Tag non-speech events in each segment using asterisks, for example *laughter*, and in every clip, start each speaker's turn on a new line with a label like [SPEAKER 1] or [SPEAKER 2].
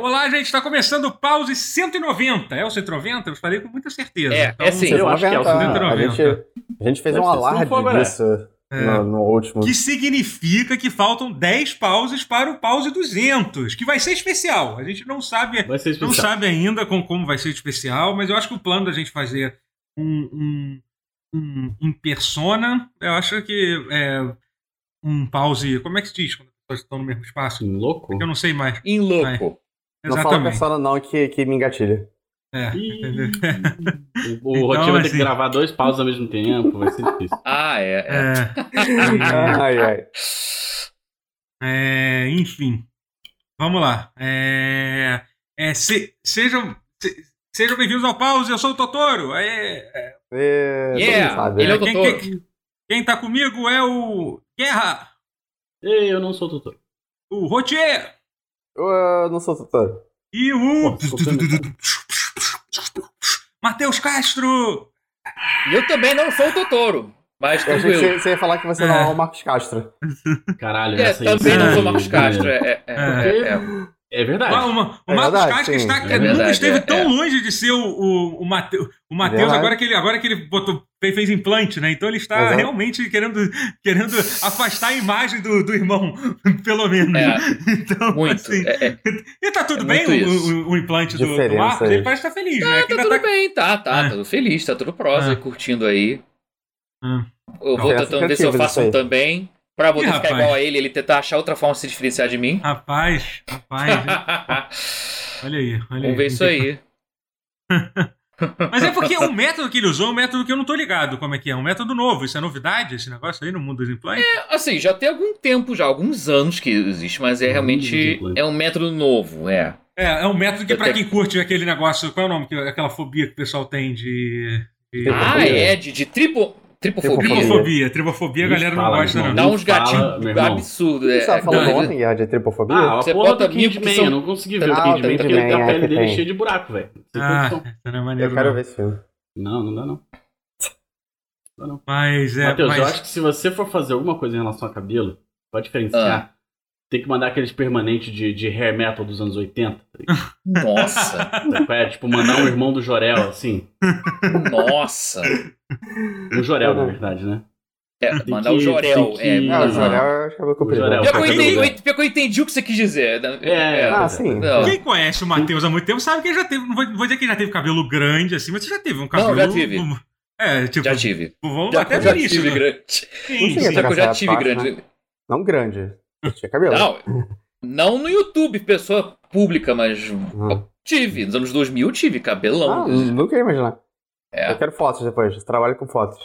[SPEAKER 1] Olá, gente, está começando o Pause 190. É o 190? Eu falei com muita certeza.
[SPEAKER 2] É,
[SPEAKER 1] Então,
[SPEAKER 2] é sim.
[SPEAKER 3] Eu acho que é o
[SPEAKER 1] 190.
[SPEAKER 3] A gente, a gente fez um alarde
[SPEAKER 4] for
[SPEAKER 3] disso
[SPEAKER 1] É.
[SPEAKER 3] no, no último.
[SPEAKER 1] Que significa que faltam 10 pauses para o Pause 200, que vai ser especial. A gente não sabe, não sabe ainda com, como vai ser especial, mas eu acho que o plano da gente fazer um, um, um em persona, eu acho que é um pause. Como é que se diz quando as pessoas estão no mesmo espaço?
[SPEAKER 4] Um louco?
[SPEAKER 1] Eu não sei mais.
[SPEAKER 2] Em louco.
[SPEAKER 3] Não fala
[SPEAKER 1] Exatamente.
[SPEAKER 3] persona não que, que me engatilha.
[SPEAKER 1] É?
[SPEAKER 4] O, o
[SPEAKER 1] Então,
[SPEAKER 4] Rotinho vai ter
[SPEAKER 1] assim-
[SPEAKER 4] que gravar dois paus ao mesmo tempo, vai ser difícil. *laughs*
[SPEAKER 2] Ah, é. é.
[SPEAKER 1] É. *laughs*
[SPEAKER 3] ai, ai.
[SPEAKER 1] É, enfim, vamos lá. É, é, se- sejam, se- sejam bem-vindos ao Pause, eu sou o Totoro. É, é,
[SPEAKER 3] É,
[SPEAKER 2] Yeah, ele é o
[SPEAKER 1] quem,
[SPEAKER 2] Totoro.
[SPEAKER 1] quem, quem tá comigo é o Guerra,
[SPEAKER 4] Ei, eu não sou tutor.
[SPEAKER 1] o Rotier
[SPEAKER 3] Eu não sou tutor.
[SPEAKER 1] e o
[SPEAKER 4] tão-
[SPEAKER 1] Matheus Castro.
[SPEAKER 2] E eu também não sou o Totoro. Mas
[SPEAKER 3] Eu achei que você, ia falar que você não é o Marcos Castro.
[SPEAKER 4] Caralho,
[SPEAKER 2] É, também não sou Marcos Castro. É, é, é,
[SPEAKER 1] É.
[SPEAKER 4] verdade.
[SPEAKER 1] Ah, uma- o
[SPEAKER 3] É
[SPEAKER 1] Marcos
[SPEAKER 3] sim.
[SPEAKER 1] está,
[SPEAKER 4] É
[SPEAKER 1] nunca
[SPEAKER 2] verdade,
[SPEAKER 1] esteve
[SPEAKER 2] é,
[SPEAKER 1] tão
[SPEAKER 2] é.
[SPEAKER 1] longe de ser o, o, o Mateus. O agora que ele, agora que ele botou, fez, fez implante, né? Então ele está
[SPEAKER 3] Exato.
[SPEAKER 1] realmente querendo, querendo afastar a imagem do, do irmão, *laughs* pelo menos.
[SPEAKER 2] É.
[SPEAKER 1] Então,
[SPEAKER 2] Muito.
[SPEAKER 1] assim.
[SPEAKER 2] É.
[SPEAKER 1] E tá tudo
[SPEAKER 2] É
[SPEAKER 1] bem o, o, o implante do, do. Marcos? Ele parece estar feliz, né? Que
[SPEAKER 2] Tá tudo bem, tá, tá.
[SPEAKER 1] É.
[SPEAKER 2] Tudo feliz, tá tudo prosa,
[SPEAKER 1] É.
[SPEAKER 2] curtindo aí. Eu vou tentando ver se eu faço um também. Pra poder ficar igual a ele, ele tentar achar outra forma de se diferenciar de mim.
[SPEAKER 1] Rapaz, rapaz. *laughs* olha aí, olha aí.
[SPEAKER 2] Vamos ver isso aí.
[SPEAKER 1] Mas é porque o *laughs* método que ele usou é um método que eu não tô ligado como é que é. Um método novo. Isso é novidade, esse negócio aí no mundo dos implantes?
[SPEAKER 2] Assim, já tem algum tempo, já alguns anos que existe, mas é realmente é um método novo, é.
[SPEAKER 1] É, é um método que
[SPEAKER 2] Eu
[SPEAKER 1] pra
[SPEAKER 2] tenho-
[SPEAKER 1] quem curte aquele negócio, qual é o nome? Que- Aquela fobia que o pessoal tem de. de...
[SPEAKER 2] Ah, é, de, de tripo, tripofobia.
[SPEAKER 3] Tripofobia.
[SPEAKER 1] Tripofobia. A galera não
[SPEAKER 4] Fala,
[SPEAKER 1] gosta,
[SPEAKER 4] irmão.
[SPEAKER 1] não.
[SPEAKER 2] Dá uns gatinhos absurdos.
[SPEAKER 3] Você
[SPEAKER 2] É,
[SPEAKER 3] tá falando Guerra de tripofobia?
[SPEAKER 4] Ah, a
[SPEAKER 2] Você
[SPEAKER 4] porra
[SPEAKER 2] bota
[SPEAKER 4] do
[SPEAKER 2] que são-
[SPEAKER 4] eu não consegui ver
[SPEAKER 2] Ah,
[SPEAKER 4] o
[SPEAKER 3] tem
[SPEAKER 4] Kingman, porque
[SPEAKER 3] Kingman,
[SPEAKER 4] a pele dele é cheia de buraco, velho.
[SPEAKER 1] Ah, não é maneiro.
[SPEAKER 3] eu quero
[SPEAKER 1] não.
[SPEAKER 3] ver esse filme.
[SPEAKER 4] Não, não dá não.
[SPEAKER 1] Mas é.
[SPEAKER 4] Matheus,
[SPEAKER 1] mas...
[SPEAKER 4] eu acho que se você for fazer alguma coisa em relação a cabelo, pode diferenciar. Tem que mandar aqueles permanentes de, de hair metal dos anos 80.
[SPEAKER 2] Nossa,
[SPEAKER 4] sabe qual é? Tipo, mandar um irmão do Jorel, assim.
[SPEAKER 2] nossa.
[SPEAKER 4] Um Jorel, na verdade, né?
[SPEAKER 2] É,
[SPEAKER 4] Tem
[SPEAKER 2] mandar
[SPEAKER 4] que-
[SPEAKER 2] o Jorel.
[SPEAKER 4] tem que-
[SPEAKER 2] É,
[SPEAKER 3] Ah, o. Jorel é comprido.
[SPEAKER 4] Jorel.
[SPEAKER 2] Pior que, eu eu- pior que eu entendi o que você quis dizer. né?
[SPEAKER 4] É,
[SPEAKER 3] Ah, sim.
[SPEAKER 2] Não.
[SPEAKER 1] Quem conhece o Matheus há muito tempo sabe que ele já teve. Não vou, não vou dizer que ele já teve cabelo grande assim, mas você já teve um cabelo.
[SPEAKER 2] já tive.
[SPEAKER 1] É, tipo.
[SPEAKER 2] Já tive.
[SPEAKER 1] Vamos
[SPEAKER 2] Já,
[SPEAKER 1] até
[SPEAKER 2] já
[SPEAKER 1] no início.
[SPEAKER 2] tive
[SPEAKER 1] né?
[SPEAKER 2] grande.
[SPEAKER 1] Sim,
[SPEAKER 3] Não
[SPEAKER 1] sim.
[SPEAKER 3] tinha
[SPEAKER 2] Já que eu já tive
[SPEAKER 3] parte,
[SPEAKER 2] grande.
[SPEAKER 3] Não grande. Tinha cabelo.
[SPEAKER 2] Não, não no YouTube, pessoa pública, mas
[SPEAKER 3] Hum.
[SPEAKER 2] eu tive. Nos anos 2000 eu tive cabelão.
[SPEAKER 3] Ah, nunca ia imaginar.
[SPEAKER 2] É.
[SPEAKER 3] Eu quero fotos depois. Trabalho com fotos.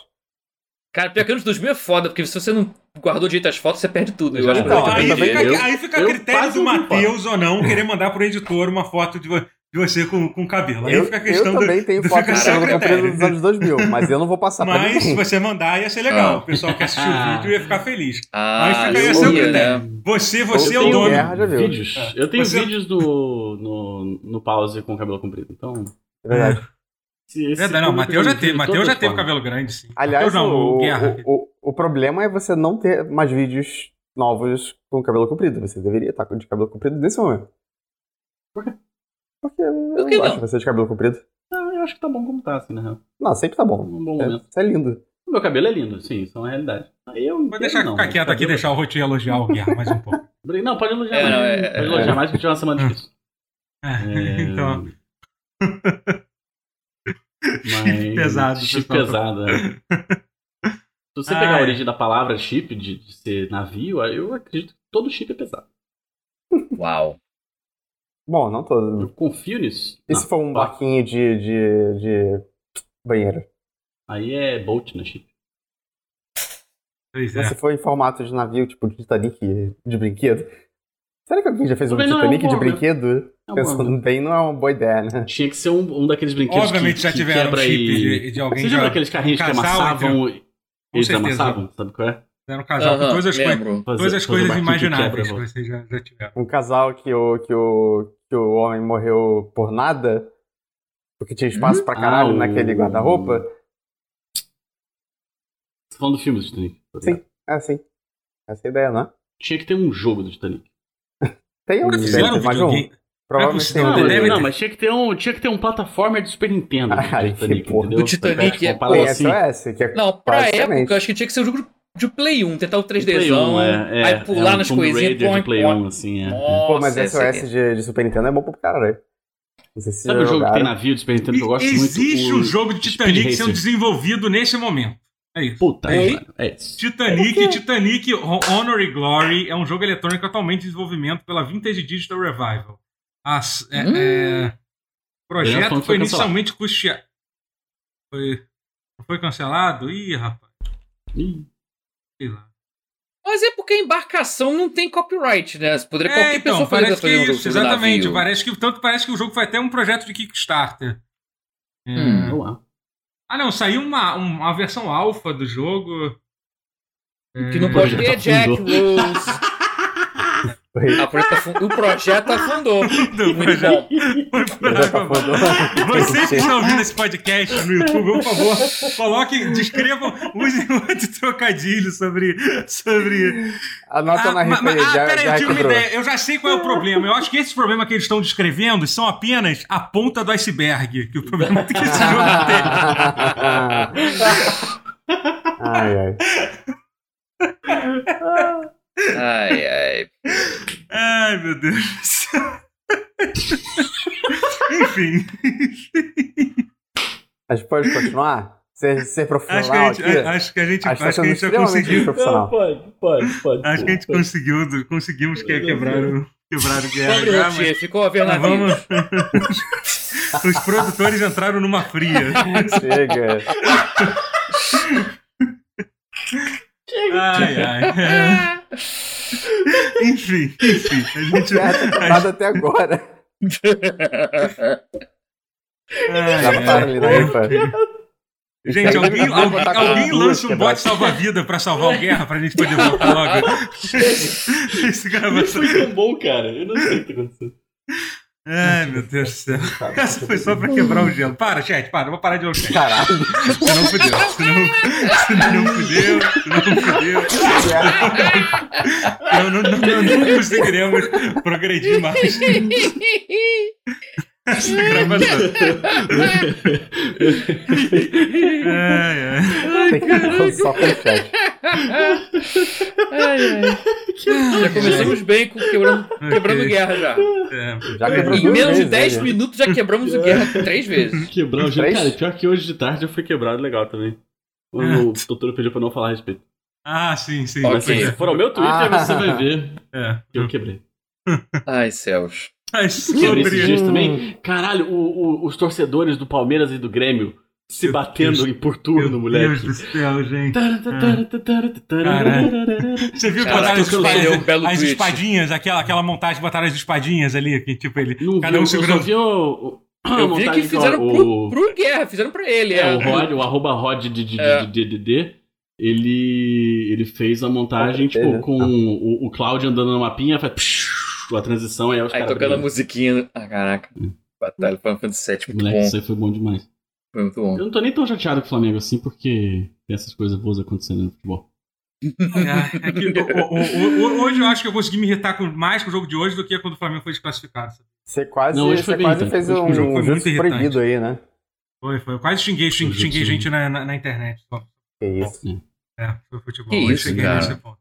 [SPEAKER 2] Cara, pior que anos 2000 é foda, porque se você não guardou direito as fotos, você perde tudo. Eu
[SPEAKER 4] Já-
[SPEAKER 2] acho
[SPEAKER 1] Então,
[SPEAKER 2] muito
[SPEAKER 1] aí, fica,
[SPEAKER 4] eu-
[SPEAKER 1] aí fica a critério do Matheus ou não querer mandar pro editor uma foto de, de você com, com cabelo. Aí
[SPEAKER 3] Eu,
[SPEAKER 1] fica a
[SPEAKER 3] eu
[SPEAKER 1] questão do.
[SPEAKER 3] também tenho
[SPEAKER 1] do
[SPEAKER 3] fotos
[SPEAKER 1] fica
[SPEAKER 3] cabelo dos anos 2000, mas eu não vou passar pra
[SPEAKER 1] Mas se você mandar, ia ser legal.
[SPEAKER 2] Ah.
[SPEAKER 1] O pessoal que assistiu o vídeo ia ficar feliz.
[SPEAKER 2] Ah,
[SPEAKER 1] Mas fica aí a
[SPEAKER 2] eu
[SPEAKER 1] seu critério.
[SPEAKER 2] né?
[SPEAKER 1] Você, você é
[SPEAKER 3] Eu
[SPEAKER 1] o dono.
[SPEAKER 3] guerra.
[SPEAKER 4] Vídeos. Eu tenho
[SPEAKER 1] Você-
[SPEAKER 4] vídeos no, no, no pause com cabelo comprido. Então.
[SPEAKER 3] É verdade.
[SPEAKER 4] Se esse
[SPEAKER 1] Verdade, não, Matheus já
[SPEAKER 4] tem
[SPEAKER 1] teve, Matheus já teve cabelo grande, sim.
[SPEAKER 3] Aliás,
[SPEAKER 1] não, o,
[SPEAKER 3] o,
[SPEAKER 1] Guerra.
[SPEAKER 3] o, o, o problema é você não ter mais vídeos novos com cabelo comprido. Você deveria estar de cabelo comprido nesse momento.
[SPEAKER 4] Por quê?
[SPEAKER 3] Porque eu
[SPEAKER 2] que
[SPEAKER 3] gosto
[SPEAKER 2] não?
[SPEAKER 3] de você de cabelo comprido.
[SPEAKER 4] Ah, eu acho que tá bom como tá, assim, na real.
[SPEAKER 3] Não, sempre tá bom.
[SPEAKER 4] Um bom
[SPEAKER 3] É,
[SPEAKER 4] momento.
[SPEAKER 3] isso é lindo.
[SPEAKER 4] O meu cabelo é lindo, sim, isso é uma realidade. Aí eu
[SPEAKER 1] Vou deixar
[SPEAKER 4] não,
[SPEAKER 1] ficar quieto aqui e deixar o Rotier elogiar o Guerra mais um pouco. *laughs*
[SPEAKER 4] Não, pode elogiar
[SPEAKER 2] É,
[SPEAKER 4] mais.
[SPEAKER 2] não, é-
[SPEAKER 4] pode
[SPEAKER 2] é-
[SPEAKER 4] elogiar mais que eu tive uma semana *laughs* difícil.
[SPEAKER 1] É, Então,
[SPEAKER 4] Mas...
[SPEAKER 1] pesado,
[SPEAKER 4] Chip pesado, é. Se você
[SPEAKER 1] Ah,
[SPEAKER 4] pegar a
[SPEAKER 1] é.
[SPEAKER 4] origem da palavra chip, de, de ser navio, eu acredito que todo chip é pesado.
[SPEAKER 2] Uau.
[SPEAKER 3] Bom, não todo.
[SPEAKER 4] Eu confio nisso.
[SPEAKER 3] E se for um
[SPEAKER 4] pá,
[SPEAKER 3] barquinho de, de, de banheiro?
[SPEAKER 4] Aí é boat na chip.
[SPEAKER 1] Pois é.
[SPEAKER 3] se for em formato de navio, tipo de Titanic de brinquedo? Será que alguém já fez um
[SPEAKER 4] Também é
[SPEAKER 3] Titanic
[SPEAKER 4] um
[SPEAKER 3] de
[SPEAKER 4] né?
[SPEAKER 3] brinquedo?
[SPEAKER 4] É uma-
[SPEAKER 3] Pensando bem, não é uma boa ideia, né?
[SPEAKER 4] Tinha que ser um, um daqueles brinquedos
[SPEAKER 1] Obviamente
[SPEAKER 4] que,
[SPEAKER 1] já
[SPEAKER 4] que
[SPEAKER 1] tiveram
[SPEAKER 4] quebra
[SPEAKER 1] chip
[SPEAKER 4] e...
[SPEAKER 1] de, de alguém
[SPEAKER 4] Você já viu aqueles carrinhos que
[SPEAKER 1] casal,
[SPEAKER 4] amassavam e eles amassavam? Sabe qual é?
[SPEAKER 1] Fizeram um casal com
[SPEAKER 2] Aham,
[SPEAKER 1] todas as, coi
[SPEAKER 2] lembro.
[SPEAKER 4] Fazer-
[SPEAKER 1] todas as coisas
[SPEAKER 4] que
[SPEAKER 1] imagináveis que
[SPEAKER 4] quebra,
[SPEAKER 1] vocês já, já tiveram.
[SPEAKER 3] Um casal que o, que, o, que o homem morreu por nada, porque tinha espaço pra caralho
[SPEAKER 4] Ah, o-
[SPEAKER 3] naquele guarda-roupa.
[SPEAKER 4] Você tá falando do filme do Titanic? tá
[SPEAKER 3] Sim. É assim. Essa é a ideia, né?
[SPEAKER 4] Tinha que ter um jogo do Titanic. *laughs*
[SPEAKER 3] Tem um, deve ter mais um.
[SPEAKER 1] videogame.
[SPEAKER 3] Provavelmente
[SPEAKER 1] possível,
[SPEAKER 3] tem um
[SPEAKER 4] Não,
[SPEAKER 1] deve
[SPEAKER 4] mas, não, tinha que ter um, tinha que ter um plataforma de Super Nintendo. *laughs*
[SPEAKER 3] Ai,
[SPEAKER 4] do Titanic,
[SPEAKER 3] que porra.
[SPEAKER 2] Do Titanic é-
[SPEAKER 4] assim.
[SPEAKER 3] SOS, que é
[SPEAKER 2] Não, pra época, eu acho que tinha que ser um jogo de Play 1, tentar o 3Dzão,
[SPEAKER 4] Play 1, é, é,
[SPEAKER 2] aí pular
[SPEAKER 4] é um
[SPEAKER 2] nas coisinhas,
[SPEAKER 4] Raider de Play
[SPEAKER 2] põe.
[SPEAKER 4] 1, assim, é.
[SPEAKER 3] Pô, mas
[SPEAKER 2] Nossa,
[SPEAKER 3] SOS
[SPEAKER 2] aqui.
[SPEAKER 3] de, de Super Nintendo é bom pra caralho. Não sei se
[SPEAKER 4] Sabe o jogo que tem navio de Super Nintendo que eu gosto
[SPEAKER 1] Existe
[SPEAKER 4] muito?
[SPEAKER 1] um jogo de
[SPEAKER 4] Speed
[SPEAKER 1] Titanic
[SPEAKER 4] Racer.
[SPEAKER 1] sendo desenvolvido nesse momento. É isso.
[SPEAKER 4] Puta, pariu, é isso.
[SPEAKER 1] Titanic, Titanic Honor e Glory é um jogo eletrônico atualmente em desenvolvimento pela Vintage Digital Revival. As- é-
[SPEAKER 2] Hum.
[SPEAKER 1] é, projeto foi inicialmente custeado. Foi, foi cancelado? Ih, rapaz,
[SPEAKER 4] Ih,
[SPEAKER 1] sei lá.
[SPEAKER 2] Mas é porque a embarcação não tem copyright, né? Poderia
[SPEAKER 1] É,
[SPEAKER 2] qualquer
[SPEAKER 1] então,
[SPEAKER 2] pessoa fazer,
[SPEAKER 1] parece que
[SPEAKER 2] fazer jogo
[SPEAKER 1] isso, exatamente.
[SPEAKER 2] navio.
[SPEAKER 1] Parece que, tanto parece que o jogo foi até um projeto de Kickstarter. É.
[SPEAKER 2] Hum.
[SPEAKER 4] vamos lá.
[SPEAKER 1] Ah, não, saiu uma, uma versão alfa do jogo.
[SPEAKER 2] Que não
[SPEAKER 1] É,
[SPEAKER 2] pode ter Jack. Rose. *laughs* A projeto afun- o projeto afundou.
[SPEAKER 1] do
[SPEAKER 2] Muito
[SPEAKER 1] projeto.
[SPEAKER 3] tá foda.
[SPEAKER 1] Vocês que estão ouvindo esse podcast no YouTube, por favor, coloquem, descrevam, usem muito trocadilho sobre. sobre...
[SPEAKER 3] Anota na rifa
[SPEAKER 1] ma-
[SPEAKER 3] aí,
[SPEAKER 1] ah,
[SPEAKER 3] já,
[SPEAKER 1] peraí,
[SPEAKER 3] já
[SPEAKER 1] eu tive uma ideia. Eu já sei qual é o problema. Eu acho que esse problema que eles estão descrevendo são apenas a ponta do iceberg. Que o problema que esse jogo tem.
[SPEAKER 3] ai, ai. *laughs*
[SPEAKER 2] Ai, ai.
[SPEAKER 1] Ai, meu Deus do céu. Enfim,
[SPEAKER 3] A gente pode continuar? Ser, ser
[SPEAKER 1] acho que a
[SPEAKER 3] profissional
[SPEAKER 1] gente,
[SPEAKER 3] aqui?
[SPEAKER 1] acho que a gente,
[SPEAKER 3] Acho que tá
[SPEAKER 1] acho que a gente já conseguiu.
[SPEAKER 3] profissional.
[SPEAKER 4] pode, pode, pode.
[SPEAKER 1] Acho que a gente conseguiu, conseguimos que quebrar o, quebrar o guerra
[SPEAKER 2] Pobre
[SPEAKER 1] já, mas
[SPEAKER 2] ficou a ver navio.
[SPEAKER 1] vamos. *laughs* Os produtores entraram numa fria.
[SPEAKER 3] Chega.
[SPEAKER 1] Ai, ai. Enfim, enfim. A gente.
[SPEAKER 3] Já tá quebrado até agora. Ali na
[SPEAKER 1] ai.
[SPEAKER 3] rifa.
[SPEAKER 1] Gente, alguém, alguém, alguém lança um bote salva-vida pra salvar o guerra pra gente poder voltar logo. *laughs* Esse gravação.
[SPEAKER 4] Foi tão bom, cara. Eu não sei o que acontecendo.
[SPEAKER 1] Ai, meu Deus do céu. Essa foi só pra quebrar o gelo. Para, chat, para. Eu vou parar de ouvir.
[SPEAKER 3] Caralho.
[SPEAKER 1] Senão fudeu. Senão, senão fudeu. Senão fudeu. *laughs* Não, não, não, não, não conseguiremos progredir mais essa gravação. *laughs* Ai, ai.
[SPEAKER 3] Tem que só com o chat.
[SPEAKER 2] Já começamos bem com quebrando, quebrando guerra já.
[SPEAKER 1] É.
[SPEAKER 3] Já quebrou
[SPEAKER 2] Em menos de
[SPEAKER 3] vezes,
[SPEAKER 2] 10
[SPEAKER 3] né?
[SPEAKER 2] minutos já quebramos o guerra três vezes. *laughs*
[SPEAKER 4] Gelo.
[SPEAKER 3] Três?
[SPEAKER 4] Cara, pior que hoje de tarde eu fui quebrado legal também. O, o doutor pediu pra não falar a respeito.
[SPEAKER 1] Ah, sim, sim.
[SPEAKER 2] Ok.
[SPEAKER 4] Mas se for ao meu Twitter,
[SPEAKER 3] Ah.
[SPEAKER 4] você vai ver
[SPEAKER 1] É.
[SPEAKER 4] que eu quebrei.
[SPEAKER 2] Ai, céus.
[SPEAKER 4] Quebrei esses dias também. Caralho, o- o- os torcedores do Palmeiras e do Grêmio se
[SPEAKER 1] Meu
[SPEAKER 4] batendo
[SPEAKER 1] Deus.
[SPEAKER 4] em por turno,
[SPEAKER 1] Meu
[SPEAKER 4] moleque.
[SPEAKER 1] Deus do céu, gente.
[SPEAKER 4] Caralho.
[SPEAKER 1] Você viu que
[SPEAKER 2] Caraca,
[SPEAKER 1] botaram as,
[SPEAKER 2] eu falei,
[SPEAKER 1] espadinhas,
[SPEAKER 2] um belo
[SPEAKER 1] as
[SPEAKER 2] tweet.
[SPEAKER 1] espadinhas, aquela, aquela montagem, botaram as espadinhas ali, que tipo ele.
[SPEAKER 4] Não
[SPEAKER 1] cada
[SPEAKER 4] vi,
[SPEAKER 1] um
[SPEAKER 4] eu
[SPEAKER 1] segurando.
[SPEAKER 4] a
[SPEAKER 2] Eu vi que fizeram
[SPEAKER 4] o,
[SPEAKER 2] pro, pro guerra, fizeram pra ele.
[SPEAKER 4] É,
[SPEAKER 2] É,
[SPEAKER 4] o Rod, o arroba Rod de, de, de,
[SPEAKER 2] É.
[SPEAKER 4] de DDD, ele, ele fez a montagem, tipo,
[SPEAKER 3] beleza.
[SPEAKER 4] com o, o Cloud andando no mapinha, faz psh, a transição, aí os
[SPEAKER 2] Aí
[SPEAKER 4] caras
[SPEAKER 2] tocando a musiquinha. Ah, caraca. Batalha Final Fantasy VII, muito
[SPEAKER 4] Moleque,
[SPEAKER 2] bom.
[SPEAKER 4] isso aí foi bom demais.
[SPEAKER 2] Foi muito bom.
[SPEAKER 4] Eu não tô nem tão chateado com o Flamengo assim, porque tem essas coisas boas acontecendo no futebol.
[SPEAKER 1] É, é que, o- o- o- hoje eu acho que eu consegui me irritar com, mais com o jogo de hoje do que quando o Flamengo foi desclassificado.
[SPEAKER 3] Você quase,
[SPEAKER 4] Não, hoje foi
[SPEAKER 3] você quase
[SPEAKER 4] irritante.
[SPEAKER 3] fez um,
[SPEAKER 1] jogo
[SPEAKER 3] um
[SPEAKER 1] irritante.
[SPEAKER 3] proibido aí, né?
[SPEAKER 1] Foi, foi. Eu quase xinguei, xinguei, xinguei gente na, na, na internet.
[SPEAKER 3] Que isso.
[SPEAKER 1] É, foi futebol.
[SPEAKER 2] Que
[SPEAKER 1] Hoje
[SPEAKER 2] isso,
[SPEAKER 1] cheguei
[SPEAKER 2] cara.
[SPEAKER 1] nesse ponto.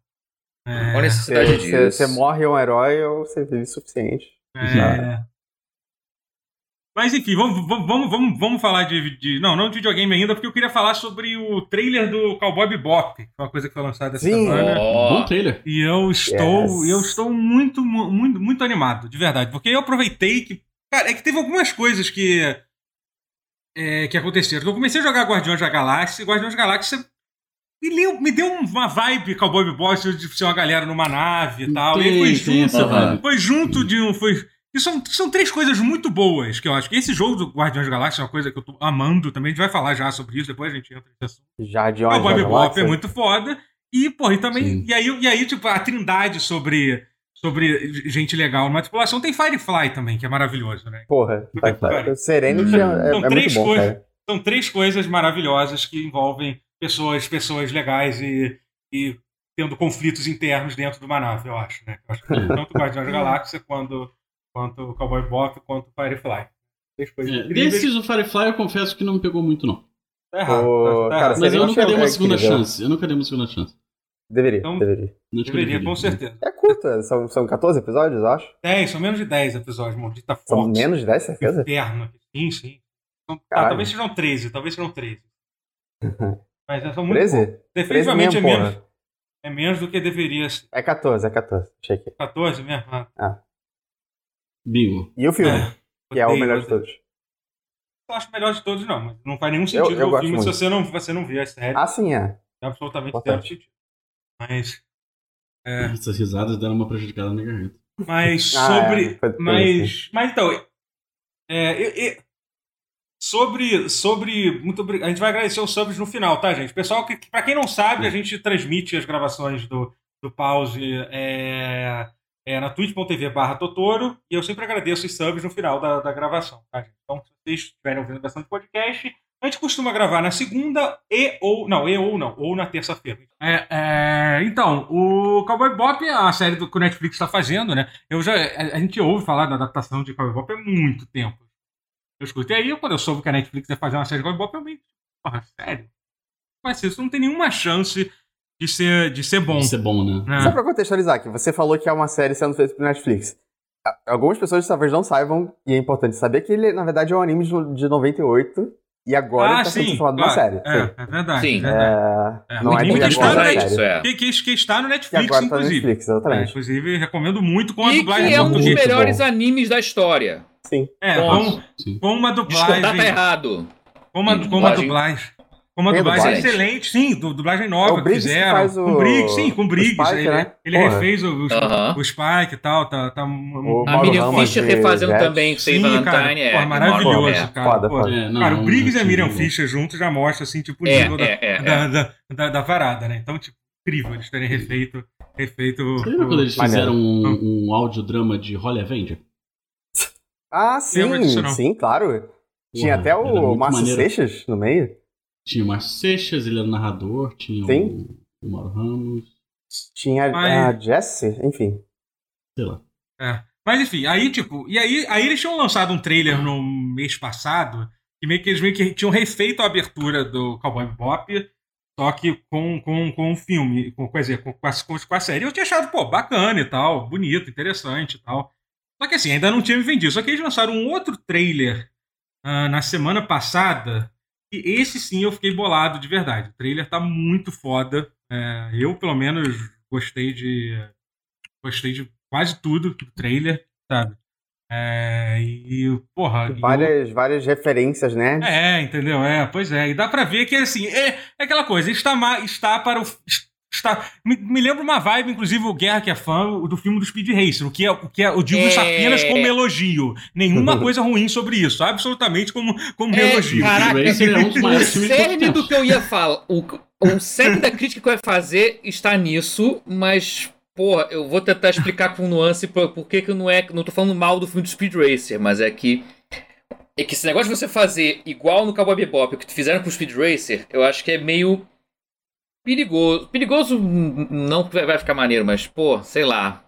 [SPEAKER 1] É,
[SPEAKER 2] Qual a necessidade
[SPEAKER 3] Você,
[SPEAKER 2] disso?
[SPEAKER 3] você, você morre um herói ou você vive o suficiente.
[SPEAKER 1] É. Mas enfim, vamos, vamos, vamos, vamos, falar de, de- Não, não de videogame ainda, porque eu queria falar sobre o trailer do Cowboy Bebop, que foi uma coisa que foi lançada essa
[SPEAKER 3] Sim.
[SPEAKER 1] semana.
[SPEAKER 2] Ó,
[SPEAKER 4] Bom trailer.
[SPEAKER 1] E eu estou,
[SPEAKER 3] Yes.
[SPEAKER 1] eu estou muito, mu- muito, muito animado, de verdade. Porque eu aproveitei que. Cara, é que teve algumas coisas que. é, que aconteceram. Eu comecei a jogar Guardiões da Galáxia, e Guardiões da Galáxia me, deu uma vibe Cowboy Bebop de ser uma galera numa nave e tal. e aí foi
[SPEAKER 4] Tem, tem
[SPEAKER 1] junto, foi junto de um. Foi, e são, são três coisas muito boas que eu acho. que Esse jogo do Guardiões da Galáxia é uma coisa que eu tô amando também. A gente vai falar já sobre isso, depois a gente entra nesse assunto.
[SPEAKER 3] Já de
[SPEAKER 1] O? Cowboy
[SPEAKER 3] da
[SPEAKER 1] Bebop
[SPEAKER 3] galáxia?
[SPEAKER 1] é muito foda. E, porra, e também.
[SPEAKER 4] Sim.
[SPEAKER 1] E aí, e aí, tipo, a trindade sobre, sobre gente legal numa tripulação tem Firefly também, que é maravilhoso, né?
[SPEAKER 3] Porra, tá, tá.
[SPEAKER 1] Cara.
[SPEAKER 3] Serenity é,
[SPEAKER 1] São
[SPEAKER 3] é
[SPEAKER 1] três
[SPEAKER 3] muito bom,
[SPEAKER 1] coisas.
[SPEAKER 3] cara.
[SPEAKER 1] São três coisas maravilhosas que envolvem pessoas, pessoas legais e, e tendo conflitos internos dentro de uma nave, eu acho, né? Eu acho que tanto o Guardiões da Galáxia quando quanto o Cowboy Bop, quanto o Firefly.
[SPEAKER 4] É, desses, o Firefly eu confesso que não me pegou muito, não.
[SPEAKER 1] Tá errado.
[SPEAKER 3] Ô,
[SPEAKER 1] tá- tá
[SPEAKER 3] cara,
[SPEAKER 4] Mas eu
[SPEAKER 3] não
[SPEAKER 4] nunca dei uma segunda
[SPEAKER 3] incrível?
[SPEAKER 4] chance. Eu nunca dei uma segunda chance.
[SPEAKER 3] Deveria,
[SPEAKER 1] Então,
[SPEAKER 3] deveria.
[SPEAKER 1] Deveria,
[SPEAKER 4] deveria.
[SPEAKER 1] com certeza.
[SPEAKER 3] É curto, é, são, são 14 episódios, eu acho.
[SPEAKER 1] 10, são menos de 10 episódios, maldita
[SPEAKER 3] São
[SPEAKER 1] Fox.
[SPEAKER 3] menos de 10, certeza?
[SPEAKER 1] Inferno. Sim, sim. São-
[SPEAKER 3] Caralho.
[SPEAKER 1] talvez sejam 13, talvez sejam 13. *laughs* Mas são muito
[SPEAKER 3] 13?
[SPEAKER 1] poucos. Definitivamente
[SPEAKER 3] 13
[SPEAKER 1] é menos, é menos do que deveria ser.
[SPEAKER 3] É 14, é 14. Achei aqui.
[SPEAKER 1] 14 mesmo? Ah,
[SPEAKER 4] Bingo.
[SPEAKER 3] E o filme,
[SPEAKER 1] é.
[SPEAKER 3] que é o melhor de todos.
[SPEAKER 1] Eu acho o melhor de todos, não. Mas não faz nenhum sentido
[SPEAKER 3] eu
[SPEAKER 1] o
[SPEAKER 3] gosto
[SPEAKER 1] filme se
[SPEAKER 3] muito.
[SPEAKER 1] você não, você não vê a série.
[SPEAKER 3] Ah, sim, é.
[SPEAKER 1] É absolutamente zero sentido. Mas. É,
[SPEAKER 4] Essas risadas deram uma prejudicada na garganta.
[SPEAKER 1] mas
[SPEAKER 3] Ah,
[SPEAKER 1] sobre.
[SPEAKER 3] é, foi- foi
[SPEAKER 1] mas. Mas então. É, e- e- sobre. Sobre. Muito obrigado. A gente vai agradecer os subs no final, tá, gente? Pessoal, que, que, pra quem não sabe, a gente transmite as gravações do, do pause é, é, na twitch.tv barra Totoro. E eu sempre agradeço os subs no final da, da gravação, tá, gente? Então, se vocês estiverem ouvindo de podcast, a gente costuma gravar na segunda e ou. Não, e ou não, ou na terça-feira. É, é, então, o Cowboy Bop é a série do, que o Netflix está fazendo, né? Eu já, a, a gente ouve falar da adaptação de Cowboy Bop há muito tempo. Eu escutei aí, quando eu soube que a Netflix ia fazer uma série de Cowboy Bop, eu meio. Porra, sério? Mas isso não tem nenhuma chance de ser, de ser bom.
[SPEAKER 4] Isso é bom, né?
[SPEAKER 1] né?
[SPEAKER 3] Só pra contextualizar aqui, você falou que é uma série sendo feita pelo Netflix. Algumas pessoas talvez não saibam, e é importante saber que ele, na verdade, é um anime de no- de 98, e agora ele tá sendo falado de uma série.
[SPEAKER 1] Ah, É,
[SPEAKER 3] Sim.
[SPEAKER 1] é verdade.
[SPEAKER 2] Sim.
[SPEAKER 1] é verdade.
[SPEAKER 3] É,
[SPEAKER 1] É,
[SPEAKER 3] não é
[SPEAKER 1] muito
[SPEAKER 3] que é
[SPEAKER 1] pra
[SPEAKER 2] isso,
[SPEAKER 3] série.
[SPEAKER 2] é.
[SPEAKER 1] Que, que, que está no Netflix,
[SPEAKER 3] agora tá no
[SPEAKER 1] inclusive.
[SPEAKER 3] Netflix,
[SPEAKER 1] É,
[SPEAKER 3] exatamente.
[SPEAKER 1] inclusive, recomendo muito com a
[SPEAKER 2] E
[SPEAKER 1] dublagem
[SPEAKER 2] que é um dos
[SPEAKER 3] muito
[SPEAKER 2] melhores
[SPEAKER 3] bom.
[SPEAKER 2] animes da história.
[SPEAKER 3] Sim.
[SPEAKER 1] É, com,
[SPEAKER 4] Sim.
[SPEAKER 1] com uma
[SPEAKER 2] Discordar tá
[SPEAKER 1] dublagem.
[SPEAKER 2] errado.
[SPEAKER 1] Com uma,
[SPEAKER 2] Sim,
[SPEAKER 1] com uma
[SPEAKER 2] dublagem.
[SPEAKER 1] Dublagem. Com uma
[SPEAKER 3] Tem a
[SPEAKER 1] dublagem
[SPEAKER 2] dublagem?
[SPEAKER 1] excelente, sim, du- dublagem
[SPEAKER 3] É
[SPEAKER 1] nova
[SPEAKER 3] o
[SPEAKER 1] que
[SPEAKER 3] que
[SPEAKER 1] fizeram.
[SPEAKER 3] faz o-
[SPEAKER 1] Com o Briggs, sim, com o
[SPEAKER 3] o
[SPEAKER 1] Briggs.
[SPEAKER 3] Spike,
[SPEAKER 1] ele
[SPEAKER 3] né?
[SPEAKER 1] ele
[SPEAKER 3] Porra.
[SPEAKER 1] refez o, o,
[SPEAKER 2] Aham.
[SPEAKER 1] o Spike e tal, tá. tá
[SPEAKER 3] O
[SPEAKER 2] A Miriam Fischer refazendo
[SPEAKER 3] Jet.
[SPEAKER 2] também Save
[SPEAKER 1] Sim, cara,
[SPEAKER 2] Valentine. É,
[SPEAKER 1] porra, maravilhoso,
[SPEAKER 2] é.
[SPEAKER 1] cara.
[SPEAKER 3] Foda,
[SPEAKER 1] Pô,
[SPEAKER 3] foda.
[SPEAKER 4] É, não,
[SPEAKER 1] cara, o Briggs e a Miriam. Fischer juntos já mostra, assim, tipo, o
[SPEAKER 2] É,
[SPEAKER 1] nível da,
[SPEAKER 2] é, é,
[SPEAKER 1] da,
[SPEAKER 2] é.
[SPEAKER 1] da, da, da parada, né? Então, tipo, incrível eles terem refeito. refeito
[SPEAKER 4] Você lembra quando eles fizeram um, um audiodrama de Holly Avenger?
[SPEAKER 3] Ah, sim, sim, claro. Tinha até o Márcio. Seixas no meio.
[SPEAKER 4] Tinha o Márcio Seixas, ele era narrador, tinha
[SPEAKER 3] Sim.
[SPEAKER 4] o, o Mauro Ramos,
[SPEAKER 3] Tinha
[SPEAKER 1] Mas-
[SPEAKER 3] a Jessie, enfim.
[SPEAKER 4] sei lá.
[SPEAKER 1] É. Mas enfim, aí, tipo, e aí, aí eles tinham lançado um trailer no mês passado, que meio que eles meio que tinham refeito a abertura do Cowboy Bebop, só que com, com, com o filme, com, quer dizer, com, com, a, com a série. Eu tinha achado, pô, bacana e tal, bonito, interessante e tal. Só que assim, ainda não tinha me vendido. Só que eles lançaram um outro trailer ah, na semana passada, e esse sim eu fiquei bolado de verdade. O trailer tá muito foda. É, eu, pelo menos, gostei de. Gostei de quase tudo do trailer, sabe? É, e, porra.
[SPEAKER 3] Várias, várias referências, né?
[SPEAKER 1] eu- é, entendeu? É, pois é. E dá pra ver que, assim, é, é aquela coisa, está, está para o. Está, me, me lembra uma vibe, inclusive, o Guerra que é fã do filme do Speed Racer, o que, é, o que é, eu digo isso
[SPEAKER 2] É.
[SPEAKER 1] apenas como elogio. Nenhuma coisa ruim sobre isso, absolutamente como, como
[SPEAKER 2] É,
[SPEAKER 1] elogio.
[SPEAKER 2] caraca,
[SPEAKER 4] Racer é um dos
[SPEAKER 2] O cerne do que eu ia falar, o, o cerne da crítica que eu ia fazer está nisso, mas, porra, eu vou tentar explicar com nuance por, por que que não é. Não tô falando mal do filme do Speed Racer, mas é que. É que esse negócio de você fazer igual no Cowboy Bebop, o que fizeram com o Speed Racer, eu acho que é meio perigoso. Perigoso não vai ficar maneiro, mas, pô, sei lá.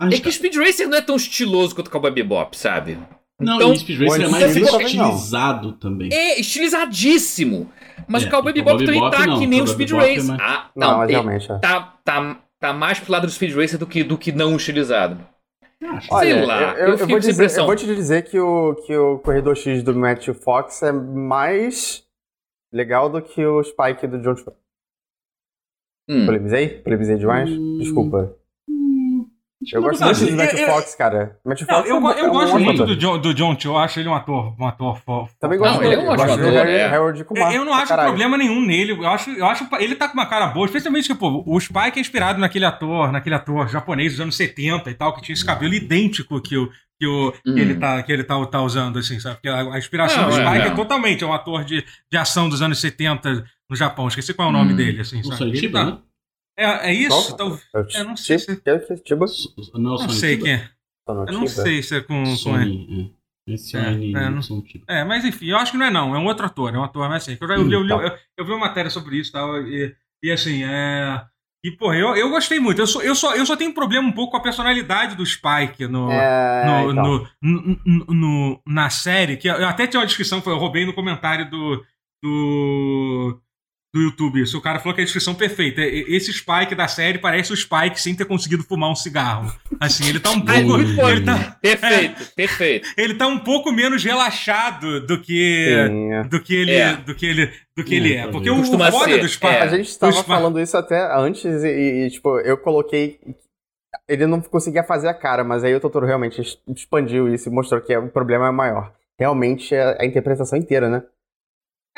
[SPEAKER 4] Acho
[SPEAKER 2] É que o Speed Racer não é tão estiloso quanto o Cowboy Bebop, sabe?
[SPEAKER 4] Não,
[SPEAKER 2] Então,
[SPEAKER 4] e o Speed Racer é mais
[SPEAKER 3] não.
[SPEAKER 4] estilizado também.
[SPEAKER 2] É estilizadíssimo. Mas
[SPEAKER 4] É,
[SPEAKER 2] o Cowboy Bebop também tá
[SPEAKER 4] não,
[SPEAKER 2] que nem o Speed
[SPEAKER 4] é
[SPEAKER 2] Racer.
[SPEAKER 4] mais-
[SPEAKER 2] Ah,
[SPEAKER 3] Não,
[SPEAKER 2] não,
[SPEAKER 3] mas
[SPEAKER 2] tem-
[SPEAKER 3] realmente. é.
[SPEAKER 2] tá, tá, tá mais pro lado do Speed Racer do que, do que não estilizado.
[SPEAKER 3] Olha,
[SPEAKER 2] Sei lá,
[SPEAKER 3] eu,
[SPEAKER 2] eu
[SPEAKER 3] eu, vou dizer, eu vou te dizer que o, que o Corredor X do Matthew Fox é mais legal do que o Spike do John Cho.
[SPEAKER 2] Hum.
[SPEAKER 3] Polemizei? Polemizei demais?
[SPEAKER 4] Hum.
[SPEAKER 3] Desculpa. Eu gosto muito do Matthew
[SPEAKER 1] eu-
[SPEAKER 3] Fox, cara. Matthew
[SPEAKER 1] Não,
[SPEAKER 3] Fox
[SPEAKER 1] eu,
[SPEAKER 3] é um- é
[SPEAKER 1] eu
[SPEAKER 3] um
[SPEAKER 1] gosto muito do John, do John Cho, eu acho ele um ator, um ator fo-
[SPEAKER 3] Também gosto
[SPEAKER 2] Não, ele é um
[SPEAKER 3] dele.
[SPEAKER 2] ótimo
[SPEAKER 3] gosto do
[SPEAKER 2] ator,
[SPEAKER 3] Harry-
[SPEAKER 2] é.
[SPEAKER 3] Harold Kumar.
[SPEAKER 1] Eu não acho
[SPEAKER 3] caralho.
[SPEAKER 1] problema nenhum nele. Eu acho, eu acho ele tá com uma cara boa, especialmente que, pô, o Spike é inspirado naquele ator, naquele ator japonês dos anos 70 e tal, que tinha esse cabelo idêntico que o que, o, que
[SPEAKER 2] Hum.
[SPEAKER 1] ele, tá, que ele tá, tá usando, assim, sabe? Porque a, a inspiração
[SPEAKER 2] Não,
[SPEAKER 1] do
[SPEAKER 2] é,
[SPEAKER 1] Spike é,
[SPEAKER 2] não.
[SPEAKER 1] totalmente é um ator de, de ação dos anos 70 no Japão. Esqueci qual é o nome
[SPEAKER 2] Hum.
[SPEAKER 1] dele, assim, sabe?
[SPEAKER 4] Chiba,
[SPEAKER 1] tá-
[SPEAKER 4] né?
[SPEAKER 1] é, é isso?
[SPEAKER 3] Qual?
[SPEAKER 1] Tal-
[SPEAKER 3] É o
[SPEAKER 1] Eu não sei se-?
[SPEAKER 4] Não, é
[SPEAKER 1] Não sei quem é. Eu não sei se é com, com
[SPEAKER 4] é. Esse é,
[SPEAKER 1] É,
[SPEAKER 4] o
[SPEAKER 1] é, não-. É, mas enfim, eu acho que não é não, é um outro ator, é um ator, mas assim, eu, eu,
[SPEAKER 3] Hum,
[SPEAKER 1] eu,
[SPEAKER 3] tá.
[SPEAKER 1] eu, eu vi uma matéria sobre isso e tal, e, e assim, é, E, pô, eu, eu gostei muito. Eu, só, eu, só, eu só tenho um problema um pouco com a personalidade do Spike no,
[SPEAKER 3] é,
[SPEAKER 1] no,
[SPEAKER 3] então.
[SPEAKER 1] no, no, no, na série. Que eu até tinha uma descrição, eu roubei no comentário do, do, do YouTube. Isso, o cara falou que é a descrição perfeita. Esse Spike da série parece o Spike sem ter conseguido fumar um cigarro. Assim, ele tá um pouco. ele tá,
[SPEAKER 2] perfeito, é, *laughs* perfeito.
[SPEAKER 1] Ele tá um pouco menos relaxado do que. Sim. Do que ele. É. Do que ele. Do que ele é. Porque o foda do Spike.
[SPEAKER 3] A gente estava falando isso até antes e, e, tipo, eu coloquei. Ele não conseguia fazer a cara, mas aí o Totoro realmente expandiu isso e mostrou que o problema é maior. Realmente é a interpretação inteira, né?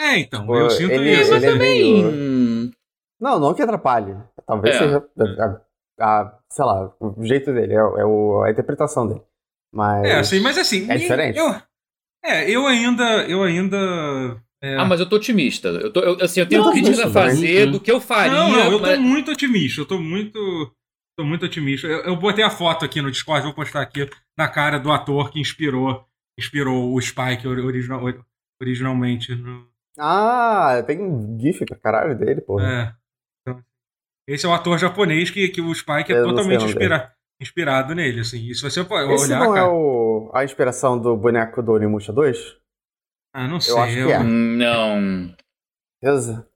[SPEAKER 1] É, então, tipo, eu sinto
[SPEAKER 3] ele,
[SPEAKER 1] isso.
[SPEAKER 2] Mas
[SPEAKER 3] ele
[SPEAKER 2] também.
[SPEAKER 3] É meio... Não, não que atrapalhe. Talvez é. seja a, a, sei lá, o jeito dele, é, é o, a interpretação dele. Mas.
[SPEAKER 1] É, assim, mas assim.
[SPEAKER 3] É diferente.
[SPEAKER 1] Eu, é, eu ainda. Eu ainda. É...
[SPEAKER 2] Ah, mas eu tô otimista. Eu, tô, eu, assim, eu tenho não, críticas a fazer do que eu faria.
[SPEAKER 1] Não, não, eu
[SPEAKER 2] mas...
[SPEAKER 1] tô muito otimista. Eu tô muito. Tô muito otimista. Eu, eu botei a foto aqui no Discord, vou postar aqui na cara do ator que inspirou, inspirou o Spike original, originalmente no,
[SPEAKER 3] ah, tem um GIF pra caralho dele, pô.
[SPEAKER 1] É. Esse é o ator japonês que, que o Spike é totalmente inspira, inspirado nele, assim. Isso você pode
[SPEAKER 3] Esse
[SPEAKER 1] olhar.
[SPEAKER 3] não
[SPEAKER 1] cara.
[SPEAKER 3] é o, a inspiração do boneco do Onimusha 2?
[SPEAKER 1] Ah, não sei.
[SPEAKER 3] Eu acho
[SPEAKER 1] eu...
[SPEAKER 3] que é.
[SPEAKER 2] Não.
[SPEAKER 3] Beleza.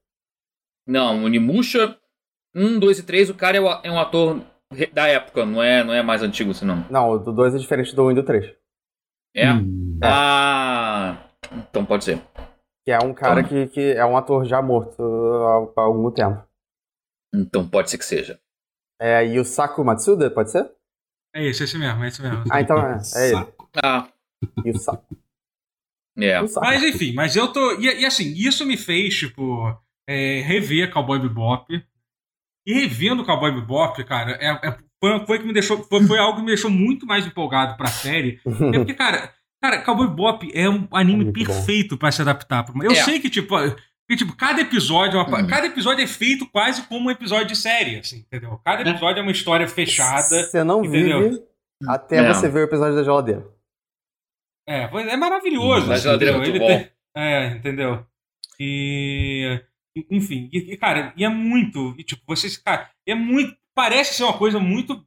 [SPEAKER 2] Não, o Onimusha 1, 2 e 3, o cara é, é um ator da época, não é, não é mais antigo assim, não.
[SPEAKER 3] Não, o do 2 é diferente do 1 e do 3.
[SPEAKER 2] É?
[SPEAKER 3] Hum.
[SPEAKER 2] Ah, então pode ser.
[SPEAKER 3] Que é um cara que, que é um ator já morto há, há algum tempo.
[SPEAKER 2] Então pode ser que seja.
[SPEAKER 3] É Yusaku Matsuda, pode ser?
[SPEAKER 1] É esse, esse mesmo, é esse mesmo.
[SPEAKER 3] Ah, então é, é ele.
[SPEAKER 2] Ah.
[SPEAKER 3] Yusaku.
[SPEAKER 2] É.
[SPEAKER 3] Yusaku.
[SPEAKER 1] Mas enfim, mas eu tô. E, e assim, isso me fez, tipo, é, rever Cowboy Bebop. E revendo Cowboy Bebop, cara, é, é, foi, foi, que me deixou, foi, foi algo que me deixou muito mais empolgado pra série. *laughs* é porque, cara, Cara, Cowboy Bop é um anime é perfeito para se adaptar. Eu é. sei que, tipo, que, tipo, cada episódio, uma, uhum. cada episódio é feito quase como um episódio de série, assim, entendeu? Cada é. episódio é, é uma história fechada.
[SPEAKER 3] Você não entendeu? vive até é. você ver o episódio da geladeira.
[SPEAKER 1] É, é maravilhoso.
[SPEAKER 2] Da geladeira é Ele bom. Tem,
[SPEAKER 1] é, entendeu? E. Enfim, e, cara, e é muito. E, tipo, vocês, cara, é muito. Parece ser uma coisa muito.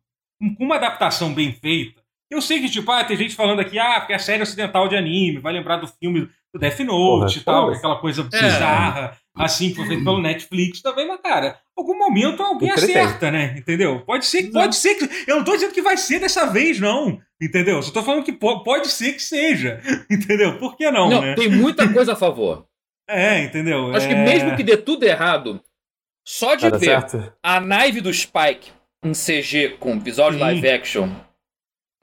[SPEAKER 1] com uma adaptação bem feita eu sei que, tipo, ah, tem gente falando aqui, ah, porque é série ocidental de anime, vai lembrar do filme do Death Note e tal, aquela coisa é. bizarra, assim, que foi feito pelo Netflix também, mas, cara, algum momento alguém acerta, né? Entendeu? Pode ser, pode ser que. Eu não tô dizendo que vai ser dessa vez, não. Entendeu? Só tô falando que pode ser que seja. *laughs* Entendeu? Por que não? Não, né?
[SPEAKER 2] tem muita coisa a favor. *laughs*
[SPEAKER 1] É, entendeu?
[SPEAKER 2] Acho
[SPEAKER 1] é...
[SPEAKER 2] que mesmo que dê tudo errado, só de ver certo. a naive do Spike em CG com visual de live action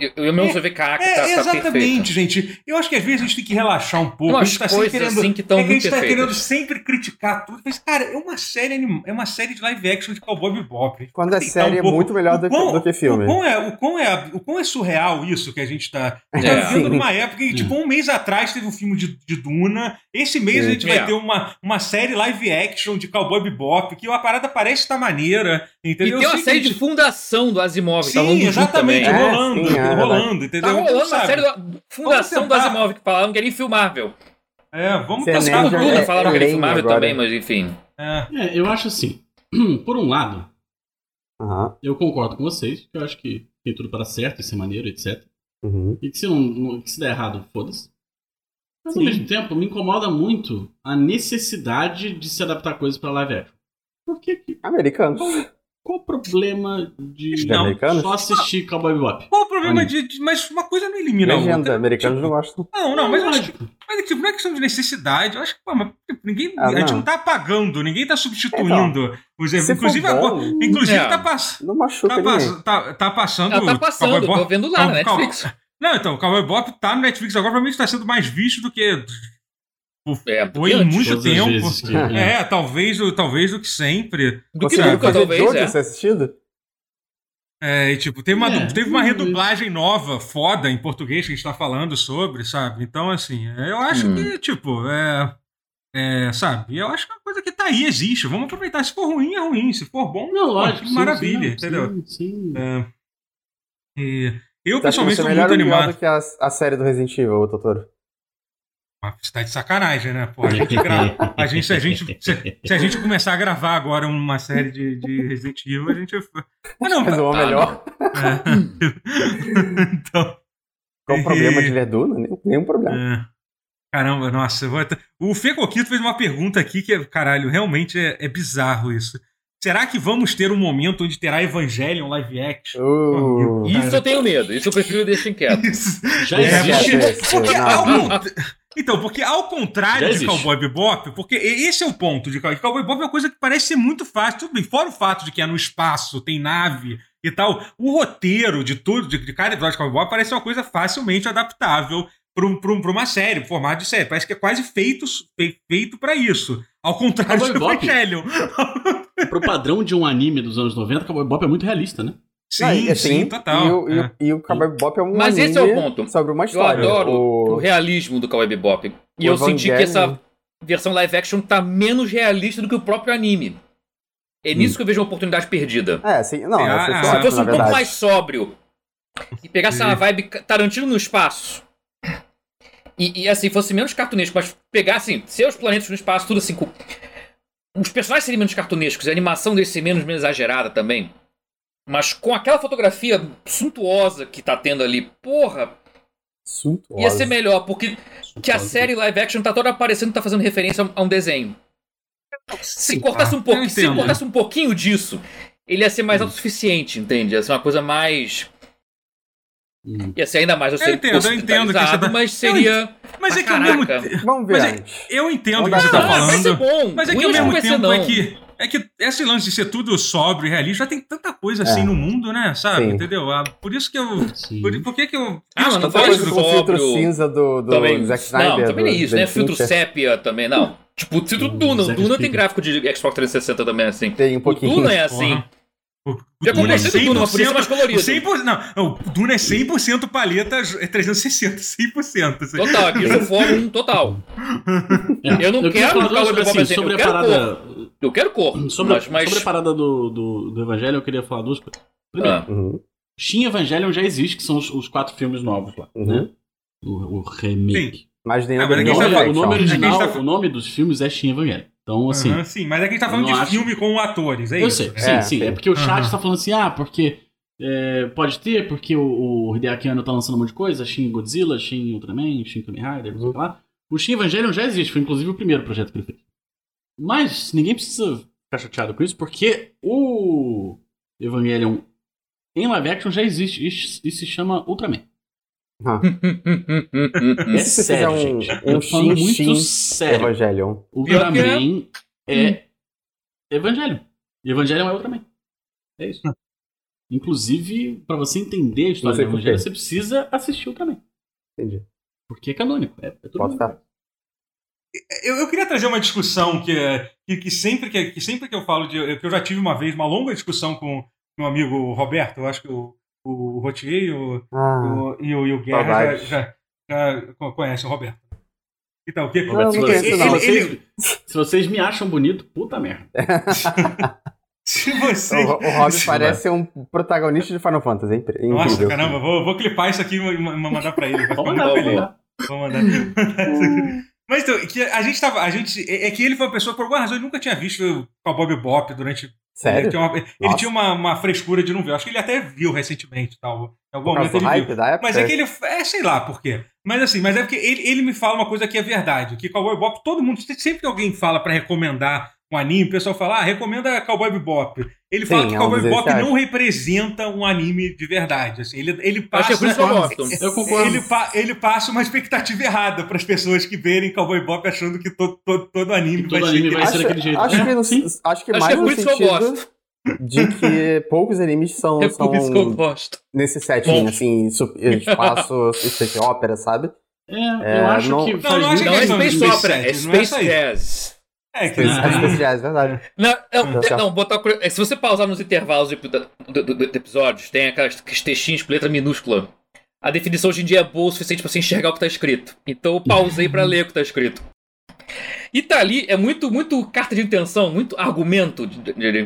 [SPEAKER 2] eu, eu mesmo é, ver, caraca, é, tá, tá
[SPEAKER 1] Exatamente, gente. Eu acho que às vezes a gente tem que relaxar um pouco.
[SPEAKER 2] Umas a gente tá
[SPEAKER 1] sempre
[SPEAKER 2] querendo, assim que estão
[SPEAKER 1] é
[SPEAKER 2] que a
[SPEAKER 1] gente
[SPEAKER 2] tá
[SPEAKER 1] querendo sempre criticar tudo. Mas, cara, é uma série é uma série de live action de Cowboy Bebop.
[SPEAKER 3] Quando é série um é muito melhor do, quão, do, que filme.
[SPEAKER 1] O quão, é, o, quão é, o quão é surreal isso que a gente tá, a gente tá é. vivendo numa época que, tipo, um mês atrás teve um filme de, de Duna. Esse mês Sim. a gente vai é. ter uma, uma série live action de Cowboy Bebop, que a parada parece estar maneira. Entendeu?
[SPEAKER 2] E tem uma série de fundação do Asimov.
[SPEAKER 1] Sim, tá exatamente, rolando, rolando, entendeu?
[SPEAKER 2] Tá rolando uma série da Fundação do Asimov que falaram que era infilmável.
[SPEAKER 1] É, vamos
[SPEAKER 2] tentar. Tudo é, falaram que era infilmável agora. também, mas enfim.
[SPEAKER 4] É. é. eu acho assim. *clears throat* Por um lado,
[SPEAKER 3] uhum.
[SPEAKER 4] eu concordo com vocês, que eu acho que tem tudo para certo, ser maneiro, etc.
[SPEAKER 3] Uhum.
[SPEAKER 4] E que se, não, que se der errado, foda-se. Mas Sim. ao mesmo tempo, me incomoda muito a necessidade de se adaptar coisas para live action. Por que que...
[SPEAKER 3] Americanos.
[SPEAKER 4] Qual o problema de
[SPEAKER 3] não,
[SPEAKER 4] só assistir Cowboy Bebop?
[SPEAKER 1] Qual o problema de, de, Mas uma coisa não elimina
[SPEAKER 3] Legenda, a outra. americanos
[SPEAKER 1] tipo,
[SPEAKER 3] não gostam.
[SPEAKER 1] Não, não, mas eu acho que, mas, tipo, não é questão de necessidade. Eu acho que pô, mas, tipo, ninguém, ah, a gente não tá apagando, ninguém tá substituindo. Então,
[SPEAKER 3] por
[SPEAKER 1] exemplo, inclusive, agora, inclusive é. tá passando.
[SPEAKER 3] Não machuca
[SPEAKER 1] tá, pass, tá, tá passando.
[SPEAKER 2] Ela tá passando, tô vendo lá na Netflix.
[SPEAKER 1] Não, então, o Cowboy Bop tá no Netflix agora, provavelmente tá sendo mais visto do que
[SPEAKER 2] é,
[SPEAKER 1] foi em muito tempo. Que, é. talvez, talvez do que sempre.
[SPEAKER 3] Do que nunca, talvez. É. assistido?
[SPEAKER 1] É, e tipo, teve uma, é, teve uma redublagem nova, foda, em português, que a gente tá falando sobre, sabe? Então, assim, é, eu acho hum. que, tipo, é. É, sabe? Eu acho que é uma coisa que tá aí, existe. Vamos aproveitar. Se for ruim, é ruim. Se for bom,
[SPEAKER 4] não, lógico,
[SPEAKER 1] maravilha,
[SPEAKER 4] sim,
[SPEAKER 1] entendeu?
[SPEAKER 4] Sim, sim.
[SPEAKER 1] É, e eu, pessoalmente,
[SPEAKER 3] tô
[SPEAKER 1] muito animado.
[SPEAKER 3] do que a, a série do Resident Evil, Totoro?
[SPEAKER 1] Você tá de sacanagem, né? Pô, a gente, gra... *laughs* a gente, se, a gente se, se, a gente começar a gravar agora uma série de, de Resident Evil, a gente.
[SPEAKER 3] Ah, *laughs* não, Mas tá, melhor. É. *laughs* então. Qual o problema de ler Duna? Nenhum problema. É.
[SPEAKER 1] Caramba, nossa. Vou... O Fê Coquito fez uma pergunta aqui que, é, caralho, realmente é, é bizarro isso. Será que vamos ter um momento onde terá Evangelion live action?
[SPEAKER 2] Uh, isso eu tenho medo. Isso eu prefiro deixar quieto. Isso. Já existe.
[SPEAKER 1] Porque, ao, então, porque ao contrário de Cowboy Bebop, porque esse é o ponto de Cowboy, Cowboy Bebop é uma coisa que parece ser muito fácil. Tudo bem, fora o fato de que é no espaço, tem nave e tal, o roteiro de tudo, de, de cada episódio de Cowboy Bebop parece uma coisa facilmente adaptável para um, um, uma série, um formato de série. Parece que é quase feito, feito para isso. Ao contrário Cowboy do Evangelion. *laughs* *laughs*
[SPEAKER 4] Pro padrão de um anime dos anos 90, Cowboy Bebop é muito realista, né?
[SPEAKER 3] Sim, ah, sim, sim, total. E o, é. e o, Cowboy Bebop é um Mas esse é o ponto. sobre uma história.
[SPEAKER 2] Eu adoro o, o realismo do Cowboy Bebop. E eu senti que essa versão live action tá menos realista do que o próprio anime. É nisso hum. que eu vejo uma oportunidade perdida.
[SPEAKER 3] É, sim. Não, é,
[SPEAKER 2] ah, se fosse um pouco mais sóbrio e pegasse essa vibe Tarantino no espaço e, e, assim, fosse menos cartunesco, mas pegasse, assim, seus planetas no espaço, tudo assim, com... os personagens seriam menos cartunescos, a animação deles ser menos, menos exagerada também. Mas com aquela fotografia suntuosa que tá tendo ali, porra. Suntuosa. Ia ser melhor, porque suntuosa. que a série live action tá toda aparecendo tá fazendo referência a um desenho. Se cortasse, um pouco, se cortasse um pouquinho disso, ele ia ser mais autossuficiente, entende? Ia ser uma coisa mais Hum. Ia ser ainda mais eu, eu entendo, eu entendo que você tá... mas seria.
[SPEAKER 1] Mas é que ao mesmo tempo. Vamos ver. É... eu entendo o que você tá falando. Vai ser bom. Mas é que ao mesmo tempo é que. É que esse lance de ser tudo sóbrio e realista já tem tanta coisa assim é. no mundo, né? Sabe? Sim. Entendeu? Ah, por isso que eu. Por, por que que eu.
[SPEAKER 2] Ah,
[SPEAKER 1] mas
[SPEAKER 2] não faz
[SPEAKER 3] do filtro cinza do, do
[SPEAKER 2] também,
[SPEAKER 3] Zack Snyder.
[SPEAKER 2] Não, também é isso, né? Filtro sépia também, não. Tipo, o filtro Duna. O Duna tem gráfico de Xbox 360 também, assim.
[SPEAKER 3] Tem um pouquinho.
[SPEAKER 2] O Duna é assim. O, Já Duna é 100%, Duna, por isso é mais colorido.
[SPEAKER 1] 100%, não, o Duna é 100% paleta, é 360, 100%.
[SPEAKER 2] Assim. Total, aqui eu fogo total. É. Eu não eu quero falar
[SPEAKER 4] sobre, assim, sobre eu a parada...
[SPEAKER 2] Cor. Eu quero cor.
[SPEAKER 4] Sobre, mas, mas... sobre a parada do, do, do Evangelho, eu queria falar duas coisas. Primeiro, ah. uhum. Shin Evangelion já existe, que são os, os quatro filmes novos lá, uhum. né? O, o remake. Sim.
[SPEAKER 3] Mas nem
[SPEAKER 4] ah, mas o, nome original, tá... o nome dos filmes é Shin Evangelion. Então, assim. Uhum,
[SPEAKER 1] sim, mas é que a gente tá falando de acho... filme com atores, é
[SPEAKER 4] eu
[SPEAKER 1] isso?
[SPEAKER 4] Eu sei, é, sim, sim. É porque o chat uhum. tá falando assim, ah, porque. É, pode ter, porque o, o Hideaki Anno tá lançando um monte de coisa, Shin Godzilla, Shin Ultraman, Shin Kamen Rider, uhum. lá. O Shin Evangelion já existe, foi inclusive o primeiro projeto que ele fez. Mas ninguém precisa ficar chateado com isso, porque o Evangelion em live action já existe e se chama Ultraman. Ah. *laughs* é sério, um, gente. Um xin, muito sério.
[SPEAKER 3] Evangelion.
[SPEAKER 4] Ultraman é, é Evangelion. E Evangelion é Ultraman. É isso. Inclusive, para você entender a história do Evangelho, você precisa assistir Ultraman.
[SPEAKER 3] Entendi.
[SPEAKER 4] Porque é canônico. É, é
[SPEAKER 3] Pode ficar.
[SPEAKER 1] Eu, eu, queria trazer uma discussão que, que, que, sempre que, que sempre que eu falo de. que eu já tive uma vez uma longa discussão com meu amigo Roberto, eu acho que o, o Rotier e o, ah, o, e o, e o Guerra já, já, já conhecem o Roberto. Então, o que
[SPEAKER 3] não, não conheço, ele,
[SPEAKER 4] não. Ele, se vocês me acham bonito, puta merda. *laughs*
[SPEAKER 1] se vocês...
[SPEAKER 3] O, o Rob parece um protagonista de Final Fantasy, hein?
[SPEAKER 1] Nossa, caramba, vou, vou clipar isso aqui e mandar pra ele. Vou mandar pra ele. Vou mandar. *laughs* *laughs* Mas então, que a gente tava. A gente, é, é que ele foi uma pessoa que, por alguma razão, ele nunca tinha visto o Bob Bop durante
[SPEAKER 3] Sério?
[SPEAKER 1] Ele tinha, uma, ele tinha uma, uma, frescura de não ver. Acho que ele até viu recentemente tal. Em algum momento ele viu. Mas é que ele. É, sei lá por quê. Mas assim, mas é porque ele, ele me fala uma coisa que é verdade. Que Cowboy Bop, todo mundo. Sempre que alguém fala para recomendar um anime, o pessoal fala, ah, recomenda Cowboy Bebop. Ele fala Sim, que é Cowboy Bebop não representa um anime de verdade. Assim, ele, ele passa. Acho que é por isso eu, gosto. *laughs* eu concordo. Ele, ele passa uma expectativa errada para as pessoas que verem Cowboy Bebop achando que todo, todo, todo anime,
[SPEAKER 4] todo vai, anime ser, vai ser daquele jeito.
[SPEAKER 3] Acho, que, Sim. acho que acho mais que é no sentido de que poucos animes são, é são nesse setting, assim, espaço, *laughs* space opera, sabe?
[SPEAKER 4] É, é, eu acho não, que
[SPEAKER 2] não, não, não é Space Opera, é Space Jazz.
[SPEAKER 3] É, que. Space Jazz, verdade.
[SPEAKER 2] Não, não, não botar, se você pausar nos intervalos de, do, do, episódios, tem aquelas, aqueles textinhos com letra minúscula. A definição hoje em dia é boa o suficiente pra você enxergar o que tá escrito. Então eu pausei para *laughs* ler o que tá escrito. E tá ali, é muito, muito carta de intenção, muito argumento.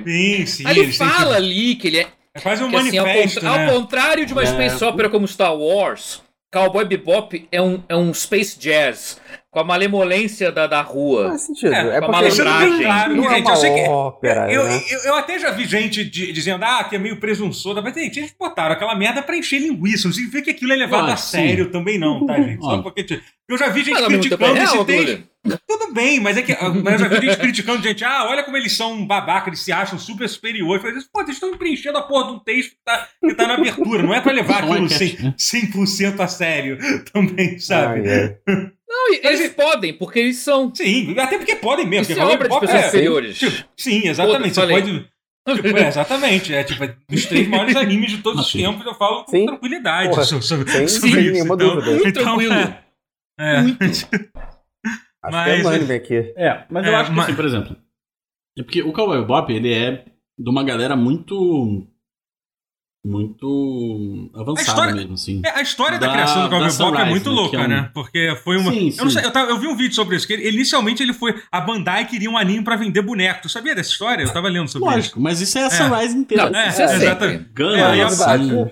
[SPEAKER 1] Sim, sim.
[SPEAKER 2] Aí ele fala ali que ele é.
[SPEAKER 1] É quase um que, manifesto.
[SPEAKER 2] Assim, ao, né? ao, contrário de uma é. space opera como Star Wars, Cowboy Bebop é um, é um space jazz com a malemolência da, da rua.
[SPEAKER 3] Faz sentido.
[SPEAKER 1] É,
[SPEAKER 3] É,
[SPEAKER 2] com a malandragem.
[SPEAKER 1] é claro,
[SPEAKER 3] não é
[SPEAKER 1] gente.
[SPEAKER 3] uma
[SPEAKER 1] Eu sei que.
[SPEAKER 3] ópera,
[SPEAKER 1] Eu,
[SPEAKER 3] né?
[SPEAKER 1] eu, eu até já vi gente de- dizendo, ah, que é meio presunçoso, mas gente, eles botaram aquela merda pra encher linguiça. Não significa que aquilo é levado
[SPEAKER 4] Ah,
[SPEAKER 1] a
[SPEAKER 4] sim.
[SPEAKER 1] sério também, não, tá, gente? Só
[SPEAKER 4] Ah.
[SPEAKER 1] porque. Eu já vi gente
[SPEAKER 2] é
[SPEAKER 1] criticando esse texto. Tudo bem, mas é que. Mas eu já vi gente criticando, gente, ah, olha como eles são babaca, eles se acham super superiores. Eu falei, pô, eles estão preenchendo a porra de um texto que tá, que tá na abertura, não é pra levar
[SPEAKER 4] é
[SPEAKER 1] aquilo
[SPEAKER 4] catch,
[SPEAKER 1] 100%,
[SPEAKER 4] né?
[SPEAKER 1] 100% a sério também, sabe?
[SPEAKER 3] Ai.
[SPEAKER 2] Não, e eles podem, porque eles são.
[SPEAKER 1] Sim, até porque podem mesmo.
[SPEAKER 2] Isso
[SPEAKER 1] porque
[SPEAKER 2] é obra de
[SPEAKER 1] Cowboy
[SPEAKER 2] pessoas
[SPEAKER 1] Bebop
[SPEAKER 2] superiores.
[SPEAKER 1] Tipo, sim, exatamente. Você
[SPEAKER 2] Foda-se,
[SPEAKER 1] pode. Tipo, é, exatamente. É tipo, é dos três *laughs* maiores animes de todos os
[SPEAKER 4] Sim.
[SPEAKER 1] tempos, eu falo com
[SPEAKER 3] Sim.
[SPEAKER 1] tranquilidade
[SPEAKER 3] Porra,
[SPEAKER 1] so- sobre,
[SPEAKER 3] sem-
[SPEAKER 1] sobre
[SPEAKER 3] sem
[SPEAKER 1] isso.
[SPEAKER 3] nenhuma
[SPEAKER 1] então,
[SPEAKER 3] dúvida.
[SPEAKER 2] Muito
[SPEAKER 1] então,
[SPEAKER 2] tranquilo.
[SPEAKER 1] é, é.
[SPEAKER 2] Muito. *laughs*
[SPEAKER 3] Acho
[SPEAKER 1] Mas-
[SPEAKER 3] que é unânime aqui.
[SPEAKER 4] É, mas eu
[SPEAKER 1] É,
[SPEAKER 4] acho que
[SPEAKER 1] mas-
[SPEAKER 4] assim, por exemplo. É porque o Cowboy Bebop, ele é de uma galera muito. Muito avançada
[SPEAKER 1] história-
[SPEAKER 4] mesmo, assim.
[SPEAKER 1] É, a história da,
[SPEAKER 4] Da-
[SPEAKER 1] criação do Cowboy Bebop é muito
[SPEAKER 4] né,
[SPEAKER 1] louca,
[SPEAKER 4] que é um-
[SPEAKER 1] né? Porque foi uma.
[SPEAKER 4] Sim,
[SPEAKER 1] eu, sei, eu, tava- eu vi um vídeo sobre isso, que ele- inicialmente ele foi. A Bandai queria um anime pra vender boneco. Tu sabia dessa história? Eu tava lendo sobre isso.
[SPEAKER 4] Lógico, mas isso é a Sunrise inteira.
[SPEAKER 2] Não,
[SPEAKER 1] É,
[SPEAKER 2] isso é, sempre.
[SPEAKER 1] exatamente.
[SPEAKER 4] Gana,
[SPEAKER 1] É,
[SPEAKER 3] É
[SPEAKER 4] assim.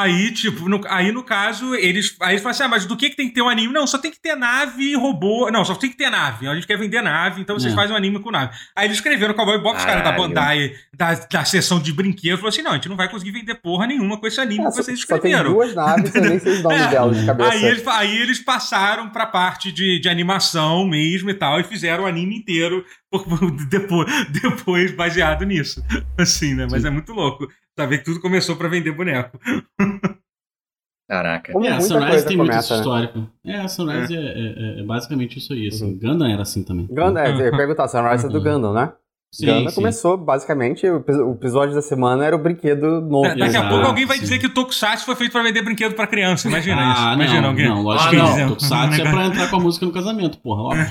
[SPEAKER 1] Aí, tipo, no, aí no caso, eles. Aí eles falam assim: ah, mas do que, que tem que ter um anime? Não, só tem que ter nave e robô. Não, só tem que ter nave. A gente quer vender nave, então vocês
[SPEAKER 4] É.
[SPEAKER 1] fazem um anime com nave. Aí eles escreveram Cowboy Bebop, os caras da. Bandai, da, da seção de brinquedos, falaram assim: não, a gente não vai conseguir vender porra nenhuma com esse anime
[SPEAKER 3] É,
[SPEAKER 1] que vocês
[SPEAKER 3] só tem
[SPEAKER 1] escreveram.
[SPEAKER 3] duas naves, eu nem sei os *laughs* nomes
[SPEAKER 1] É.
[SPEAKER 3] delas de cabeça.
[SPEAKER 1] Aí eles, aí eles passaram pra parte de, de animação mesmo e tal, e fizeram o anime inteiro *laughs* depois, depois baseado nisso. Assim, né? Mas
[SPEAKER 4] Sim.
[SPEAKER 1] é muito louco saber que tudo começou pra vender boneco.
[SPEAKER 2] Caraca.
[SPEAKER 3] Como
[SPEAKER 4] É, a Sunrise tem muito esse
[SPEAKER 3] começa, né?
[SPEAKER 4] histórico. É, a Sunrise é, é- é basicamente isso aí. Assim.
[SPEAKER 3] Uhum.
[SPEAKER 4] Gundam era assim também.
[SPEAKER 3] Gundam, é, eu ia perguntar, Sunrise é do
[SPEAKER 4] Uhum.
[SPEAKER 3] Gundam, né?
[SPEAKER 4] Sim,
[SPEAKER 3] Gundam
[SPEAKER 4] sim.
[SPEAKER 3] começou, basicamente, o epi- o episódio da semana era o brinquedo novo.
[SPEAKER 1] Da- Daqui a
[SPEAKER 4] Exato,
[SPEAKER 1] pouco alguém vai
[SPEAKER 4] sim.
[SPEAKER 1] dizer que o Tokusatsu foi feito pra vender brinquedo pra criança. Imagina
[SPEAKER 4] Ah,
[SPEAKER 1] isso.
[SPEAKER 4] não,
[SPEAKER 1] Imagina alguém.
[SPEAKER 4] não, lógico
[SPEAKER 2] Ah,
[SPEAKER 4] que
[SPEAKER 2] não.
[SPEAKER 4] não. Tokusatsu é pra *laughs* entrar com a música no casamento, porra. *laughs* Óbvio.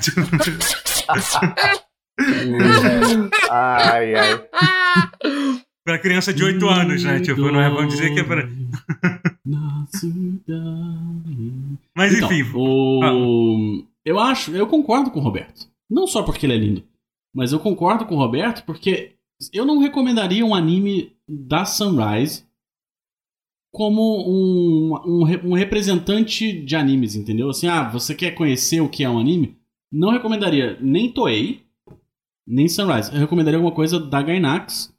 [SPEAKER 4] *laughs*
[SPEAKER 3] Ai, ai.
[SPEAKER 1] pra criança de 8 anos, né? Tipo, não é, vamos dizer que é pra. *laughs* Mas
[SPEAKER 4] Então,
[SPEAKER 1] enfim.
[SPEAKER 4] o... eu acho, eu concordo com o Roberto. Não só porque ele é lindo, mas eu concordo com o Roberto porque eu não recomendaria um anime da Sunrise como um, um, um representante de animes, entendeu? Assim, ah, você quer conhecer o que é um anime? Não recomendaria nem Toei, nem Sunrise. Eu recomendaria alguma coisa da Gainax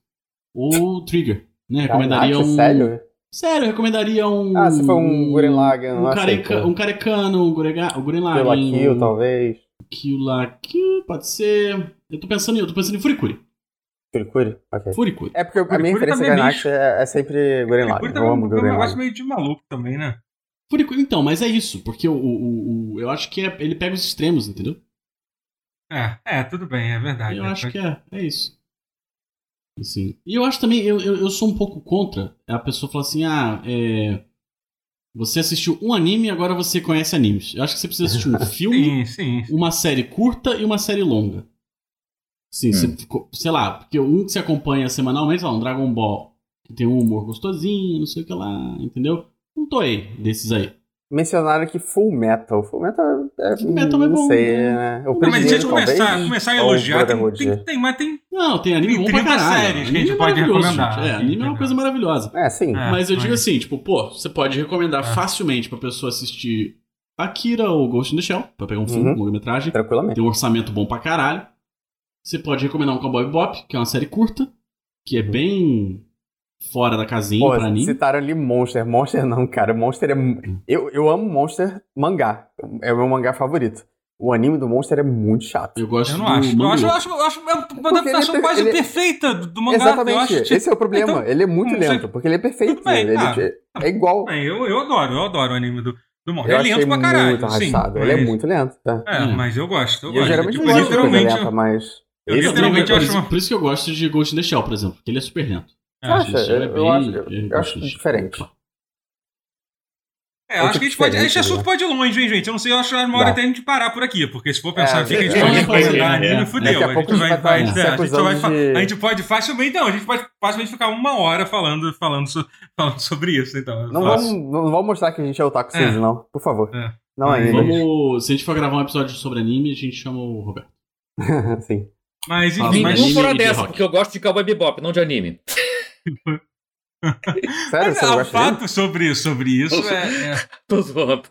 [SPEAKER 4] ou Trigger. Né? Recomendaria
[SPEAKER 3] Caraca,
[SPEAKER 4] um.
[SPEAKER 3] Sério?
[SPEAKER 4] Sério, eu recomendaria um.
[SPEAKER 3] Ah, se for um Lagann,
[SPEAKER 4] Um, careca, um carecano, um Gurega,
[SPEAKER 3] Pela
[SPEAKER 4] Lagann.
[SPEAKER 3] Kill,
[SPEAKER 4] um
[SPEAKER 3] talvez.
[SPEAKER 4] Kill la Kill, pode ser. Eu tô pensando em, eu tô pensando em Furikuri.
[SPEAKER 3] Furikuri? Ok.
[SPEAKER 4] Furikuri.
[SPEAKER 3] É porque a minha
[SPEAKER 1] Furikuri
[SPEAKER 3] referência
[SPEAKER 1] é
[SPEAKER 3] Gainax é, é sempre Gurren
[SPEAKER 1] Furikuri
[SPEAKER 3] Lagann.
[SPEAKER 1] também
[SPEAKER 3] Eu
[SPEAKER 1] é um negócio meio de maluco também, né?
[SPEAKER 4] Furikuri, então, mas é isso, porque o, o, o- eu acho que é- ele pega os extremos, entendeu?
[SPEAKER 1] É, é, tudo bem, é verdade.
[SPEAKER 4] eu acho que é, é isso. Assim. E eu acho também, eu, eu, eu sou um pouco contra a pessoa falar assim, ah, é. Você assistiu um anime e agora você conhece animes. Eu acho que você precisa assistir um *laughs* filme,
[SPEAKER 1] Sim, sim.
[SPEAKER 4] uma série curta e uma série longa. Sim,
[SPEAKER 1] Hum.
[SPEAKER 4] você ficou- sei lá, porque um que você acompanha semanalmente, sei lá, um Dragon Ball, que tem um humor gostosinho, não sei o que lá, entendeu? Um Toei desses aí.
[SPEAKER 3] Mencionaram aqui Full Metal. Full Metal é.
[SPEAKER 4] Full Metal é
[SPEAKER 3] não
[SPEAKER 4] bom,
[SPEAKER 3] sei,
[SPEAKER 4] né?
[SPEAKER 3] né? O
[SPEAKER 1] Não, mas a gente começar, começar a elogiar, tem, tem, tem, mas tem.
[SPEAKER 4] Não, tem anime
[SPEAKER 1] Tem
[SPEAKER 4] bom pra
[SPEAKER 1] 30
[SPEAKER 4] caralho.
[SPEAKER 1] séries que a
[SPEAKER 4] Anime
[SPEAKER 1] gente
[SPEAKER 4] é
[SPEAKER 1] pode recomendar.
[SPEAKER 4] gente. É, anime é uma coisa maravilhosa.
[SPEAKER 3] É, sim.
[SPEAKER 1] É,
[SPEAKER 4] mas eu digo assim, tipo, pô, você pode recomendar
[SPEAKER 1] É.
[SPEAKER 4] facilmente pra pessoa assistir Akira ou Ghost in the Shell, pra pegar um filme,
[SPEAKER 3] Uhum.
[SPEAKER 4] longa-metragem.
[SPEAKER 3] Tranquilamente.
[SPEAKER 4] Tem um orçamento bom pra caralho. Você pode recomendar um Cowboy Bebop, que é uma série curta, que é bem fora da casinha
[SPEAKER 3] Pô,
[SPEAKER 4] pra anime.
[SPEAKER 3] citaram ali Monster. Monster não, cara. Monster é.
[SPEAKER 4] Hum.
[SPEAKER 3] Eu, eu amo Monster mangá. É o meu mangá favorito. O anime do Monster é muito chato.
[SPEAKER 4] Eu gosto
[SPEAKER 1] Eu não
[SPEAKER 4] do
[SPEAKER 1] acho. Eu acho, eu acho, eu acho uma
[SPEAKER 3] ele é
[SPEAKER 1] adaptação
[SPEAKER 3] per-
[SPEAKER 1] quase
[SPEAKER 3] ele é-
[SPEAKER 1] perfeita do, do mangá.
[SPEAKER 3] Exatamente.
[SPEAKER 1] Eu acho,
[SPEAKER 3] Esse é o problema.
[SPEAKER 1] então,
[SPEAKER 3] ele é muito
[SPEAKER 1] não sei.
[SPEAKER 3] lento, porque ele é perfeito.
[SPEAKER 1] Tudo bem,
[SPEAKER 3] ele
[SPEAKER 1] ah,
[SPEAKER 3] é igual.
[SPEAKER 1] bem, eu, eu adoro, eu adoro o anime do, do Monster.
[SPEAKER 3] Eu
[SPEAKER 1] É lento pra caralho.
[SPEAKER 3] muito
[SPEAKER 1] sim,
[SPEAKER 3] arrastado. Ele é muito lento. Tá?
[SPEAKER 1] É,
[SPEAKER 4] Hum.
[SPEAKER 1] mas eu gosto. Eu,
[SPEAKER 3] eu
[SPEAKER 1] gosto.
[SPEAKER 3] geralmente
[SPEAKER 1] tipo,
[SPEAKER 3] gosto
[SPEAKER 1] literalmente.
[SPEAKER 3] lenta, mas.
[SPEAKER 1] eu literalmente acho uma-
[SPEAKER 4] por isso que eu gosto de Ghost in the Shell, por exemplo, porque ele é super lento.
[SPEAKER 1] É,
[SPEAKER 3] Acha?
[SPEAKER 4] The Shell
[SPEAKER 3] Eu- eu acho- eu
[SPEAKER 4] gosto
[SPEAKER 3] acho diferente.
[SPEAKER 1] É, acho que a gente pode. Esse assunto
[SPEAKER 3] né?
[SPEAKER 1] pode ir longe, hein, gente? Eu não sei, eu acho que uma hora até a gente parar por aqui, porque se for pensar
[SPEAKER 3] É,
[SPEAKER 1] assim, que a gente
[SPEAKER 3] é,
[SPEAKER 1] pode
[SPEAKER 3] é,
[SPEAKER 1] recomendar
[SPEAKER 4] é,
[SPEAKER 1] anime,
[SPEAKER 4] é.
[SPEAKER 1] fudeu.
[SPEAKER 3] A
[SPEAKER 1] gente
[SPEAKER 3] a
[SPEAKER 1] vai,
[SPEAKER 3] gente
[SPEAKER 1] vai,
[SPEAKER 3] vai estar
[SPEAKER 1] é, a gente só vai
[SPEAKER 3] acusando
[SPEAKER 1] fa-
[SPEAKER 3] de-
[SPEAKER 1] a gente pode facilmente, não, a gente pode facilmente ficar uma hora falando, falando, so- falando sobre isso, então.
[SPEAKER 3] Não
[SPEAKER 1] Fácil.
[SPEAKER 3] vamos, não vamos mostrar que a gente é o Taco
[SPEAKER 1] É.
[SPEAKER 3] Não. Por favor.
[SPEAKER 1] É.
[SPEAKER 3] Não ainda.
[SPEAKER 4] Vamos, se a gente for gravar um episódio sobre anime, a gente chama o Roberto. *laughs*
[SPEAKER 3] Sim.
[SPEAKER 1] Mas enfim,
[SPEAKER 4] mas anime
[SPEAKER 2] fora
[SPEAKER 4] de
[SPEAKER 2] dessa, porque eu gosto de Cowboy Bebop, não de anime. *laughs*
[SPEAKER 3] Sério,
[SPEAKER 1] mas
[SPEAKER 3] você não
[SPEAKER 1] o fato sobre, sobre isso é- é
[SPEAKER 2] Tô zoando.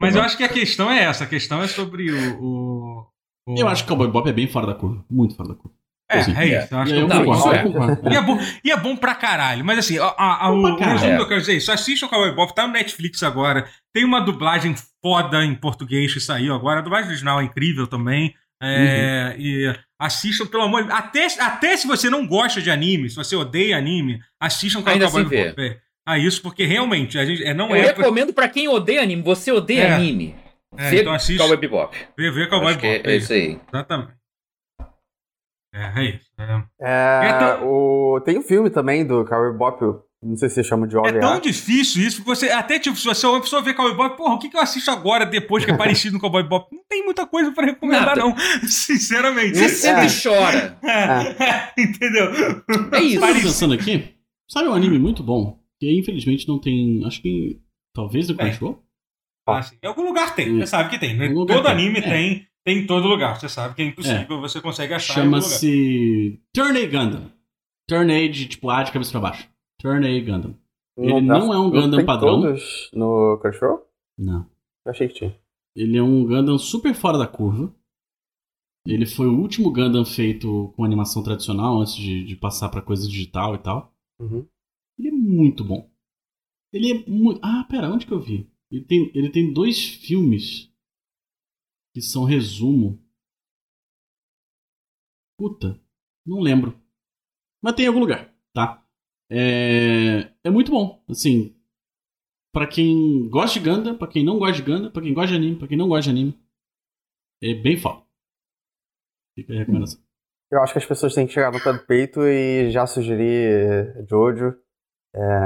[SPEAKER 1] Mas eu acho que a questão é essa. A questão é sobre o. o, o...
[SPEAKER 4] Eu acho que o Cowboy Bop é bem fora da curva. Muito fora da curva.
[SPEAKER 1] É,
[SPEAKER 4] assim,
[SPEAKER 1] é isso. Eu acho
[SPEAKER 4] E
[SPEAKER 1] que
[SPEAKER 4] eu
[SPEAKER 2] Não,
[SPEAKER 4] concordo,
[SPEAKER 2] é-.
[SPEAKER 1] E é, bom, e é bom pra caralho. Mas assim, a, a, a, o resumo que
[SPEAKER 2] É.
[SPEAKER 1] eu quero dizer é isso. Assistam o Cowboy Bop, tá no Netflix agora. Tem uma dublagem foda em português que saiu agora. A dublagem original é incrível também. É, E assistam, pelo amor de até, até se você não gosta de anime, se você odeia anime, assistam o
[SPEAKER 2] Ainda
[SPEAKER 1] Cowboy
[SPEAKER 2] assim vê.
[SPEAKER 1] Bop. É, a isso, porque realmente a gente, é, não
[SPEAKER 2] Eu
[SPEAKER 1] é pra
[SPEAKER 2] recomendo pra quem odeia anime. Você odeia
[SPEAKER 1] É.
[SPEAKER 2] anime.
[SPEAKER 1] É,
[SPEAKER 2] Vê
[SPEAKER 1] então assiste.
[SPEAKER 2] Cowboy Bebop.
[SPEAKER 1] ver, ver Cowboy
[SPEAKER 2] Acho
[SPEAKER 1] Bop.
[SPEAKER 2] que é, é isso aí.
[SPEAKER 1] Exatamente. É, é isso. É,
[SPEAKER 3] É,
[SPEAKER 1] É tão-
[SPEAKER 3] o... Tem um filme também do Cowboy Bop, eu não sei se você chama de
[SPEAKER 1] É
[SPEAKER 3] OVA.
[SPEAKER 1] tão difícil isso, porque você, até tipo, se você uma pessoa vê Cowboy Bop, porra, o que, que eu assisto agora, depois que é *laughs* parecido no Cowboy Bop? Não tem muita coisa pra recomendar,
[SPEAKER 2] Nada.
[SPEAKER 1] não. *laughs* Sinceramente.
[SPEAKER 2] Você
[SPEAKER 3] É.
[SPEAKER 2] senta e chora.
[SPEAKER 1] É, *laughs* Entendeu?
[SPEAKER 2] É isso.
[SPEAKER 4] Tô pensando aqui, sabe um anime muito bom? Que infelizmente não tem. Acho que. Talvez no Crunchyroll?
[SPEAKER 1] Assim, em algum lugar tem, você sabe que tem. Né? Todo
[SPEAKER 4] tem.
[SPEAKER 1] anime
[SPEAKER 4] É.
[SPEAKER 1] tem, tem em todo lugar. Você sabe que é impossível, você consegue achar.
[SPEAKER 4] Chama-se. Turn A Gundam. Turn A de tipo A de cabeça pra baixo. Turn A Gundam. Ele não é um Gundam padrão.
[SPEAKER 3] todos no Crunchyroll?
[SPEAKER 4] Não.
[SPEAKER 3] Eu achei que tinha.
[SPEAKER 4] Ele é um Gundam super fora da curva. Ele foi o último Gundam feito com animação tradicional antes de, de passar pra coisa digital e tal.
[SPEAKER 3] Uhum.
[SPEAKER 4] Ele é muito bom. Ele é muito. Ah, pera, onde que eu vi? Ele tem, ele tem dois filmes que são resumo. Puta, não lembro. Mas tem em algum lugar? É, é muito bom. Assim, Pra quem gosta de Gundam, pra quem não gosta de Gundam, pra quem gosta de anime, pra quem não gosta de anime. É bem foda. Fica a recomendação.
[SPEAKER 3] Eu acho que as pessoas têm que chegar no pé do peito e já sugerir Jojo.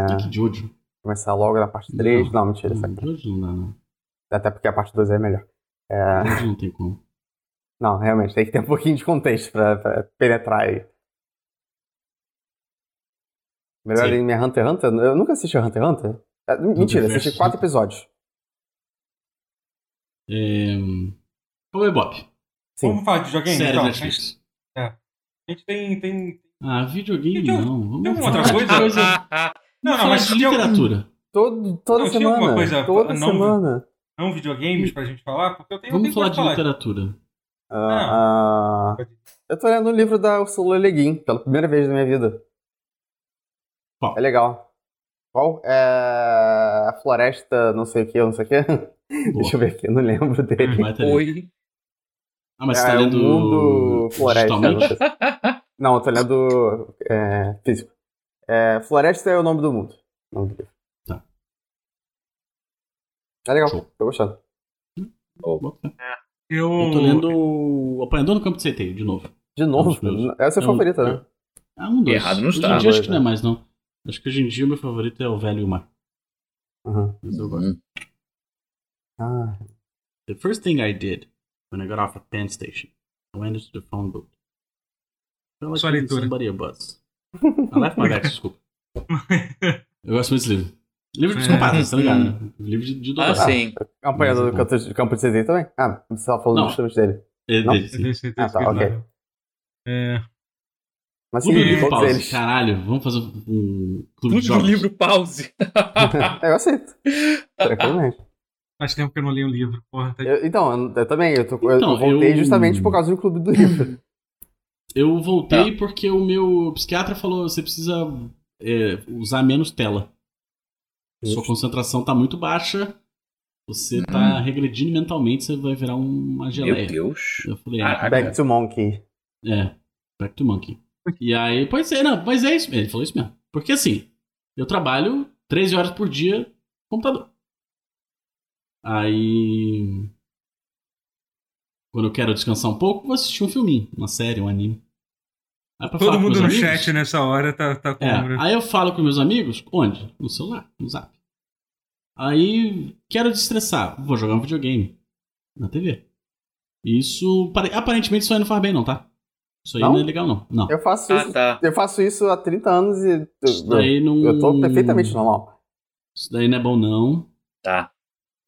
[SPEAKER 4] Que que Jojo?
[SPEAKER 3] Começar logo na parte 3.
[SPEAKER 4] Não.
[SPEAKER 3] Não, mentira,
[SPEAKER 4] Não. Jojo não dá, não.
[SPEAKER 3] Até porque a parte 2 é melhor. É,
[SPEAKER 4] Jojo não tem como.
[SPEAKER 3] não, realmente, tem que ter um pouquinho de contexto pra, pra penetrar aí. Melhor
[SPEAKER 4] Sim.
[SPEAKER 3] anime é Hunter x Hunter? Eu nunca assisti Hunter x Hunter. É, mentira, assisti quatro episódios.
[SPEAKER 4] É... Cowboy Bop.
[SPEAKER 3] Sim.
[SPEAKER 1] Vamos falar de videogame?
[SPEAKER 4] Série
[SPEAKER 1] então?
[SPEAKER 4] Netflix.
[SPEAKER 1] A gente tem. tem...
[SPEAKER 4] Ah, videogame
[SPEAKER 1] Tem
[SPEAKER 4] não. Vamos
[SPEAKER 1] tem uma
[SPEAKER 4] falar
[SPEAKER 1] outra
[SPEAKER 4] de
[SPEAKER 1] coisa?
[SPEAKER 4] Não,
[SPEAKER 1] Não,
[SPEAKER 4] falar
[SPEAKER 1] mas
[SPEAKER 4] de
[SPEAKER 1] tinha algum-
[SPEAKER 4] literatura.
[SPEAKER 3] Todo, toda
[SPEAKER 1] Não, tinha alguma
[SPEAKER 3] semana.
[SPEAKER 1] coisa
[SPEAKER 3] toda
[SPEAKER 1] não-
[SPEAKER 3] semana.
[SPEAKER 1] não videogames pra gente falar? Porque eu tenho, eu
[SPEAKER 4] Vamos
[SPEAKER 1] tenho
[SPEAKER 4] falar
[SPEAKER 1] coisa
[SPEAKER 4] de
[SPEAKER 1] pra
[SPEAKER 4] literatura.
[SPEAKER 3] Ah, ah, eu tô lendo um livro da Ursula Le Guin, pela primeira vez na minha vida.
[SPEAKER 4] Qual?
[SPEAKER 3] É legal. Qual? É. A Floresta, não sei o que, não sei o que. *laughs* Deixa eu ver aqui, eu não lembro dele.
[SPEAKER 4] Vai ter.
[SPEAKER 2] Oi.
[SPEAKER 4] Ah, mas você
[SPEAKER 3] é
[SPEAKER 4] tá
[SPEAKER 3] o
[SPEAKER 4] lendo
[SPEAKER 3] mundo floresta. Não, eu tô lendo é, físico. É, floresta é o nome do mundo. o nome do livro.
[SPEAKER 4] Tá.
[SPEAKER 3] É legal,
[SPEAKER 4] Show.
[SPEAKER 3] tô gostando.
[SPEAKER 4] Bota fé.
[SPEAKER 1] Eu,
[SPEAKER 4] Eu tô lendo o Apanhador no Campo de Centeio, de novo.
[SPEAKER 3] De novo,
[SPEAKER 4] Dos meus.
[SPEAKER 3] essa é a sua
[SPEAKER 4] É um-
[SPEAKER 3] favorita, né?
[SPEAKER 4] Ah, um dois.
[SPEAKER 2] Errado não
[SPEAKER 4] Hoje
[SPEAKER 2] está.
[SPEAKER 4] em dia acho que não é mais, não. Acho que hoje em dia o meu favorito é o Velho e o Mar.
[SPEAKER 3] Uhum.
[SPEAKER 4] Mas eu gosto.
[SPEAKER 2] Hum.
[SPEAKER 3] Ah,
[SPEAKER 4] The first thing I did when I got off at Penn Station, I went into the phone booth. Felt like
[SPEAKER 1] Sua
[SPEAKER 4] giving
[SPEAKER 1] leitura.
[SPEAKER 4] somebody a buzz. I left my bags, *laughs* desculpa. Eu gosto muito desse livro. Livro de psicopatas, tá ligado? né? Livro de, de
[SPEAKER 2] Ah, sim.
[SPEAKER 4] É
[SPEAKER 3] do campo, de campo de CD também? Ah, você tava falando
[SPEAKER 4] Não.
[SPEAKER 3] justamente dele.
[SPEAKER 4] É
[SPEAKER 3] Não?
[SPEAKER 4] dele,
[SPEAKER 1] esse-
[SPEAKER 3] Ah, tá, ok.
[SPEAKER 1] É,
[SPEAKER 3] Mas sim,
[SPEAKER 4] Clube do Livro Pause.
[SPEAKER 3] eles.
[SPEAKER 4] Caralho, vamos fazer um clube
[SPEAKER 2] Tudo
[SPEAKER 4] de
[SPEAKER 2] do
[SPEAKER 4] jogos.
[SPEAKER 2] livro pause. *laughs*
[SPEAKER 3] eu aceito. Tranquilamente.
[SPEAKER 1] faz tempo que eu não li um livro, porra. Tá...
[SPEAKER 3] Eu- então, eu, eu também, eu, tô-
[SPEAKER 4] Então,
[SPEAKER 3] eu voltei
[SPEAKER 4] eu-
[SPEAKER 3] justamente por causa do clube do livro. *laughs*
[SPEAKER 4] Eu voltei
[SPEAKER 2] Tá.
[SPEAKER 4] porque o meu psiquiatra falou você precisa é, usar menos tela. Sua
[SPEAKER 3] Justo.
[SPEAKER 4] concentração tá muito baixa. Você tá regredindo mentalmente, você vai virar uma
[SPEAKER 2] Meu
[SPEAKER 4] geleia.
[SPEAKER 2] Deus.
[SPEAKER 4] Eu falei, ah,
[SPEAKER 3] Back to Monkey.
[SPEAKER 4] é, back to monkey. E aí, pois é, não, mas é isso mesmo. Ele falou isso mesmo. Porque assim, eu trabalho 13 horas por dia no computador. Aí. Quando eu quero descansar um pouco, vou assistir um filminho, uma série, um anime.
[SPEAKER 1] Todo mundo no
[SPEAKER 4] amigos-
[SPEAKER 1] chat nessa hora tá, tá com.
[SPEAKER 4] é, aí eu falo com meus amigos, onde? No celular, no zap. Aí, quero desestressar, vou jogar um videogame na TV. Isso, pare- aparentemente, isso aí não faz bem não, tá? Isso aí não,
[SPEAKER 3] Não?
[SPEAKER 4] é legal não. Não.
[SPEAKER 3] Eu faço
[SPEAKER 2] Ah,
[SPEAKER 3] isso.
[SPEAKER 2] tá.
[SPEAKER 3] Eu faço isso há 30 anos e
[SPEAKER 4] Isso
[SPEAKER 3] eu,
[SPEAKER 4] daí não...
[SPEAKER 3] eu tô perfeitamente normal.
[SPEAKER 4] Isso daí não é bom não.
[SPEAKER 2] Tá.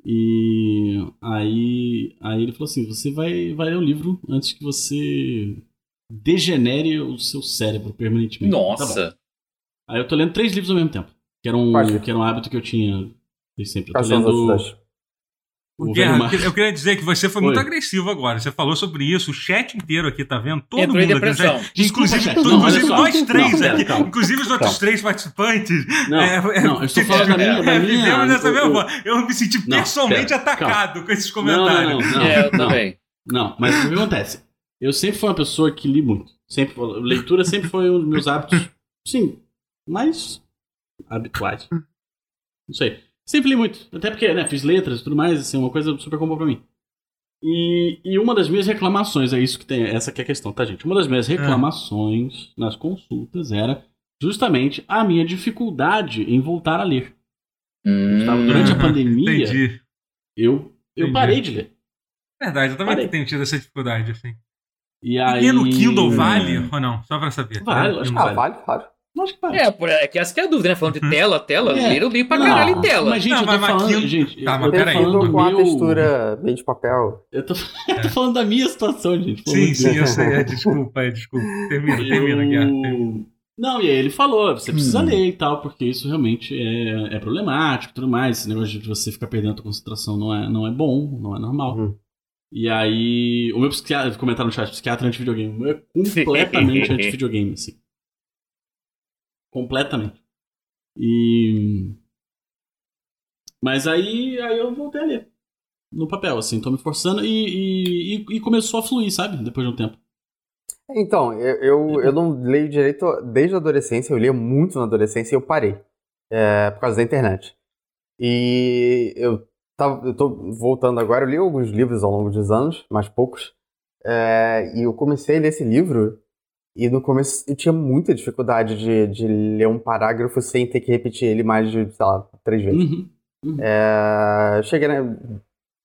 [SPEAKER 4] E aí, aí ele falou assim, você vai, vai ler um livro antes que você degenere o seu cérebro permanentemente. Tá.
[SPEAKER 2] Nossa.
[SPEAKER 4] Aí eu tô lendo três livros ao mesmo tempo. Que era um,
[SPEAKER 3] Quais?
[SPEAKER 4] que era um hábito que eu tinha desde sempre. Eu
[SPEAKER 3] Quais
[SPEAKER 4] tô lendo
[SPEAKER 3] dois?
[SPEAKER 4] O
[SPEAKER 1] Guerra, eu queria- eu dizer que você foi muito
[SPEAKER 4] Oi.
[SPEAKER 1] agressivo agora. Você falou sobre isso, o chat inteiro aqui tá vendo, todo
[SPEAKER 2] Entrou em
[SPEAKER 1] mundo aqui.
[SPEAKER 2] depressão.
[SPEAKER 1] Inclusive, todo-
[SPEAKER 4] Não,
[SPEAKER 1] inclusive
[SPEAKER 4] olha só.
[SPEAKER 1] nós três
[SPEAKER 4] Não,
[SPEAKER 1] aqui,
[SPEAKER 4] calma.
[SPEAKER 1] inclusive os outros
[SPEAKER 4] Calma.
[SPEAKER 1] três participantes.
[SPEAKER 4] Não,
[SPEAKER 1] é,
[SPEAKER 4] não, eu estou falando da minha- da
[SPEAKER 1] é,
[SPEAKER 4] minha-
[SPEAKER 1] vivemos nessa mesma.
[SPEAKER 4] o-
[SPEAKER 1] Eu me senti
[SPEAKER 4] Não,
[SPEAKER 1] pessoalmente
[SPEAKER 4] pera,
[SPEAKER 1] atacado com esses
[SPEAKER 4] Não, não,
[SPEAKER 1] comentários.
[SPEAKER 4] não, não,
[SPEAKER 2] é, eu
[SPEAKER 4] não.
[SPEAKER 2] também.
[SPEAKER 4] Não, mas o que acontece? Eu sempre fui uma pessoa que li muito. Sempre, leitura sempre foi um dos meus hábitos, sim, mais habituais. Não sei. Sempre li muito. Até porque, né, fiz letras e tudo mais, assim, uma coisa super comum pra mim. E, e uma das minhas reclamações, é isso que tem, essa que é a questão, tá, gente? Uma das minhas reclamações nas consultas era justamente a minha dificuldade em voltar a ler.
[SPEAKER 2] Hum,
[SPEAKER 4] Estava durante a *laughs* pandemia,
[SPEAKER 1] Entendi.
[SPEAKER 4] eu, eu
[SPEAKER 1] Entendi.
[SPEAKER 4] parei de ler.
[SPEAKER 1] Verdade, eu também
[SPEAKER 4] Parei.
[SPEAKER 1] tenho tido essa dificuldade, assim.
[SPEAKER 4] E aí...
[SPEAKER 1] E no Kindle vale ou não? Só pra saber.
[SPEAKER 4] Vale, acho que.
[SPEAKER 3] Ah, vale, claro.
[SPEAKER 4] Acho que vale.
[SPEAKER 2] É, por- é que essa que é a dúvida, né? Falando de
[SPEAKER 1] Uhum.
[SPEAKER 2] tela, tela,
[SPEAKER 4] É.
[SPEAKER 2] ler eu li pra
[SPEAKER 4] Não,
[SPEAKER 2] caralho em tela.
[SPEAKER 4] Mas, gente,
[SPEAKER 1] Não,
[SPEAKER 4] eu tô
[SPEAKER 1] mas
[SPEAKER 4] falando.
[SPEAKER 1] aquilo-
[SPEAKER 4] Gente,
[SPEAKER 1] Tá,
[SPEAKER 4] eu
[SPEAKER 1] mas
[SPEAKER 4] tô
[SPEAKER 1] peraí.
[SPEAKER 4] falando
[SPEAKER 3] com a
[SPEAKER 4] meu...
[SPEAKER 3] textura bem de papel.
[SPEAKER 4] Eu tô, eu tô falando da minha situação, gente.
[SPEAKER 1] Sim,
[SPEAKER 4] de
[SPEAKER 1] sim, eu sei. É, desculpa, é, desculpa. Termina, termina,
[SPEAKER 4] Eu-
[SPEAKER 1] Guerra. termina.
[SPEAKER 4] Não, e aí ele falou, você precisa
[SPEAKER 2] Hum.
[SPEAKER 4] ler e tal, porque isso realmente é, é problemático e tudo mais. Esse negócio de você ficar perdendo a concentração não é, não é bom, não é normal.
[SPEAKER 3] Uhum.
[SPEAKER 4] E aí, o meu psiquiatra, comentaram no chat, psiquiatra anti-videogame, o meu é completamente *laughs* anti-videogame, assim. Completamente. E... Mas aí, aí eu voltei a ler. No papel, assim, tô me forçando e, e, e- começou a fluir, sabe? Depois de um tempo.
[SPEAKER 3] Então, eu, eu, eu não leio direito desde a adolescência, eu lia muito na adolescência e eu parei. é, por causa da internet. E eu, tava, eu tô voltando agora, eu li alguns livros ao longo dos anos, mas poucos. é, e eu comecei a ler esse livro e no começo eu tinha muita dificuldade de, de ler um parágrafo sem ter que repetir ele mais de, sei lá, três vezes.
[SPEAKER 4] Uhum.
[SPEAKER 3] É, cheguei, né?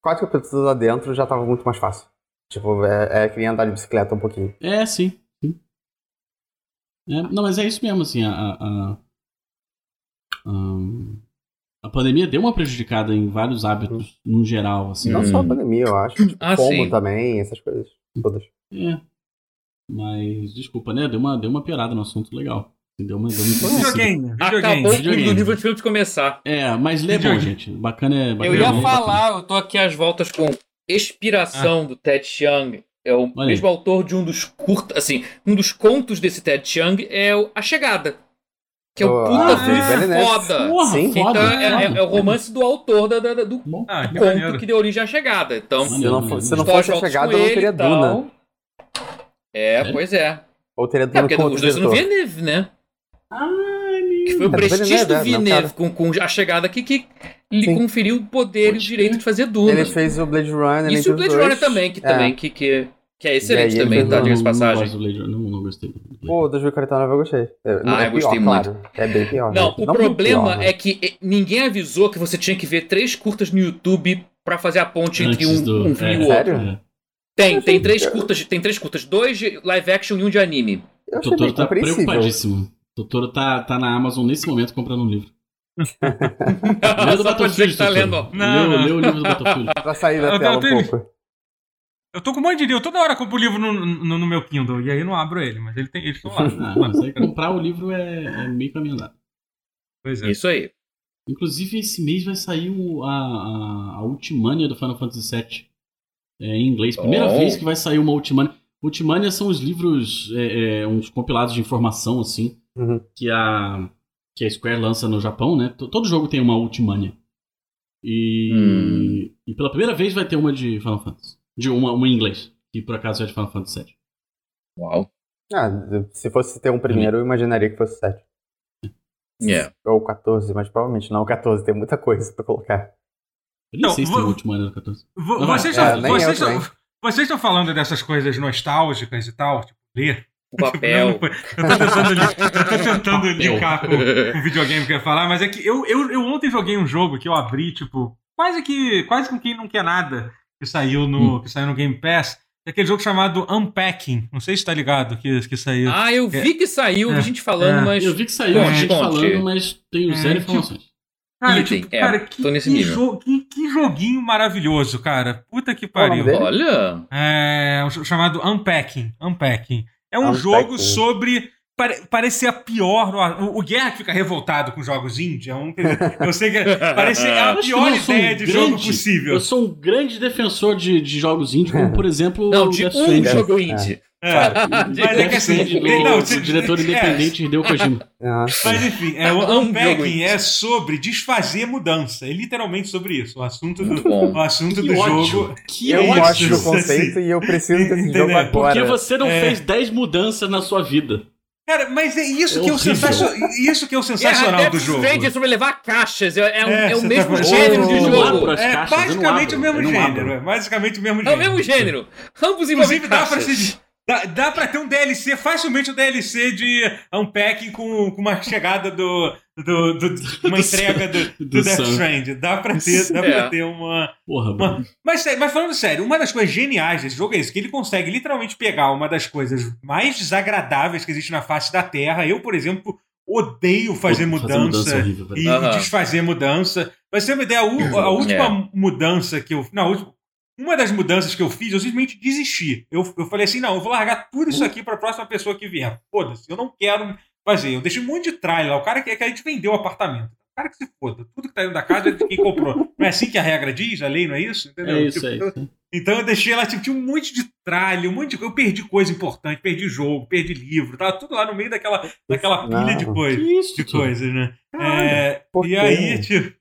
[SPEAKER 3] Quatro capítulos lá dentro já tava muito mais fácil. Tipo, é, é que nem andar de bicicleta um pouquinho.
[SPEAKER 4] É, sim. sim. É, não, mas é isso mesmo, assim, a, a, a, a pandemia deu uma prejudicada em vários hábitos, no geral, assim.
[SPEAKER 3] Não
[SPEAKER 2] Hum.
[SPEAKER 3] só a pandemia, eu acho. Tipo,
[SPEAKER 2] Ah,
[SPEAKER 3] como
[SPEAKER 2] sim.
[SPEAKER 3] também, essas coisas. Todas.
[SPEAKER 4] É. Mas, desculpa, né? Deu uma, deu uma piorada no assunto legal. Deu uma, deu uma.
[SPEAKER 1] Videogame, videogame.
[SPEAKER 2] Acabou
[SPEAKER 4] videogame.
[SPEAKER 2] o livro antes de começar.
[SPEAKER 4] É, mas lê é bom, gente. Bacana é bacana.
[SPEAKER 2] Eu
[SPEAKER 4] é
[SPEAKER 2] ia
[SPEAKER 4] bom,
[SPEAKER 2] falar, eu tô aqui às voltas com Expiração do Ted Chiang. É o
[SPEAKER 4] Olha
[SPEAKER 2] mesmo autor de um dos curtas, assim, um dos contos desse Ted Chiang é o A Chegada. Que é o
[SPEAKER 3] Oh,
[SPEAKER 2] puta
[SPEAKER 3] ah,
[SPEAKER 2] filme
[SPEAKER 3] Velho
[SPEAKER 2] foda.
[SPEAKER 4] Porra,
[SPEAKER 3] Sim.
[SPEAKER 4] foda.
[SPEAKER 2] Então é, é-
[SPEAKER 4] foda.
[SPEAKER 2] é o romance do autor da- da- do
[SPEAKER 1] Ah, que
[SPEAKER 2] conto
[SPEAKER 1] maneiro.
[SPEAKER 2] que deu origem à chegada. Então,
[SPEAKER 3] Se não, se não fosse a chegada, eu não teria
[SPEAKER 2] e tal. É,
[SPEAKER 4] É?
[SPEAKER 2] pois é.
[SPEAKER 3] Ou teria
[SPEAKER 2] É,
[SPEAKER 3] Duna
[SPEAKER 2] porque os dois são no. Villeneuve, né?
[SPEAKER 4] Ai,
[SPEAKER 2] Que foi o
[SPEAKER 3] É, do
[SPEAKER 2] prestígio do
[SPEAKER 3] Villeneuve, é, não,
[SPEAKER 2] com, com a chegada que, que lhe
[SPEAKER 3] Sim.
[SPEAKER 2] conferiu o poder e o direito
[SPEAKER 4] crer.
[SPEAKER 2] de fazer Duna.
[SPEAKER 3] Ele fez o Blade Runner.
[SPEAKER 2] Isso e o Blade Runner também, que
[SPEAKER 3] É.
[SPEAKER 2] também, que, que, que é excelente também,
[SPEAKER 3] fez
[SPEAKER 2] tá? Diga-se
[SPEAKER 4] Não,
[SPEAKER 2] passagem.
[SPEAKER 4] Blade não, não gostei.
[SPEAKER 3] Pô, 2049 eu gostei. É,
[SPEAKER 2] Ah,
[SPEAKER 3] é
[SPEAKER 2] eu gostei muito.
[SPEAKER 3] É bem pior.
[SPEAKER 2] Não,
[SPEAKER 3] né?
[SPEAKER 2] o problema
[SPEAKER 3] pior, né?
[SPEAKER 2] é que ninguém avisou que você tinha que ver três curtas no YouTube pra fazer a ponte entre um,
[SPEAKER 4] do-
[SPEAKER 2] um filme
[SPEAKER 4] é,
[SPEAKER 2] e o outro.
[SPEAKER 3] Sério?
[SPEAKER 2] Tem, tem três curtas, tem três curtas, dois de live action e um de anime.
[SPEAKER 3] Eu
[SPEAKER 4] O Totoro tá preocupadíssimo. O Totoro tá, tá na Amazon nesse momento comprando um livro. *laughs*
[SPEAKER 2] Não,
[SPEAKER 4] Lê do
[SPEAKER 2] dizer que tá lendo.
[SPEAKER 1] Não,
[SPEAKER 4] lê,
[SPEAKER 1] não.
[SPEAKER 4] lê o livro do Battlefield. *laughs*
[SPEAKER 3] Pra sair
[SPEAKER 1] Eu-
[SPEAKER 3] da
[SPEAKER 1] eu
[SPEAKER 3] tela um
[SPEAKER 1] tenho-
[SPEAKER 3] pouco.
[SPEAKER 1] Eu tô com um monte de livro, toda hora eu compro livro no, no, no meu Kindle, e aí eu não abro ele, mas ele tem, eles estão lá.
[SPEAKER 4] Ah, mas aí comprar o livro é, é meio caminho andado.
[SPEAKER 1] Pois é.
[SPEAKER 2] Isso aí.
[SPEAKER 4] Inclusive, esse mês vai sair o- a, a, a Ultimania do Final Fantasy VII é, em inglês. Primeira
[SPEAKER 2] Oh.
[SPEAKER 4] vez que vai sair uma Ultimania. Ultimania são os livros, é, é, uns compilados de informação, assim,
[SPEAKER 3] Uhum.
[SPEAKER 4] que a, que a Square lança no Japão, né? Todo jogo tem uma Ultimania. E,
[SPEAKER 2] Hum.
[SPEAKER 4] e pela primeira vez vai ter uma de Final Fantasy. De uma, uma em inglês, que por acaso é de Final Fantasy VII.
[SPEAKER 2] Uau.
[SPEAKER 3] Ah, se fosse ter um primeiro, eu imaginaria que fosse 7.
[SPEAKER 2] É.
[SPEAKER 3] Ou 14, mas provavelmente não 14, tem muita coisa pra colocar.
[SPEAKER 4] Eu nem
[SPEAKER 1] Não,
[SPEAKER 4] sei se tem Ultimania no 14.
[SPEAKER 1] Vo-
[SPEAKER 4] Não vai.
[SPEAKER 1] Vocês
[SPEAKER 3] É,
[SPEAKER 1] estão
[SPEAKER 3] nem
[SPEAKER 1] vocês falando dessas coisas nostálgicas e tal, tipo, ler.
[SPEAKER 2] O papel. *laughs*
[SPEAKER 1] Eu tô tentando, li- eu tô tentando linkar com, o *laughs* videogame que eu ia falar, mas é que eu, eu, eu ontem joguei um jogo que eu abri, tipo, quase que quase com quem não quer nada, que saiu no, que saiu no Game Pass. É aquele jogo chamado Unpacking. Não sei se tá ligado que, que saiu.
[SPEAKER 2] Ah, eu vi que saiu, vi
[SPEAKER 1] É.
[SPEAKER 2] gente falando,
[SPEAKER 1] É.
[SPEAKER 2] mas.
[SPEAKER 4] Eu vi que saiu
[SPEAKER 2] Conte,
[SPEAKER 4] gente falando, mas tenho
[SPEAKER 1] É,
[SPEAKER 4] zero
[SPEAKER 1] tipo,
[SPEAKER 4] informações.
[SPEAKER 1] Cara,
[SPEAKER 2] item,
[SPEAKER 1] tipo,
[SPEAKER 2] é,
[SPEAKER 1] cara, que,
[SPEAKER 2] tô nesse
[SPEAKER 1] que
[SPEAKER 2] nível.
[SPEAKER 1] jo- que- que joguinho maravilhoso, cara. Puta que pariu.
[SPEAKER 2] Olha.
[SPEAKER 1] É chamado Unpacking. Unpacking. É um
[SPEAKER 3] Unpacking.
[SPEAKER 1] jogo sobre pare- parece ser a pior. O, o Guerra que fica revoltado com jogos indie. É um, eu sei que *laughs* parece ser a pior
[SPEAKER 4] sou um
[SPEAKER 1] ideia de jogo
[SPEAKER 4] grande-
[SPEAKER 1] possível.
[SPEAKER 4] Eu sou um grande defensor de, de jogos indie, como por exemplo
[SPEAKER 2] Não,
[SPEAKER 4] o
[SPEAKER 2] de
[SPEAKER 4] Death
[SPEAKER 2] um jogo indie.
[SPEAKER 1] É. Mas é que assim,
[SPEAKER 4] do,
[SPEAKER 1] não, se-
[SPEAKER 4] diretor
[SPEAKER 1] é.
[SPEAKER 4] independente Hideo Kojima.
[SPEAKER 1] Mas enfim, é, o
[SPEAKER 2] jogo
[SPEAKER 1] unpacking é sobre desfazer mudança. É literalmente sobre isso. O assunto do, o assunto
[SPEAKER 4] Que
[SPEAKER 1] do
[SPEAKER 4] ódio.
[SPEAKER 1] jogo.
[SPEAKER 4] Que
[SPEAKER 3] eu gosto do
[SPEAKER 1] assim.
[SPEAKER 3] conceito e eu preciso desse
[SPEAKER 1] Entendeu?
[SPEAKER 3] jogo agora.
[SPEAKER 4] Porque você não
[SPEAKER 1] É.
[SPEAKER 4] fez 10 mudanças na sua vida.
[SPEAKER 1] Cara, mas é isso
[SPEAKER 4] É
[SPEAKER 1] que é o isso que é o sensacional
[SPEAKER 2] Death
[SPEAKER 1] do jogo.
[SPEAKER 2] É sobre levar caixas. É, é, um-
[SPEAKER 1] É,
[SPEAKER 2] é o
[SPEAKER 1] você
[SPEAKER 2] mesmo
[SPEAKER 1] tá-
[SPEAKER 2] gênero de jogo.
[SPEAKER 1] É
[SPEAKER 4] caixas, não
[SPEAKER 1] basicamente o mesmo gênero. É basicamente o mesmo
[SPEAKER 2] É o
[SPEAKER 1] gênero.
[SPEAKER 2] mesmo gênero. Ambos envolvem
[SPEAKER 1] Inclusive, dá pra,
[SPEAKER 2] caixas.
[SPEAKER 1] se, dá, dá pra ter um DLC, facilmente um DLC de unpacking com, com uma chegada do. do, do *laughs* uma
[SPEAKER 4] Do
[SPEAKER 1] entrega do, do,
[SPEAKER 4] do
[SPEAKER 1] Death. Strand. Dá pra ter, dá
[SPEAKER 2] É.
[SPEAKER 1] pra ter uma.
[SPEAKER 4] Porra,
[SPEAKER 1] uma-
[SPEAKER 4] mano.
[SPEAKER 1] Mas, mas falando sério, uma das coisas geniais desse jogo é isso: que ele consegue literalmente pegar uma das coisas mais desagradáveis que existe na face da Terra. Eu, por exemplo, odeio fazer mudança.
[SPEAKER 4] é horrível, velho.
[SPEAKER 1] e desfazer mudança. Pra você ter uma ideia, a, a *laughs* última mudança que eu. Não, a última- uma das mudanças que eu fiz, eu simplesmente desisti. Eu, eu falei assim: não, eu vou largar tudo isso aqui pra próxima pessoa que vier. Foda-se, eu não quero fazer. Eu deixei um monte de trailer lá. O cara que, que a gente vendeu o apartamento. O cara que se foda. Tudo que tá dentro da casa é de quem comprou. Não é assim que a regra diz? A lei não é isso? Entendeu?
[SPEAKER 4] É isso,
[SPEAKER 1] Tipo,
[SPEAKER 4] é
[SPEAKER 1] então-
[SPEAKER 4] isso.
[SPEAKER 1] então eu deixei lá, tipo, tinha um monte de tralha, um monte de coisa. Eu perdi coisa importante, perdi jogo, perdi livro, tava tudo lá no meio daquela, daquela pilha de coisa
[SPEAKER 4] isso,
[SPEAKER 1] de coisas, né?
[SPEAKER 4] Caralho.
[SPEAKER 1] É, e aí, tipo.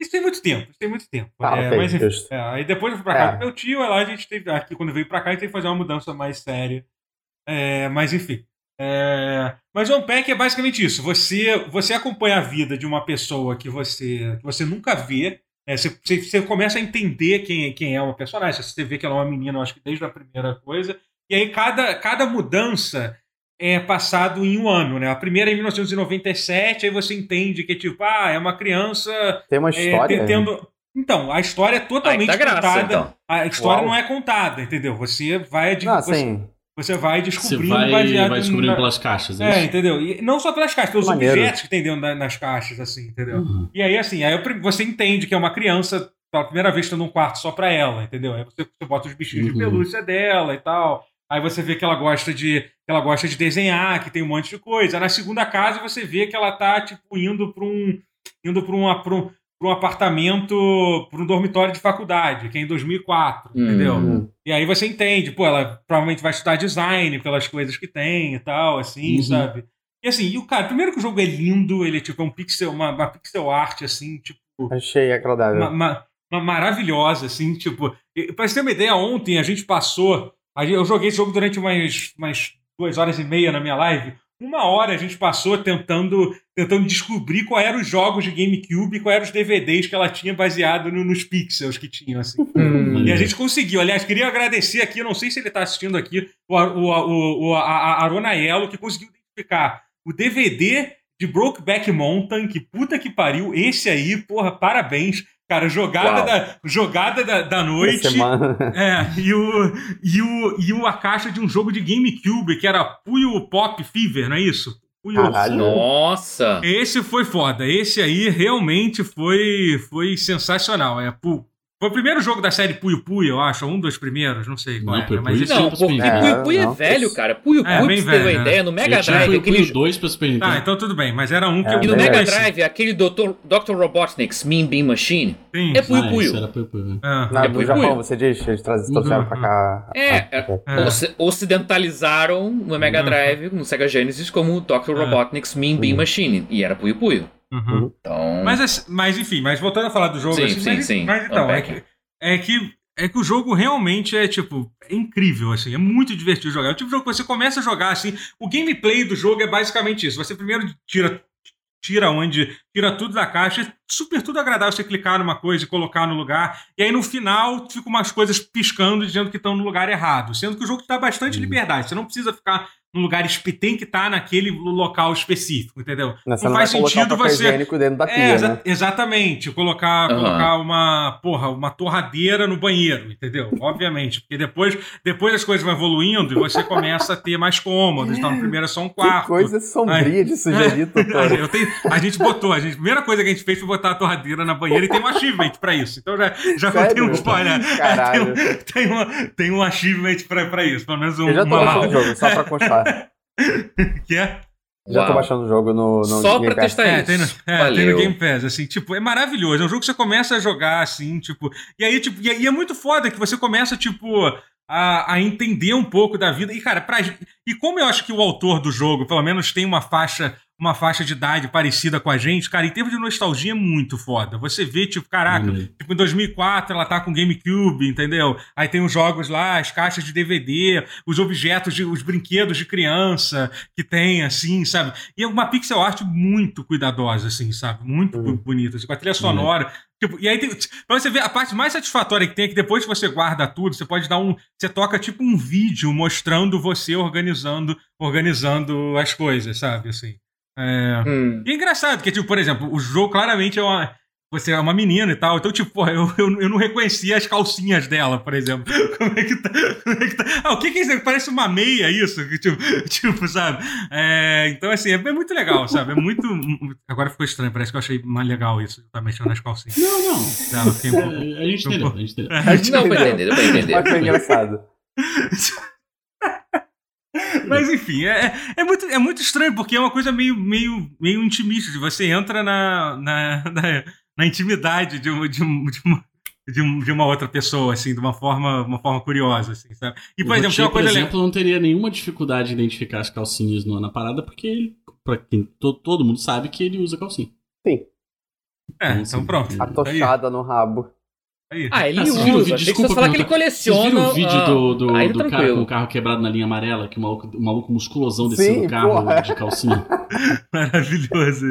[SPEAKER 1] Isso tem muito tempo, isso tem muito tempo.
[SPEAKER 3] Ah,
[SPEAKER 1] É,
[SPEAKER 3] ok,
[SPEAKER 1] mas enfim, é, aí depois eu fui pra casa
[SPEAKER 3] É.
[SPEAKER 1] do meu tio, aí lá a gente teve. Aqui, quando veio pra cá, a gente teve que fazer uma mudança mais séria. É, mas enfim. É, mas o Unpack é basicamente isso. Você, você acompanha a vida de uma pessoa que você, que você nunca vê. né? você, você, você começa a entender quem, quem é uma personagem. Você vê que ela é uma menina, eu acho que desde a primeira coisa. E aí cada, cada mudança é passado em um ano, né? A primeira é em 1997, aí você entende que, tipo, ah, é uma criança
[SPEAKER 3] Tem uma
[SPEAKER 1] é,
[SPEAKER 3] história.
[SPEAKER 1] te- tendo... Então, a história é totalmente
[SPEAKER 2] tá graça,
[SPEAKER 1] contada.
[SPEAKER 2] então.
[SPEAKER 1] A história
[SPEAKER 3] Uau.
[SPEAKER 1] não é contada, entendeu? Você vai, ad-
[SPEAKER 3] Não,
[SPEAKER 1] você, você vai
[SPEAKER 4] Você
[SPEAKER 1] descobrindo
[SPEAKER 4] vai,
[SPEAKER 1] baseado
[SPEAKER 4] vai descobrindo
[SPEAKER 1] na-
[SPEAKER 4] pelas caixas, é,
[SPEAKER 1] É,
[SPEAKER 4] isso?
[SPEAKER 1] entendeu? E não só pelas caixas, pelos
[SPEAKER 3] Maneiro.
[SPEAKER 1] objetos que tem dentro da- nas caixas, assim, entendeu?
[SPEAKER 4] Uhum.
[SPEAKER 1] E aí, assim, aí você entende que é uma criança pela primeira vez tendo um quarto só pra ela, entendeu? Aí você, você bota os bichinhos de
[SPEAKER 4] Uhum.
[SPEAKER 1] pelúcia dela e tal. Aí você vê que ela gosta de que ela gosta de desenhar, que tem um monte de coisa. Na segunda casa você vê que ela tá tipo indo para um indo para uma pra um, pra um apartamento, para um dormitório de faculdade, que é em 2004,
[SPEAKER 2] Hum.
[SPEAKER 1] entendeu? E aí você entende, pô, ela provavelmente vai estudar design pelas coisas que tem e tal, assim,
[SPEAKER 4] Uhum.
[SPEAKER 1] sabe? E assim, e o cara, primeiro que o jogo é lindo, ele é tipo é um pixel, uma, uma pixel art, assim, tipo,
[SPEAKER 3] achei agradável.
[SPEAKER 1] uma, uma- uma maravilhosa, assim, tipo. Pra você ter uma ideia, ontem a gente passou. Eu joguei esse jogo durante umas, umas duas horas e meia na minha live. Uma hora a gente passou tentando, tentando descobrir qual eram os jogos de GameCube quais eram os DVDs que ela tinha baseado no- nos pixels que tinham, assim. *laughs*
[SPEAKER 2] Hum.
[SPEAKER 1] E a gente conseguiu. Aliás, queria agradecer aqui, eu não sei se ele está assistindo aqui, o, o, o, o a, a Aronaello, que conseguiu identificar o DVD de Brokeback Mountain, que puta que pariu, esse aí, porra, parabéns. Cara, jogada,
[SPEAKER 2] Uau.
[SPEAKER 1] da, jogada da, da noite. *laughs* É, e, o, e, o, e o, a caixa de um jogo de GameCube, que era Puyo Pop Fever, não é isso? Puyo
[SPEAKER 3] Caralho.
[SPEAKER 2] Nossa!
[SPEAKER 1] esse foi foda. Esse aí realmente foi, foi sensacional. É, foi o primeiro jogo da série Puyo Puyo, eu acho. Um dos primeiros, não sei qual
[SPEAKER 4] Não,
[SPEAKER 1] é.
[SPEAKER 4] Puyo
[SPEAKER 1] mas
[SPEAKER 4] Puyo
[SPEAKER 1] esse-
[SPEAKER 2] Não, porque
[SPEAKER 4] Nintendo.
[SPEAKER 2] Puyo Puyo é
[SPEAKER 3] não.
[SPEAKER 2] velho, cara. Puyo
[SPEAKER 1] É,
[SPEAKER 2] Puyo,
[SPEAKER 1] bem
[SPEAKER 2] pra você ter uma
[SPEAKER 1] velho, né?
[SPEAKER 2] ideia, no Mega Drive,
[SPEAKER 4] Puyo
[SPEAKER 2] aquele...
[SPEAKER 4] Puyo 2 pra Super Nintendo.
[SPEAKER 1] Ah, então tudo bem, mas era um que
[SPEAKER 3] É,
[SPEAKER 1] eu
[SPEAKER 2] E no Mega
[SPEAKER 3] velho.
[SPEAKER 2] Drive, aquele Dr. Dr. Robotnik's Mean Bean Machine.
[SPEAKER 1] Sim,
[SPEAKER 2] É Puyo
[SPEAKER 4] Ah,
[SPEAKER 2] Puyo.
[SPEAKER 4] era Puyo Puyo.
[SPEAKER 1] é.
[SPEAKER 3] Na,
[SPEAKER 2] É
[SPEAKER 3] do
[SPEAKER 2] Puyo
[SPEAKER 3] Japão,
[SPEAKER 2] Puyo.
[SPEAKER 3] você diz? Eles traz- trouxeram
[SPEAKER 1] Uhum.
[SPEAKER 3] pra cá.
[SPEAKER 2] É,
[SPEAKER 3] Ah.
[SPEAKER 1] É.
[SPEAKER 2] Oci- Ocidentalizaram no Mega
[SPEAKER 1] Uhum.
[SPEAKER 2] Drive, no Sega Genesis, como Dr.
[SPEAKER 1] É.
[SPEAKER 2] Robotnik's Mean Bean
[SPEAKER 3] Uhum.
[SPEAKER 2] Machine. E era Puyo Puyo.
[SPEAKER 1] Uhum.
[SPEAKER 2] Então...
[SPEAKER 1] Mas, assim, mas enfim, mas voltando a falar do jogo,
[SPEAKER 2] Sim,
[SPEAKER 1] assim,
[SPEAKER 2] sim,
[SPEAKER 1] mas,
[SPEAKER 2] sim.
[SPEAKER 1] mas então, é que, é que é que o jogo realmente é tipo é incrível assim, é muito divertido jogar. É o tipo de jogo que você começa a jogar assim, o gameplay do jogo é basicamente isso. Você primeiro tira tira onde tira tudo da caixa, é super tudo agradável você clicar numa coisa e colocar no lugar, e aí no final fica umas coisas piscando dizendo que estão no lugar errado, sendo que o jogo te dá bastante
[SPEAKER 4] Uhum.
[SPEAKER 1] liberdade. Você não precisa ficar no lugar tem que estar naquele local específico, entendeu?
[SPEAKER 3] Não, você
[SPEAKER 1] não
[SPEAKER 3] não
[SPEAKER 1] faz sentido você
[SPEAKER 3] dentro da
[SPEAKER 1] é,
[SPEAKER 3] pia,
[SPEAKER 1] exa-
[SPEAKER 3] né?
[SPEAKER 1] exatamente. Colocar,
[SPEAKER 2] Aham.
[SPEAKER 1] colocar uma, porra, uma torradeira no banheiro, entendeu? *laughs* Obviamente. Porque depois, depois as coisas vão evoluindo e você começa a ter mais cômodos. Então, no primeiro é só um quarto.
[SPEAKER 3] Que coisa sombria de sugerir, *laughs*
[SPEAKER 1] eu tenho- a gente botou, a, gente, a primeira coisa que a gente fez foi botar a torradeira na banheira e tem um achievement pra isso. Então já, já
[SPEAKER 3] Sério?
[SPEAKER 1] contei um spoiler. É,
[SPEAKER 3] Caralho.
[SPEAKER 1] Tem, um- tem, uma, tem um achievement pra, pra isso, pelo menos um,
[SPEAKER 3] Eu já tô
[SPEAKER 1] uma-
[SPEAKER 3] gostando do jogo, só pra constar. *laughs*
[SPEAKER 1] que é?
[SPEAKER 3] Já tô
[SPEAKER 2] Uau.
[SPEAKER 3] baixando o jogo no, no
[SPEAKER 2] Só
[SPEAKER 3] Game
[SPEAKER 2] pra
[SPEAKER 3] Pass.
[SPEAKER 2] testar
[SPEAKER 1] É,
[SPEAKER 2] isso.
[SPEAKER 1] tem no, é, tem no Game Pass, assim, tipo, é maravilhoso. É um jogo que você começa a jogar, assim, tipo. E aí, tipo, e, e é muito foda que você começa, tipo, a, a entender um pouco da vida. E, cara, pra, e como eu acho que o autor do jogo, pelo menos, tem uma faixa. Uma faixa de idade parecida com a gente, cara, em termos de nostalgia é muito foda. Você vê, tipo, caraca,
[SPEAKER 4] Maneiro.
[SPEAKER 1] Tipo, em 2004 ela tá com GameCube, entendeu? Aí tem os jogos lá, as caixas de DVD, os objetos, de, os brinquedos de criança que tem, assim, sabe? E é uma pixel art muito cuidadosa, assim, sabe? Muito
[SPEAKER 3] Uhum.
[SPEAKER 1] bonita, assim, com a trilha sonora. Tipo, e aí tem, pra você ver, a parte mais satisfatória que tem é que depois que você guarda tudo, você pode dar um. Você toca tipo um vídeo mostrando você organizando, organizando as coisas, sabe? Assim. É,
[SPEAKER 2] Hum.
[SPEAKER 1] e é engraçado, porque, tipo, por exemplo, o jogo claramente é uma. Você é uma menina e tal, então, tipo, porra, eu, eu, eu não reconhecia as calcinhas dela, por exemplo. *laughs* Como é que tá? Como é que tá? Ah, o que que é isso? Parece uma meia, isso? Tipo, *laughs* tipo sabe? É, então, assim, é, é muito legal, sabe? É muito. Agora ficou estranho, parece que eu achei mais legal isso, tá mexendo nas calcinhas
[SPEAKER 4] Não, não.
[SPEAKER 1] Fiquei um pouco.
[SPEAKER 4] É, a gente entendeu, a gente entendeu.
[SPEAKER 2] Não, pra entender, pra entender.
[SPEAKER 3] Mas foi engraçado. *laughs*
[SPEAKER 1] Mas enfim, é, é, muito, é muito estranho, porque é uma coisa meio, meio, meio intimista. Você entra na, na, na, na intimidade de, uma- de, um- de uma, de, um- de uma outra pessoa, assim, de uma forma, uma forma curiosa, assim, sabe? E, por
[SPEAKER 4] o
[SPEAKER 1] exemplo, uma
[SPEAKER 4] por exemplo, não teria nenhuma dificuldade em identificar as calcinhas no- na parada, porque ele, pra quem, to- todo mundo sabe que ele usa calcinha.
[SPEAKER 3] Sim,
[SPEAKER 1] É, então pronto.
[SPEAKER 3] a tochada no rabo.
[SPEAKER 1] Aí.
[SPEAKER 2] Ah, ele
[SPEAKER 4] Ah, viram o
[SPEAKER 2] usa.
[SPEAKER 4] vídeo? Desculpa
[SPEAKER 2] falar que ele coleciona.
[SPEAKER 4] Vocês viram o vídeo
[SPEAKER 2] ah,
[SPEAKER 4] do, do, do cara com o carro quebrado na linha amarela, que o maluco, o maluco musculosão desceu
[SPEAKER 3] Sim,
[SPEAKER 4] do carro
[SPEAKER 3] porra.
[SPEAKER 4] de calcinha? *laughs*
[SPEAKER 1] Maravilhoso.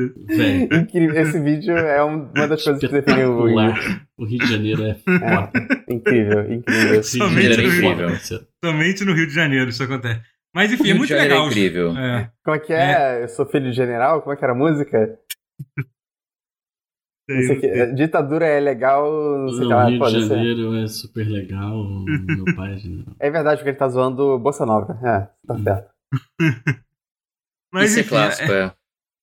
[SPEAKER 3] Incrível. Esse vídeo é um- uma das coisas que define o
[SPEAKER 4] Espetacular. O Rio de Janeiro é foda.
[SPEAKER 3] Incrível, incrível.
[SPEAKER 4] Rio de
[SPEAKER 1] Somente
[SPEAKER 4] é
[SPEAKER 1] Rio.
[SPEAKER 4] parceiro.
[SPEAKER 1] Somente no Rio de Janeiro isso acontece. Mas enfim, é
[SPEAKER 2] Rio
[SPEAKER 1] muito
[SPEAKER 2] de Janeiro
[SPEAKER 1] legal.
[SPEAKER 2] É incrível.
[SPEAKER 1] É.
[SPEAKER 3] Como é que é? Eu sou filho de general? Como é que era a música? Sei. Ditadura é legal, não sei o que lá.
[SPEAKER 4] Rio de
[SPEAKER 3] Pode ser.
[SPEAKER 4] Janeiro é super legal. Meu *laughs* pai é.
[SPEAKER 3] É verdade porque ele tá zoando Bossa Nova. É, tá certo. *laughs*
[SPEAKER 1] Mas
[SPEAKER 2] Isso é
[SPEAKER 1] enfim,
[SPEAKER 2] clássico, é.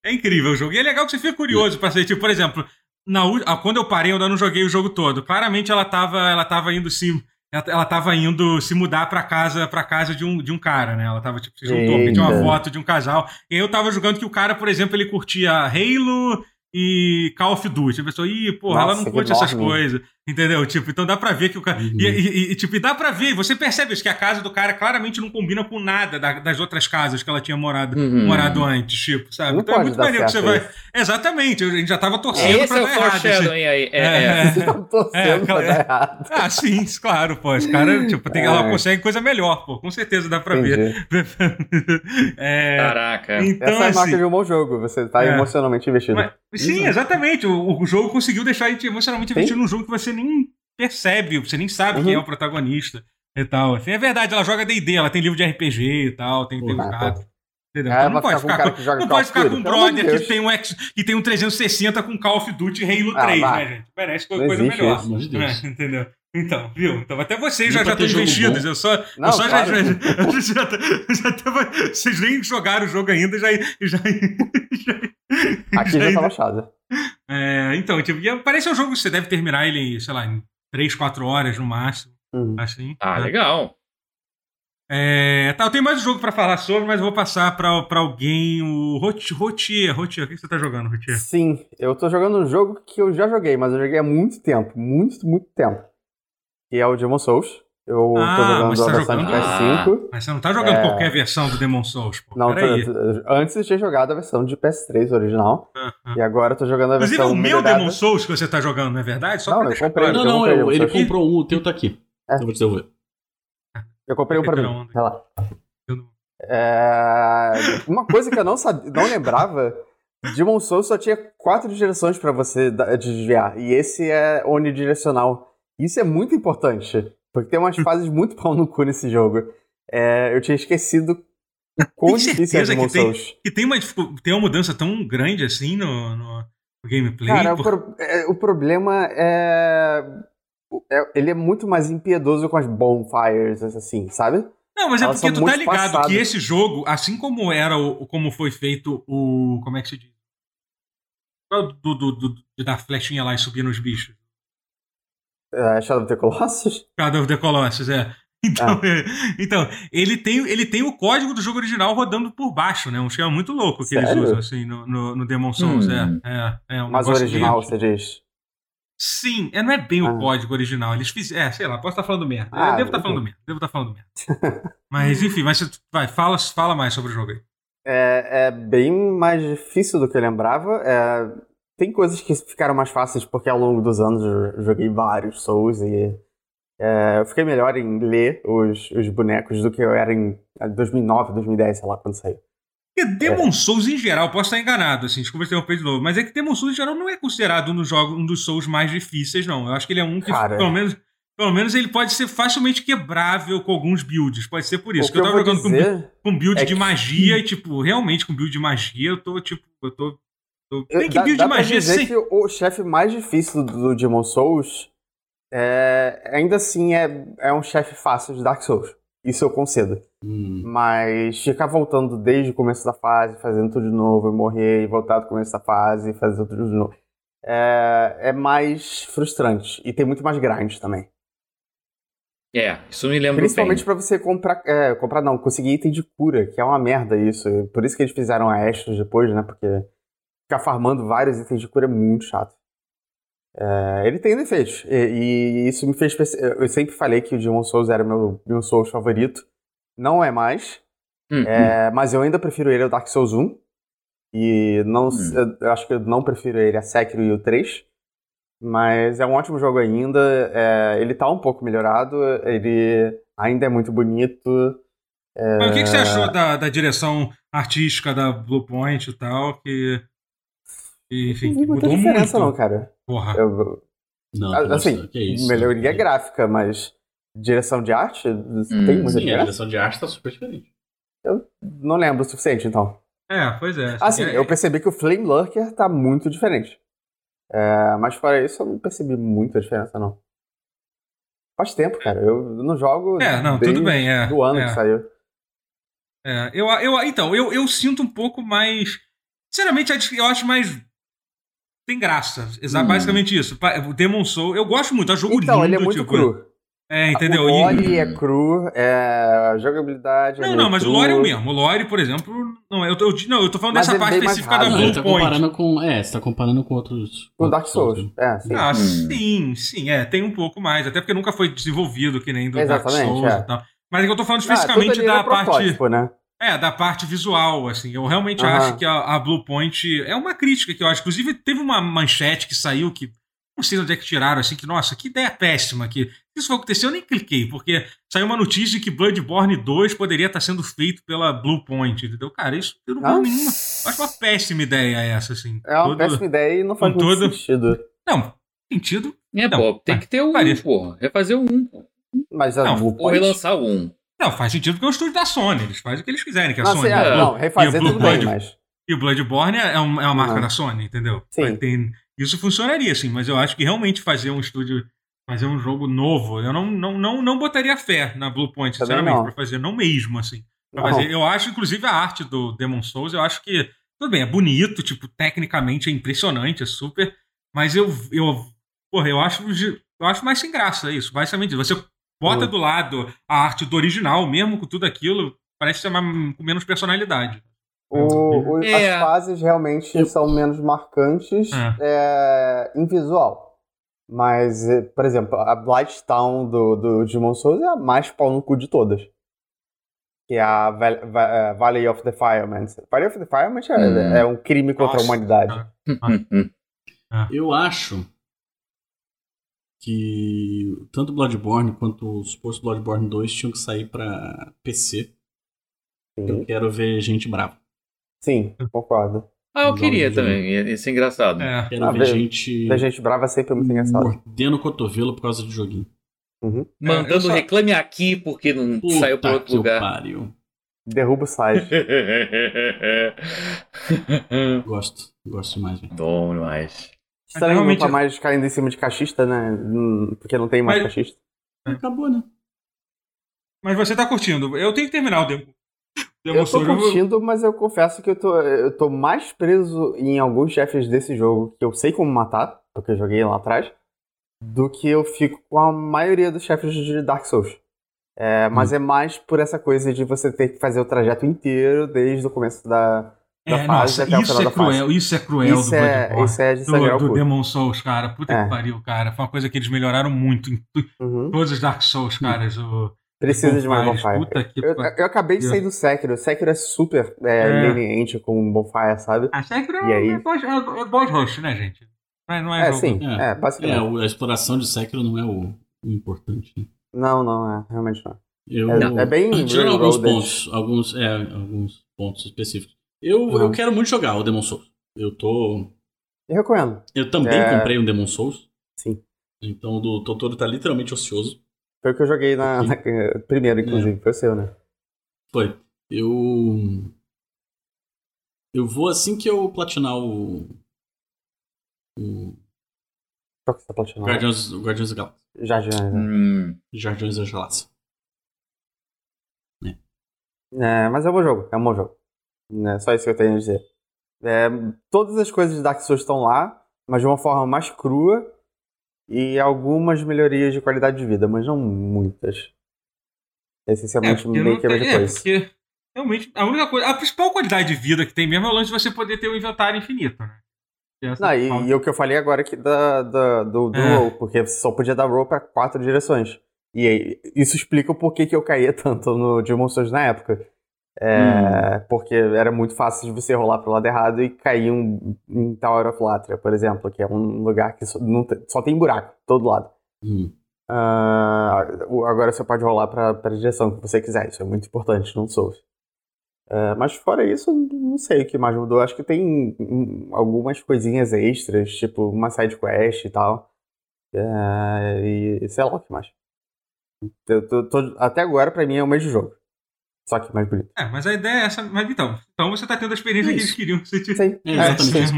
[SPEAKER 1] É incrível o jogo. E é legal que você fica curioso pra ser, tipo, por exemplo, na, ah, quando eu parei, eu ainda não joguei o jogo todo. Claramente ela tava, ela tava indo se. Ela, ela tava indo se mudar pra casa, pra casa de, um, de um cara, né? Ela tava, tipo, se juntou, tinha uma foto de um casal. E aí eu tava jogando que o cara, por exemplo, ele curtia Halo e Call of Duty. A pessoa, ih, porra, ela
[SPEAKER 3] Nossa,
[SPEAKER 1] não
[SPEAKER 3] que
[SPEAKER 1] curte essas
[SPEAKER 3] enorme.
[SPEAKER 1] coisas. Entendeu? Tipo, então dá pra ver que o cara.
[SPEAKER 4] Uhum.
[SPEAKER 1] E, e- e, tipo, e dá pra ver, você percebe isso, que a casa do cara claramente não combina com nada da- das outras casas que ela tinha morado,
[SPEAKER 2] Uhum.
[SPEAKER 1] morado antes, tipo, sabe?
[SPEAKER 3] Não
[SPEAKER 1] então é muito
[SPEAKER 3] dar
[SPEAKER 1] maneiro que você
[SPEAKER 3] certo
[SPEAKER 1] vai.
[SPEAKER 3] isso.
[SPEAKER 1] Exatamente, a gente já tava torcendo
[SPEAKER 2] Esse
[SPEAKER 1] pra
[SPEAKER 2] é o
[SPEAKER 1] dar errado. assim.
[SPEAKER 2] foreshadowing aí. É, é.
[SPEAKER 1] É. *laughs*
[SPEAKER 3] Vocês estão torcendo
[SPEAKER 1] É,
[SPEAKER 3] pra dar errado.
[SPEAKER 1] Ah, sim, claro, pô. Os caras, tipo, tem, ela
[SPEAKER 3] É.
[SPEAKER 1] consegue coisa melhor, pô. Com certeza dá pra ver.
[SPEAKER 3] Entendi. *laughs*
[SPEAKER 1] É,
[SPEAKER 2] Caraca.
[SPEAKER 1] então,
[SPEAKER 3] Essa é a marca
[SPEAKER 1] assim.
[SPEAKER 3] de um bom jogo. Você tá
[SPEAKER 1] É.
[SPEAKER 3] emocionalmente investido.
[SPEAKER 1] mas- sim, exatamente. O, o jogo conseguiu deixar a gente emocionalmente investido num jogo que você nem percebe, você nem sabe
[SPEAKER 3] Uhum.
[SPEAKER 1] quem é o protagonista e tal. Assim, é verdade, ela joga DD, ela tem livro de RPG e tal, tem, tem os
[SPEAKER 3] Ah,
[SPEAKER 1] gatos. Entendeu?
[SPEAKER 3] Ah,
[SPEAKER 1] Então não pode
[SPEAKER 3] ficar com um
[SPEAKER 1] com, não pode ficar com um brother que tem, um X, que tem um 360 com Call of Duty Halo
[SPEAKER 3] Ah,
[SPEAKER 1] 3,
[SPEAKER 3] vai.
[SPEAKER 1] né, gente? Merece coisa
[SPEAKER 3] existe
[SPEAKER 1] melhor.
[SPEAKER 3] isso.
[SPEAKER 4] Pelo amor de Deus.
[SPEAKER 1] É, entendeu? Então, viu? Então até vocês já já estão investidos.
[SPEAKER 4] bom.
[SPEAKER 1] Eu só,
[SPEAKER 3] Não,
[SPEAKER 1] eu só já,
[SPEAKER 3] claro. *laughs*
[SPEAKER 1] já, já, já tava, Vocês nem jogaram o jogo ainda e já. já, *laughs* já,
[SPEAKER 3] Aqui já tá baixado.
[SPEAKER 1] é, então, tipo, e parece um jogo que você deve terminar ele, sei lá, em 3, 4 horas no máximo.
[SPEAKER 3] Uhum.
[SPEAKER 1] Assim.
[SPEAKER 2] Ah,
[SPEAKER 1] né?
[SPEAKER 2] legal.
[SPEAKER 1] É, tá, eu tenho mais um jogo pra falar sobre, mas eu vou passar pra, pra alguém. O Roti- Rotier. Rotier, o que você tá jogando, Rotier?
[SPEAKER 3] Sim, eu tô jogando um jogo que eu já joguei, mas eu joguei há muito tempo. Muito, muito tempo. Que é o Demon Souls. Eu
[SPEAKER 1] Ah,
[SPEAKER 3] tô jogando a
[SPEAKER 1] tá
[SPEAKER 3] versão de
[SPEAKER 1] jogando-
[SPEAKER 3] PS5.
[SPEAKER 1] Mas você não tá jogando
[SPEAKER 3] É.
[SPEAKER 1] qualquer versão do Demon Souls, pô.
[SPEAKER 3] Não, antes eu tinha jogado a versão de PS3 original.
[SPEAKER 1] Ah, ah.
[SPEAKER 3] E agora eu tô jogando a
[SPEAKER 1] Inclusive, é
[SPEAKER 3] versão
[SPEAKER 1] o meu
[SPEAKER 3] melhorada.
[SPEAKER 1] Demon Souls que você tá jogando, não é verdade? Só
[SPEAKER 3] Não, eu comprei.
[SPEAKER 4] Não,
[SPEAKER 3] Eu
[SPEAKER 4] não,
[SPEAKER 3] comprei
[SPEAKER 4] eu-
[SPEAKER 3] um,
[SPEAKER 4] ele
[SPEAKER 3] que-
[SPEAKER 4] comprou um, o teu tá aqui.
[SPEAKER 3] É.
[SPEAKER 4] Eu vou te devolver.
[SPEAKER 3] Eu comprei um pra mim. Vai lá.
[SPEAKER 1] Eu não-
[SPEAKER 3] É, Uma coisa que eu não, sabia, não lembrava, Demon Souls só tinha quatro direções pra você desviar. E esse é onidirecional. Isso é muito importante. Porque tem umas fases muito pau no cu nesse jogo. É, eu tinha esquecido o quão difícil é
[SPEAKER 1] que tem-
[SPEAKER 3] Souls.
[SPEAKER 1] E tem uma, tem uma mudança tão grande assim no, no, gameplay.
[SPEAKER 3] Cara, o,
[SPEAKER 1] por-
[SPEAKER 3] pro- é, o problema é... é- Ele é muito mais impiedoso com as bonfires, assim, sabe?
[SPEAKER 1] Não, mas é
[SPEAKER 3] elas
[SPEAKER 1] porque
[SPEAKER 3] são
[SPEAKER 1] tu tá ligado
[SPEAKER 3] passadas.
[SPEAKER 1] que esse jogo, assim como era o, como foi feito o. Como é que se diz? Qual é o Do, do, do- de dar flechinha lá e subir nos bichos.
[SPEAKER 3] É, Shadow of the Colossus? *laughs*
[SPEAKER 1] Shadow of the Colossus, é. Então, *laughs* então ele, tem, ele tem o código do jogo original rodando por baixo, né? Um esquema muito louco que
[SPEAKER 3] Sério?
[SPEAKER 1] eles usam, assim, no, no, no Demon Souls.
[SPEAKER 2] Hum.
[SPEAKER 1] É, é, é um
[SPEAKER 3] Mas o original, você diz.
[SPEAKER 1] Sim, é, não é bem
[SPEAKER 3] Ah.
[SPEAKER 1] o código original. Eles fizeram. É, sei lá, posso estar falando merda.
[SPEAKER 3] Ah,
[SPEAKER 1] eu devo estar
[SPEAKER 3] ok.
[SPEAKER 1] falando merda. Devo estar falando merda. *laughs* mas, enfim, mas vai, fala, fala mais sobre o jogo aí.
[SPEAKER 3] É, é bem mais difícil do que eu lembrava. É, tem coisas que ficaram mais fáceis porque ao longo dos anos eu joguei vários Souls e é, eu fiquei melhor em ler os, os bonecos do que eu era em 2009, 2010, sei lá quando saiu.
[SPEAKER 1] Porque Demon Souls em geral, posso estar enganado, assim, desculpa interromper de novo, mas é que Demon Souls em geral não é considerado um dos jogos, um dos Souls mais difíceis, não. Eu acho que ele é um que,
[SPEAKER 3] Cara.
[SPEAKER 1] pelo menos, pelo menos ele pode ser facilmente quebrável com alguns builds. Pode ser por isso.
[SPEAKER 3] o
[SPEAKER 1] que eu tava
[SPEAKER 3] vou
[SPEAKER 1] jogando com, com build
[SPEAKER 3] é
[SPEAKER 1] de
[SPEAKER 3] que-
[SPEAKER 1] magia e, tipo, realmente com build de magia, eu tô, tipo, eu tô. Bem que
[SPEAKER 3] dá,
[SPEAKER 1] build
[SPEAKER 3] dá
[SPEAKER 1] magia
[SPEAKER 3] dizer
[SPEAKER 1] sim.
[SPEAKER 3] que o chefe mais difícil do, do Demon Souls é, ainda assim é, é um chefe fácil de Dark Souls. Isso eu concedo.
[SPEAKER 4] Hum.
[SPEAKER 3] Mas ficar voltando desde o começo da fase, fazendo tudo de novo, e morrer, e voltar do começo da fase, e fazer tudo de novo, é, é mais frustrante. E tem muito mais grind também.
[SPEAKER 2] É, isso me lembra
[SPEAKER 3] Principalmente pra você comprar. É, comprar não, conseguir item de cura, que é uma merda isso. Por isso que eles fizeram a Astros depois, né? Porque ficar farmando vários itens de cura é muito chato. É, ele tem defeitos. E, e isso me fez. Eu sempre falei que o Demon Souls era o meu, meu Souls favorito. Não é mais.
[SPEAKER 2] Hum,
[SPEAKER 3] É, mas eu ainda prefiro ele ao Dark Souls 1. E não, eu, eu acho que eu não prefiro ele a Sekiro e o 3. Mas é um ótimo jogo ainda. é, ele tá um pouco melhorado. Ele ainda é muito bonito.
[SPEAKER 1] Mas o que, que você
[SPEAKER 3] É.
[SPEAKER 1] achou da, da direção artística da Bluepoint e tal? Que. Que, enfim,
[SPEAKER 3] não
[SPEAKER 1] mudou
[SPEAKER 3] diferença,
[SPEAKER 1] muito.
[SPEAKER 3] não, cara.
[SPEAKER 1] Porra.
[SPEAKER 3] Eu-
[SPEAKER 4] Não,
[SPEAKER 3] assim,
[SPEAKER 4] nossa, que isso.
[SPEAKER 3] melhoria gráfica, mas direção de arte tem muita
[SPEAKER 4] Sim, a
[SPEAKER 3] diferença.
[SPEAKER 4] direção de arte tá super diferente.
[SPEAKER 3] Não lembro o suficiente, então.
[SPEAKER 1] É, pois é.
[SPEAKER 3] Assim,
[SPEAKER 1] É,
[SPEAKER 3] eu percebi que o Flame Lurker tá muito diferente. É, mas fora isso, eu não percebi muita diferença, não. Faz tempo, cara. Eu não jogo.
[SPEAKER 1] É, não,
[SPEAKER 3] desde
[SPEAKER 1] tudo bem, é,
[SPEAKER 3] Do ano
[SPEAKER 1] é.
[SPEAKER 3] que saiu.
[SPEAKER 1] É, eu, eu, então, eu, eu sinto um pouco mais. Sinceramente, eu acho mais. Tem graça. Exa-
[SPEAKER 2] Hum.
[SPEAKER 1] Basicamente isso. O Demon Soul, eu gosto muito, é um jogo lindo.
[SPEAKER 3] Então, ele é muito
[SPEAKER 1] tipo,
[SPEAKER 3] cru.
[SPEAKER 1] É, entendeu?
[SPEAKER 3] O
[SPEAKER 1] E-
[SPEAKER 3] lore é cru, é... a jogabilidade é
[SPEAKER 1] Não,
[SPEAKER 3] meio
[SPEAKER 1] não, mas o
[SPEAKER 3] cru.
[SPEAKER 1] lore é o mesmo. O lore, por exemplo, não, eu tô, eu, não, eu tô falando
[SPEAKER 3] Mas
[SPEAKER 1] dessa
[SPEAKER 3] é
[SPEAKER 1] parte específica da
[SPEAKER 3] rápido.
[SPEAKER 4] Não,
[SPEAKER 1] Blue
[SPEAKER 4] você tá
[SPEAKER 1] Point.
[SPEAKER 4] comparando com. É, você tá comparando com outros.
[SPEAKER 3] Com Dark Souls.
[SPEAKER 4] né?
[SPEAKER 3] É, sim.
[SPEAKER 1] Ah,
[SPEAKER 2] Hum.
[SPEAKER 1] sim, sim, é, tem um pouco mais, até porque nunca foi desenvolvido que nem do
[SPEAKER 3] Exatamente,
[SPEAKER 1] Dark Souls
[SPEAKER 3] é.
[SPEAKER 1] e tal. Mas é que eu tô falando
[SPEAKER 3] Ah,
[SPEAKER 1] especificamente
[SPEAKER 3] ali
[SPEAKER 1] da parte.
[SPEAKER 3] né?
[SPEAKER 1] É, da parte visual, assim. Eu realmente
[SPEAKER 3] Aham.
[SPEAKER 1] acho que a, a Blue Point é uma crítica que eu acho. Inclusive, teve uma manchete que saiu que. Não sei de onde é que tiraram, assim, que, nossa, que ideia péssima. Que isso foi acontecer, eu nem cliquei, porque saiu uma notícia de que Bloodborne 2 poderia estar sendo feito pela Blue Point, entendeu? Cara, isso eu não
[SPEAKER 3] Ah.
[SPEAKER 1] vi nenhuma. Eu acho uma péssima ideia essa, assim.
[SPEAKER 3] É uma
[SPEAKER 1] Todo-
[SPEAKER 3] péssima ideia e não faz muito
[SPEAKER 1] todo-
[SPEAKER 3] sentido.
[SPEAKER 1] Não, sentido.
[SPEAKER 2] É,
[SPEAKER 1] Não,
[SPEAKER 2] pô, tem que ter um,
[SPEAKER 1] parece.
[SPEAKER 2] porra. Refazer o um, pô.
[SPEAKER 3] Mas a
[SPEAKER 1] Não,
[SPEAKER 3] Blue
[SPEAKER 2] Ou
[SPEAKER 3] Point...
[SPEAKER 2] relançar o um.
[SPEAKER 1] Não, faz sentido porque é o estúdio da Sony. Eles fazem o que eles quiserem, que a
[SPEAKER 3] Não,
[SPEAKER 1] Sony.
[SPEAKER 2] é.
[SPEAKER 3] não, refazer tudo bem,
[SPEAKER 1] Point-
[SPEAKER 3] mas...
[SPEAKER 1] E o Bloodborne é, um- é uma marca da Sony, entendeu?
[SPEAKER 3] Sim.
[SPEAKER 1] Ter- isso funcionaria, sim, mas eu acho que realmente fazer um estúdio, fazer um jogo novo, eu não, não, não, não botaria fé na Blue Point,
[SPEAKER 3] Também
[SPEAKER 1] sinceramente, pra fazer, não mesmo, assim. Pra
[SPEAKER 3] Não.
[SPEAKER 1] fazer. Eu acho, inclusive, a arte do Demon Souls, eu acho que, tudo bem, é bonito, tipo, tecnicamente é impressionante, é super, mas eu, eu, porra, eu acho, eu acho mais sem graça isso, basicamente. Você bota do lado a arte do original, mesmo com tudo aquilo, parece ser mais, com menos personalidade.
[SPEAKER 3] O- o-
[SPEAKER 2] É.
[SPEAKER 3] As fases realmente são menos marcantes é, em visual. Mas, é, por exemplo, a Blight Town do, do Demon Souls é a mais pau no cu de todas. Que é a é, Valley of the Firemen. Valley of the Firemen é,
[SPEAKER 2] Hum.
[SPEAKER 3] é um crime contra
[SPEAKER 1] Nossa,
[SPEAKER 3] a humanidade.
[SPEAKER 1] cara. *laughs*
[SPEAKER 4] Eu acho que tanto Bloodborne quanto o suposto Bloodborne 2 tinham que sair pra PC. Eu
[SPEAKER 3] Sim,
[SPEAKER 4] quero ver gente brava.
[SPEAKER 3] Sim, concordo.
[SPEAKER 2] Ah, eu queria também. Ia ser engraçado.
[SPEAKER 1] É.
[SPEAKER 4] Quero
[SPEAKER 3] Ah,
[SPEAKER 4] ver
[SPEAKER 3] ver-
[SPEAKER 4] gente
[SPEAKER 3] Da gente brava é sempre muito engraçado.
[SPEAKER 4] mordendo o cotovelo por causa de joguinho.
[SPEAKER 3] Uhum.
[SPEAKER 1] É, eu
[SPEAKER 2] Mandando
[SPEAKER 1] só-
[SPEAKER 2] reclame aqui porque não
[SPEAKER 4] Puta
[SPEAKER 2] saiu pra outro
[SPEAKER 4] que
[SPEAKER 2] lugar.
[SPEAKER 4] pariu.
[SPEAKER 3] Derruba o site. *laughs*
[SPEAKER 4] Gosto. Gosto demais.
[SPEAKER 2] Bom demais.
[SPEAKER 3] Estranho
[SPEAKER 1] realmente-
[SPEAKER 3] não tá mais caindo em cima de cachista, né? Hum, Porque não tem mais
[SPEAKER 1] Mas-
[SPEAKER 3] cachista.
[SPEAKER 4] Acabou, né?
[SPEAKER 1] Mas você tá curtindo. Eu tenho que terminar o Demon
[SPEAKER 3] Eu tô curtindo, mas eu confesso que eu tô, eu tô mais preso em alguns chefes desse jogo que eu sei como matar, porque eu joguei lá atrás, do que eu fico com a maioria dos chefes de Dark Souls. É, mas é mais por essa coisa de você ter que fazer o trajeto inteiro desde o começo da
[SPEAKER 1] É,
[SPEAKER 3] fase
[SPEAKER 1] nossa,
[SPEAKER 3] até o
[SPEAKER 1] isso
[SPEAKER 3] final
[SPEAKER 1] é
[SPEAKER 3] da fase.
[SPEAKER 1] cruel, isso é cruel
[SPEAKER 3] Isso
[SPEAKER 1] do
[SPEAKER 3] é,
[SPEAKER 1] Bloodborne.
[SPEAKER 3] isso é de sangrar o
[SPEAKER 1] do, do. Demon Souls, cara. Puta
[SPEAKER 3] É.
[SPEAKER 1] que pariu, cara. Foi uma coisa que eles melhoraram muito em tu-
[SPEAKER 3] Uhum.
[SPEAKER 1] todos os Dark Souls, cara. O,
[SPEAKER 3] Precisa de mais bonfire.
[SPEAKER 1] Puta que
[SPEAKER 3] Eu, eu acabei de sair do Sekiro. O Sekiro é super é,
[SPEAKER 1] É.
[SPEAKER 3] leniente com bonfire, sabe?
[SPEAKER 1] Ah, Sekiro
[SPEAKER 3] E
[SPEAKER 1] é,
[SPEAKER 3] aí?
[SPEAKER 1] é, boss, é, é boss rush, né, gente? Não é, não é
[SPEAKER 3] É,
[SPEAKER 1] jogo-
[SPEAKER 3] sim.
[SPEAKER 4] É.
[SPEAKER 3] É, basicamente.
[SPEAKER 4] É, a exploração de Sekiro não é o, o importante. né?
[SPEAKER 3] Não, não, é. Realmente não.
[SPEAKER 4] Eu,
[SPEAKER 3] É, é bem *clears throat*
[SPEAKER 4] Tirando alguns pontos, alguns, é, alguns pontos específicos. Eu,
[SPEAKER 3] Uhum.
[SPEAKER 4] eu quero muito jogar o Demon Souls. Eu tô.
[SPEAKER 3] Eu recomendo.
[SPEAKER 4] Eu também
[SPEAKER 3] É.
[SPEAKER 4] comprei um Demon Souls.
[SPEAKER 3] Sim.
[SPEAKER 4] Então o do Totoro tá literalmente ocioso.
[SPEAKER 3] Foi o que eu joguei na, na- primeiro, inclusive. Foi o seu, né?
[SPEAKER 4] Foi. Eu. Eu vou assim que eu platinar o. O
[SPEAKER 3] Qual que você tá platinando?
[SPEAKER 4] Guardiões, o Guardiões da Galáxia.
[SPEAKER 3] Jardim, né?
[SPEAKER 2] Hum.
[SPEAKER 4] Guardiões da Galáxia.
[SPEAKER 3] É, mas é um bom jogo. É um bom jogo. É só isso que eu tenho a dizer. É, todas as coisas de Dark Souls estão lá, mas de uma forma mais crua e algumas melhorias de qualidade de vida, mas não muitas. Essencialmente,
[SPEAKER 1] porque
[SPEAKER 3] meio
[SPEAKER 1] não
[SPEAKER 3] que a mesma
[SPEAKER 1] é,
[SPEAKER 3] coisa.
[SPEAKER 1] porque realmente a única coisa, a principal qualidade de vida que tem mesmo é o lance de você poder ter um inventário infinito, né?
[SPEAKER 3] Não,
[SPEAKER 1] é a
[SPEAKER 3] e, e o que eu falei agora aqui da, da- do, do
[SPEAKER 1] É.
[SPEAKER 3] roll, porque você só podia dar roll pra quatro direções. E isso explica o porquê que eu caía tanto no Demon Souls na época. É, Porque era muito fácil de você rolar pro lado errado e cair um, em Tower of Latria, por exemplo, que é um lugar que só, não tem- só tem buraco, todo lado.
[SPEAKER 4] Hum.
[SPEAKER 3] O- agora você pode rolar pra, pra direção que você quiser, isso é muito importante no Souls. É, mas fora isso, não sei o que mais mudou. Acho que tem hum, algumas coisinhas extras, tipo uma side quest e tal. É, e sei lá o que mais. Eu tô- tô- até agora, pra mim, é o mesmo jogo. Só que mais bonito.
[SPEAKER 1] É, mas a ideia é essa. Mas então, então você tá tendo a experiência que eles
[SPEAKER 4] Isso.
[SPEAKER 1] queriam que você tivesse.
[SPEAKER 3] Sim.
[SPEAKER 4] É exatamente
[SPEAKER 3] É,
[SPEAKER 4] isso.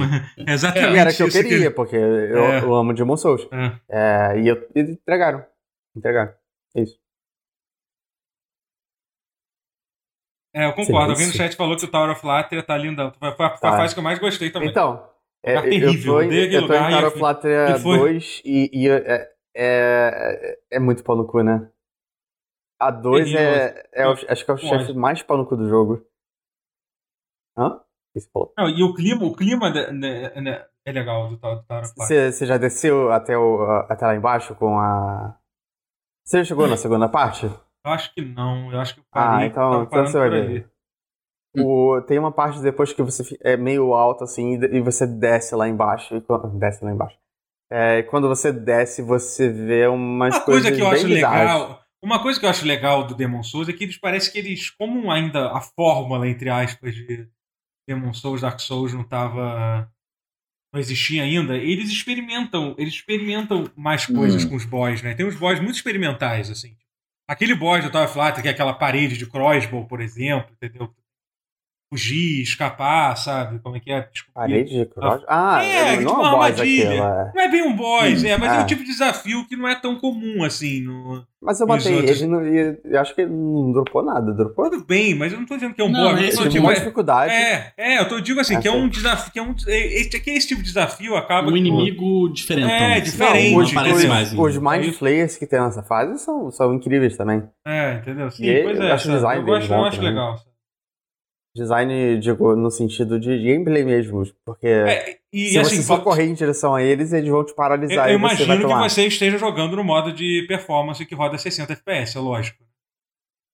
[SPEAKER 1] É exatamente
[SPEAKER 3] E era o que eu
[SPEAKER 1] isso
[SPEAKER 3] queria, porque eu,
[SPEAKER 1] É.
[SPEAKER 3] eu amo Demon Souls.
[SPEAKER 1] É.
[SPEAKER 3] É, e, eu, e entregaram. Entregaram. É isso.
[SPEAKER 1] É, eu concordo.
[SPEAKER 3] Sim,
[SPEAKER 1] Alguém no chat falou que o Tower of Latria tá lindão. Foi a, foi a
[SPEAKER 3] Tá.
[SPEAKER 1] fase que eu mais gostei também.
[SPEAKER 3] Então, é, eu
[SPEAKER 1] terrível,
[SPEAKER 3] tô em, eu tô em Tower of
[SPEAKER 1] eu-
[SPEAKER 3] Latria
[SPEAKER 1] e foi-
[SPEAKER 3] 2 e, e é, é, é muito pau no cu, né? A 2 é, é o- acho que é o chefe mais pau no cu do jogo. Hã?
[SPEAKER 1] Não, e o clima, o clima da- né, né, é legal do do.
[SPEAKER 3] Você, já desceu até, o, até lá embaixo com a. Você já chegou na segunda parte?
[SPEAKER 1] Eu acho que não. Eu acho que eu
[SPEAKER 3] Ah,
[SPEAKER 1] parei.
[SPEAKER 3] então,
[SPEAKER 1] tava
[SPEAKER 3] então
[SPEAKER 1] parando
[SPEAKER 3] você vai ver. O, tem uma parte depois que você é meio alto assim e você desce lá embaixo. E, desce lá embaixo. É, e quando você desce, você vê umas
[SPEAKER 1] Uma
[SPEAKER 3] coisas
[SPEAKER 1] coisa que eu
[SPEAKER 3] bem
[SPEAKER 1] acho
[SPEAKER 3] bizarras.
[SPEAKER 1] legal. Uma coisa que eu acho legal do Demon Souls é que eles parece que eles, como ainda a fórmula, entre aspas, de Demon Souls, Dark Souls não tava. não existia ainda, eles experimentam, eles experimentam mais coisas
[SPEAKER 2] Hum.
[SPEAKER 1] com os boss, né? Tem uns boss muito experimentais, assim. Aquele boss do Tower of Latria, que é aquela parede de crossbow, por exemplo, entendeu? Fugir, escapar, sabe? Como é que é? Descobrir.
[SPEAKER 3] Parede de cross? Ah,
[SPEAKER 1] É,
[SPEAKER 3] não
[SPEAKER 1] tipo
[SPEAKER 3] é
[SPEAKER 1] uma armadilha.
[SPEAKER 3] aquela.
[SPEAKER 1] Não é bem um boss,
[SPEAKER 3] Hum,
[SPEAKER 1] é, mas é.
[SPEAKER 3] é.
[SPEAKER 1] um tipo de desafio que não é tão comum assim. No...
[SPEAKER 3] Mas eu matei
[SPEAKER 1] outros-
[SPEAKER 3] ele não, e eu acho que ele não dropou nada. Dropou?
[SPEAKER 1] Tudo bem, mas eu não tô dizendo que é um
[SPEAKER 4] Não,
[SPEAKER 1] boss.
[SPEAKER 4] esse
[SPEAKER 1] eu tô
[SPEAKER 3] Ele
[SPEAKER 4] é
[SPEAKER 1] tipo,
[SPEAKER 3] uma
[SPEAKER 1] é,
[SPEAKER 3] dificuldade.
[SPEAKER 1] é, é, eu tô digo assim,
[SPEAKER 3] Ah,
[SPEAKER 1] que é
[SPEAKER 3] sim.
[SPEAKER 1] um desafio. Que é um, é, esse, que esse tipo de desafio acaba.
[SPEAKER 4] Um
[SPEAKER 1] que-
[SPEAKER 4] inimigo diferente.
[SPEAKER 1] É,
[SPEAKER 3] Não,
[SPEAKER 1] diferente,
[SPEAKER 3] os,
[SPEAKER 4] Não aparece
[SPEAKER 3] os,
[SPEAKER 4] mais.
[SPEAKER 3] os? Mind Flayers que tem nessa fase são, são incríveis também.
[SPEAKER 1] É, entendeu? Sim,
[SPEAKER 3] E
[SPEAKER 1] pois
[SPEAKER 3] eu
[SPEAKER 1] é. eu eu acho legal.
[SPEAKER 3] Design, digo, no sentido de gameplay mesmo. Porque
[SPEAKER 1] É, e
[SPEAKER 3] se
[SPEAKER 1] assim,
[SPEAKER 3] você só
[SPEAKER 1] vo-
[SPEAKER 3] correr em direção a eles, eles vão te
[SPEAKER 1] eu,
[SPEAKER 3] paralisar
[SPEAKER 1] eu
[SPEAKER 3] e você vai
[SPEAKER 1] imagino que
[SPEAKER 3] tomar.
[SPEAKER 1] você esteja jogando no modo de performance que roda 60 FPS, é lógico.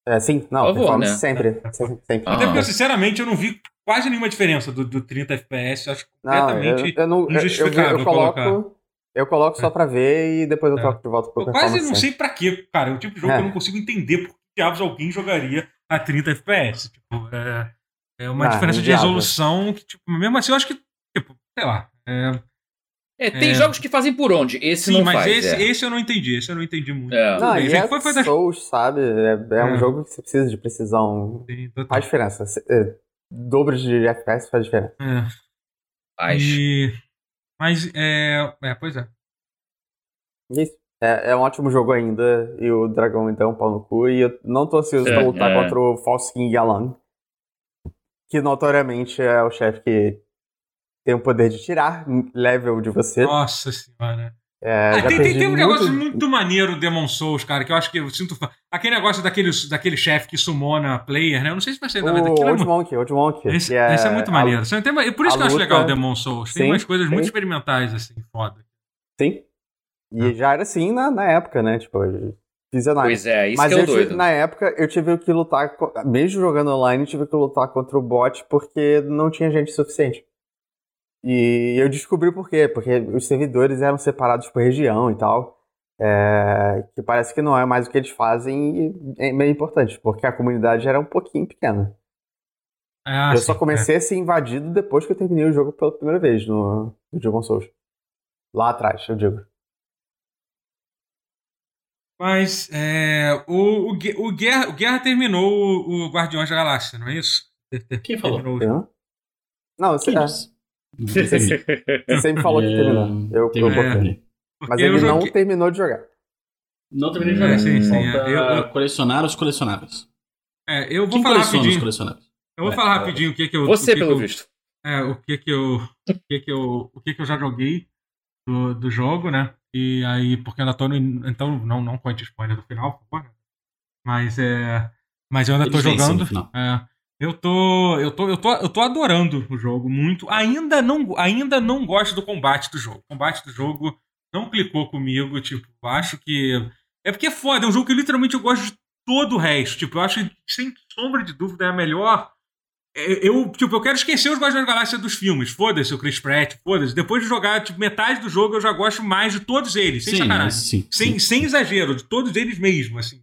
[SPEAKER 3] É, sim, não,
[SPEAKER 2] Por favor,
[SPEAKER 3] performance
[SPEAKER 2] né?
[SPEAKER 3] sempre. *laughs* sempre, sempre.
[SPEAKER 2] Ah.
[SPEAKER 1] Até porque, sinceramente, eu não vi quase nenhuma diferença do, do 30 FPS. Eu acho
[SPEAKER 3] Não, eu,
[SPEAKER 1] completamente.
[SPEAKER 3] eu não. Eu, eu,
[SPEAKER 1] injustificável
[SPEAKER 3] eu coloco.
[SPEAKER 1] colocar.
[SPEAKER 3] Eu coloco só pra ver e depois eu
[SPEAKER 1] É.
[SPEAKER 3] troco de volta pro
[SPEAKER 1] Eu quase não
[SPEAKER 3] sempre.
[SPEAKER 1] sei pra quê, cara. É um tipo de jogo
[SPEAKER 3] É.
[SPEAKER 1] que eu não consigo entender por que diabos alguém jogaria a 30 FPS. Tipo, é, é uma
[SPEAKER 3] Ah,
[SPEAKER 1] diferença de resolução que, tipo, mesmo assim, eu acho que, tipo, sei lá. é,
[SPEAKER 2] É, tem
[SPEAKER 1] É.
[SPEAKER 2] jogos que fazem por onde? Esse
[SPEAKER 1] sim,
[SPEAKER 2] não
[SPEAKER 1] mas
[SPEAKER 2] faz.
[SPEAKER 1] esse,
[SPEAKER 2] é.
[SPEAKER 1] esse eu não entendi. Esse eu não entendi muito.
[SPEAKER 2] É.
[SPEAKER 3] Não,
[SPEAKER 1] bem,
[SPEAKER 3] e é
[SPEAKER 1] foi, foi das...
[SPEAKER 3] Souls, sabe? É, é um
[SPEAKER 1] É.
[SPEAKER 3] jogo que você precisa de precisão.
[SPEAKER 1] Sim, total.
[SPEAKER 3] Faz diferença. É, dobro de FPS faz diferença.
[SPEAKER 1] É.
[SPEAKER 2] Faz.
[SPEAKER 1] E- Mas, é... é, pois é.
[SPEAKER 3] Isso. É, é um ótimo jogo ainda. E o dragão, então, é um pau no cu. E eu não tô ansioso
[SPEAKER 2] É,
[SPEAKER 3] pra lutar
[SPEAKER 2] é.
[SPEAKER 3] contra o False King Yalan. Que notoriamente é o chefe que tem o poder de tirar level de você.
[SPEAKER 1] Nossa senhora.
[SPEAKER 3] É,
[SPEAKER 1] Ah, tem, tem, tem um
[SPEAKER 3] muito-
[SPEAKER 1] negócio muito maneiro Demon Souls, cara, que eu acho que eu sinto. Aquele negócio daquele, daquele chefe que sumona player, né? Eu não sei se vai ser
[SPEAKER 3] O
[SPEAKER 1] verdade. aquilo é
[SPEAKER 3] Old
[SPEAKER 1] muito-
[SPEAKER 3] Monk, Old Monk.
[SPEAKER 1] Esse,
[SPEAKER 3] é
[SPEAKER 1] esse é muito
[SPEAKER 3] a-
[SPEAKER 1] maneiro. É tem- por isso
[SPEAKER 3] a
[SPEAKER 1] que eu acho
[SPEAKER 3] luta-
[SPEAKER 1] legal o Demon Souls. Tem
[SPEAKER 3] Sim,
[SPEAKER 1] umas coisas muito
[SPEAKER 3] sim.
[SPEAKER 1] experimentais, assim, foda.
[SPEAKER 3] Sim. E já era assim na, na época, né? Tipo, visionário.
[SPEAKER 2] Pois é, isso
[SPEAKER 3] Mas
[SPEAKER 2] que é
[SPEAKER 3] eu
[SPEAKER 2] o
[SPEAKER 3] tive-
[SPEAKER 2] doido.
[SPEAKER 3] na época eu tive que lutar, mesmo jogando online, eu tive que lutar contra o bot porque não tinha gente suficiente. E eu descobri por quê, porque os servidores eram separados por região e tal. é, que parece que não é mais o que eles fazem e é meio importante, porque a comunidade era um pouquinho pequena.
[SPEAKER 1] Ah,
[SPEAKER 3] eu
[SPEAKER 1] sim,
[SPEAKER 3] só comecei a ser invadido depois que eu terminei o jogo pela primeira vez no, no Demon Souls. Lá atrás, eu digo.
[SPEAKER 1] Mas é, o, o, o, Guerra, o Guerra terminou o, o Guardiões da Galáxia, não é isso?
[SPEAKER 4] Quem falou?
[SPEAKER 1] terminou?
[SPEAKER 3] Não, você,
[SPEAKER 4] Quem
[SPEAKER 3] é,
[SPEAKER 4] disse?
[SPEAKER 3] você sempre falou que terminou. Eu, eu
[SPEAKER 4] Terminou.
[SPEAKER 3] botei. Mas ele
[SPEAKER 1] eu
[SPEAKER 3] não
[SPEAKER 1] joguei-
[SPEAKER 3] terminou de jogar.
[SPEAKER 4] Não terminei de
[SPEAKER 1] É,
[SPEAKER 4] jogar.
[SPEAKER 1] sim, sim,
[SPEAKER 4] Falta
[SPEAKER 1] é. Eu- eu-
[SPEAKER 4] colecionar os colecionáveis.
[SPEAKER 1] É, eu vou
[SPEAKER 4] Quem
[SPEAKER 1] falar
[SPEAKER 4] coleciona os
[SPEAKER 1] rapidinho.
[SPEAKER 4] colecionáveis?
[SPEAKER 1] Eu vou
[SPEAKER 4] É,
[SPEAKER 1] falar
[SPEAKER 4] é.
[SPEAKER 1] rapidinho o que que eu.
[SPEAKER 2] Você,
[SPEAKER 1] que
[SPEAKER 2] pelo
[SPEAKER 1] que eu,
[SPEAKER 2] visto.
[SPEAKER 1] É, o que que eu. O que que eu, o que que eu já joguei do, do jogo, né? E aí, porque eu ainda tô no. Então, não, não conte spoiler do final, por favor. Mas é. Mas eu ainda tô
[SPEAKER 4] Eles vencem
[SPEAKER 1] jogando. É, eu tô, eu tô, eu tô, eu tô adorando o jogo muito. Ainda não, ainda não gosto do combate do jogo. O combate do jogo não clicou comigo, tipo, acho que é porque é foda, é um jogo que literalmente eu gosto de todo o resto. Tipo, eu acho que sem sombra de dúvida é a melhor. É, Eu, tipo, eu quero esquecer os Guardiões da Galáxia dos filmes. Foda-se o Chris Pratt, foda-se. Depois de jogar, tipo, metade do jogo eu já gosto mais de todos eles, sem
[SPEAKER 4] Sim,
[SPEAKER 1] sacanagem.
[SPEAKER 4] sim,
[SPEAKER 1] Sem,
[SPEAKER 4] sim.
[SPEAKER 1] sem exagero, de todos eles mesmo, assim.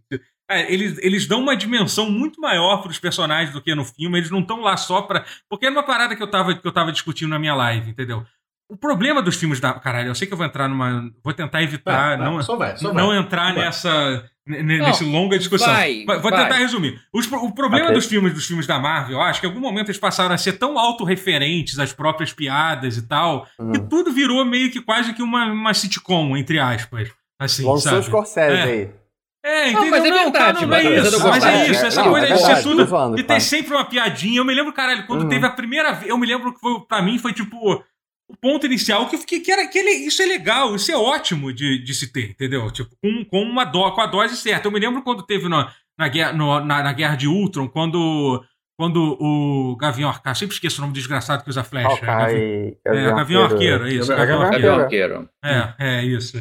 [SPEAKER 1] É, eles, eles dão uma dimensão muito maior pros personagens do que no filme. Eles não estão lá só pra. Porque era uma parada que eu, tava, que eu tava discutindo na minha live, entendeu? O problema dos filmes da. Caralho, eu sei que eu vou entrar numa. Vou tentar evitar.
[SPEAKER 4] Vai, vai,
[SPEAKER 1] não,
[SPEAKER 4] só vai, só
[SPEAKER 1] não entrar
[SPEAKER 4] Vai.
[SPEAKER 1] nessa.
[SPEAKER 2] Não,
[SPEAKER 1] nesse longa discussão.
[SPEAKER 2] vai,
[SPEAKER 1] Vou
[SPEAKER 2] vai.
[SPEAKER 1] tentar resumir. Os o problema dos filmes dos filmes da Marvel, eu acho que em algum momento eles passaram a ser tão autorreferentes às próprias piadas e tal,
[SPEAKER 3] Hum.
[SPEAKER 1] que tudo virou meio que quase que uma, uma sitcom, entre aspas. Assim,
[SPEAKER 3] Lançou
[SPEAKER 1] sabe?
[SPEAKER 3] os Scorsese
[SPEAKER 1] É.
[SPEAKER 3] aí.
[SPEAKER 1] É,
[SPEAKER 2] Não,
[SPEAKER 1] entendeu?
[SPEAKER 2] mas é verdade,
[SPEAKER 1] cara, não,
[SPEAKER 2] mas
[SPEAKER 1] é
[SPEAKER 2] de
[SPEAKER 1] isso. Mas é isso, essa
[SPEAKER 3] não,
[SPEAKER 1] coisa
[SPEAKER 3] é
[SPEAKER 1] de ser tudo. ter
[SPEAKER 3] claro.
[SPEAKER 1] sempre uma piadinha. Eu me lembro, caralho, quando
[SPEAKER 3] Uhum.
[SPEAKER 1] teve a primeira vez. Eu me lembro que foi, pra mim foi tipo. O ponto inicial, que eu fiquei, que era que ele, isso é legal, isso é ótimo de, de se ter, entendeu? Tipo, com, com, uma do, com a dose certa. Eu me lembro quando teve no, na, guerra, no- na, na guerra de Ultron, quando, quando o Gavião Arqueiro, sempre esqueço o nome do desgraçado que usa flecha. Gavi-
[SPEAKER 3] Hawkeye,
[SPEAKER 1] é, Gavião Arqueiro, é isso.
[SPEAKER 4] Gavião
[SPEAKER 1] Gavião.
[SPEAKER 3] Arqueiro.
[SPEAKER 2] Gavião Arqueiro.
[SPEAKER 1] É, é isso.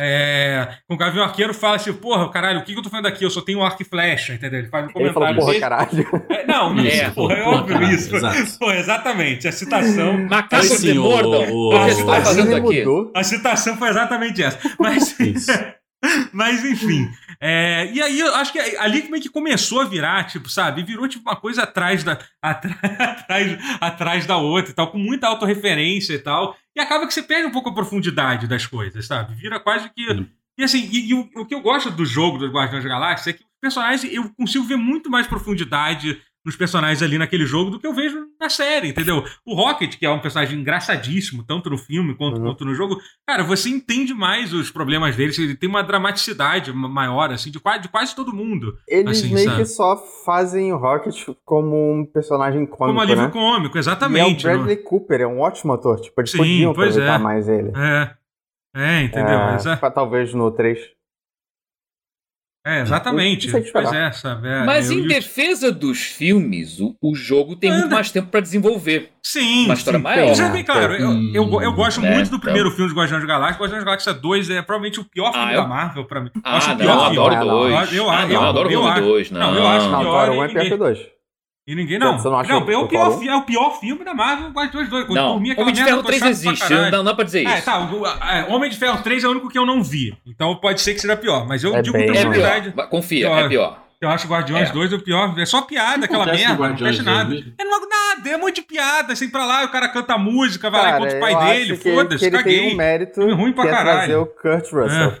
[SPEAKER 1] É, com o Gavião Arqueiro fala assim, porra, caralho, o que, que eu tô fazendo aqui? Eu só tenho arco e flecha, entendeu? Ele faz um
[SPEAKER 3] Ele falou,
[SPEAKER 1] comentário
[SPEAKER 3] porra, caralho.
[SPEAKER 1] É, não, *laughs* não,
[SPEAKER 2] É,
[SPEAKER 1] porra, é
[SPEAKER 4] porra,
[SPEAKER 1] óbvio
[SPEAKER 4] caralho,
[SPEAKER 1] isso.
[SPEAKER 4] exato. *laughs*
[SPEAKER 1] Porra, exatamente, a citação.
[SPEAKER 2] Macacos
[SPEAKER 4] Sim,
[SPEAKER 2] de
[SPEAKER 4] o-
[SPEAKER 2] Mordor.
[SPEAKER 4] o-
[SPEAKER 2] O que você tá fazendo aqui?
[SPEAKER 3] mudou.
[SPEAKER 1] A citação foi exatamente essa. Mas,
[SPEAKER 4] Isso. *laughs* *laughs*
[SPEAKER 1] mas enfim. é, e aí eu acho que ali meio que começou a virar, tipo, sabe? Virou tipo uma coisa atrás da, *laughs* atrás, atrás da outra e tal, com muita autorreferência e tal. E acaba que você perde um pouco a profundidade das coisas, sabe? Vira quase que. E assim, e, e o, o que eu gosto do jogo dos Guardiões da Galáxia é que os personagens, eu consigo ver muito mais profundidade nos personagens ali naquele jogo do que eu vejo na série, entendeu? O Rocket, que é um personagem engraçadíssimo, tanto no filme quanto,
[SPEAKER 3] Uhum.
[SPEAKER 1] quanto no jogo, cara, você entende mais os problemas dele, ele tem uma dramaticidade ma- maior, assim, de quase, de quase todo mundo.
[SPEAKER 3] Eles
[SPEAKER 1] Assim,
[SPEAKER 3] meio
[SPEAKER 1] sabe?
[SPEAKER 3] que só fazem o Rocket como um personagem cômico,
[SPEAKER 1] como alívio
[SPEAKER 3] né?
[SPEAKER 1] cômico,
[SPEAKER 3] E é o
[SPEAKER 1] exatamente. não-
[SPEAKER 3] Bradley Cooper, é um ótimo ator. Tipo, eles
[SPEAKER 1] Sim,
[SPEAKER 3] podiam
[SPEAKER 1] pois
[SPEAKER 3] aproveitar
[SPEAKER 1] é.
[SPEAKER 3] mais ele.
[SPEAKER 1] É. É, entendeu?
[SPEAKER 3] É,
[SPEAKER 1] Exa-
[SPEAKER 3] pra- talvez no 3.
[SPEAKER 1] É, exatamente.
[SPEAKER 3] Não o
[SPEAKER 1] Pois é, sabe? É,
[SPEAKER 2] Mas
[SPEAKER 1] eu-
[SPEAKER 2] em
[SPEAKER 1] eu-
[SPEAKER 2] defesa dos filmes, o, o jogo tem muito
[SPEAKER 1] Anda.
[SPEAKER 2] mais tempo pra desenvolver.
[SPEAKER 1] Sim.
[SPEAKER 2] Uma história
[SPEAKER 1] sim.
[SPEAKER 2] maior.
[SPEAKER 1] Deixa eu bem claro, eu,
[SPEAKER 4] Hum,
[SPEAKER 1] eu, eu gosto
[SPEAKER 2] né,
[SPEAKER 1] muito do
[SPEAKER 2] então.
[SPEAKER 1] primeiro filme de Guardiões da Galáxia. Guardiões da Galáxia 2 é provavelmente o pior filme
[SPEAKER 2] Ah, eu-
[SPEAKER 1] da Marvel pra mim. Eu
[SPEAKER 2] Ah,
[SPEAKER 1] acho o
[SPEAKER 2] não,
[SPEAKER 1] pior
[SPEAKER 2] eu adoro
[SPEAKER 3] Ah, não.
[SPEAKER 2] dois.
[SPEAKER 1] Eu-
[SPEAKER 2] ah,
[SPEAKER 1] eu-
[SPEAKER 2] não, eu adoro o
[SPEAKER 1] eu
[SPEAKER 2] volume
[SPEAKER 1] acho-
[SPEAKER 2] 2.
[SPEAKER 1] não, eu acho
[SPEAKER 3] Não,
[SPEAKER 1] pior
[SPEAKER 3] Thor
[SPEAKER 1] e
[SPEAKER 3] 1 é pior
[SPEAKER 1] ninguém-
[SPEAKER 3] que o 2.
[SPEAKER 1] E ninguém não.
[SPEAKER 3] Você não acha
[SPEAKER 1] não,
[SPEAKER 3] o-
[SPEAKER 1] é o pior, fi- é o pior filme da Marvel, Guardiões 2. Quando
[SPEAKER 2] Não, Homem de Ferro
[SPEAKER 1] eu tô
[SPEAKER 2] 3
[SPEAKER 1] chato pra
[SPEAKER 2] existe, não, não dá pra dizer
[SPEAKER 1] É,
[SPEAKER 2] isso.
[SPEAKER 1] tá. o- é, Homem de Ferro 3 é o único que eu não vi. Então pode ser que seja pior. Mas eu
[SPEAKER 3] É
[SPEAKER 1] digo
[SPEAKER 3] bem
[SPEAKER 1] com
[SPEAKER 2] É
[SPEAKER 1] tranquilidade.
[SPEAKER 2] pior, confia,
[SPEAKER 1] Pior.
[SPEAKER 2] é pior.
[SPEAKER 1] Eu acho Guardiões
[SPEAKER 2] É.
[SPEAKER 1] 2 o pior. É só piada, aquela
[SPEAKER 4] acontece
[SPEAKER 1] merda. Não
[SPEAKER 4] 2
[SPEAKER 1] nada. É não nada, é um monte de piada, assim, pra lá, o cara canta música, vai lá e
[SPEAKER 3] Cara,
[SPEAKER 1] conta o pai dele,
[SPEAKER 3] que, que
[SPEAKER 1] foda-se,
[SPEAKER 3] ele
[SPEAKER 1] caguei.
[SPEAKER 3] tem um mérito
[SPEAKER 1] ruim pra
[SPEAKER 3] que é
[SPEAKER 1] caralho.
[SPEAKER 3] trazer o Kurt Russell.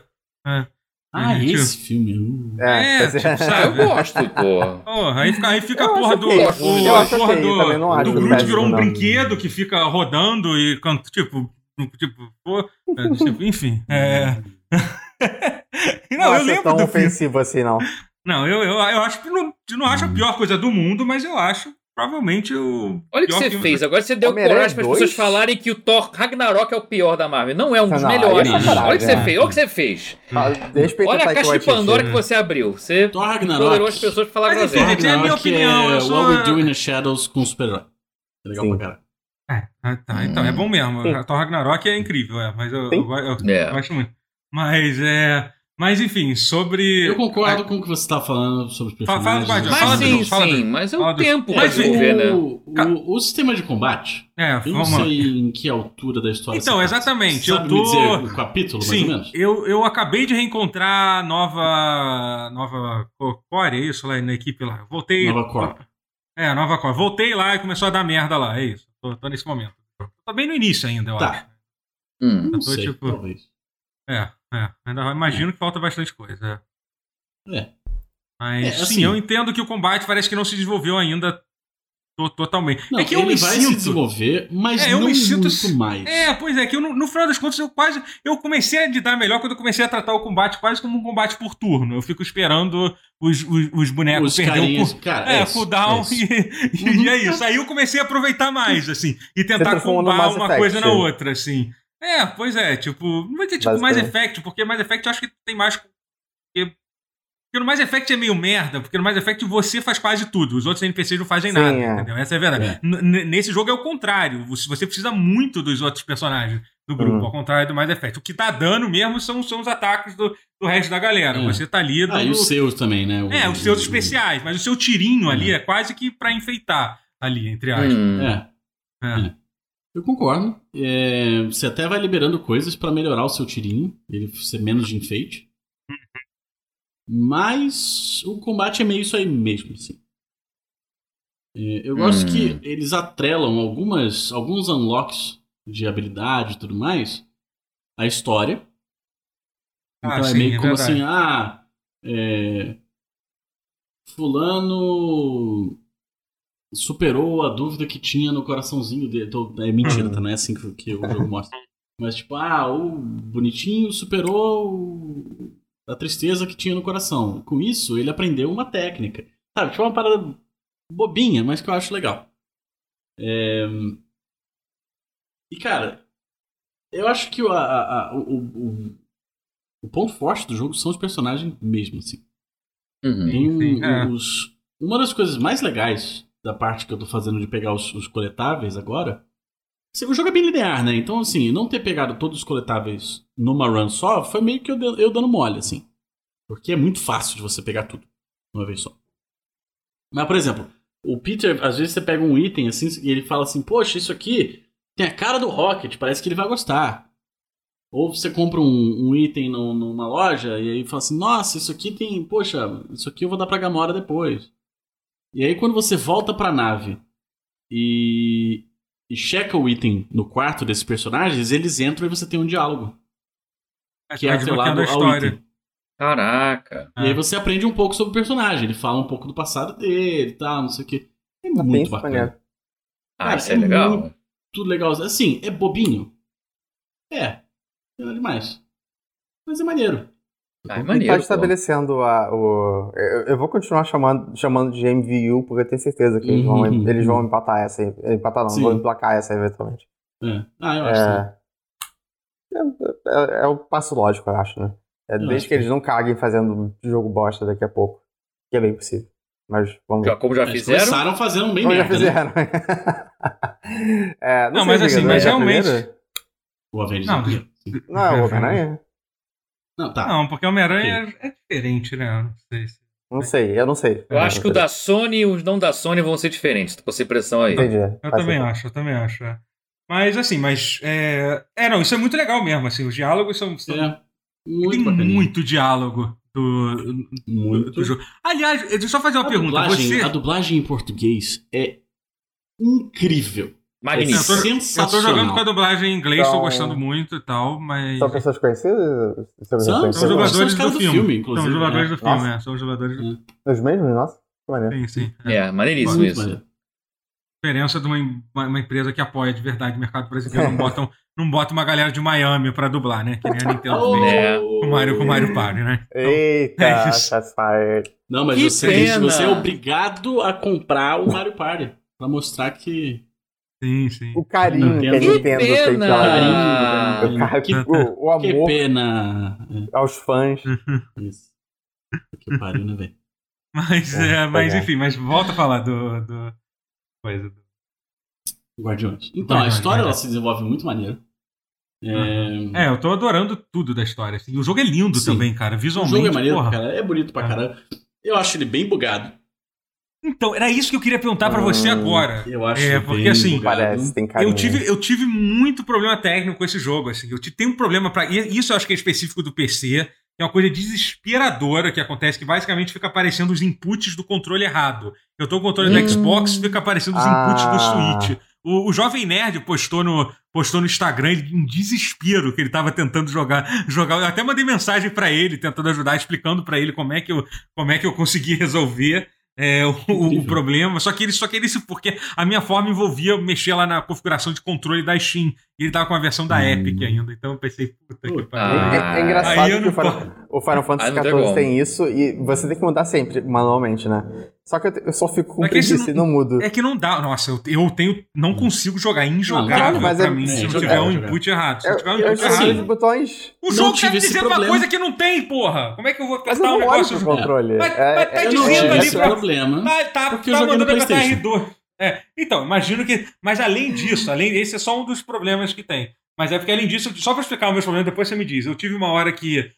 [SPEAKER 1] É.
[SPEAKER 4] Ah,
[SPEAKER 1] Gente,
[SPEAKER 4] esse filme. uh.
[SPEAKER 3] É,
[SPEAKER 1] É,
[SPEAKER 3] pois
[SPEAKER 1] tipo, sabe? *laughs*
[SPEAKER 2] eu gosto, pô.
[SPEAKER 1] Porra, aí fica, aí fica a porra do.
[SPEAKER 2] Eu
[SPEAKER 1] a porra do,
[SPEAKER 3] não acho
[SPEAKER 1] do Groot virou um
[SPEAKER 3] não.
[SPEAKER 1] brinquedo que fica rodando e canta, tipo. Tipo, pô, é, tipo, enfim. É. *laughs*
[SPEAKER 3] Não,
[SPEAKER 1] não, eu lembro
[SPEAKER 3] tão
[SPEAKER 1] do filme.
[SPEAKER 3] ofensivo assim, não.
[SPEAKER 1] Não, eu, eu, eu acho que não, não acho a pior coisa do mundo, mas eu acho provavelmente o.
[SPEAKER 2] Olha o que você
[SPEAKER 1] filme-
[SPEAKER 2] fez. Agora você deu
[SPEAKER 3] Homem-Aranha
[SPEAKER 2] coragem para as
[SPEAKER 3] 2?
[SPEAKER 2] pessoas falarem que o Thor Ragnarok é o pior da Marvel. Não é um dos
[SPEAKER 3] Não,
[SPEAKER 2] melhores.
[SPEAKER 3] é
[SPEAKER 2] Olha o que você
[SPEAKER 3] né?
[SPEAKER 2] fez. Olha o que você fez.
[SPEAKER 3] Respeita
[SPEAKER 2] Olha
[SPEAKER 3] o
[SPEAKER 2] a caixa de. Pandora que você abriu. Você
[SPEAKER 4] Thor Ragnarok.
[SPEAKER 2] empoderou as pessoas pra falar
[SPEAKER 1] Mas,
[SPEAKER 2] groselha.
[SPEAKER 1] enfim, gente, é a minha opinião, eu
[SPEAKER 4] É
[SPEAKER 1] sou-
[SPEAKER 4] What We Do in the Shadows com super-herói. É legal
[SPEAKER 3] Sim.
[SPEAKER 4] pra caralho.
[SPEAKER 1] É, ah, tá, então, é bom mesmo.
[SPEAKER 3] Sim.
[SPEAKER 1] Thor Ragnarok é incrível, é, mas eu, eu, go- eu
[SPEAKER 2] É.
[SPEAKER 1] gosto muito. Mas é. Mas enfim, sobre.
[SPEAKER 4] Eu concordo com o que você tá falando sobre os
[SPEAKER 1] Fala- fala
[SPEAKER 4] personagens.
[SPEAKER 1] Guardião,
[SPEAKER 2] Mas
[SPEAKER 1] fala do
[SPEAKER 2] sim,
[SPEAKER 1] fala
[SPEAKER 2] sim. Mas é
[SPEAKER 1] fala
[SPEAKER 2] o tempo
[SPEAKER 1] Mas o-
[SPEAKER 2] desenvolver, né?
[SPEAKER 4] o, o, o sistema de combate,
[SPEAKER 1] É,
[SPEAKER 4] eu não
[SPEAKER 1] vamos lá.
[SPEAKER 4] sei em que altura da história
[SPEAKER 1] Então,
[SPEAKER 4] você tá.
[SPEAKER 1] exatamente,
[SPEAKER 4] Você
[SPEAKER 1] eu
[SPEAKER 4] sabe
[SPEAKER 1] tô-
[SPEAKER 4] me dizer o capítulo, mais ou
[SPEAKER 1] Sim,
[SPEAKER 4] menos?
[SPEAKER 1] eu, eu acabei de reencontrar a nova. Nova Co- Core, é isso lá na equipe lá. Voltei.
[SPEAKER 4] Nova Core.
[SPEAKER 1] É, a nova Core. Voltei lá e começou a dar merda lá, é isso. Tô, tô nesse momento. Tô bem no início ainda, eu
[SPEAKER 4] Tá.
[SPEAKER 1] acho.
[SPEAKER 2] Hum.
[SPEAKER 1] Eu
[SPEAKER 4] Não
[SPEAKER 1] tô,
[SPEAKER 4] sei,
[SPEAKER 1] tipo-
[SPEAKER 4] talvez.
[SPEAKER 1] É, é. Ainda imagino que falta bastante coisa. É.
[SPEAKER 4] É.
[SPEAKER 1] Mas
[SPEAKER 4] É,
[SPEAKER 1] sim,
[SPEAKER 4] assim-
[SPEAKER 1] eu entendo que o combate parece que não se desenvolveu ainda to- totalmente.
[SPEAKER 4] Não,
[SPEAKER 1] é que eu
[SPEAKER 4] ele
[SPEAKER 1] me
[SPEAKER 4] vai se
[SPEAKER 1] sinto.
[SPEAKER 4] desenvolver, mas
[SPEAKER 1] É, eu
[SPEAKER 4] não
[SPEAKER 1] me sinto-
[SPEAKER 4] muito mais.
[SPEAKER 1] É, pois é, que eu, no, no final das contas eu quase. Eu comecei a lidar melhor quando eu comecei a tratar o combate quase como um combate por turno. Eu fico esperando os, os, os bonecos
[SPEAKER 4] Os
[SPEAKER 1] perder o
[SPEAKER 4] cara,
[SPEAKER 1] É,
[SPEAKER 4] é
[SPEAKER 1] cooldown
[SPEAKER 4] é
[SPEAKER 1] e, e é isso. Aí eu comecei a aproveitar mais, assim, e tentar
[SPEAKER 3] transformou no
[SPEAKER 1] combar uma
[SPEAKER 3] Effect.
[SPEAKER 1] coisa na outra, assim. É, pois é, tipo, não vai ter tipo Mass
[SPEAKER 3] Basicamente.
[SPEAKER 1] Effect, porque Mass Effect eu acho que tem mais. Porque, porque no Mass Effect é meio merda, porque no Mass Effect você faz quase tudo, os outros NPCs não fazem
[SPEAKER 3] Sim,
[SPEAKER 1] nada,
[SPEAKER 3] é.
[SPEAKER 1] entendeu? Essa é a verdade.
[SPEAKER 4] É.
[SPEAKER 1] Nesse jogo é o contrário, você precisa muito dos outros personagens do grupo,
[SPEAKER 3] Uhum.
[SPEAKER 1] ao contrário do Mass Effect. O que tá dando mesmo são, são os ataques do, do resto da galera.
[SPEAKER 4] É.
[SPEAKER 1] Você tá ali.
[SPEAKER 4] Ah, e os seus também, né? O-
[SPEAKER 1] é, os seus
[SPEAKER 4] o-
[SPEAKER 1] especiais, mas o seu tirinho ali é quase que pra enfeitar ali, entre aspas.
[SPEAKER 2] Hum.
[SPEAKER 4] É,
[SPEAKER 1] É.
[SPEAKER 4] eu concordo. É, você até vai liberando coisas pra melhorar o seu tirinho, ele ser menos de enfeite. Mas o combate é meio isso aí mesmo, assim. É, eu gosto
[SPEAKER 2] Hum.
[SPEAKER 4] que eles atrelam algumas, alguns unlocks de habilidade e tudo mais à história.
[SPEAKER 1] Ah,
[SPEAKER 4] Então é
[SPEAKER 1] sim,
[SPEAKER 4] meio
[SPEAKER 1] é
[SPEAKER 4] como
[SPEAKER 1] verdade.
[SPEAKER 4] assim, ah, é, fulano superou a dúvida que tinha no coraçãozinho dele. Tô- É mentira,
[SPEAKER 3] Uhum.
[SPEAKER 4] tá? Não é assim que, que o jogo mostra. Mas tipo, ah, o bonitinho superou o- a tristeza que tinha no coração. Com isso, ele aprendeu uma técnica. Sabe, tipo uma parada bobinha, mas que eu acho legal. É, E cara, eu acho que o, a- a- o, o- o ponto forte do jogo são os personagens mesmo, assim.
[SPEAKER 2] Uhum.
[SPEAKER 4] Tem
[SPEAKER 1] sim, é.
[SPEAKER 4] os- Uma das coisas mais legais da parte que eu tô fazendo de pegar os, os coletáveis agora. O jogo é bem linear, né? Então, assim, não ter pegado todos os coletáveis numa run só foi meio que eu, eu dando mole, assim. Porque é muito fácil de você pegar tudo uma vez só. Mas, por exemplo, o Peter, às vezes você pega um item assim e ele fala assim: Poxa, isso aqui tem a cara do Rocket, parece que ele vai gostar. Ou você compra um, um item no- numa loja e aí fala assim: Nossa, isso aqui tem. Poxa, isso aqui eu vou dar pra Gamora depois. E aí quando você volta pra nave e, e checa o item no quarto desses personagens, eles entram e você tem um diálogo. Que é
[SPEAKER 1] Tá desbloqueando
[SPEAKER 4] atrelado ao
[SPEAKER 1] história.
[SPEAKER 4] item.
[SPEAKER 2] Caraca.
[SPEAKER 1] Ah.
[SPEAKER 4] E aí você aprende um pouco sobre o personagem. Ele fala um pouco do passado dele e tal, não sei o que. É
[SPEAKER 3] tem
[SPEAKER 4] muito bacana.
[SPEAKER 3] maneiro.
[SPEAKER 2] Ah,
[SPEAKER 4] Cara,
[SPEAKER 2] isso é,
[SPEAKER 4] é
[SPEAKER 2] legal.
[SPEAKER 4] muito- Tudo legal. Assim, é bobinho. É. Não é demais. Mas é maneiro.
[SPEAKER 2] Ah, é
[SPEAKER 3] E
[SPEAKER 2] maneiro.
[SPEAKER 3] tá
[SPEAKER 2] pô.
[SPEAKER 3] estabelecendo a, o. Eu, eu vou continuar chamando, chamando de MVU, porque eu tenho certeza que eles vão,
[SPEAKER 4] Uhum.
[SPEAKER 3] eles vão empatar essa. aí. Empatar não,
[SPEAKER 4] Sim.
[SPEAKER 3] vão emplacar essa eventualmente.
[SPEAKER 4] É. Ah, eu acho. sim.
[SPEAKER 3] É, é, é o passo lógico, eu acho, né? É,
[SPEAKER 4] Eu
[SPEAKER 3] desde
[SPEAKER 4] acho
[SPEAKER 3] que eles não caguem fazendo jogo bosta daqui a pouco. Que é bem possível. Mas vamos
[SPEAKER 2] Já,
[SPEAKER 3] ver.
[SPEAKER 2] como já
[SPEAKER 4] Eles
[SPEAKER 2] fizeram?
[SPEAKER 4] começaram fazendo um bem
[SPEAKER 3] Como já
[SPEAKER 4] merda, né?
[SPEAKER 3] fizeram. *laughs* É,
[SPEAKER 1] Não,
[SPEAKER 3] sei,
[SPEAKER 1] mas assim, mas
[SPEAKER 3] é
[SPEAKER 1] realmente-
[SPEAKER 3] primeira?
[SPEAKER 4] O Avengers
[SPEAKER 1] Não,
[SPEAKER 4] é.
[SPEAKER 3] Não, é o Homem-Aranha?
[SPEAKER 4] Não, tá.
[SPEAKER 1] Não, porque Homem-Aranha é diferente, né? Não sei se.
[SPEAKER 3] Não sei, eu não sei.
[SPEAKER 2] Eu acho que o da Sony e os não da Sony vão ser diferentes. Tô com essa impressão aí.
[SPEAKER 3] Entendi.
[SPEAKER 1] Eu
[SPEAKER 3] Faz
[SPEAKER 1] também
[SPEAKER 3] sentido.
[SPEAKER 1] acho, eu também acho. é. Mas assim, mas. É... é, não, isso é muito legal mesmo, assim. Os diálogos são. são-
[SPEAKER 4] É. Muito
[SPEAKER 1] tem muito diálogo do,
[SPEAKER 4] Muito.
[SPEAKER 1] do jogo. Aliás, deixa eu só fazer uma
[SPEAKER 4] a
[SPEAKER 1] pergunta.
[SPEAKER 4] dublagem,
[SPEAKER 1] Você.
[SPEAKER 4] a dublagem em português é incrível.
[SPEAKER 1] Eu tô,
[SPEAKER 2] Magnífico.
[SPEAKER 1] eu tô jogando com a dublagem em inglês, tô
[SPEAKER 3] Então-
[SPEAKER 1] gostando muito e tal, mas.
[SPEAKER 3] São pessoas conhecidas? São
[SPEAKER 4] São,
[SPEAKER 3] conhecidas?
[SPEAKER 1] São
[SPEAKER 4] São caras
[SPEAKER 1] do
[SPEAKER 4] do
[SPEAKER 1] filme.
[SPEAKER 4] filme,
[SPEAKER 1] São
[SPEAKER 4] inclusive,
[SPEAKER 1] os dubladores
[SPEAKER 4] né?
[SPEAKER 1] do filme,
[SPEAKER 3] Nossa.
[SPEAKER 1] é. São os dubladores do filme.
[SPEAKER 3] Os mesmos? Nossa, que maneiro.
[SPEAKER 1] Sim, sim. é.
[SPEAKER 2] É, maneiríssimo isso.
[SPEAKER 4] maneiro.
[SPEAKER 1] diferença de uma, uma- empresa que apoia de verdade o mercado brasileiro. Não botam, *laughs* não bota uma galera de Miami pra dublar, né? Que nem a Nintendo
[SPEAKER 4] Oh!
[SPEAKER 2] É.
[SPEAKER 1] com o Mario, com o Mario Party, né?
[SPEAKER 3] Eita,
[SPEAKER 1] É isso.
[SPEAKER 3] shots fired.
[SPEAKER 4] Não, mas
[SPEAKER 2] Que
[SPEAKER 4] você,
[SPEAKER 2] pena.
[SPEAKER 4] você é obrigado a comprar o Mario Party. Pra mostrar que.
[SPEAKER 1] Sim, sim.
[SPEAKER 3] O carinho que a
[SPEAKER 4] Nintendo-
[SPEAKER 2] Que
[SPEAKER 3] tem
[SPEAKER 2] pena!
[SPEAKER 3] pela
[SPEAKER 4] Carinho,
[SPEAKER 3] o, ca-
[SPEAKER 4] que-
[SPEAKER 3] o, o
[SPEAKER 4] Que
[SPEAKER 3] amor
[SPEAKER 4] pena.
[SPEAKER 3] aos fãs.
[SPEAKER 4] É, *laughs* isso. Que pariu, né, velho?
[SPEAKER 1] Mas,
[SPEAKER 3] É,
[SPEAKER 1] é, mas
[SPEAKER 3] é.
[SPEAKER 1] enfim, mas volta a falar do. do coisa. do-
[SPEAKER 4] Guardiões. Então, a
[SPEAKER 1] Guardiões,
[SPEAKER 4] história ela se desenvolve muito maneiro. É,
[SPEAKER 1] É, eu tô adorando tudo da história. assim. E o jogo é lindo
[SPEAKER 4] Sim.
[SPEAKER 1] também, cara.
[SPEAKER 4] O
[SPEAKER 1] Visualmente.
[SPEAKER 4] jogo é maneiro,
[SPEAKER 1] porra.
[SPEAKER 4] cara. É bonito pra
[SPEAKER 1] É.
[SPEAKER 4] caralho. Eu acho ele bem bugado.
[SPEAKER 1] Então, era isso que eu queria perguntar pra você
[SPEAKER 3] Hum,
[SPEAKER 1] agora.
[SPEAKER 4] Eu acho
[SPEAKER 1] É, porque,
[SPEAKER 4] bem
[SPEAKER 1] assim.
[SPEAKER 3] Parece, tem carinho.
[SPEAKER 1] Eu tive, eu tive muito problema técnico com esse jogo, assim. Eu te- tenho um problema para Isso eu acho que é específico do PC, é uma coisa desesperadora que acontece, que basicamente fica aparecendo os inputs do controle errado. Eu tô com o controle
[SPEAKER 2] Hum.
[SPEAKER 1] do Xbox fica aparecendo os
[SPEAKER 3] Ah.
[SPEAKER 1] inputs do Switch. O, o Jovem Nerd postou no, postou no Instagram ele, em desespero que ele tava tentando jogar. jogar. Eu até mandei mensagem pra ele, tentando ajudar, explicando pra ele como é que eu, como é que eu consegui resolver. É, o, *laughs* o- o problema, só que ele só queria isso porque a minha forma envolvia mexer lá na configuração de controle da Steam. E ele tava com a versão da
[SPEAKER 3] Hum.
[SPEAKER 1] Epic ainda, então eu pensei, puta que pariu.
[SPEAKER 3] É,
[SPEAKER 2] Ah.
[SPEAKER 3] é engraçado
[SPEAKER 1] Aí eu
[SPEAKER 3] que
[SPEAKER 1] não
[SPEAKER 3] o Final, o Final Fantasy XIV tem isso e você tem que mudar sempre, manualmente, né? Só que eu, eu só fico com
[SPEAKER 1] É
[SPEAKER 3] preguiça e não mudo.
[SPEAKER 1] É que não dá. Nossa, eu, eu tenho. Não consigo jogar injogável
[SPEAKER 3] Não, mas
[SPEAKER 1] pra
[SPEAKER 3] é-
[SPEAKER 1] mim
[SPEAKER 4] é,
[SPEAKER 1] se eu
[SPEAKER 4] jogar,
[SPEAKER 1] tiver um
[SPEAKER 4] jogar.
[SPEAKER 1] input errado. Se eu
[SPEAKER 3] Eu,
[SPEAKER 1] tiver um
[SPEAKER 3] eu
[SPEAKER 1] input errado.
[SPEAKER 3] os botões,
[SPEAKER 1] O jogo tá dizendo uma coisa que não tem, porra. Como é que eu vou
[SPEAKER 3] mas eu
[SPEAKER 1] apertar um negócio?
[SPEAKER 3] controle.
[SPEAKER 1] Mas-
[SPEAKER 3] É-
[SPEAKER 1] mas tá
[SPEAKER 3] é-
[SPEAKER 4] Eu não
[SPEAKER 1] dizendo ali pra-
[SPEAKER 4] problema.
[SPEAKER 1] Tá, tá,
[SPEAKER 4] Porque eu
[SPEAKER 1] tá
[SPEAKER 4] joguei no
[SPEAKER 1] mandando apertar
[SPEAKER 4] PlayStation.
[SPEAKER 1] R2. É, então, imagino que. Mas além disso, além esse é só um dos problemas que tem. Mas é porque além disso, só pra explicar os meus problemas, depois você me diz. Eu tive uma hora que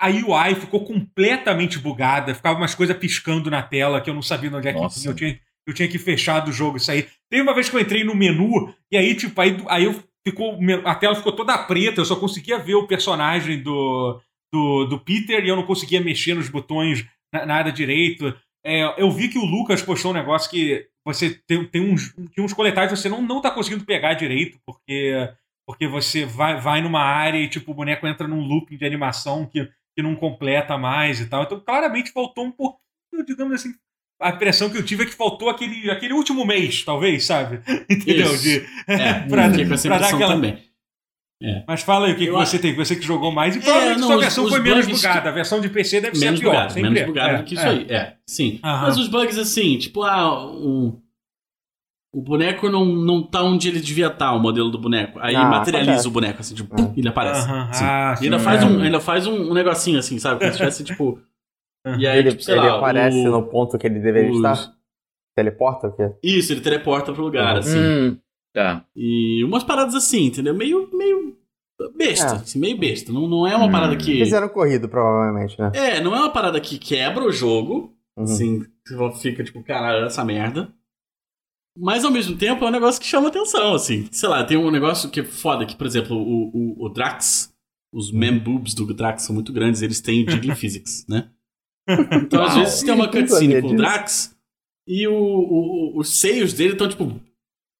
[SPEAKER 1] a UI ficou completamente bugada, ficava umas coisas piscando na tela que eu não sabia de onde é que
[SPEAKER 2] Nossa.
[SPEAKER 1] Eu tinha, eu tinha que fechar do jogo isso aí. Teve uma vez que eu entrei no menu, e aí, tipo, aí, aí eu ficou. A tela ficou toda preta, eu só conseguia ver o personagem do, do, do Peter e eu não conseguia mexer nos botões na- nada direito. É, eu vi que o Lucas postou um negócio que você tem, tem uns, tem uns coletáveis que você não, não tá conseguindo pegar direito, porque, porque você vai, vai numa área e tipo, o boneco entra num looping de animação que, que não completa mais e tal. Então, claramente faltou um pouquinho, digamos assim. A impressão que eu tive é que faltou aquele, aquele último mês, talvez, sabe? *laughs* Entendeu?
[SPEAKER 4] Isso.
[SPEAKER 1] De,
[SPEAKER 4] É, *laughs*
[SPEAKER 1] pra- pra dar aquela-
[SPEAKER 4] também.
[SPEAKER 1] Mas fala aí o que, que você tem, você que jogou mais. E provavelmente
[SPEAKER 4] não,
[SPEAKER 1] sua
[SPEAKER 4] os-
[SPEAKER 1] versão
[SPEAKER 4] os
[SPEAKER 1] foi menos bugada. A versão de PC deve
[SPEAKER 4] Menos
[SPEAKER 1] ser a pior.
[SPEAKER 4] bugado,
[SPEAKER 1] sempre
[SPEAKER 4] menos
[SPEAKER 1] é.
[SPEAKER 4] bugado
[SPEAKER 1] É,
[SPEAKER 4] do que isso
[SPEAKER 1] é.
[SPEAKER 4] aí. É, sim.
[SPEAKER 1] Aham.
[SPEAKER 4] Mas os bugs assim, tipo, ah, um, o boneco não, não tá onde ele devia estar, o modelo do boneco. Aí
[SPEAKER 3] Ah,
[SPEAKER 4] materializa
[SPEAKER 3] acontece.
[SPEAKER 4] o boneco, assim, tipo, pum, ele aparece.
[SPEAKER 1] Aham,
[SPEAKER 4] Sim.
[SPEAKER 1] ah,
[SPEAKER 4] E ainda
[SPEAKER 1] sim,
[SPEAKER 4] faz,
[SPEAKER 1] é.
[SPEAKER 4] um, ainda faz um, um negocinho assim, sabe? Como se tivesse, tipo. E aí,
[SPEAKER 3] ele
[SPEAKER 4] tipo, sei
[SPEAKER 3] ele
[SPEAKER 4] lá.
[SPEAKER 3] aparece
[SPEAKER 4] o-
[SPEAKER 3] no ponto que ele deveria
[SPEAKER 4] os-
[SPEAKER 3] estar. Teleporta o quê?
[SPEAKER 4] Isso, ele teleporta pro lugar, assim.
[SPEAKER 2] Hum, tá.
[SPEAKER 4] E umas paradas assim, entendeu? Meio, meio besta,
[SPEAKER 3] É.
[SPEAKER 4] assim, meio besta. Não, não é uma
[SPEAKER 2] Hum.
[SPEAKER 4] parada que.
[SPEAKER 3] Fizeram corrido, provavelmente, né?
[SPEAKER 4] É, não é uma parada que quebra o jogo.
[SPEAKER 3] Uhum.
[SPEAKER 4] Assim, você fica tipo, caralho, essa merda. Mas ao mesmo tempo é um negócio que chama atenção, assim. Sei lá, tem um negócio que é foda, que, por exemplo, o, o, o Drax, os
[SPEAKER 3] Uhum.
[SPEAKER 4] mem boobs do Drax são muito grandes, eles têm Jiggling *laughs* Physics, né? Então, às vezes, tem uma cutscene com o. Drax e o, o- o- os seios dele estão, tipo.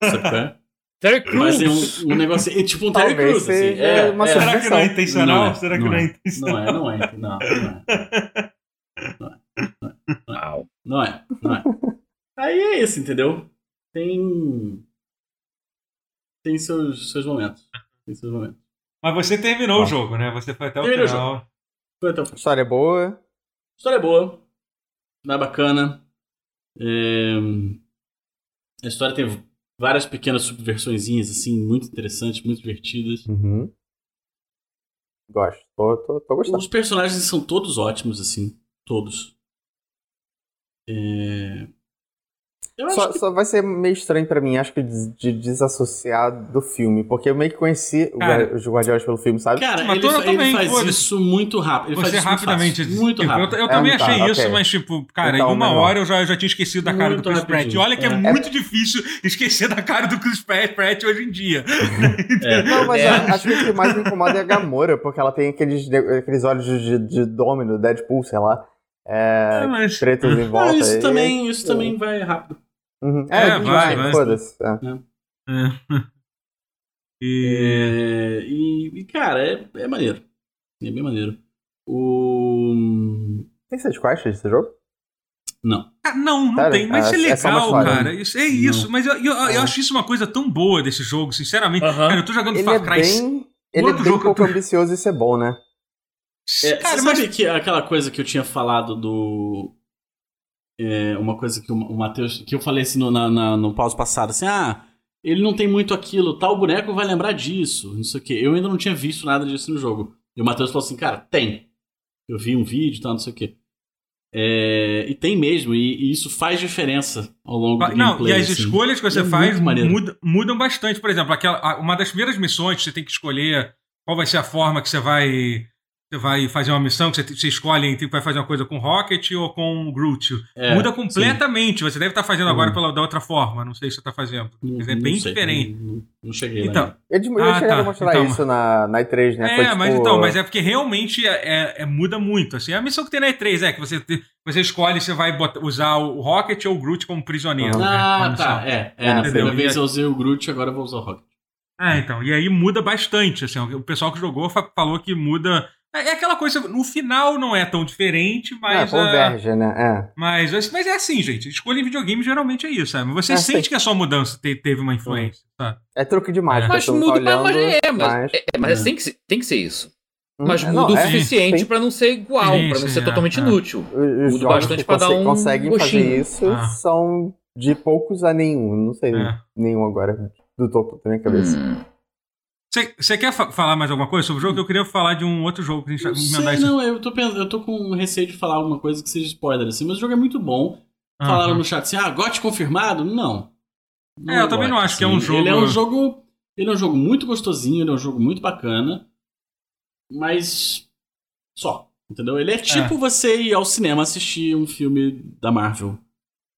[SPEAKER 4] Sabe qual é?
[SPEAKER 2] Terry
[SPEAKER 4] Mas
[SPEAKER 2] Crews.
[SPEAKER 4] tem um, um negócio. É tipo um Terry Crews, assim. É,
[SPEAKER 3] uma
[SPEAKER 4] é.
[SPEAKER 1] Será que não é intencional?
[SPEAKER 4] Não é,
[SPEAKER 1] Será que
[SPEAKER 4] não
[SPEAKER 1] não é
[SPEAKER 4] é.
[SPEAKER 1] intencional?
[SPEAKER 4] Não é, não é. Não, não é. Não é, não é. Aí é isso, entendeu? Tem. Tem seus, seus momentos. Tem seus momentos.
[SPEAKER 1] Mas você terminou
[SPEAKER 3] Ó.
[SPEAKER 1] o jogo, né? Você foi até o
[SPEAKER 4] Terminou o
[SPEAKER 1] final.
[SPEAKER 4] Foi até o fim.
[SPEAKER 3] História boa.
[SPEAKER 4] A história é boa. Não é bacana. É, A história tem várias pequenas subversõezinhas, assim, muito interessantes, muito divertidas.
[SPEAKER 3] Uhum. Gosto. Tô, tô, tô gostando.
[SPEAKER 4] Os personagens são todos ótimos, assim. Todos. É...
[SPEAKER 3] Só,
[SPEAKER 4] que
[SPEAKER 3] só vai ser meio estranho pra mim, acho que de, de desassociar do filme, porque eu meio que conheci
[SPEAKER 1] Cara.
[SPEAKER 3] Os Guardiões pelo filme, sabe?
[SPEAKER 4] Cara,
[SPEAKER 1] Mas
[SPEAKER 4] ele, ele
[SPEAKER 1] também,
[SPEAKER 4] faz
[SPEAKER 1] foda-se.
[SPEAKER 4] isso muito rápido. Ele faz
[SPEAKER 1] Você
[SPEAKER 4] isso muito
[SPEAKER 1] rapidamente.
[SPEAKER 4] Muito
[SPEAKER 1] tipo,
[SPEAKER 4] rápido.
[SPEAKER 1] Eu, eu também
[SPEAKER 3] É, tá,
[SPEAKER 1] achei isso,
[SPEAKER 3] ok.
[SPEAKER 1] mas, tipo, cara,
[SPEAKER 3] Então,
[SPEAKER 1] em uma
[SPEAKER 3] menor.
[SPEAKER 1] hora eu já, eu já tinha esquecido da cara
[SPEAKER 4] Muito
[SPEAKER 1] do Chris Pratt. E olha que é,
[SPEAKER 4] É.
[SPEAKER 1] muito difícil *laughs* esquecer da cara do Chris Pratt hoje em dia.
[SPEAKER 4] É. *laughs*
[SPEAKER 3] Não, mas
[SPEAKER 2] É.
[SPEAKER 3] acho que o que mais me incomoda é a Gamora, porque ela tem aqueles, aqueles olhos de, de Domino, Deadpool, sei lá. É,
[SPEAKER 1] É, mas-
[SPEAKER 3] pretos em
[SPEAKER 4] Não,
[SPEAKER 3] volta.
[SPEAKER 4] isso
[SPEAKER 3] e-
[SPEAKER 4] também, isso também vai rápido.
[SPEAKER 3] Uhum.
[SPEAKER 1] É,
[SPEAKER 3] É,
[SPEAKER 1] vai,
[SPEAKER 3] vai, foda-se. é.
[SPEAKER 1] É. *laughs* E.
[SPEAKER 4] É, e, cara, é, é maneiro. É bem maneiro. O.
[SPEAKER 3] Tem quest esse jogo?
[SPEAKER 4] Não.
[SPEAKER 1] Ah, não, não
[SPEAKER 3] Sério?
[SPEAKER 1] tem, mas
[SPEAKER 3] Ah,
[SPEAKER 1] é
[SPEAKER 3] é
[SPEAKER 1] legal,
[SPEAKER 3] história.
[SPEAKER 1] cara. Isso, é isso,
[SPEAKER 4] Não.
[SPEAKER 1] mas eu, eu, eu
[SPEAKER 3] É.
[SPEAKER 1] acho isso uma coisa tão boa desse jogo, sinceramente.
[SPEAKER 2] Aham.
[SPEAKER 1] Cara, eu tô jogando
[SPEAKER 3] Ele
[SPEAKER 1] Far
[SPEAKER 3] é
[SPEAKER 1] Cry.
[SPEAKER 3] bem. Ele é bem
[SPEAKER 1] jogo
[SPEAKER 3] pouco
[SPEAKER 1] tô-
[SPEAKER 3] ambicioso e isso é bom, né?
[SPEAKER 4] É,
[SPEAKER 1] cara,
[SPEAKER 4] você
[SPEAKER 1] mas
[SPEAKER 4] sabe que aquela coisa que eu tinha falado do. É, uma coisa que o, o Matheus. que eu falei assim no, na, na, no pause passado, assim, ah, ele não tem muito aquilo, tal boneco vai lembrar disso, não sei o quê. Eu ainda não tinha visto nada disso no jogo. E o Matheus falou assim, cara, tem. Eu vi um vídeo e tal, não sei o quê. É, e tem mesmo, e, e, isso faz diferença ao longo do
[SPEAKER 1] Não,
[SPEAKER 4] gameplay,
[SPEAKER 1] e as
[SPEAKER 4] assim.
[SPEAKER 1] escolhas que você
[SPEAKER 4] É
[SPEAKER 1] faz muda- mudam bastante. Por exemplo, aquela, uma das primeiras missões você tem que escolher qual vai ser a forma que você vai, você vai fazer uma missão, que você, escolhe entre vai fazer uma coisa com Rocket ou com Groot.
[SPEAKER 4] É,
[SPEAKER 1] Muda completamente. Você deve estar fazendo agora pela, da outra forma. Não sei se você está fazendo.
[SPEAKER 4] Não-
[SPEAKER 1] Mas é bem
[SPEAKER 4] sei,
[SPEAKER 1] diferente.
[SPEAKER 4] Não, não- cheguei lá.
[SPEAKER 1] Então,
[SPEAKER 4] ainda.
[SPEAKER 3] Eles eles
[SPEAKER 1] Ah, tá.
[SPEAKER 3] a mostrar
[SPEAKER 1] Então-
[SPEAKER 3] isso na, na E3, né?
[SPEAKER 1] É,
[SPEAKER 3] Foi, tipo,
[SPEAKER 1] mas então, mas é porque realmente é, é- é- muda muito. Assim, a missão que tem na E3 é que você, você escolhe se vai botar- usar o Rocket ou o Groot como prisioneiro.
[SPEAKER 3] Uhum.
[SPEAKER 1] né,
[SPEAKER 4] Ah, tá. É, é primeira vez eu usei o Groot, agora eu vou usar o Rocket.
[SPEAKER 1] É, então. E aí muda bastante. Assim, o pessoal que jogou fa- falou que muda. É é aquela coisa, no final não é tão diferente,
[SPEAKER 3] é,
[SPEAKER 1] mas. ah,
[SPEAKER 3] converge, né? É.
[SPEAKER 1] mas, mas é assim, gente. Escolha em videogame geralmente é isso, sabe? Você
[SPEAKER 3] É,
[SPEAKER 1] sente
[SPEAKER 3] sim.
[SPEAKER 1] que a sua mudança te- teve uma influência, sabe?
[SPEAKER 3] É truque de mágica.
[SPEAKER 2] Mas muda,
[SPEAKER 3] tá
[SPEAKER 2] mas, é, mas,
[SPEAKER 3] mas-
[SPEAKER 2] é, é, mas
[SPEAKER 4] É.
[SPEAKER 2] tem, que ser, tem que ser isso.
[SPEAKER 3] Hum,
[SPEAKER 2] Mas
[SPEAKER 3] é,
[SPEAKER 2] muda
[SPEAKER 3] não,
[SPEAKER 2] o
[SPEAKER 3] é,
[SPEAKER 2] suficiente pra não ser igual, pra não ser
[SPEAKER 1] é,
[SPEAKER 2] totalmente
[SPEAKER 1] é.
[SPEAKER 2] inútil.
[SPEAKER 3] Os-
[SPEAKER 2] Muda bastante pra dar um
[SPEAKER 3] conseguem fazer isso
[SPEAKER 1] Ah.
[SPEAKER 3] são de poucos a nenhum. Não sei
[SPEAKER 1] É.
[SPEAKER 3] nenhum agora do topo da minha cabeça.
[SPEAKER 2] Hum.
[SPEAKER 1] Você quer fa- falar mais alguma coisa sobre o jogo? Eu queria falar de um outro jogo que a gente
[SPEAKER 4] Não
[SPEAKER 1] vai
[SPEAKER 4] sei,
[SPEAKER 1] isso.
[SPEAKER 4] não, eu tô, pensando, eu tô com receio de falar alguma coisa que seja spoiler, assim, mas o jogo é muito bom. Falaram
[SPEAKER 1] Aham.
[SPEAKER 4] no chat assim, ah, GOT confirmado? Não.
[SPEAKER 1] É, eu também não acho que é um jogo-
[SPEAKER 4] Ele é um jogo. Ele é um jogo muito gostosinho, ele é um jogo muito bacana. Mas. Só. Entendeu? Ele é tipo você ir ao cinema assistir um filme da Marvel.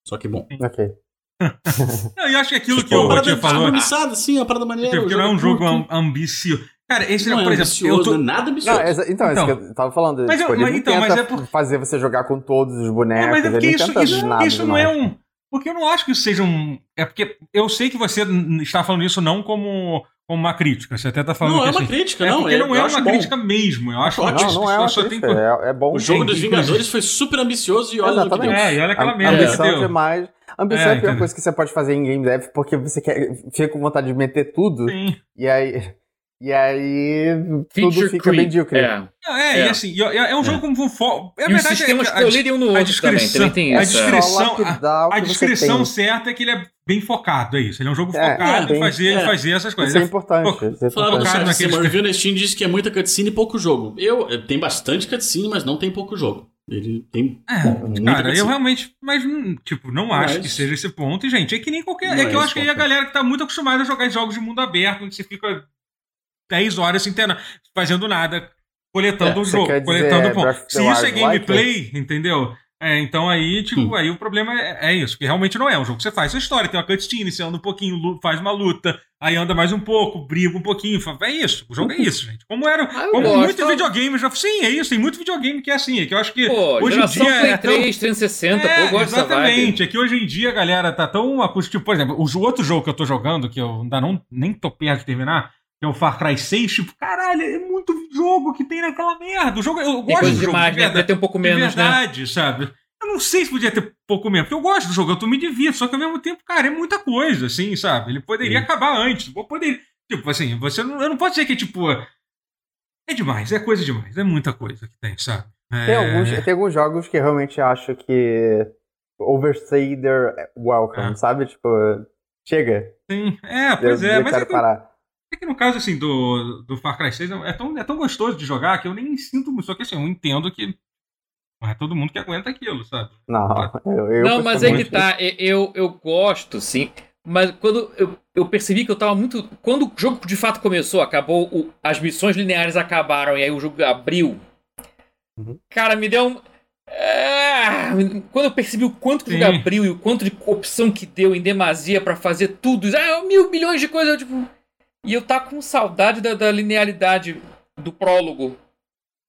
[SPEAKER 4] Só que bom.
[SPEAKER 3] Ok. *laughs*
[SPEAKER 1] Não, eu acho que aquilo que o
[SPEAKER 4] Uma parada
[SPEAKER 1] Rotier falou.
[SPEAKER 4] descompromissada, sim, uma parada maneira.
[SPEAKER 1] Porque não é um jogo
[SPEAKER 4] curto.
[SPEAKER 1] am- ambicioso. Cara, esse,
[SPEAKER 4] Não é
[SPEAKER 1] por exemplo,
[SPEAKER 4] ambicioso,
[SPEAKER 1] eu tô,
[SPEAKER 4] não é nada ambicioso.
[SPEAKER 3] Não, então, é isso
[SPEAKER 1] Então.
[SPEAKER 3] que eu tava falando.
[SPEAKER 1] Mas eu-
[SPEAKER 3] tipo, ele
[SPEAKER 1] mas
[SPEAKER 3] não
[SPEAKER 1] então, mas é por-
[SPEAKER 3] fazer você jogar com todos os bonecos.
[SPEAKER 1] É, mas é porque
[SPEAKER 3] ele não
[SPEAKER 1] isso,
[SPEAKER 3] tenta
[SPEAKER 1] isso,
[SPEAKER 3] nada
[SPEAKER 1] isso não é
[SPEAKER 3] demais.
[SPEAKER 1] um. Porque eu não acho que isso seja um. É porque eu sei que você está falando isso não como, como uma crítica. Você até está falando
[SPEAKER 4] Não,
[SPEAKER 1] que
[SPEAKER 4] é uma
[SPEAKER 1] assim,
[SPEAKER 4] crítica,
[SPEAKER 1] é
[SPEAKER 4] não.
[SPEAKER 1] porque
[SPEAKER 4] é,
[SPEAKER 1] não é uma
[SPEAKER 4] bom.
[SPEAKER 1] crítica mesmo. Eu acho
[SPEAKER 4] Não,
[SPEAKER 1] ótimo.
[SPEAKER 3] Não, não é uma
[SPEAKER 1] só
[SPEAKER 3] crítica,
[SPEAKER 1] tem.
[SPEAKER 3] é, é bom.
[SPEAKER 4] O jogo
[SPEAKER 1] É,
[SPEAKER 4] dos Vingadores foi super ambicioso e olha no que
[SPEAKER 3] Exatamente.
[SPEAKER 4] deu.
[SPEAKER 1] É, e olha aquela merda,
[SPEAKER 3] ambição
[SPEAKER 1] entendeu?
[SPEAKER 3] demais. Ambição
[SPEAKER 1] É,
[SPEAKER 3] é, a pior coisa que você pode fazer em game dev, porque você quer, fica com vontade de meter tudo,
[SPEAKER 1] Sim.
[SPEAKER 3] e aí, e aí tudo
[SPEAKER 2] Feature
[SPEAKER 3] fica
[SPEAKER 2] creep.
[SPEAKER 3] medíocre.
[SPEAKER 2] É.
[SPEAKER 1] É,
[SPEAKER 2] É.
[SPEAKER 1] e assim, é, é um jogo com fo... É
[SPEAKER 2] e os
[SPEAKER 1] verdade,
[SPEAKER 2] sistemas
[SPEAKER 1] é, a,
[SPEAKER 2] colidem um no
[SPEAKER 1] a
[SPEAKER 2] outro também. Também tem
[SPEAKER 1] a
[SPEAKER 2] isso. é.
[SPEAKER 1] descrição-
[SPEAKER 3] o
[SPEAKER 1] a
[SPEAKER 3] você
[SPEAKER 1] descrição certa é que ele é bem focado, é isso. Ele é um jogo
[SPEAKER 3] É,
[SPEAKER 1] focado
[SPEAKER 3] é,
[SPEAKER 1] em fazer,
[SPEAKER 4] é.
[SPEAKER 1] fazer essas coisas.
[SPEAKER 3] Isso é
[SPEAKER 1] é
[SPEAKER 3] importante.
[SPEAKER 1] Pô,
[SPEAKER 3] isso é
[SPEAKER 4] Falaram.
[SPEAKER 1] Focado
[SPEAKER 4] chat, assim,
[SPEAKER 1] naqueles
[SPEAKER 4] uma review na Steam diz que é muita cutscene e pouco jogo. Eu, eh, tem bastante cutscene, mas não tem pouco jogo. Ele tem
[SPEAKER 1] É, cara, eu
[SPEAKER 4] cutscene.
[SPEAKER 1] realmente, mas hum, tipo, não acho
[SPEAKER 4] Mas-
[SPEAKER 1] que seja esse ponto. E, gente, é que nem qualquer.
[SPEAKER 4] Não
[SPEAKER 1] é
[SPEAKER 4] é
[SPEAKER 1] que eu acho que aí a galera que tá muito acostumada a jogar jogos de mundo aberto, onde você fica 10 horas sem ter na- fazendo nada, coletando
[SPEAKER 4] É,
[SPEAKER 1] o jogo, coletando ponto.
[SPEAKER 3] The
[SPEAKER 1] Se isso é gameplay, entendeu? É, então aí, tipo,
[SPEAKER 4] Hum.
[SPEAKER 1] aí o problema é, é isso, porque realmente não é um jogo que você faz sua história, tem uma cutscene, você anda um pouquinho, faz uma luta, aí anda mais um pouco, briga um pouquinho, é isso, o jogo é isso, gente. Como era,
[SPEAKER 2] Ah,
[SPEAKER 1] como
[SPEAKER 2] gosto.
[SPEAKER 1] muitos videogames já, sim, é isso, tem muito videogame que é assim, é que eu acho que
[SPEAKER 2] Pô,
[SPEAKER 1] hoje em dia
[SPEAKER 2] Play
[SPEAKER 1] é tão-
[SPEAKER 2] 3, 360, pô, eu gosto
[SPEAKER 1] exatamente. É que hoje em dia a galera tá tão acostumada. Por exemplo, o outro jogo que eu tô jogando, que eu ainda não, nem tô perto de terminar, que é o Far Cry 6, tipo, caralho, é muito jogo que tem naquela merda. O jogo, eu
[SPEAKER 2] Tem
[SPEAKER 1] gosto do jogo,
[SPEAKER 2] demais,
[SPEAKER 1] de
[SPEAKER 2] né?
[SPEAKER 1] verdade,
[SPEAKER 2] Podia ter um pouco menos, né?
[SPEAKER 1] verdade, sabe? Eu não sei se podia ter pouco menos, porque eu gosto do jogo, eu tô me divirto, só que ao mesmo tempo, cara, é muita coisa, assim, sabe? Ele poderia
[SPEAKER 4] Sim.
[SPEAKER 1] acabar antes. Poderia, tipo, assim, você não, eu não posso dizer que, tipo, é demais, é coisa demais, é muita coisa que tem, sabe?
[SPEAKER 3] Tem,
[SPEAKER 1] É,
[SPEAKER 3] alguns, tem alguns jogos que eu realmente acho que overstay their welcome,
[SPEAKER 1] É.
[SPEAKER 3] sabe? Tipo, chega.
[SPEAKER 1] Tem, é,
[SPEAKER 3] Eu,
[SPEAKER 1] pois é,
[SPEAKER 3] eu
[SPEAKER 1] mas
[SPEAKER 3] quero
[SPEAKER 1] é que,
[SPEAKER 3] parar.
[SPEAKER 1] É que no caso, assim, do, do Far Cry 6, é tão, é tão gostoso de jogar que eu nem sinto muito, só que assim, eu entendo que não é todo mundo que aguenta aquilo, sabe?
[SPEAKER 3] Não, eu, eu
[SPEAKER 2] não, mas é que tá. Eu, eu gosto, sim. Mas quando eu, eu percebi que eu tava muito. Quando o jogo de fato começou, acabou, o- as missões lineares acabaram e aí o jogo abriu.
[SPEAKER 3] Uhum.
[SPEAKER 2] Cara, me deu um. Ah, quando eu percebi o quanto que o jogo abriu e o quanto de opção que deu em demasia pra fazer tudo, ah, mil milhões de coisas, eu tipo. E eu tava com saudade da, da linearidade do prólogo.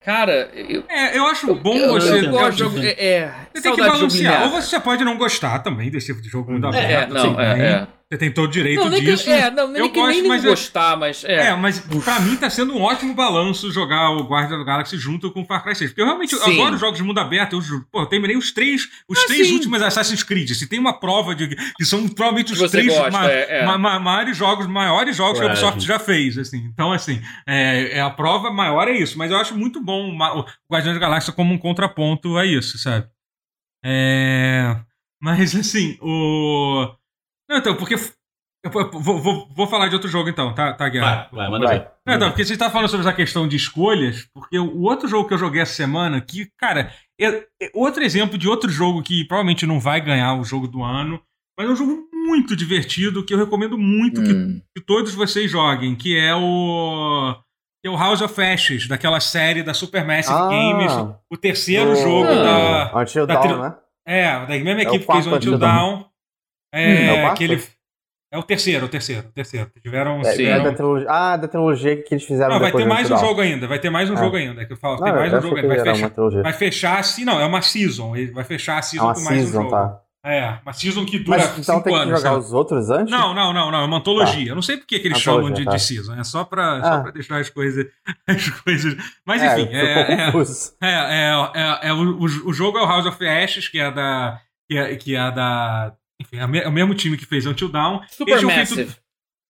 [SPEAKER 2] Cara, eu,
[SPEAKER 1] É, eu acho bom
[SPEAKER 2] eu,
[SPEAKER 1] você.
[SPEAKER 2] eu gosto de
[SPEAKER 4] eu
[SPEAKER 2] jogo. É, é,
[SPEAKER 1] Você tem que balancear. Ou você pode não gostar também desse tipo de jogo mundo
[SPEAKER 3] Uhum.
[SPEAKER 2] É,
[SPEAKER 1] aberto.
[SPEAKER 2] não,
[SPEAKER 1] assim,
[SPEAKER 2] é,
[SPEAKER 1] também.
[SPEAKER 2] é.
[SPEAKER 1] Você tem todo o direito
[SPEAKER 2] Não, nem
[SPEAKER 1] disso.
[SPEAKER 2] que, é, não, nem
[SPEAKER 1] eu
[SPEAKER 2] que
[SPEAKER 1] gosto,
[SPEAKER 2] nem
[SPEAKER 1] mas eu-
[SPEAKER 2] gostar, mas é.
[SPEAKER 1] É, mas pra mim tá sendo um ótimo balanço jogar o Guardian da Galaxy junto com o Far Cry 6. Porque eu realmente
[SPEAKER 2] Sim.
[SPEAKER 1] adoro jogos de mundo aberto. Eu, pô, eu terminei os três, os
[SPEAKER 2] Ah,
[SPEAKER 1] três
[SPEAKER 2] sim.
[SPEAKER 1] últimos Assassin's Creed. Se tem uma prova de que são provavelmente os
[SPEAKER 2] você
[SPEAKER 1] três
[SPEAKER 2] gosta,
[SPEAKER 1] ma-
[SPEAKER 2] é, é.
[SPEAKER 1] ma- ma- maiores jogos, maiores jogos que a
[SPEAKER 4] É,
[SPEAKER 1] Ubisoft já fez, assim. Então, assim, é, é a prova maior é isso. Mas eu acho muito bom o Guardião da Galáxia como um contraponto a isso, sabe? É... Mas assim, o. Não, então, porque. Eu vou, vou, vou falar de outro jogo então, tá, tá Guerra?
[SPEAKER 4] Vai, vai, manda
[SPEAKER 3] Vai.
[SPEAKER 4] ver.
[SPEAKER 1] Não, então, porque você tá falando sobre essa questão de escolhas, porque o outro jogo que eu joguei essa semana, que, cara, é, é outro exemplo de outro jogo que provavelmente não vai ganhar o jogo do ano, mas é um jogo muito divertido que eu recomendo muito que,
[SPEAKER 2] Hum.
[SPEAKER 1] que todos vocês joguem, que é o. Que é o House of Ashes, daquela série da Supermassive
[SPEAKER 3] Ah.
[SPEAKER 1] Games, o terceiro
[SPEAKER 3] O-
[SPEAKER 1] jogo
[SPEAKER 2] Ah.
[SPEAKER 1] da.
[SPEAKER 3] Until
[SPEAKER 1] da
[SPEAKER 3] Dawn,
[SPEAKER 1] tri-
[SPEAKER 3] né?
[SPEAKER 1] É, da mesma
[SPEAKER 3] o
[SPEAKER 1] equipe que fez o Until
[SPEAKER 3] Until Dawn.
[SPEAKER 1] É,
[SPEAKER 3] Hum, é o quarto?
[SPEAKER 1] que ele, é o terceiro, o terceiro, o terceiro. Tiveram.
[SPEAKER 3] É, é da trilogia, ah, da trilogia que eles fizeram
[SPEAKER 1] não, vai
[SPEAKER 3] depois
[SPEAKER 1] ter mais um jogo ainda, vai ter mais um
[SPEAKER 3] Ah.
[SPEAKER 1] jogo ainda. Que eu falo,
[SPEAKER 3] Não,
[SPEAKER 1] tem mais um jogo ainda. Vai fechar, vai fechar assim, não, é uma season. Ele vai fechar a
[SPEAKER 3] É
[SPEAKER 1] season com mais um
[SPEAKER 3] season,
[SPEAKER 1] jogo.
[SPEAKER 3] tá?
[SPEAKER 1] É, uma season que dura
[SPEAKER 3] Mas então
[SPEAKER 1] cinco
[SPEAKER 3] tem que
[SPEAKER 1] anos.
[SPEAKER 3] jogar
[SPEAKER 1] sabe?
[SPEAKER 3] os outros antes?
[SPEAKER 1] Não, não, não, não, é uma antologia. Eu não sei por que, eles
[SPEAKER 3] Antologia,
[SPEAKER 1] chamam de,
[SPEAKER 3] tá.
[SPEAKER 1] de season. É só pra, só
[SPEAKER 3] Ah.
[SPEAKER 1] pra deixar as coisas. *laughs* As coisas. Mas
[SPEAKER 3] é,
[SPEAKER 1] enfim, é, é, é, é, é, é, o, o- o jogo é o House of Ashes, que é da. Que é, que é da. Enfim, é o é o mesmo time que fez Until Dawn. Eles tinham feito-
[SPEAKER 2] Supermassive.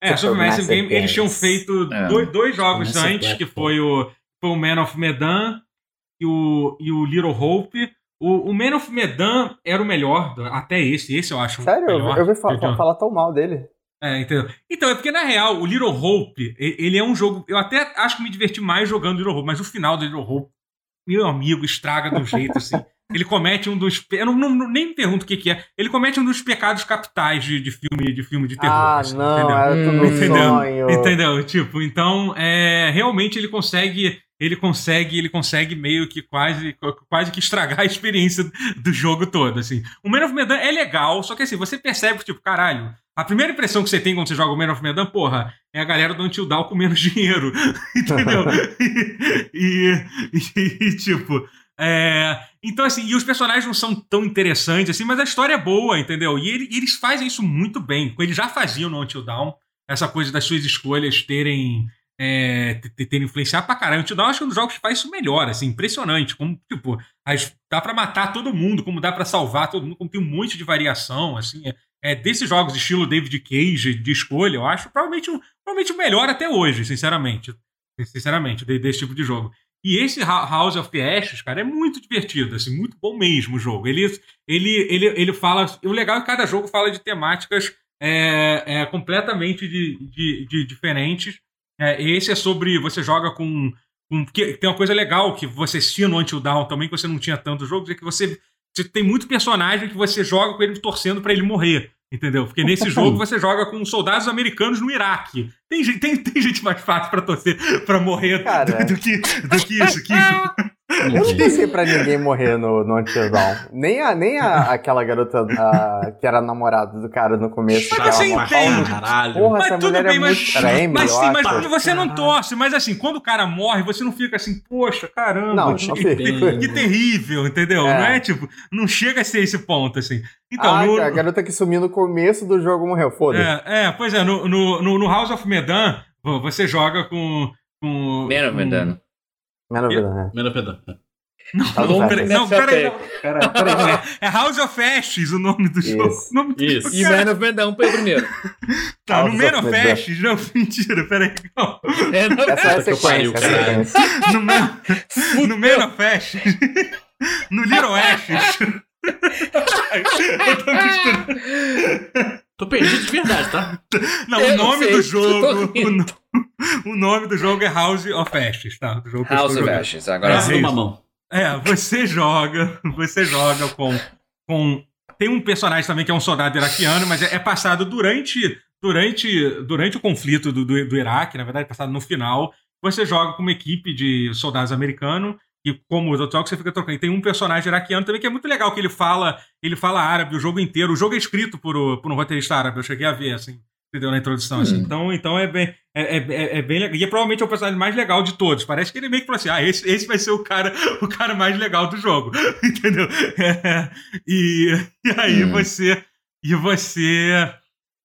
[SPEAKER 1] É, Supermassive
[SPEAKER 3] Supermassive
[SPEAKER 1] Game, eles tinham
[SPEAKER 3] Games.
[SPEAKER 1] feito
[SPEAKER 2] É.
[SPEAKER 1] dois, dois jogos antes, que
[SPEAKER 4] Platform.
[SPEAKER 1] foi o, foi o Man of Medan e o, e o Little Hope. O, o Man of Medan era o melhor, do- até esse, esse eu acho o
[SPEAKER 3] Sério? Eu,
[SPEAKER 1] melhor.
[SPEAKER 3] eu ouvi fa-
[SPEAKER 1] Entendeu?
[SPEAKER 3] falar tão mal dele.
[SPEAKER 1] É, entendeu? Então, é porque na real, o Little Hope, ele é um jogo. Eu até acho que me diverti mais jogando Little Hope, mas o final do Little Hope, meu amigo, estraga um jeito assim. *laughs* Ele comete um dos. Eu não, não- nem me pergunto o que, que é. Ele comete um dos pecados capitais de, de filme de filme de terror.
[SPEAKER 3] ah,
[SPEAKER 1] assim,
[SPEAKER 3] não,
[SPEAKER 1] entendeu?
[SPEAKER 2] Hum,
[SPEAKER 3] um
[SPEAKER 1] entendeu?
[SPEAKER 3] sonho.
[SPEAKER 1] Entendeu? Tipo, então, é, realmente ele consegue, ele consegue, ele consegue meio que quase, quase que estragar a experiência do jogo todo, assim. O Man of Medan é legal, só que assim, você percebe que, tipo, caralho, a primeira impressão que você tem quando você joga o Man of Medan, porra, é a galera do Until Dawn com menos *laughs* dinheiro, *laughs* entendeu? *laughs* e, e- e, tipo, é, então assim, e os personagens não são tão interessantes assim, mas a história é boa, entendeu? E, ele- eles fazem isso muito bem, eles já faziam no Until Dawn, essa coisa das suas escolhas terem é, te- te- terem influenciado pra caralho. O Until Dawn acho que é um dos jogos que faz isso melhor, assim, impressionante. Como, tipo, as- dá pra matar todo mundo, como dá pra salvar todo mundo, como tem um monte de variação, assim. É, é, desses jogos estilo David Cage, de escolha, eu acho provavelmente, o- provavelmente o melhor até hoje, sinceramente. Sinceramente, de- desse tipo de jogo. E esse House of the Ashes, cara, é muito divertido, assim, muito bom mesmo o jogo. Ele, ele, ele, ele fala. O legal é que cada jogo fala de temáticas é, é, completamente de, de, de diferentes. É, esse é sobre. Você joga com. com que, tem uma coisa legal que você tinha no Until Dawn também, que você não tinha tantos jogos, é que você, você tem muito personagem que você joga com ele torcendo pra ele morrer. Entendeu? Porque nesse jogo você joga com soldados americanos no Iraque. Tem, gente- tem, tem gente mais fácil pra torcer pra morrer do, do que, do que isso. Que, *laughs*
[SPEAKER 3] Eu não pensei pra ninguém morrer no, no Until. Nem, a, nem a, aquela garota a, que era namorada do cara no começo.
[SPEAKER 1] Mas você entende.
[SPEAKER 4] Caralho.
[SPEAKER 3] Porra,
[SPEAKER 1] Mas
[SPEAKER 3] essa
[SPEAKER 1] tudo
[SPEAKER 3] mulher
[SPEAKER 1] bem,
[SPEAKER 3] é
[SPEAKER 1] mas-
[SPEAKER 3] muito... Amy,
[SPEAKER 1] Mas sim, mas você não torce. Mas assim, quando o cara morre, você não fica assim, poxa, caramba,
[SPEAKER 3] Não,
[SPEAKER 1] que,
[SPEAKER 3] não
[SPEAKER 1] que- *laughs* que terrível, entendeu?
[SPEAKER 3] É.
[SPEAKER 1] Não é tipo, não chega a ser esse ponto, assim. Então,
[SPEAKER 3] ah,
[SPEAKER 1] no,
[SPEAKER 3] a garota que sumiu no começo do jogo morreu, foda-se.
[SPEAKER 1] é, é, pois é, no, no, no- House of Medan, vo- você joga com. com
[SPEAKER 2] Man of Medan.
[SPEAKER 3] Né?
[SPEAKER 4] Primeira pedra.
[SPEAKER 3] Tá
[SPEAKER 1] Não, não, peraí. É House of Ashes o nome do jogo.
[SPEAKER 3] Isso.
[SPEAKER 1] O nome do
[SPEAKER 4] Isso.
[SPEAKER 1] jogo,
[SPEAKER 2] E. Man *laughs* of Medan foi o primeiro.
[SPEAKER 1] Tá, no
[SPEAKER 3] House
[SPEAKER 1] Man
[SPEAKER 3] of
[SPEAKER 1] of
[SPEAKER 3] Medan.
[SPEAKER 1] Ashes, não, *laughs* mentira, peraí. Não.
[SPEAKER 2] É, não,
[SPEAKER 3] Essa é a sequência. é a sequência.
[SPEAKER 1] No Man, no Man of Ashes. *laughs* No Little Ashes. Eu tô misturando.
[SPEAKER 4] Tô perdido de verdade, tá?
[SPEAKER 1] Não,
[SPEAKER 2] Eu
[SPEAKER 1] o nome
[SPEAKER 2] sei,
[SPEAKER 1] do jogo.
[SPEAKER 2] tô rindo.
[SPEAKER 1] O, no- *laughs* o nome do jogo é House of Ashes, tá?
[SPEAKER 2] House of. Ashes. Agora
[SPEAKER 1] é
[SPEAKER 4] do
[SPEAKER 1] isso.
[SPEAKER 4] mamão.
[SPEAKER 1] É, você joga, *laughs* você joga com, com tem um personagem também que é um soldado iraquiano, mas é, é passado durante durante durante o conflito do, do, do Iraque, na verdade, passado no final. Você joga com uma equipe de soldados americanos e como os outros jogos você fica trocando. E tem um personagem iraquiano também que é muito legal que ele fala ele fala árabe o jogo inteiro. O jogo é escrito por, por um roteirista árabe. Eu cheguei a ver assim. Entendeu? Na introdução, assim.
[SPEAKER 2] Hum.
[SPEAKER 1] Então, então é bem. É, é, é- é bem legal. E é provavelmente o personagem mais legal de todos. Parece que ele meio que falou assim: ah, esse, esse vai ser o cara, o cara mais legal do jogo. *laughs* Entendeu? É, e, e aí
[SPEAKER 2] Hum.
[SPEAKER 1] você. E você.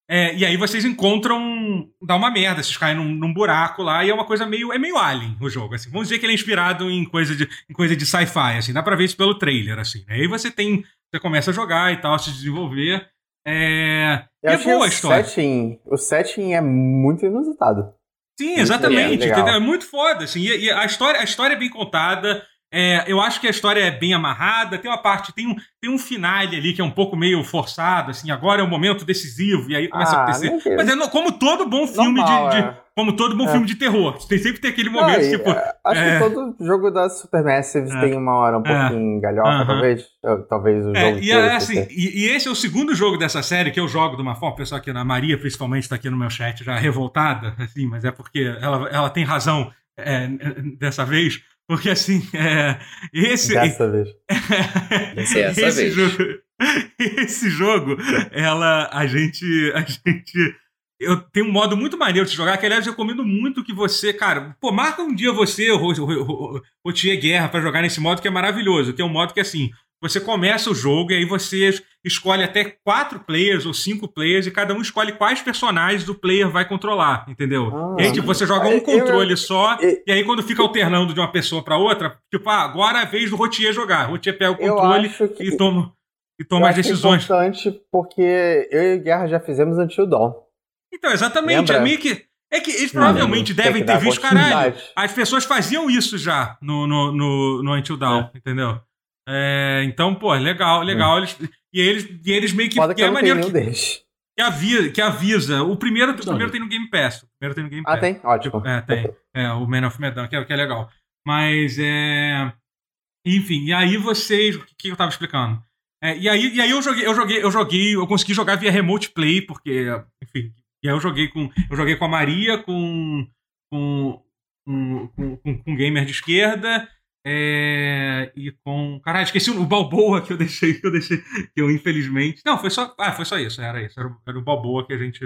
[SPEAKER 1] é, e aí vocês encontram. Dá uma merda, vocês caem num, num buraco lá e é uma coisa meio. É meio alien o jogo. Assim. Vamos dizer que ele é inspirado em coisa de, em coisa de sci-fi, assim. Dá pra ver isso pelo trailer, assim. Né? Aí você tem. Você começa a jogar e tal, se desenvolver. É,
[SPEAKER 3] Eu
[SPEAKER 1] é boa a história.
[SPEAKER 3] setting, o setting é muito inusitado.
[SPEAKER 1] Sim,
[SPEAKER 3] Muito
[SPEAKER 1] exatamente.
[SPEAKER 3] legal.
[SPEAKER 1] É muito foda, assim. E, e a, história, a história é bem contada. É, eu acho que a história é bem amarrada. Tem uma parte, tem um, tem um finale ali que é um pouco meio forçado, assim, agora é o momento decisivo, e aí começa
[SPEAKER 3] Ah,
[SPEAKER 1] a acontecer. Mas é no- como todo bom filme
[SPEAKER 3] Normal,
[SPEAKER 1] de, de-
[SPEAKER 3] é.
[SPEAKER 1] Como todo bom
[SPEAKER 3] É.
[SPEAKER 1] filme de terror. Tem sempre ter aquele momento,
[SPEAKER 3] e,
[SPEAKER 1] tipo.
[SPEAKER 3] é, acho
[SPEAKER 1] é.
[SPEAKER 3] que todo jogo da Supermassive
[SPEAKER 1] É.
[SPEAKER 3] tem uma hora um
[SPEAKER 1] É.
[SPEAKER 3] pouquinho galhofa,
[SPEAKER 1] Aham.
[SPEAKER 3] talvez. Ou Talvez o
[SPEAKER 1] É,
[SPEAKER 3] jogo
[SPEAKER 1] e, é, assim, e, e esse é o segundo jogo dessa série que eu jogo de uma forma, o pessoal aqui na Maria, principalmente, está aqui no meu chat já revoltada, assim, mas é porque ela, ela tem razão é, dessa vez, porque assim, é, esse,
[SPEAKER 3] Dessa vez. *laughs*
[SPEAKER 1] Esse
[SPEAKER 2] vez.
[SPEAKER 1] jogo, esse jogo, ela, a gente, a gente, eu tenho um modo muito maneiro de jogar, que aliás eu recomendo muito que você, cara, pô, marca um dia você, Rotier Guerra, pra jogar nesse modo que é maravilhoso, que é um modo que assim, você começa o jogo e aí você escolhe até quatro players ou cinco players e cada um escolhe quais personagens o player vai controlar, entendeu?
[SPEAKER 3] Ah.
[SPEAKER 1] e aí, tipo, você joga um
[SPEAKER 3] Eu-
[SPEAKER 1] controle só
[SPEAKER 3] eu-
[SPEAKER 1] e aí quando fica alternando de uma pessoa pra outra, tipo, ah, agora é a vez do Rotier jogar. O Rotier pega o
[SPEAKER 3] Eu
[SPEAKER 1] controle
[SPEAKER 3] que.
[SPEAKER 1] e toma, e
[SPEAKER 3] eu
[SPEAKER 1] toma as
[SPEAKER 3] acho que é
[SPEAKER 1] decisões.
[SPEAKER 3] importante porque eu e o Guerra já fizemos Until Dawn.
[SPEAKER 1] Então, exatamente.
[SPEAKER 3] Lembra?
[SPEAKER 1] É meio que. É que eles
[SPEAKER 3] Não,
[SPEAKER 1] provavelmente devem ter visto, caralho. As pessoas faziam isso já no, no, no, no Until Dawn, entendeu? É, então, pô, legal, legal. Eles, e, eles, e eles meio que.
[SPEAKER 3] Foda que
[SPEAKER 1] que é maneiro que,
[SPEAKER 3] deles.
[SPEAKER 1] que avisa, que avisa. O primeiro, o primeiro tem no Game Pass. O primeiro tem no Game
[SPEAKER 3] Ah,
[SPEAKER 1] Pass.
[SPEAKER 3] tem? Ótimo.
[SPEAKER 1] É, tem. É, o Man of Medan, que é, que é legal. Mas é. Enfim, e aí vocês. O que eu tava explicando? É, e aí, e aí eu joguei, eu joguei, eu joguei, eu consegui jogar via remote play, porque, enfim, e aí eu joguei com. Eu joguei com a Maria, com. com. com, com, com, com gamer de esquerda. É, e com. Caralho, esqueci o Balboa que eu deixei, que eu deixei. Que eu, infelizmente. Não, foi só. Ah, foi só isso, era isso. Era, o- era o Balboa que a gente.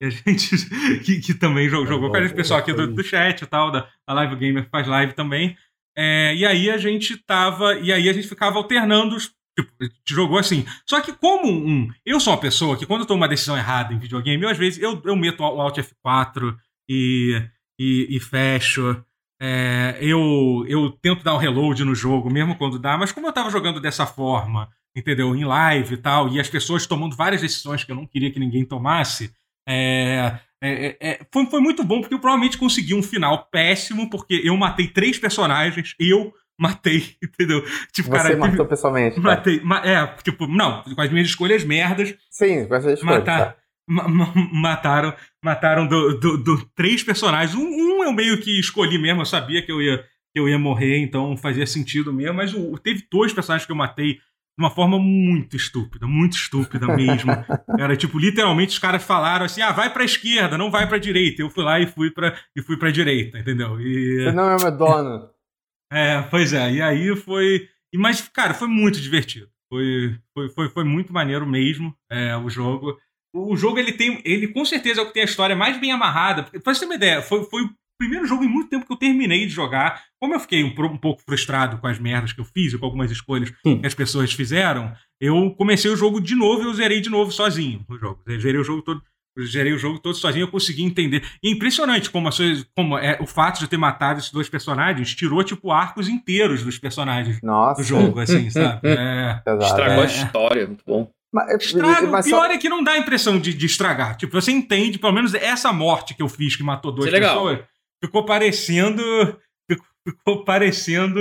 [SPEAKER 1] Que a gente. *laughs* que, que também jogou, jogou com a gente, o pessoal aqui do, do chat e tal, da, da Live Gamer que faz live também. É, e aí a gente tava. E aí a gente ficava alternando os. Tipo, a gente jogou assim. Só que, como um. Eu sou uma pessoa que, quando eu tomo uma decisão errada em videogame, eu às vezes eu, eu meto o Alt F4 e, e, e fecho. É, eu, eu tento dar um reload no jogo, mesmo quando dá, mas como eu tava jogando dessa forma, entendeu? Em live e tal, e as pessoas tomando várias decisões que eu não queria que ninguém tomasse, é, é, é, foi, foi muito bom, porque eu provavelmente consegui um final péssimo, porque eu matei três personagens, eu matei, *laughs* entendeu? Tipo,
[SPEAKER 3] Você
[SPEAKER 1] cara, teve-
[SPEAKER 3] matou pessoalmente.
[SPEAKER 1] matei. ma- é, tipo, não, com as minhas escolhas merdas,
[SPEAKER 3] Sim, com essas escolhas.
[SPEAKER 1] matar,
[SPEAKER 3] tá?
[SPEAKER 1] Ma- ma- mataram mataram do, do- do- três personagens. Um, um eu meio que escolhi mesmo, eu sabia que eu ia, que eu ia morrer, então fazia sentido mesmo, mas o, teve dois personagens que eu matei de uma forma muito estúpida, muito estúpida mesmo. *laughs* Era tipo, literalmente os caras falaram assim: "Ah, vai pra esquerda, não vai pra direita". Eu fui lá e fui pra e fui pra direita, entendeu? E
[SPEAKER 3] Você não é dono. *laughs*
[SPEAKER 1] é, pois é, e aí foi. e Mas, cara, foi muito divertido. Foi, foi, foi, foi muito maneiro mesmo é, o jogo. O jogo, ele tem. Ele com certeza é o que tem a história mais bem amarrada. Porque, pra você ter uma ideia, foi, foi o primeiro jogo em muito tempo que eu terminei de jogar. Como eu fiquei um, um pouco frustrado com as merdas que eu fiz e com algumas escolhas
[SPEAKER 4] Hum.
[SPEAKER 1] que as pessoas fizeram, eu comecei o jogo de novo e eu zerei de novo sozinho o jogo. Eu zerei o jogo todo. Eu zerei o jogo todo sozinho, eu consegui entender. E é impressionante como, as coisas- como é, o fato de eu ter matado esses dois personagens tirou, tipo, arcos inteiros dos personagens
[SPEAKER 3] Nossa.
[SPEAKER 1] do jogo, assim, sabe? *laughs* É.
[SPEAKER 2] Estragou a
[SPEAKER 1] É.
[SPEAKER 2] história, muito bom.
[SPEAKER 3] Mas,
[SPEAKER 1] Estraga, o
[SPEAKER 3] mas
[SPEAKER 1] pior
[SPEAKER 3] só-
[SPEAKER 1] é que não dá a impressão de, de estragar. Tipo, você entende, pelo menos essa morte que eu fiz, que matou duas
[SPEAKER 2] Isso é legal.
[SPEAKER 1] pessoas, ficou parecendo. Ficou, ficou parecendo.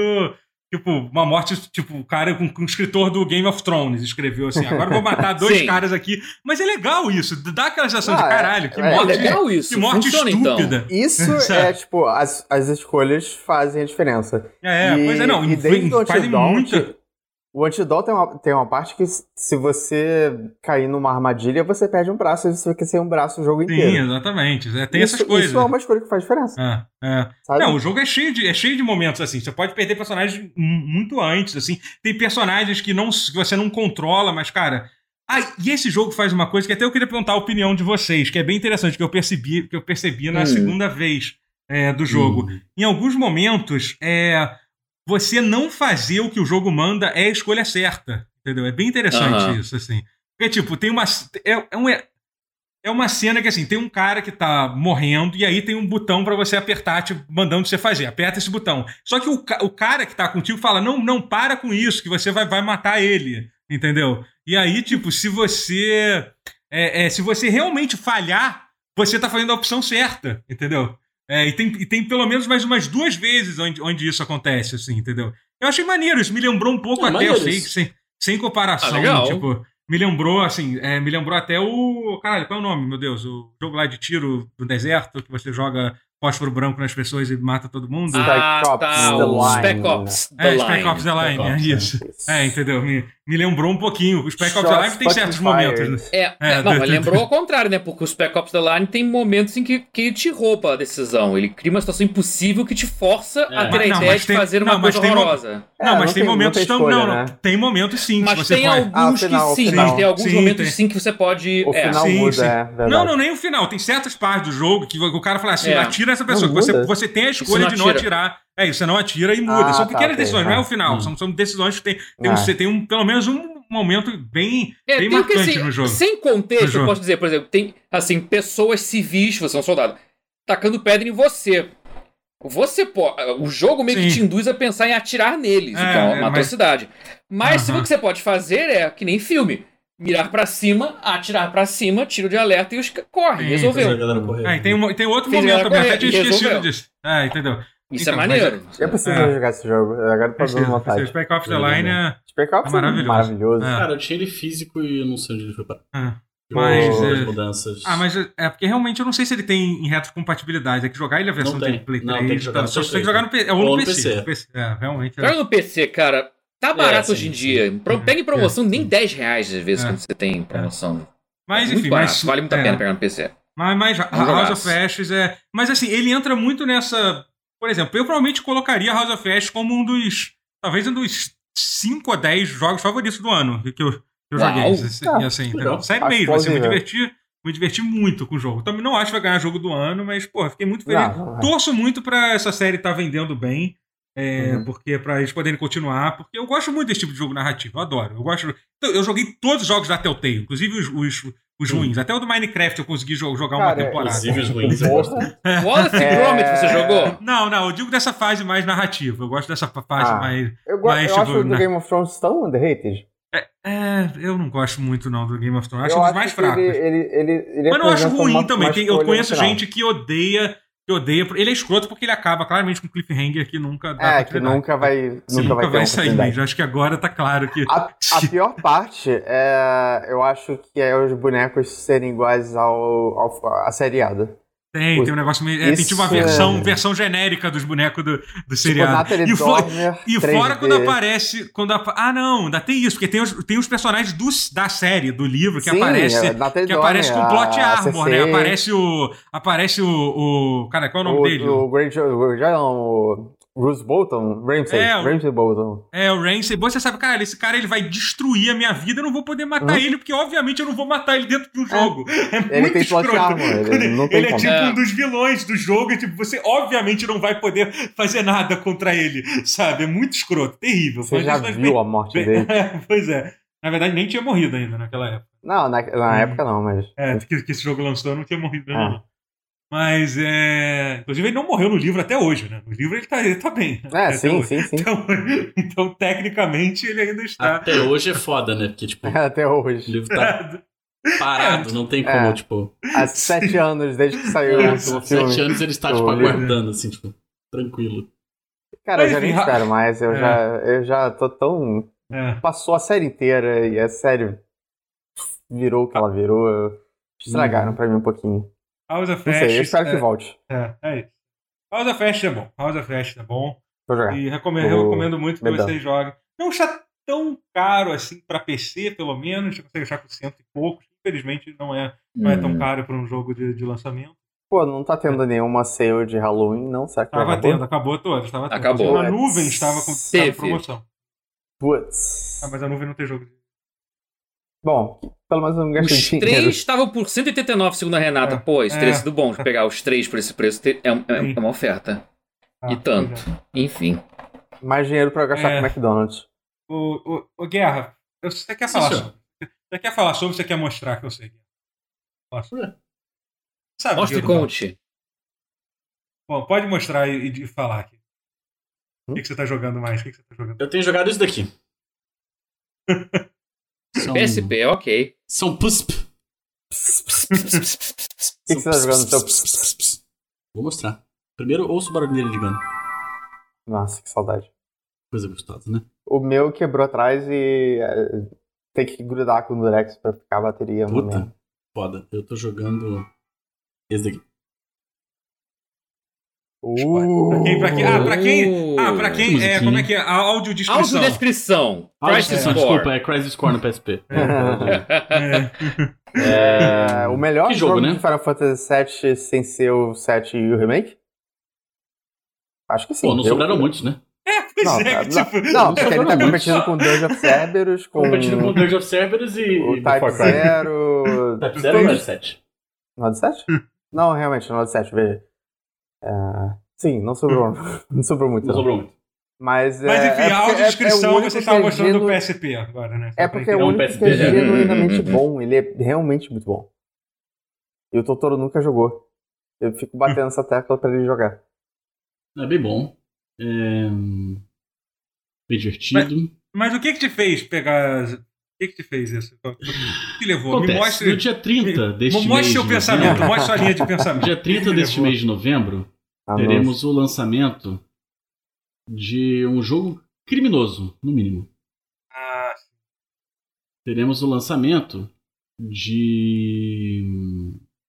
[SPEAKER 1] Tipo, uma morte, tipo, o cara com, com o escritor do Game of Thrones escreveu assim: agora eu vou matar dois *laughs*
[SPEAKER 2] Sim.
[SPEAKER 1] caras aqui. Mas é legal isso, dá aquela sensação de
[SPEAKER 3] Ah, é-
[SPEAKER 1] caralho, que
[SPEAKER 3] é
[SPEAKER 2] É
[SPEAKER 1] morte.
[SPEAKER 2] legal isso.
[SPEAKER 1] que morte
[SPEAKER 2] Funciona
[SPEAKER 1] estúpida.
[SPEAKER 3] Isso *laughs*
[SPEAKER 1] Sabe?
[SPEAKER 3] é, tipo, as, as escolhas fazem a diferença.
[SPEAKER 1] É,
[SPEAKER 3] e,
[SPEAKER 1] pois é, não.
[SPEAKER 3] E desde o
[SPEAKER 1] fazem muita.
[SPEAKER 3] O Dawn tem uma, tem uma parte que se você cair numa armadilha, você perde um braço e você fica sem um braço o jogo
[SPEAKER 1] Sim,
[SPEAKER 3] inteiro.
[SPEAKER 1] exatamente. É, tem
[SPEAKER 3] isso,
[SPEAKER 1] essas coisas.
[SPEAKER 3] Isso é uma escolha que faz diferença.
[SPEAKER 1] É, é. Não, o jogo é cheio, de, é cheio de momentos assim. Você pode perder personagens muito antes, assim. Tem personagens que, não, que você não controla, mas, cara. Ah, e esse jogo faz uma coisa que até eu queria perguntar a opinião de vocês, que é bem interessante, que eu percebi, que eu percebi na
[SPEAKER 2] Hum.
[SPEAKER 1] segunda vez é, do jogo.
[SPEAKER 4] Hum.
[SPEAKER 1] Em alguns momentos, é, você não fazer o que o jogo manda é a escolha certa. Entendeu? É bem interessante
[SPEAKER 2] Aham.
[SPEAKER 1] isso, assim. Porque, tipo, tem uma. É, é, um, é uma cena que, assim, tem um cara que tá morrendo e aí tem um botão pra você apertar, tipo, mandando você fazer. Aperta esse botão. Só que o, o cara que tá contigo fala: não, não, para com isso, que você vai, vai matar ele. Entendeu? E aí, tipo, se você. é, é, se você realmente falhar, você tá fazendo a opção certa. Entendeu? É, e, tem, e tem pelo menos mais umas duas vezes onde, onde isso acontece, assim, entendeu? Eu achei maneiro, isso me lembrou um pouco
[SPEAKER 4] É,
[SPEAKER 1] até, eu sei, sem, sem comparação,
[SPEAKER 2] Ah,
[SPEAKER 1] tipo, me lembrou, assim, é, me lembrou até o. Caralho, qual é o nome, meu Deus? O jogo lá de tiro do deserto, que você joga fósforo branco nas pessoas e mata todo mundo.
[SPEAKER 3] Spec
[SPEAKER 2] Ah,
[SPEAKER 3] Ops
[SPEAKER 2] tá,
[SPEAKER 3] Line.
[SPEAKER 2] Spec Ops The
[SPEAKER 1] é, Spec
[SPEAKER 2] Line.
[SPEAKER 1] Ops The Line,
[SPEAKER 4] Spec
[SPEAKER 1] é
[SPEAKER 4] Ops,
[SPEAKER 1] isso. É, entendeu? Me, me lembrou um pouquinho. O Spec Ops The Line tem certos
[SPEAKER 3] fucking
[SPEAKER 1] momentos. né?
[SPEAKER 2] É,
[SPEAKER 1] É,
[SPEAKER 2] não, mas *laughs* lembrou ao contrário, né? Porque o Spec Ops The Line tem momentos em que, que te rouba a decisão. Ele cria uma situação impossível que te força
[SPEAKER 4] É.
[SPEAKER 2] a ter a
[SPEAKER 1] Mas não,
[SPEAKER 2] ideia de
[SPEAKER 1] tem-
[SPEAKER 2] fazer uma
[SPEAKER 1] não, mas
[SPEAKER 2] coisa
[SPEAKER 1] tem mo-
[SPEAKER 2] horrorosa.
[SPEAKER 3] É,
[SPEAKER 1] não, mas
[SPEAKER 3] não
[SPEAKER 1] tem,
[SPEAKER 3] tem-
[SPEAKER 1] momentos
[SPEAKER 3] não tem
[SPEAKER 1] tão.
[SPEAKER 3] escolha,
[SPEAKER 1] não, não.
[SPEAKER 3] né?
[SPEAKER 1] Tem momentos sim que
[SPEAKER 2] Mas
[SPEAKER 1] você
[SPEAKER 2] tem
[SPEAKER 1] pode.
[SPEAKER 2] alguns
[SPEAKER 3] Ah, o
[SPEAKER 2] que
[SPEAKER 3] final, o
[SPEAKER 2] sim, mas tem alguns
[SPEAKER 1] Sim,
[SPEAKER 2] momentos
[SPEAKER 1] tem.
[SPEAKER 2] sim que você pode.
[SPEAKER 3] O
[SPEAKER 2] é,
[SPEAKER 3] final
[SPEAKER 1] sim,
[SPEAKER 3] muda,
[SPEAKER 1] sim.
[SPEAKER 3] é.
[SPEAKER 1] Não, não, nem o final. Tem certas partes do jogo que o cara fala assim: atira essa pessoa.
[SPEAKER 3] Não
[SPEAKER 1] que você, tem a escolha
[SPEAKER 2] não
[SPEAKER 1] de não
[SPEAKER 2] atira.
[SPEAKER 1] atirar. É isso, você não atira e muda.
[SPEAKER 3] Ah,
[SPEAKER 1] são
[SPEAKER 3] tá,
[SPEAKER 1] pequenas
[SPEAKER 3] ok,
[SPEAKER 1] decisões,
[SPEAKER 3] tá.
[SPEAKER 1] não é o final.
[SPEAKER 4] Hum.
[SPEAKER 1] São, são decisões que tem, tem, um,
[SPEAKER 3] É.
[SPEAKER 1] você tem um, pelo menos um momento bem,
[SPEAKER 2] É,
[SPEAKER 1] bem
[SPEAKER 2] o que,
[SPEAKER 1] marcante
[SPEAKER 2] assim,
[SPEAKER 1] no jogo.
[SPEAKER 2] Sem contexto,
[SPEAKER 1] jogo.
[SPEAKER 2] eu posso dizer, por exemplo, tem assim, pessoas civis, você é um soldado, tacando pedra em você. Você pode. O jogo meio que
[SPEAKER 1] Sim.
[SPEAKER 2] te induz a pensar em atirar neles,
[SPEAKER 1] É,
[SPEAKER 2] o que é uma,
[SPEAKER 1] é, mas-
[SPEAKER 2] atrocidade. Mas o que você pode fazer é que nem filme. Mirar pra cima, atirar pra cima, tiro de alerta e os corre,
[SPEAKER 1] Sim,
[SPEAKER 2] resolveu.
[SPEAKER 1] É, e tem, um, tem outro
[SPEAKER 2] Fez
[SPEAKER 1] momento também, até tinha
[SPEAKER 2] e
[SPEAKER 1] esquecido disso. É, entendeu?
[SPEAKER 2] Isso
[SPEAKER 1] Então,
[SPEAKER 2] é maneiro.
[SPEAKER 3] Eu preciso
[SPEAKER 1] É.
[SPEAKER 3] jogar esse jogo. Agora tô dando
[SPEAKER 1] Esse
[SPEAKER 3] vontade.
[SPEAKER 1] Spec Ops The Line é.
[SPEAKER 3] Spec Ops
[SPEAKER 1] É
[SPEAKER 3] é
[SPEAKER 1] maravilhoso.
[SPEAKER 3] maravilhoso.
[SPEAKER 1] É.
[SPEAKER 4] Cara, eu tinha ele físico e eu não sei onde ele foi parar.
[SPEAKER 1] é. Mas,
[SPEAKER 4] As
[SPEAKER 1] é-
[SPEAKER 4] mudanças.
[SPEAKER 1] Ah, mas é é porque realmente eu não sei se ele tem em retrocompatibilidade. É que jogar ele a versão
[SPEAKER 4] Não tem.
[SPEAKER 1] de Play 3.
[SPEAKER 4] Não, tem que jogar no
[SPEAKER 1] só tem que jogar no PC. É, ou
[SPEAKER 4] Ou
[SPEAKER 1] no PC.
[SPEAKER 4] PC.
[SPEAKER 1] É, realmente. é.
[SPEAKER 2] Joga no PC, cara. Tá barato
[SPEAKER 4] sim,
[SPEAKER 2] hoje em
[SPEAKER 4] sim.
[SPEAKER 2] dia. Pro- Pega em promoção nem 10 reais às vezes
[SPEAKER 1] É.
[SPEAKER 2] quando você tem promoção.
[SPEAKER 1] Mas
[SPEAKER 2] Muito
[SPEAKER 1] enfim,
[SPEAKER 2] barato,
[SPEAKER 1] mas.
[SPEAKER 2] vale muito a
[SPEAKER 1] é.
[SPEAKER 2] pena pegar no PC.
[SPEAKER 1] Mas, mas House of Ashes é. Mas assim, ele entra muito nessa. Por exemplo, eu provavelmente colocaria House of Ashes como um dos. Talvez um dos 5 a 10 jogos favoritos do ano que eu, que eu
[SPEAKER 2] Uau.
[SPEAKER 1] joguei. Assim,
[SPEAKER 3] Ah,
[SPEAKER 1] e assim, entendeu? Sério mesmo, assim, me
[SPEAKER 3] plausível.
[SPEAKER 1] diverti, me diverti muito com o jogo. Também não acho que vai ganhar jogo do ano, mas, pô, fiquei muito feliz.
[SPEAKER 3] Não, não é.
[SPEAKER 1] Torço muito pra essa série estar vendendo bem. É,
[SPEAKER 3] Uhum.
[SPEAKER 1] porque para eles poderem continuar, porque eu gosto muito desse tipo de jogo narrativo, eu adoro. Eu gosto. Então, eu joguei todos os jogos da Telltale, inclusive os, os, os ruins. Até o do Minecraft eu consegui jo- jogar uma
[SPEAKER 3] Cara,
[SPEAKER 1] temporada.
[SPEAKER 4] Inclusive os ruins eu gosto.
[SPEAKER 3] Porra.
[SPEAKER 2] Wallace
[SPEAKER 3] É.
[SPEAKER 2] Gromit você jogou?
[SPEAKER 1] Não, não, eu digo dessa fase mais narrativa. Eu gosto dessa fa- fase
[SPEAKER 3] Ah.
[SPEAKER 1] mais.
[SPEAKER 3] Eu, go-
[SPEAKER 1] Mas,
[SPEAKER 3] eu
[SPEAKER 1] tipo,
[SPEAKER 3] acho o do
[SPEAKER 1] na-
[SPEAKER 3] Game of Thrones tão underrated.
[SPEAKER 1] É, eu não gosto muito não do Game of Thrones. Acho
[SPEAKER 3] eu
[SPEAKER 1] um dos
[SPEAKER 3] acho
[SPEAKER 1] mais fracos.
[SPEAKER 3] Ele, ele, ele, ele
[SPEAKER 1] Mas não acho ruim também. eu conheço gente que odeia. Que odeia. Ele é escroto porque ele acaba claramente com cliffhanger que nunca dá
[SPEAKER 3] É, que nunca vai,
[SPEAKER 1] Sim,
[SPEAKER 3] nunca vai uma
[SPEAKER 1] sair. Acho que agora tá claro que.
[SPEAKER 3] A, *laughs* a pior parte é. Eu acho que é os bonecos serem iguais ao, ao a seriada.
[SPEAKER 1] Tem, tem um negócio meio. É, tem tipo uma
[SPEAKER 3] é-
[SPEAKER 1] versão, versão genérica dos bonecos do, do
[SPEAKER 3] Tipo,
[SPEAKER 1] seriado. E fo-
[SPEAKER 3] Dormer,
[SPEAKER 1] E
[SPEAKER 3] 3D.
[SPEAKER 1] fora quando aparece. Quando Ah, não, ainda tem isso, porque tem os, tem os personagens do, da série, do livro, que
[SPEAKER 3] Sim,
[SPEAKER 1] aparece.
[SPEAKER 3] é,
[SPEAKER 1] Que aparece com plot
[SPEAKER 3] a
[SPEAKER 1] armor, né? Aparece o. Aparece o. o cara, qual é o nome
[SPEAKER 3] o,
[SPEAKER 1] dele?
[SPEAKER 3] O Great o, o Bruce Bolton, Ramsay,
[SPEAKER 1] É, o-
[SPEAKER 3] Ramsay Bolton.
[SPEAKER 1] É, o Ramsey. Você sabe, cara, esse cara ele vai destruir a minha vida, eu não vou poder matar
[SPEAKER 3] Hum?
[SPEAKER 1] ele, porque obviamente eu não vou matar ele dentro do jogo. É,
[SPEAKER 3] Ele
[SPEAKER 1] muito
[SPEAKER 3] tem plot
[SPEAKER 1] escroto.
[SPEAKER 3] armor, ele não tem
[SPEAKER 1] Ele é
[SPEAKER 3] como.
[SPEAKER 1] tipo
[SPEAKER 2] É.
[SPEAKER 1] um dos vilões do jogo, e tipo, você obviamente não vai poder fazer nada contra ele, sabe? É muito escroto, terrível.
[SPEAKER 3] Você
[SPEAKER 1] Mas
[SPEAKER 3] já viu
[SPEAKER 1] bem-
[SPEAKER 3] a morte
[SPEAKER 1] bem-
[SPEAKER 3] dele? *laughs*
[SPEAKER 1] pois é. Na verdade, nem tinha morrido ainda naquela época.
[SPEAKER 3] Não, na, na
[SPEAKER 1] Hum.
[SPEAKER 3] época não, mas.
[SPEAKER 1] É, que, que esse jogo lançou, não tinha morrido ainda, não. Mas, é... Inclusive, ele não morreu no livro até hoje, né? No livro ele tá, ele tá bem.
[SPEAKER 3] É,
[SPEAKER 1] Até
[SPEAKER 3] sim,
[SPEAKER 1] hoje.
[SPEAKER 3] sim, sim.
[SPEAKER 1] Então, *laughs* então, tecnicamente, ele ainda está...
[SPEAKER 4] Até hoje é foda, né? Porque, tipo, *laughs*
[SPEAKER 3] Até
[SPEAKER 4] o
[SPEAKER 3] hoje.
[SPEAKER 4] livro tá *laughs* parado, não tem como,
[SPEAKER 3] É.
[SPEAKER 4] tipo.
[SPEAKER 3] Há sete anos desde que saiu
[SPEAKER 4] É,
[SPEAKER 3] o
[SPEAKER 4] sete
[SPEAKER 3] filme.
[SPEAKER 4] anos ele está,
[SPEAKER 3] o
[SPEAKER 4] tipo, aguardando, assim, tipo, tranquilo.
[SPEAKER 3] Cara, eu já
[SPEAKER 1] Mas,
[SPEAKER 3] nem espero mais. Eu,
[SPEAKER 1] é.
[SPEAKER 3] já, eu já tô tão.
[SPEAKER 1] É.
[SPEAKER 3] Passou a série inteira e a série virou o que ela virou. Estragaram pra mim um pouquinho.
[SPEAKER 1] House of
[SPEAKER 3] Não sei, eu
[SPEAKER 1] Ashes,
[SPEAKER 3] espero que
[SPEAKER 1] é,
[SPEAKER 3] volte.
[SPEAKER 1] é, é isso. House of Ashes é bom. House of Ashes é bom.
[SPEAKER 3] Vou jogar.
[SPEAKER 1] E recomendo, eu recomendo muito que vocês joguem. Não está tão caro assim pra PC, pelo menos. Você consegue achar por cento e poucos. Infelizmente, não é, não é tão
[SPEAKER 2] Hum.
[SPEAKER 1] caro para um jogo de, de lançamento.
[SPEAKER 3] Pô, não tá tendo nenhuma sale de Halloween, não? Será que
[SPEAKER 1] Tava
[SPEAKER 3] acabou?
[SPEAKER 1] tendo, acabou todas. Tava tendo.
[SPEAKER 2] Acabou.
[SPEAKER 1] A nuvem estava com promoção.
[SPEAKER 3] Putz.
[SPEAKER 1] Ah, mas a nuvem não tem jogo. de-
[SPEAKER 3] Bom, pelo menos eu não gastei
[SPEAKER 2] Os
[SPEAKER 3] dinheiro.
[SPEAKER 2] três estavam por 189, segundo a Renata.
[SPEAKER 1] É,
[SPEAKER 2] Pô, esse
[SPEAKER 1] é.
[SPEAKER 2] teria sido bom de pegar os três por esse preço. É, é- é uma oferta.
[SPEAKER 1] Ah,
[SPEAKER 2] E tanto.
[SPEAKER 1] é.
[SPEAKER 2] Enfim.
[SPEAKER 3] Mais dinheiro pra eu gastar
[SPEAKER 1] É.
[SPEAKER 3] com McDonald's.
[SPEAKER 1] Ô, ô, ô, Guerra, você quer falar sobre? Você quer falar sobre ou você quer mostrar que eu sei?
[SPEAKER 4] Ué.
[SPEAKER 1] Sabe,
[SPEAKER 2] Mostre e conte.
[SPEAKER 1] Bom, pode mostrar e, e falar aqui. O
[SPEAKER 3] Hum?
[SPEAKER 1] que, que você tá jogando mais? O que, que você tá jogando?
[SPEAKER 4] Eu tenho jogado isso daqui. *laughs* São,
[SPEAKER 2] PSP, ok.
[SPEAKER 4] são PUSP.
[SPEAKER 3] O que, que você tá jogando no seu.
[SPEAKER 4] Vou mostrar. Primeiro ouço o barulho dele ligando.
[SPEAKER 3] Nossa, que saudade.
[SPEAKER 4] Coisa gostosa, né?
[SPEAKER 3] O meu quebrou atrás e é, tem que grudar com o Durex pra ficar a bateria.
[SPEAKER 4] Puta,
[SPEAKER 3] momento.
[SPEAKER 4] foda. Eu tô jogando esse daqui.
[SPEAKER 3] Uh,
[SPEAKER 1] Pra quem, pra quem, ah, pra quem, ah, pra quem, é, como é que é? A audiodescrição.
[SPEAKER 2] Audiodescrição. Crisis
[SPEAKER 4] descrição,
[SPEAKER 2] Core.
[SPEAKER 4] desculpa, é Crisis Core no PSP. *laughs*
[SPEAKER 1] É.
[SPEAKER 3] É, o melhor
[SPEAKER 4] Que
[SPEAKER 3] jogo,
[SPEAKER 4] jogo, né?
[SPEAKER 3] de Final Fantasy VII sem ser o 7 e o remake? Acho que sim.
[SPEAKER 4] Pô, não
[SPEAKER 3] Eu-
[SPEAKER 4] sobraram muitos, né?
[SPEAKER 1] Pois
[SPEAKER 3] Não,
[SPEAKER 1] é,
[SPEAKER 3] tá-
[SPEAKER 1] tipo,
[SPEAKER 3] não, porque ele tá competindo com Dungeon of Cerberus, com
[SPEAKER 4] Competindo com Dungeon of Cerberus e,
[SPEAKER 3] o Type. Zero.
[SPEAKER 4] Type Zero ou Type 7?
[SPEAKER 3] No de 7? não, realmente, no de 7, veja. É, sim, não sobrou. *laughs* não sobrou muito.
[SPEAKER 4] Não
[SPEAKER 3] não.
[SPEAKER 4] sobrou muito.
[SPEAKER 3] Mas, é,
[SPEAKER 1] Mas enfim,
[SPEAKER 3] é
[SPEAKER 1] a audiodescrição
[SPEAKER 3] é- é
[SPEAKER 1] você estava
[SPEAKER 3] é
[SPEAKER 1] mostrando do PSP agora, né?
[SPEAKER 3] É porque é o
[SPEAKER 4] um
[SPEAKER 3] único que é
[SPEAKER 4] PSP.
[SPEAKER 3] genuinamente *laughs* bom. Ele é realmente muito bom. E o Totoro nunca jogou. Eu fico batendo essa tecla pra ele jogar.
[SPEAKER 4] É bem bom. É... Bem divertido.
[SPEAKER 1] Mas o que que te fez pegar... O que que te fez isso? O que te levou?
[SPEAKER 4] Acontece,
[SPEAKER 1] Me mostre...
[SPEAKER 4] no dia 30 deste mês.
[SPEAKER 1] Mostre seu pensamento, mostre sua linha de
[SPEAKER 4] No
[SPEAKER 1] pensamento.
[SPEAKER 4] dia 30
[SPEAKER 1] Me
[SPEAKER 4] deste mês de novembro,
[SPEAKER 3] Ah,
[SPEAKER 4] teremos o lançamento de um jogo criminoso, no mínimo.
[SPEAKER 1] Ah,
[SPEAKER 4] Teremos o lançamento de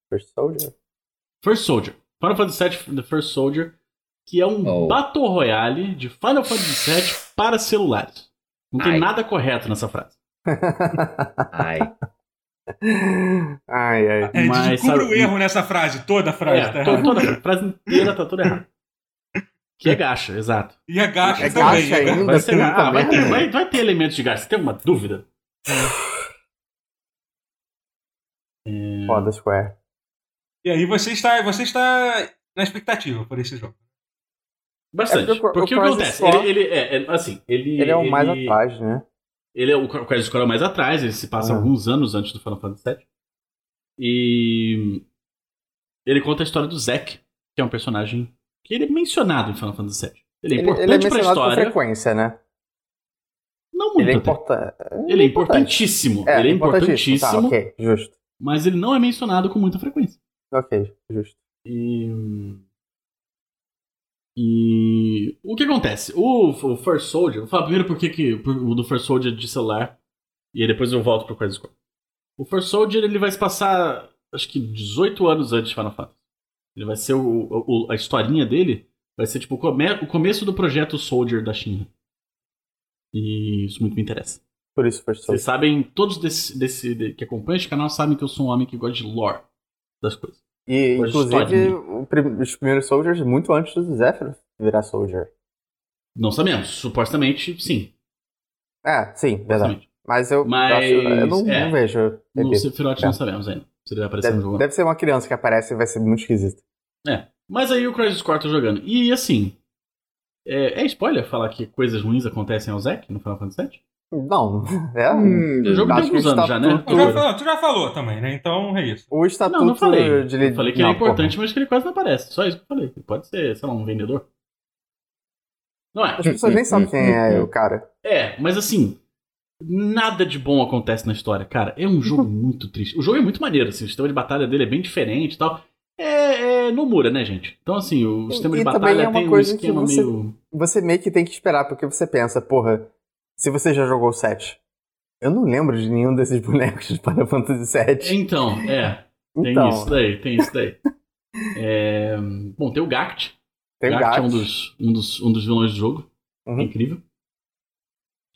[SPEAKER 3] First Soldier?
[SPEAKER 4] First Soldier. Final Fantasy VII The First Soldier, que é um
[SPEAKER 2] Oh.
[SPEAKER 4] Battle Royale de Final Fantasy VII para celulares. Não tem
[SPEAKER 2] Ai.
[SPEAKER 4] nada correto nessa frase. *laughs* *laughs*
[SPEAKER 2] Ai. *laughs*
[SPEAKER 3] ai, ai.
[SPEAKER 1] é,
[SPEAKER 4] Mas
[SPEAKER 1] descubra
[SPEAKER 4] sabe-
[SPEAKER 1] o erro nessa frase, toda a frase
[SPEAKER 4] É,
[SPEAKER 1] tá errada.
[SPEAKER 4] toda a frase inteira tá toda errada. Que é gacha, exato.
[SPEAKER 1] E a gacha
[SPEAKER 3] É
[SPEAKER 1] também.
[SPEAKER 3] gacha
[SPEAKER 1] né?
[SPEAKER 3] ainda?
[SPEAKER 4] Vai, ser, ah, vai, ter, vai, vai ter elementos de gacha. Você tem alguma dúvida? É,
[SPEAKER 3] Foda, Square.
[SPEAKER 1] E aí você está, você está na expectativa por esse jogo.
[SPEAKER 4] Bastante.
[SPEAKER 3] É porque o-
[SPEAKER 4] porque
[SPEAKER 3] o
[SPEAKER 4] o que acontece? Ele, ele é, é, assim, ele.
[SPEAKER 3] Ele é o mais atrás, né?
[SPEAKER 4] Ele é o Crisis Core é mais atrás, ele se passa
[SPEAKER 3] Ah.
[SPEAKER 4] alguns anos antes do Final Fantasy VII. E ele conta a história do Zack, que é um personagem que ele é mencionado em Final Fantasy VII. Ele é
[SPEAKER 3] Ele,
[SPEAKER 4] importante
[SPEAKER 3] ele é
[SPEAKER 4] pra
[SPEAKER 3] mencionado com
[SPEAKER 4] história.
[SPEAKER 3] frequência, né?
[SPEAKER 4] Não muito.
[SPEAKER 3] Ele é importante.
[SPEAKER 4] Ele é importantíssimo.
[SPEAKER 3] É,
[SPEAKER 4] ele é
[SPEAKER 3] importantíssimo.
[SPEAKER 4] importantíssimo,
[SPEAKER 3] Tá, ok, justo.
[SPEAKER 4] mas ele não é mencionado com muita frequência.
[SPEAKER 3] Ok, justo.
[SPEAKER 4] E. E. O que acontece? O, o First Soldier. Vou falar primeiro por que o do First Soldier de celular. E aí depois eu volto pro Crisis Core. O First Soldier ele vai se passar. Acho que 18 anos antes de Final Fantasy. Ele vai ser o, o- a historinha dele. Vai ser tipo o, come- o começo do projeto Soldier da China. E isso muito me interessa.
[SPEAKER 3] Por isso, First
[SPEAKER 4] Vocês
[SPEAKER 3] Soldier.
[SPEAKER 4] sabem, todos desse, desse, de- que acompanham este canal sabem que eu sou um homem que gosta de lore das coisas.
[SPEAKER 3] E,
[SPEAKER 4] Por
[SPEAKER 3] inclusive,
[SPEAKER 4] história.
[SPEAKER 3] o prim- os primeiros Soldiers muito antes do Zephyr virar Soldier.
[SPEAKER 4] Não sabemos. Supostamente, sim.
[SPEAKER 3] É, sim, verdade. Mas eu,
[SPEAKER 4] Mas,
[SPEAKER 3] acho, eu não,
[SPEAKER 4] é.
[SPEAKER 3] não vejo.
[SPEAKER 4] No
[SPEAKER 3] repito.
[SPEAKER 4] Sephiroth
[SPEAKER 3] É.
[SPEAKER 4] não sabemos ainda. Se ele vai aparecer no
[SPEAKER 3] Deve,
[SPEAKER 4] jogo.
[SPEAKER 3] deve ser uma criança que aparece e vai ser muito esquisito.
[SPEAKER 4] É. Mas aí o Crisis Core tá jogando. E assim. É, é spoiler falar que coisas ruins acontecem ao Zack no Final Fantasy VII?
[SPEAKER 3] Não, *laughs* é.
[SPEAKER 2] Hum,
[SPEAKER 4] O jogo tem
[SPEAKER 3] que
[SPEAKER 4] alguns anos já, né?
[SPEAKER 1] Tu já, falou, tu já falou também, né? Então é isso.
[SPEAKER 3] O estatuto
[SPEAKER 4] Não, não falei.
[SPEAKER 3] de
[SPEAKER 4] Eu falei que ele
[SPEAKER 3] não,
[SPEAKER 4] é importante, mas que ele quase não aparece. Só isso que eu falei. Ele pode ser, sei lá, um vendedor. Não
[SPEAKER 3] porra.
[SPEAKER 4] é?
[SPEAKER 3] As pessoas nem sabem quem é o cara. *laughs*
[SPEAKER 4] É, mas assim. Nada de bom acontece na história, cara. É um jogo muito triste. O jogo é muito maneiro, assim, o sistema de batalha dele é bem diferente e tal. É, é Nomura, né, gente? Então, assim, o
[SPEAKER 3] E-
[SPEAKER 4] sistema
[SPEAKER 3] e
[SPEAKER 4] de
[SPEAKER 3] também
[SPEAKER 4] batalha
[SPEAKER 3] é uma
[SPEAKER 4] tem um
[SPEAKER 3] coisa que
[SPEAKER 4] esquema
[SPEAKER 3] você-
[SPEAKER 4] meio.
[SPEAKER 3] Você meio que tem que esperar, porque você pensa, porra, se você já jogou o 7, eu não lembro de nenhum desses *laughs* bonecos de Final Fantasy VII.
[SPEAKER 4] Então, é. Tem
[SPEAKER 3] Então,
[SPEAKER 4] isso daí, tem isso daí. *laughs* É, Bom, tem o Gact.
[SPEAKER 3] tem o
[SPEAKER 4] Gact é um
[SPEAKER 3] Gact,
[SPEAKER 4] dos, um, dos, um dos vilões do jogo.
[SPEAKER 3] Uhum.
[SPEAKER 4] É incrível.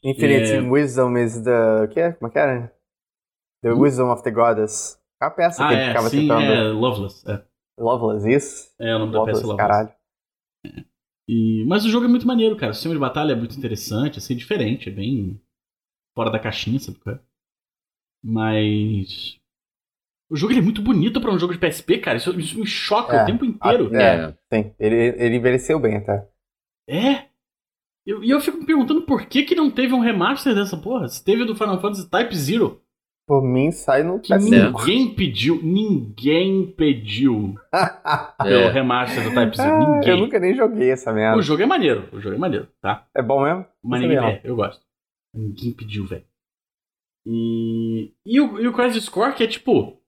[SPEAKER 3] Infinite
[SPEAKER 4] é-
[SPEAKER 3] Wisdom is the... O que é? Como é que era? The Wisdom of the Goddess. A peça?
[SPEAKER 4] Ah,
[SPEAKER 3] que ele
[SPEAKER 4] é,
[SPEAKER 3] ficava
[SPEAKER 4] sim,
[SPEAKER 3] citando.
[SPEAKER 4] é Loveless. É,
[SPEAKER 3] Loveless, isso?
[SPEAKER 4] é o nome da peça
[SPEAKER 3] Loveless,
[SPEAKER 4] Loveless.
[SPEAKER 3] caralho.
[SPEAKER 4] E, mas o jogo é muito maneiro, cara. O sistema de batalha é muito interessante, assim, diferente, é bem fora da caixinha, sabe? é? Mas. O jogo ele é muito bonito pra um jogo de PSP, cara. Isso, isso me choca
[SPEAKER 3] É.
[SPEAKER 4] o tempo inteiro.
[SPEAKER 3] Ah,
[SPEAKER 2] É.
[SPEAKER 3] Sim, ele, ele envelheceu bem até.
[SPEAKER 4] É? Eu- E eu, fico me perguntando por que, que não teve um remaster dessa porra. Se teve o do Final Fantasy Type Zero.
[SPEAKER 3] Por mim, sai no
[SPEAKER 4] Que
[SPEAKER 3] PS5.
[SPEAKER 4] ninguém pediu. Ninguém pediu *laughs* pelo
[SPEAKER 2] É.
[SPEAKER 4] remaster do Type Zero.
[SPEAKER 3] Ah,
[SPEAKER 4] Ninguém.
[SPEAKER 3] eu nunca nem joguei essa merda.
[SPEAKER 4] O jogo é maneiro. O jogo é maneiro, tá?
[SPEAKER 3] É bom mesmo?
[SPEAKER 4] Mas
[SPEAKER 3] Não
[SPEAKER 4] ninguém. É, eu gosto. Ninguém pediu, velho. E. E o, e o Crisis Core, que é tipo.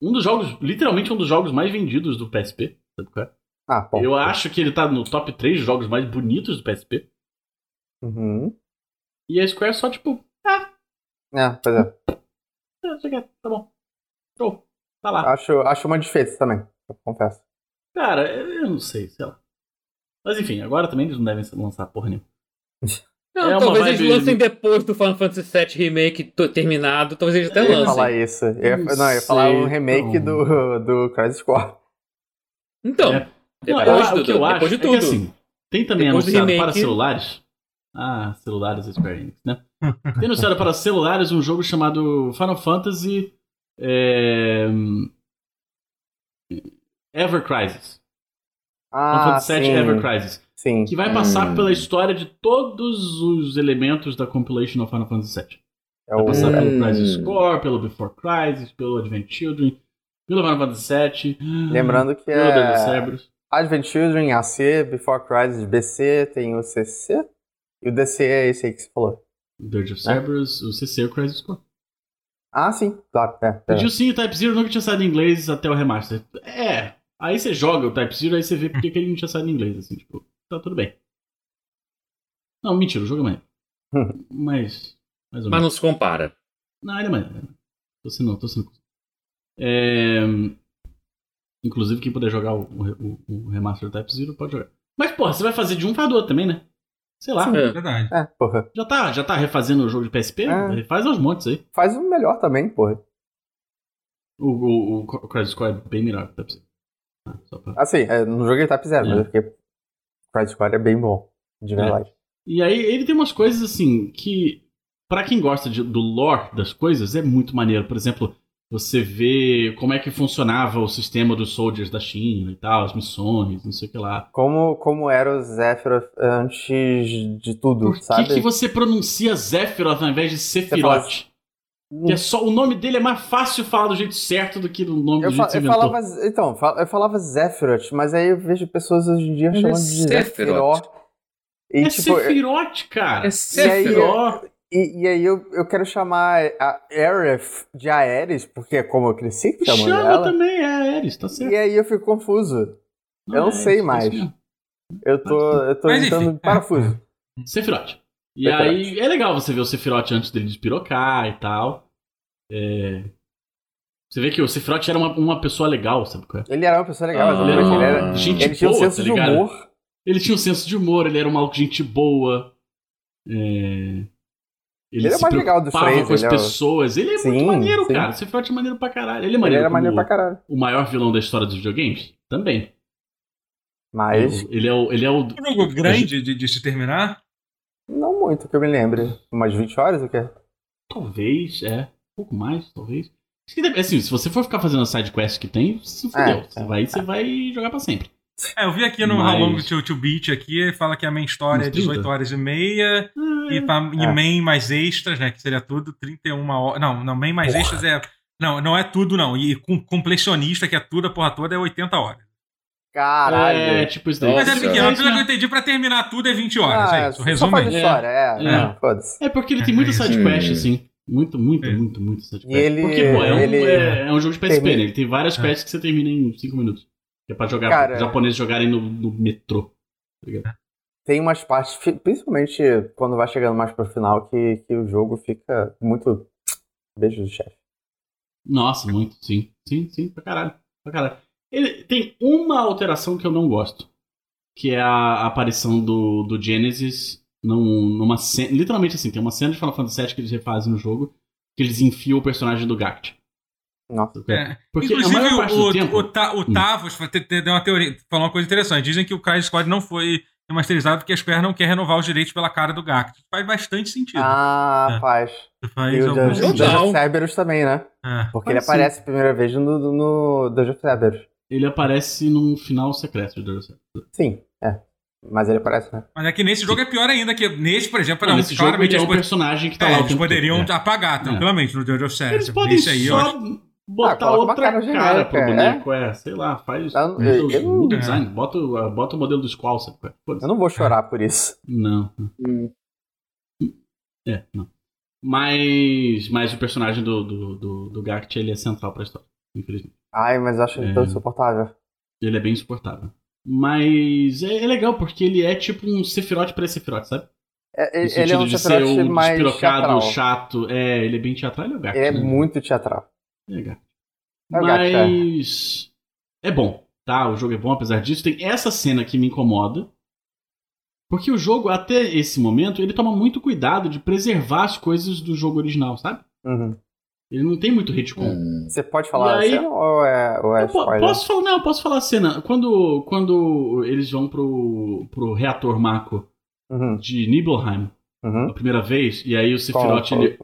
[SPEAKER 4] Um dos jogos. Literalmente um dos jogos mais vendidos do PSP. Sabe qual é?
[SPEAKER 3] Ah, bom.
[SPEAKER 4] Eu acho que ele tá no top 3 jogos mais bonitos do PSP.
[SPEAKER 3] Uhum.
[SPEAKER 4] E a Square só, tipo, ah,
[SPEAKER 3] É, pois é.
[SPEAKER 4] É, tá bom. Show. Tá lá.
[SPEAKER 3] Acho, acho uma desfeita também, eu confesso.
[SPEAKER 4] Cara, eu não sei, sei lá. Mas enfim, agora também eles não devem lançar porra nenhuma. *laughs*
[SPEAKER 2] Não,
[SPEAKER 4] É
[SPEAKER 2] talvez
[SPEAKER 4] vibe-
[SPEAKER 2] eles lancem depois do Final Fantasy VII Remake terminado, talvez eles até
[SPEAKER 3] Eu ia
[SPEAKER 2] lancem.
[SPEAKER 3] falar isso. Eu ia,
[SPEAKER 4] Não
[SPEAKER 3] não, eu ia falar um remake
[SPEAKER 4] então.
[SPEAKER 3] do, do Crisis Core.
[SPEAKER 2] Então,
[SPEAKER 4] É. Não,
[SPEAKER 2] depois,
[SPEAKER 4] eu-
[SPEAKER 2] de
[SPEAKER 4] o
[SPEAKER 2] tudo,
[SPEAKER 4] que eu acho
[SPEAKER 2] depois de
[SPEAKER 4] é
[SPEAKER 2] tudo.
[SPEAKER 4] que assim, tem também
[SPEAKER 2] Depois do
[SPEAKER 4] anunciado
[SPEAKER 2] remake-
[SPEAKER 4] para celulares. Ah, celulares Square Enix, né? *laughs* Tem anunciado para celulares um jogo chamado Final Fantasy é... Ever Crisis. Final
[SPEAKER 3] Ah,
[SPEAKER 4] Fantasy VII
[SPEAKER 3] sim.
[SPEAKER 4] Ever Crisis.
[SPEAKER 3] Sim.
[SPEAKER 4] Que vai passar
[SPEAKER 3] Hum.
[SPEAKER 4] pela história de todos os elementos da compilation of Final Fantasy VII.
[SPEAKER 3] É
[SPEAKER 4] Vai
[SPEAKER 3] o...
[SPEAKER 4] passar pelo
[SPEAKER 2] Hum.
[SPEAKER 4] Crisis Core, pelo Before Crisis, pelo Advent Children, pelo Final Fantasy VII.
[SPEAKER 3] Lembrando que
[SPEAKER 4] pelo
[SPEAKER 3] é. Advent Children, AC, Before Crisis, BC, tem o CC. E o DC é esse aí que você falou.
[SPEAKER 4] Dirge of Cerberus, o CC e o Crisis Core.
[SPEAKER 3] Ah, sim, claro. É, é.
[SPEAKER 4] Pediu sim, o Type Zero nunca tinha saído em inglês até o remaster. É, aí você joga o Type Zero, aí você vê porque que ele não tinha saído em inglês, assim, tipo, tá tudo bem. Não, mentira, o jogo é maneiro. *laughs* Mas, mais ou
[SPEAKER 2] mas
[SPEAKER 4] menos.
[SPEAKER 2] não se compara.
[SPEAKER 4] Não, ele é maneiro. Tô sendo, tô sendo... É... Inclusive, quem puder jogar o, o, o remaster do Type Zero pode jogar. Mas, porra, você vai fazer de um pra do outro também, né? Sei lá.
[SPEAKER 2] É.
[SPEAKER 1] Verdade.
[SPEAKER 3] É, porra.
[SPEAKER 4] Já tá, já tá refazendo o jogo de PSP?
[SPEAKER 3] É.
[SPEAKER 4] Faz aos montes aí.
[SPEAKER 3] Faz o melhor também, porra.
[SPEAKER 4] O, o, o Crisis Core é bem melhor que o Type. Ah, pra...
[SPEAKER 3] Assim, é, não joguei Type Zero,
[SPEAKER 4] É.
[SPEAKER 3] mas é porque Crisis Core é bem bom. De verdade.
[SPEAKER 4] E aí ele tem umas coisas assim que, pra quem gosta de- do lore das coisas, é muito maneiro. Por exemplo, você vê como é que funcionava o sistema dos soldiers da China e tal, as missões, não sei o que lá.
[SPEAKER 3] Como, como era o Sephiroth antes de tudo,
[SPEAKER 4] Por que,
[SPEAKER 3] sabe?
[SPEAKER 4] que você pronuncia Sephiroth ao invés de Sephiroth?
[SPEAKER 3] fala-
[SPEAKER 4] Que é só, o nome dele é mais fácil falar do jeito certo do que do nome
[SPEAKER 3] Eu,
[SPEAKER 4] do
[SPEAKER 3] fa-
[SPEAKER 4] jeito que você
[SPEAKER 3] eu
[SPEAKER 4] inventou.
[SPEAKER 3] falava, então, eu falava Sephiroth, mas aí eu vejo pessoas hoje em dia
[SPEAKER 2] é
[SPEAKER 3] chamando de
[SPEAKER 2] Sephiroth.
[SPEAKER 3] Sephiroth. E,
[SPEAKER 4] é
[SPEAKER 3] tipo,
[SPEAKER 4] Sephiroth, cara.
[SPEAKER 2] É
[SPEAKER 3] Sephiroth. E, e aí eu, eu quero chamar a Aerith de Aeris, porque é como eu cresci chamando
[SPEAKER 4] Chama
[SPEAKER 3] ela.
[SPEAKER 4] também, é Ares, tá certo.
[SPEAKER 3] E aí eu fico confuso. eu não
[SPEAKER 4] é
[SPEAKER 3] sei mais.
[SPEAKER 4] é mesmo.
[SPEAKER 3] Eu tô, eu tô
[SPEAKER 1] Mas
[SPEAKER 3] entrando
[SPEAKER 1] enfim,
[SPEAKER 3] em parafuso. *laughs*
[SPEAKER 4] Sephiroth. E
[SPEAKER 3] Sephiroth.
[SPEAKER 4] aí é legal você ver o Sephiroth antes dele despirocar e tal. É, Você vê que o Sephiroth era uma, uma pessoa legal, sabe qual é?
[SPEAKER 3] Ele era uma pessoa legal,
[SPEAKER 2] Ah,
[SPEAKER 3] exatamente. Ele, era,
[SPEAKER 4] gente
[SPEAKER 3] ele tinha um
[SPEAKER 4] boa,
[SPEAKER 3] senso
[SPEAKER 4] tá
[SPEAKER 3] de humor.
[SPEAKER 4] Ele tinha um senso de humor, ele era um maluco gente boa. é, Ele,
[SPEAKER 3] Ele é mais legal
[SPEAKER 4] preocupava
[SPEAKER 3] três,
[SPEAKER 4] com as
[SPEAKER 3] ele é o-
[SPEAKER 4] pessoas. Ele é muito
[SPEAKER 3] Sim,
[SPEAKER 4] maneiro,
[SPEAKER 3] sim.
[SPEAKER 4] cara. O Sephiroth é maneiro pra caralho. Ele é
[SPEAKER 3] Ele
[SPEAKER 4] maneiro,
[SPEAKER 3] era
[SPEAKER 4] como
[SPEAKER 3] maneiro pra caralho.
[SPEAKER 4] o maior vilão da história dos videogames? Também.
[SPEAKER 3] Mas
[SPEAKER 4] Ele é o. Ele é o...
[SPEAKER 1] Um jogo grande de, de se terminar.
[SPEAKER 3] não muito que eu me lembre. Umas 20 horas o quê?
[SPEAKER 4] Talvez, é. Um pouco mais, talvez. Assim, se você for ficar fazendo a side quest que tem, se fudeu.
[SPEAKER 3] É,
[SPEAKER 4] você,
[SPEAKER 3] é,
[SPEAKER 4] vai, você vai jogar pra sempre.
[SPEAKER 1] É, eu vi aqui no
[SPEAKER 4] Mas-
[SPEAKER 1] How Long to, to Beat aqui, fala que a main história é
[SPEAKER 4] Uns 30?
[SPEAKER 1] 18 horas e meia.
[SPEAKER 4] Ah,
[SPEAKER 1] E, pra, e
[SPEAKER 3] É.
[SPEAKER 1] main mais extras, né? Que seria tudo 31 horas. Não, não, main mais
[SPEAKER 3] Porra.
[SPEAKER 1] extras é. Não, não é tudo, não. E com completionista, que é tudo, a porra toda, é 80 horas.
[SPEAKER 3] Caralho.
[SPEAKER 4] É, tipo isso daí.
[SPEAKER 1] Mas é pequeno.
[SPEAKER 4] É,
[SPEAKER 1] Pelo que eu entendi, pra terminar tudo é 20 horas.
[SPEAKER 3] Ah,
[SPEAKER 1] é isso,
[SPEAKER 3] só
[SPEAKER 1] resumindo.
[SPEAKER 3] faz história, é.
[SPEAKER 4] É.
[SPEAKER 3] Não, foda-se.
[SPEAKER 4] É porque ele tem muita
[SPEAKER 1] É isso.
[SPEAKER 4] side quest,
[SPEAKER 2] Hum.
[SPEAKER 4] assim. Muito, muito,
[SPEAKER 1] É.
[SPEAKER 4] muito, muito side
[SPEAKER 3] E
[SPEAKER 4] quest.
[SPEAKER 3] ele-
[SPEAKER 4] Porque, pô, é um,
[SPEAKER 3] ele
[SPEAKER 4] é, é um jogo de PSP,
[SPEAKER 3] termina-
[SPEAKER 4] né? Ele tem várias
[SPEAKER 1] É.
[SPEAKER 4] quests que você termina em 5 minutos. Que é pra jogar,
[SPEAKER 3] Cara-
[SPEAKER 4] japoneses jogarem no, no metrô. Tá?
[SPEAKER 3] Tem umas partes, principalmente quando vai chegando mais pro final, que, que o jogo fica muito. Beijo do chefe.
[SPEAKER 4] Nossa, muito, sim. Sim, sim, pra caralho. Pra caralho. Ele tem uma alteração que eu não gosto. Que é a aparição do, do Genesis num, numa cena. Literalmente assim, tem uma cena de Final Fantasy VII que eles refazem no jogo. Que eles enfiam o personagem do Gact.
[SPEAKER 3] Nossa.
[SPEAKER 1] É.
[SPEAKER 4] Porque a
[SPEAKER 1] Inclusive,
[SPEAKER 4] do
[SPEAKER 1] o,
[SPEAKER 4] tempo.
[SPEAKER 1] o, Ta- o
[SPEAKER 4] Hum.
[SPEAKER 1] Tavos deu uma teoria, falou uma coisa interessante. Dizem que o Crisis Squad não foi remasterizado porque a Square não quer renovar os direitos pela cara do Gact. Faz bastante sentido.
[SPEAKER 3] Ah,
[SPEAKER 1] É.
[SPEAKER 3] faz.
[SPEAKER 1] Faz
[SPEAKER 3] E o Dungeon of Cerberus também, né?
[SPEAKER 1] É.
[SPEAKER 3] Porque
[SPEAKER 4] Faz
[SPEAKER 3] ele
[SPEAKER 4] sim.
[SPEAKER 3] aparece a primeira vez no, no Dungeon of Cerberus.
[SPEAKER 4] Ele aparece num final secreto de Dungeon Cerberus.
[SPEAKER 3] Sim, é. Mas ele aparece, né?
[SPEAKER 1] Mas é que nesse jogo é pior ainda, que nesse, por exemplo,
[SPEAKER 4] Não,
[SPEAKER 1] não, claramente
[SPEAKER 4] é um
[SPEAKER 1] pod-
[SPEAKER 4] personagem que tá
[SPEAKER 1] é,
[SPEAKER 4] lá o
[SPEAKER 1] eles poderiam
[SPEAKER 4] todo. É.
[SPEAKER 1] apagar tranquilamente no Dungeon of Cerberus.
[SPEAKER 4] Eles podem
[SPEAKER 1] Esse aí, eu
[SPEAKER 4] só
[SPEAKER 1] acho-
[SPEAKER 4] botar
[SPEAKER 3] Ah,
[SPEAKER 4] outra
[SPEAKER 3] cara
[SPEAKER 4] cara, pro
[SPEAKER 3] é.
[SPEAKER 4] boneco, é. Sei lá, faz.
[SPEAKER 3] Eu- eu-
[SPEAKER 4] os-
[SPEAKER 3] eu-
[SPEAKER 4] muda o
[SPEAKER 1] é.
[SPEAKER 4] design, bota, o- bota o modelo do Squall, sabe? é?
[SPEAKER 3] Eu não vou chorar por isso.
[SPEAKER 4] Não. É, não. Mas, mas o personagem do, do, do, do Gact, ele é central pra história, infelizmente.
[SPEAKER 3] Ai, mas eu acho ele
[SPEAKER 4] É.
[SPEAKER 3] tão insuportável.
[SPEAKER 4] Ele é bem insuportável. Mas é, é legal porque ele é tipo um Sephiroth para Sephiroth, sabe?
[SPEAKER 3] É, ele, é um
[SPEAKER 4] de ser o
[SPEAKER 3] mais
[SPEAKER 4] despirocado,
[SPEAKER 3] teatral.
[SPEAKER 4] chato. É, ele é bem teatral, ele é o gato.
[SPEAKER 3] Ele é
[SPEAKER 4] né?
[SPEAKER 3] muito teatral.
[SPEAKER 4] É.
[SPEAKER 3] É o gato, é.
[SPEAKER 4] Mas é bom, tá? O jogo é bom, apesar disso. Tem essa cena que me incomoda. Porque o jogo, até esse momento, ele toma muito cuidado de preservar as coisas do jogo original, sabe?
[SPEAKER 3] Uhum.
[SPEAKER 4] Ele não tem muito retcon.
[SPEAKER 2] Hum.
[SPEAKER 3] Você pode falar
[SPEAKER 4] aí-
[SPEAKER 3] assim ou é, ou é
[SPEAKER 4] Eu po-
[SPEAKER 3] spoiler?
[SPEAKER 4] posso falar, não, eu posso falar a cena. Quando, quando eles vão pro, pro reator Mako
[SPEAKER 3] Uhum,
[SPEAKER 4] de Nibelheim,
[SPEAKER 3] uhum.
[SPEAKER 4] a primeira vez, e aí o Sephiroth. ele-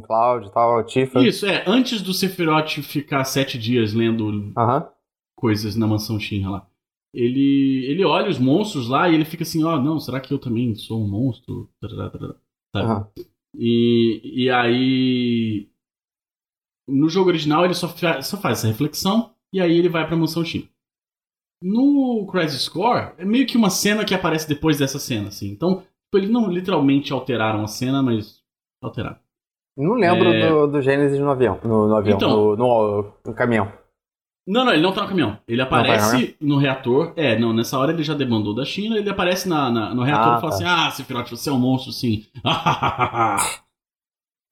[SPEAKER 3] com, com Cloud e tal, o Tifa.
[SPEAKER 4] Isso, é, antes do Sephiroth ficar sete dias lendo coisas na mansão Shinra lá. Ele, ele olha os monstros lá e ele fica assim, ó, não, será que eu também sou um monstro?
[SPEAKER 3] Aham.
[SPEAKER 4] E, e aí. No jogo original ele só, fa- só faz essa reflexão e aí ele vai pra mansão Shinra. No Crisis Core, é meio que uma cena que aparece depois dessa cena, assim. Então, tipo, eles não literalmente alteraram a cena, mas alteraram.
[SPEAKER 3] Não lembro
[SPEAKER 4] É.
[SPEAKER 3] do, do Gênesis no avião. No, no avião,
[SPEAKER 4] Então.
[SPEAKER 3] no, no, no caminhão.
[SPEAKER 4] Não, não, ele não tá no caminhão. Ele
[SPEAKER 3] vai,
[SPEAKER 4] aparece no reator. É, não, nessa hora ele já demandou da China. Ele aparece na, na- no reator
[SPEAKER 3] Ah,
[SPEAKER 4] e fala
[SPEAKER 3] tá.
[SPEAKER 4] assim: Ah, Sephiroth, você é um monstro, sim. *laughs*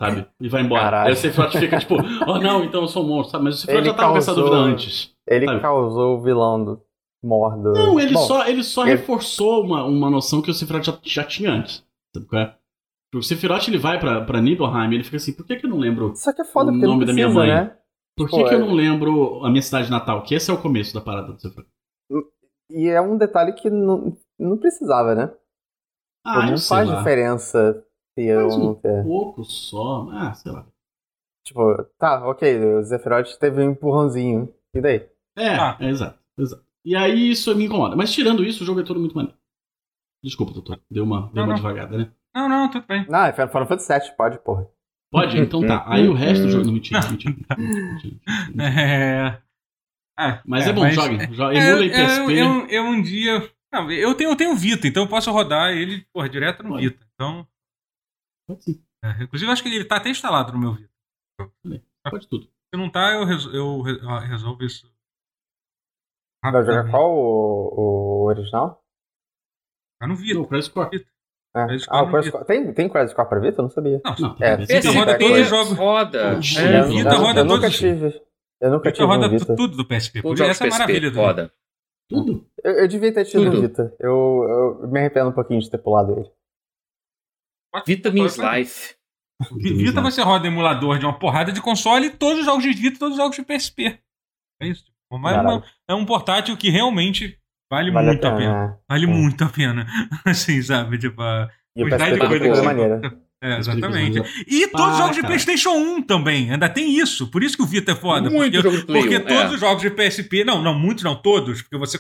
[SPEAKER 4] sabe? E vai embora.
[SPEAKER 3] Caralho.
[SPEAKER 4] Aí o Sephiroth fica tipo: Oh, não, então eu sou um monstro, sabe? Mas o Sephiroth já tava com essa
[SPEAKER 3] causou-
[SPEAKER 4] dúvida antes.
[SPEAKER 3] Ele
[SPEAKER 4] Sabe?
[SPEAKER 3] causou o vilão do Mordo.
[SPEAKER 4] Não, ele
[SPEAKER 3] Bom,
[SPEAKER 4] só, ele só
[SPEAKER 3] ele-
[SPEAKER 4] reforçou uma, uma noção que o Sephiroth já, já tinha antes. Sabe qual é? O Sephiroth ele vai pra, pra Nibelheim e ele fica assim: Por que, que eu não lembro?
[SPEAKER 3] Só que é foda,
[SPEAKER 4] o nome da minha
[SPEAKER 3] precisa,
[SPEAKER 4] mãe.
[SPEAKER 3] né?
[SPEAKER 4] Por que,
[SPEAKER 3] Pô,
[SPEAKER 4] que eu
[SPEAKER 3] é-
[SPEAKER 4] não lembro a minha cidade natal? Que esse é o começo da parada do Sephiroth.
[SPEAKER 3] E é um detalhe que não, não precisava, né?
[SPEAKER 4] Ah,
[SPEAKER 3] não
[SPEAKER 4] eu sei
[SPEAKER 3] faz
[SPEAKER 4] lá.
[SPEAKER 3] diferença
[SPEAKER 4] Faz
[SPEAKER 3] ou
[SPEAKER 4] um
[SPEAKER 3] não ter.
[SPEAKER 4] pouco só. Ah, sei lá.
[SPEAKER 3] Tipo, tá, ok, o Zephyroth teve um empurrãozinho. E daí?
[SPEAKER 4] É,
[SPEAKER 1] Ah.
[SPEAKER 4] é, exato, exato. E aí isso me incomoda. Mas tirando isso, o jogo é todo muito maneiro. Desculpa, doutor. Deu uma, deu uma devagada, né?
[SPEAKER 1] Não, não, tudo bem.
[SPEAKER 3] Não, é Final Fantasy VII, pode, porra.
[SPEAKER 4] Pode? Então tá. *laughs* Aí o resto do jogo. Não, mentira, mentira. *laughs* mentira, mentira, mentira.
[SPEAKER 1] É. É,
[SPEAKER 4] Mas é, bom,
[SPEAKER 1] mas-
[SPEAKER 4] joguem. Jo-
[SPEAKER 1] É,
[SPEAKER 4] Emulem
[SPEAKER 1] é,
[SPEAKER 4] PSP.
[SPEAKER 1] eu, eu, eu um dia. Não, eu tenho, eu tenho Vita, então eu posso rodar ele porra, direto no
[SPEAKER 4] Pode.
[SPEAKER 1] Vita. Então,
[SPEAKER 4] Pode sim,
[SPEAKER 1] é, inclusive, eu acho que ele tá até instalado no meu Vita.
[SPEAKER 4] pode tudo.
[SPEAKER 1] Se não tá, eu, res- eu re- ah, resolvo isso.
[SPEAKER 3] Vai jogar qual? O, o original?
[SPEAKER 1] Tá no Vita.
[SPEAKER 4] Não, Crisis Core.
[SPEAKER 3] É. Ah, o
[SPEAKER 1] Core.
[SPEAKER 3] Tem, tem Crisis Core pra Vita? Eu não sabia.
[SPEAKER 1] Não,
[SPEAKER 4] Não,
[SPEAKER 3] É,
[SPEAKER 4] tem
[SPEAKER 3] Vita
[SPEAKER 1] Vita roda
[SPEAKER 3] é
[SPEAKER 1] todos os jogos.
[SPEAKER 2] Foda.
[SPEAKER 4] É,
[SPEAKER 2] É,
[SPEAKER 3] eu,
[SPEAKER 1] Vita
[SPEAKER 3] eu,
[SPEAKER 1] roda
[SPEAKER 3] eu nunca
[SPEAKER 1] todos-
[SPEAKER 3] tive. Eu nunca
[SPEAKER 1] Vita
[SPEAKER 3] tive
[SPEAKER 1] roda
[SPEAKER 3] um Vita.
[SPEAKER 1] tudo do PSP.
[SPEAKER 2] Tudo
[SPEAKER 1] Por essa é a maravilha do
[SPEAKER 2] foda.
[SPEAKER 4] Tudo.
[SPEAKER 3] Eu, eu devia ter tido
[SPEAKER 2] Tudo.
[SPEAKER 3] Vita. Eu, eu me arrependo um pouquinho de ter pulado ele.
[SPEAKER 2] Vitamins Life.
[SPEAKER 1] Vita você roda emulador de uma porrada de console e todos os jogos de Vita e todos os jogos de PSP. É isso. Mas não- é um portátil que realmente vale,
[SPEAKER 3] Vale
[SPEAKER 1] muito
[SPEAKER 3] a
[SPEAKER 1] a pena.
[SPEAKER 3] pena. né?
[SPEAKER 1] Vale
[SPEAKER 3] É.
[SPEAKER 1] muito a pena. *laughs* Assim, sabe? Tipo, a
[SPEAKER 3] E
[SPEAKER 1] quantidade de coisa que-
[SPEAKER 3] maneira.
[SPEAKER 1] É, exatamente. E todos os
[SPEAKER 4] Ah,
[SPEAKER 1] jogos de
[SPEAKER 4] cara.
[SPEAKER 1] PlayStation 1 também. Ainda tem isso. Por isso que o Vita é foda.
[SPEAKER 2] Muito
[SPEAKER 1] porque
[SPEAKER 2] jogo de Play
[SPEAKER 1] porque
[SPEAKER 2] 1,
[SPEAKER 1] todos
[SPEAKER 2] é.
[SPEAKER 1] os jogos de PSP. Não, não, muitos não, todos. Porque você.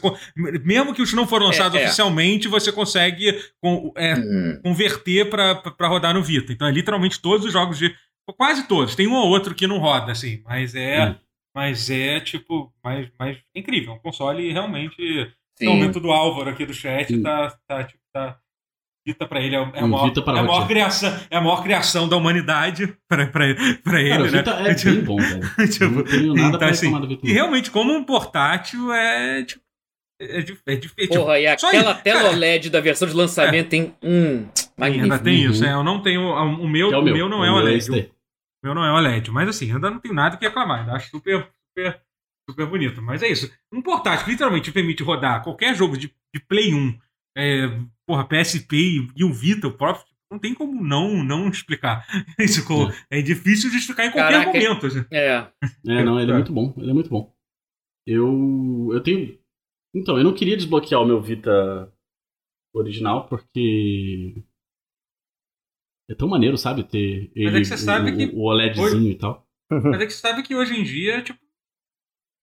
[SPEAKER 1] Mesmo que os não foram lançados
[SPEAKER 2] É, é.
[SPEAKER 1] oficialmente, você consegue com- é,
[SPEAKER 2] Hum.
[SPEAKER 1] converter pra, pra rodar no Vita. Então é literalmente todos os jogos de. Quase todos. Tem um ou outro que não roda, assim. Mas é.
[SPEAKER 4] Hum.
[SPEAKER 1] Mas é, tipo. Mas, mas é incrível. Um console realmente.
[SPEAKER 2] Sim.
[SPEAKER 1] No momento do Álvaro aqui do chat,
[SPEAKER 4] Sim.
[SPEAKER 1] tá, tá, tipo, tá. Vita ele é, é a
[SPEAKER 4] Um
[SPEAKER 1] maior,
[SPEAKER 4] Vita para
[SPEAKER 1] é a maior criação, é a maior criação da humanidade pra, pra, pra ele,
[SPEAKER 4] Cara, o
[SPEAKER 1] né?
[SPEAKER 4] Vita é *laughs*
[SPEAKER 1] Tipo,
[SPEAKER 4] bem bom, velho. *laughs*
[SPEAKER 1] tipo,
[SPEAKER 4] Eu não tenho nada
[SPEAKER 1] então,
[SPEAKER 4] pra
[SPEAKER 1] assim,
[SPEAKER 4] reclamar do Vita.
[SPEAKER 1] E realmente, como um portátil, é tipo. É, é difícil.
[SPEAKER 2] Porra, e aquela tela *laughs*
[SPEAKER 1] cara.
[SPEAKER 2] OLED da versão de lançamento tem. Hum,
[SPEAKER 1] Ainda
[SPEAKER 2] magnífico.
[SPEAKER 1] tem isso,
[SPEAKER 4] Uhum.
[SPEAKER 1] é, eu não tenho. O meu,
[SPEAKER 4] Que é
[SPEAKER 1] o meu não é
[SPEAKER 4] o meu
[SPEAKER 1] OLED. O meu não é OLED. Mas assim, ainda não tenho nada que reclamar. Ainda acho super, super, super bonito. Mas é isso. Um portátil que literalmente permite rodar qualquer jogo de, de Play 1, é, porra, PSP e, e o Vita, o próprio. Não tem como não, não explicar. *laughs* Isso, co- é difícil de explicar em qualquer
[SPEAKER 2] Caraca,
[SPEAKER 1] momento. assim.
[SPEAKER 2] É.
[SPEAKER 4] É, não, ele é muito bom. Ele é muito bom. Eu. Eu tenho. Então, eu não queria desbloquear o meu Vita original, porque. É tão maneiro, sabe? Ter ele,
[SPEAKER 1] é que você sabe
[SPEAKER 4] o,
[SPEAKER 1] que
[SPEAKER 4] o OLEDzinho e tal.
[SPEAKER 1] Mas é que você sabe que hoje em dia, tipo,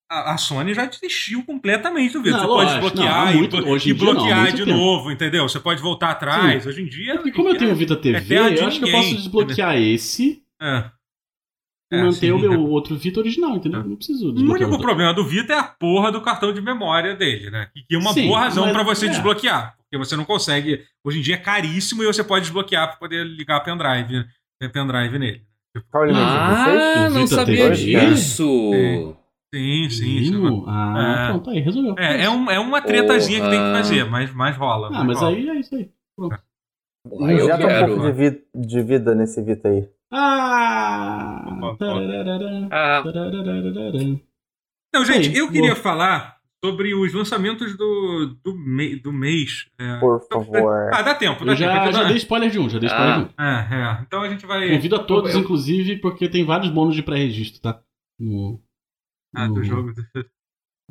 [SPEAKER 1] a, a Sony já desistiu completamente do.
[SPEAKER 4] Não,
[SPEAKER 1] você pode desbloquear
[SPEAKER 4] não,
[SPEAKER 1] e
[SPEAKER 4] muito-
[SPEAKER 1] blo-
[SPEAKER 4] hoje
[SPEAKER 1] e
[SPEAKER 4] não,
[SPEAKER 1] bloquear
[SPEAKER 4] muito
[SPEAKER 1] de
[SPEAKER 4] tempo.
[SPEAKER 1] novo, entendeu? Você pode voltar atrás. Hoje em dia.
[SPEAKER 4] É porque como eu tenho o Vita TV,
[SPEAKER 1] É
[SPEAKER 4] eu acho que eu
[SPEAKER 1] ninguém,
[SPEAKER 4] posso desbloquear esse
[SPEAKER 1] É.
[SPEAKER 4] e
[SPEAKER 1] É,
[SPEAKER 4] manter
[SPEAKER 1] sim,
[SPEAKER 4] o meu
[SPEAKER 1] é.
[SPEAKER 4] outro Vita original, entendeu?
[SPEAKER 1] É.
[SPEAKER 4] Não preciso
[SPEAKER 1] O único
[SPEAKER 4] dois.
[SPEAKER 1] problema do Vita é a porra do cartão de memória dele, né? Que que é uma
[SPEAKER 4] Sim,
[SPEAKER 1] boa razão pra você
[SPEAKER 4] é.
[SPEAKER 1] desbloquear. Porque você não consegue. Hoje em dia é caríssimo e você pode desbloquear pra poder ligar pendrive, pendrive nele.
[SPEAKER 3] É o?
[SPEAKER 2] Ah,
[SPEAKER 4] O
[SPEAKER 2] não sabia disso.
[SPEAKER 1] É. Sim, sim. sim.
[SPEAKER 4] Mínimo? Ah,
[SPEAKER 1] É.
[SPEAKER 4] pronto, aí resolveu.
[SPEAKER 1] É, é, um, é uma tretazinha que tem que fazer, mas, mas rola.
[SPEAKER 4] Ah, mas
[SPEAKER 1] rola.
[SPEAKER 4] aí é isso aí.
[SPEAKER 2] Aí eu
[SPEAKER 3] Injeta um
[SPEAKER 2] quero.
[SPEAKER 3] pouco de, vi- de vida nesse Vita aí.
[SPEAKER 4] Ah!
[SPEAKER 1] Bom.
[SPEAKER 4] tararara,
[SPEAKER 2] Ah,
[SPEAKER 4] tararara.
[SPEAKER 1] Não, gente, eu queria
[SPEAKER 4] boa.
[SPEAKER 1] falar sobre os lançamentos do, do, mei- do mês. É,
[SPEAKER 3] Por favor.
[SPEAKER 1] Ah, dá tempo, dá
[SPEAKER 4] Eu já,
[SPEAKER 1] tempo. então
[SPEAKER 4] já dei spoiler de um, já dei spoiler de um.
[SPEAKER 1] É, é. Então a gente vai.
[SPEAKER 4] Convido a todos,
[SPEAKER 1] Eu-
[SPEAKER 4] inclusive, porque tem vários bônus de pré-registro, tá? No,
[SPEAKER 1] Ah,
[SPEAKER 4] no-
[SPEAKER 1] do jogo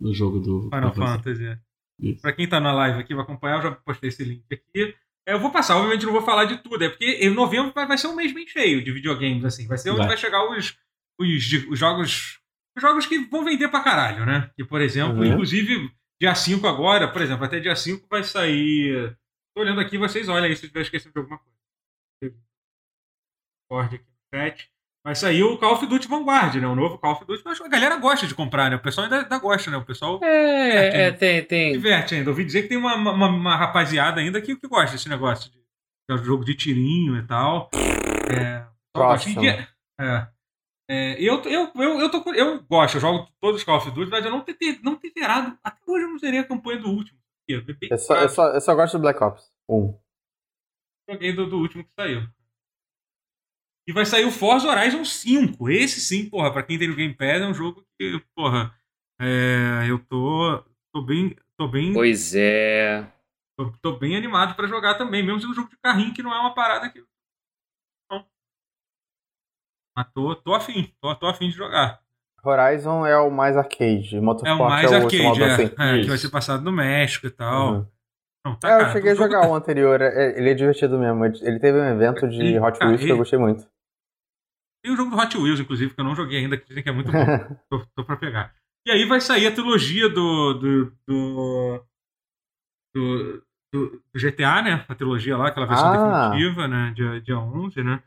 [SPEAKER 1] do *laughs*
[SPEAKER 4] jogo do
[SPEAKER 1] Final Fantasy. é.
[SPEAKER 4] Isso.
[SPEAKER 1] Pra quem tá na live aqui, vai acompanhar, eu já postei esse link aqui. É, Eu vou passar, obviamente não vou falar de tudo, é porque em novembro vai, vai ser um mês bem cheio de videogames, assim. Vai ser onde
[SPEAKER 4] Vai.
[SPEAKER 1] vai, chegar os, os, os jogos. Os jogos que vão vender pra caralho, né? Que, por exemplo,
[SPEAKER 3] Uhum.
[SPEAKER 1] inclusive, dia 5 agora, por exemplo, até dia 5 vai sair. Tô olhando aqui, vocês olhem aí se eu estiver esquecendo de alguma coisa. Discord aqui no chat. Vai sair o Call of Duty Vanguard, né? O novo Call of Duty. Mas a galera gosta de comprar, né? O pessoal ainda, ainda gosta, né? O pessoal
[SPEAKER 2] é, é, tem, tem.
[SPEAKER 1] diverte ainda. Ouvi dizer que tem uma, uma, uma rapaziada ainda que, que gosta desse negócio de, de jogo de tirinho e tal. É,
[SPEAKER 3] Próximo.
[SPEAKER 1] é. É, eu, eu, eu, eu, tô, eu gosto, eu jogo todos os Call of Duty, mas eu não ter, ter- não ter zerado. Até hoje eu não zerei a campanha do último. Eu,
[SPEAKER 3] Eu só, eu, só, eu só gosto do Black Ops 1.
[SPEAKER 1] joguei do, do último que saiu. E vai sair o Forza Horizon 5. Esse sim, porra, pra quem tem no Game Pass, é um jogo que, porra, é, eu tô, tô bem. Tô bem
[SPEAKER 2] Pois é.
[SPEAKER 1] Tô, tô bem animado pra jogar também, mesmo sendo um jogo de carrinho que não é uma parada que. Não. Mas tô, tô afim, tô, tô afim de jogar.
[SPEAKER 3] Horizon é o mais arcade.
[SPEAKER 1] É
[SPEAKER 3] Motorsport
[SPEAKER 1] o mais
[SPEAKER 3] é o
[SPEAKER 1] arcade, é,
[SPEAKER 3] assim.
[SPEAKER 1] é, que vai ser passado no México e tal.
[SPEAKER 3] Uhum.
[SPEAKER 1] Não, tá,
[SPEAKER 3] É, eu
[SPEAKER 1] cara,
[SPEAKER 3] cheguei a jogar
[SPEAKER 1] tá-
[SPEAKER 3] o anterior, é- ele é divertido mesmo. Ele teve um evento de Hot Wheels que eu gostei muito.
[SPEAKER 1] Tem o jogo do Hot Wheels, inclusive, que eu não joguei ainda, que dizem que é muito bom. *laughs* tô, tô pra pegar. E aí vai sair a trilogia do. do, do, do, do- GTA, né? A trilogia lá, aquela versão
[SPEAKER 3] Ah.
[SPEAKER 1] definitiva, né? Dia, dia 11, né?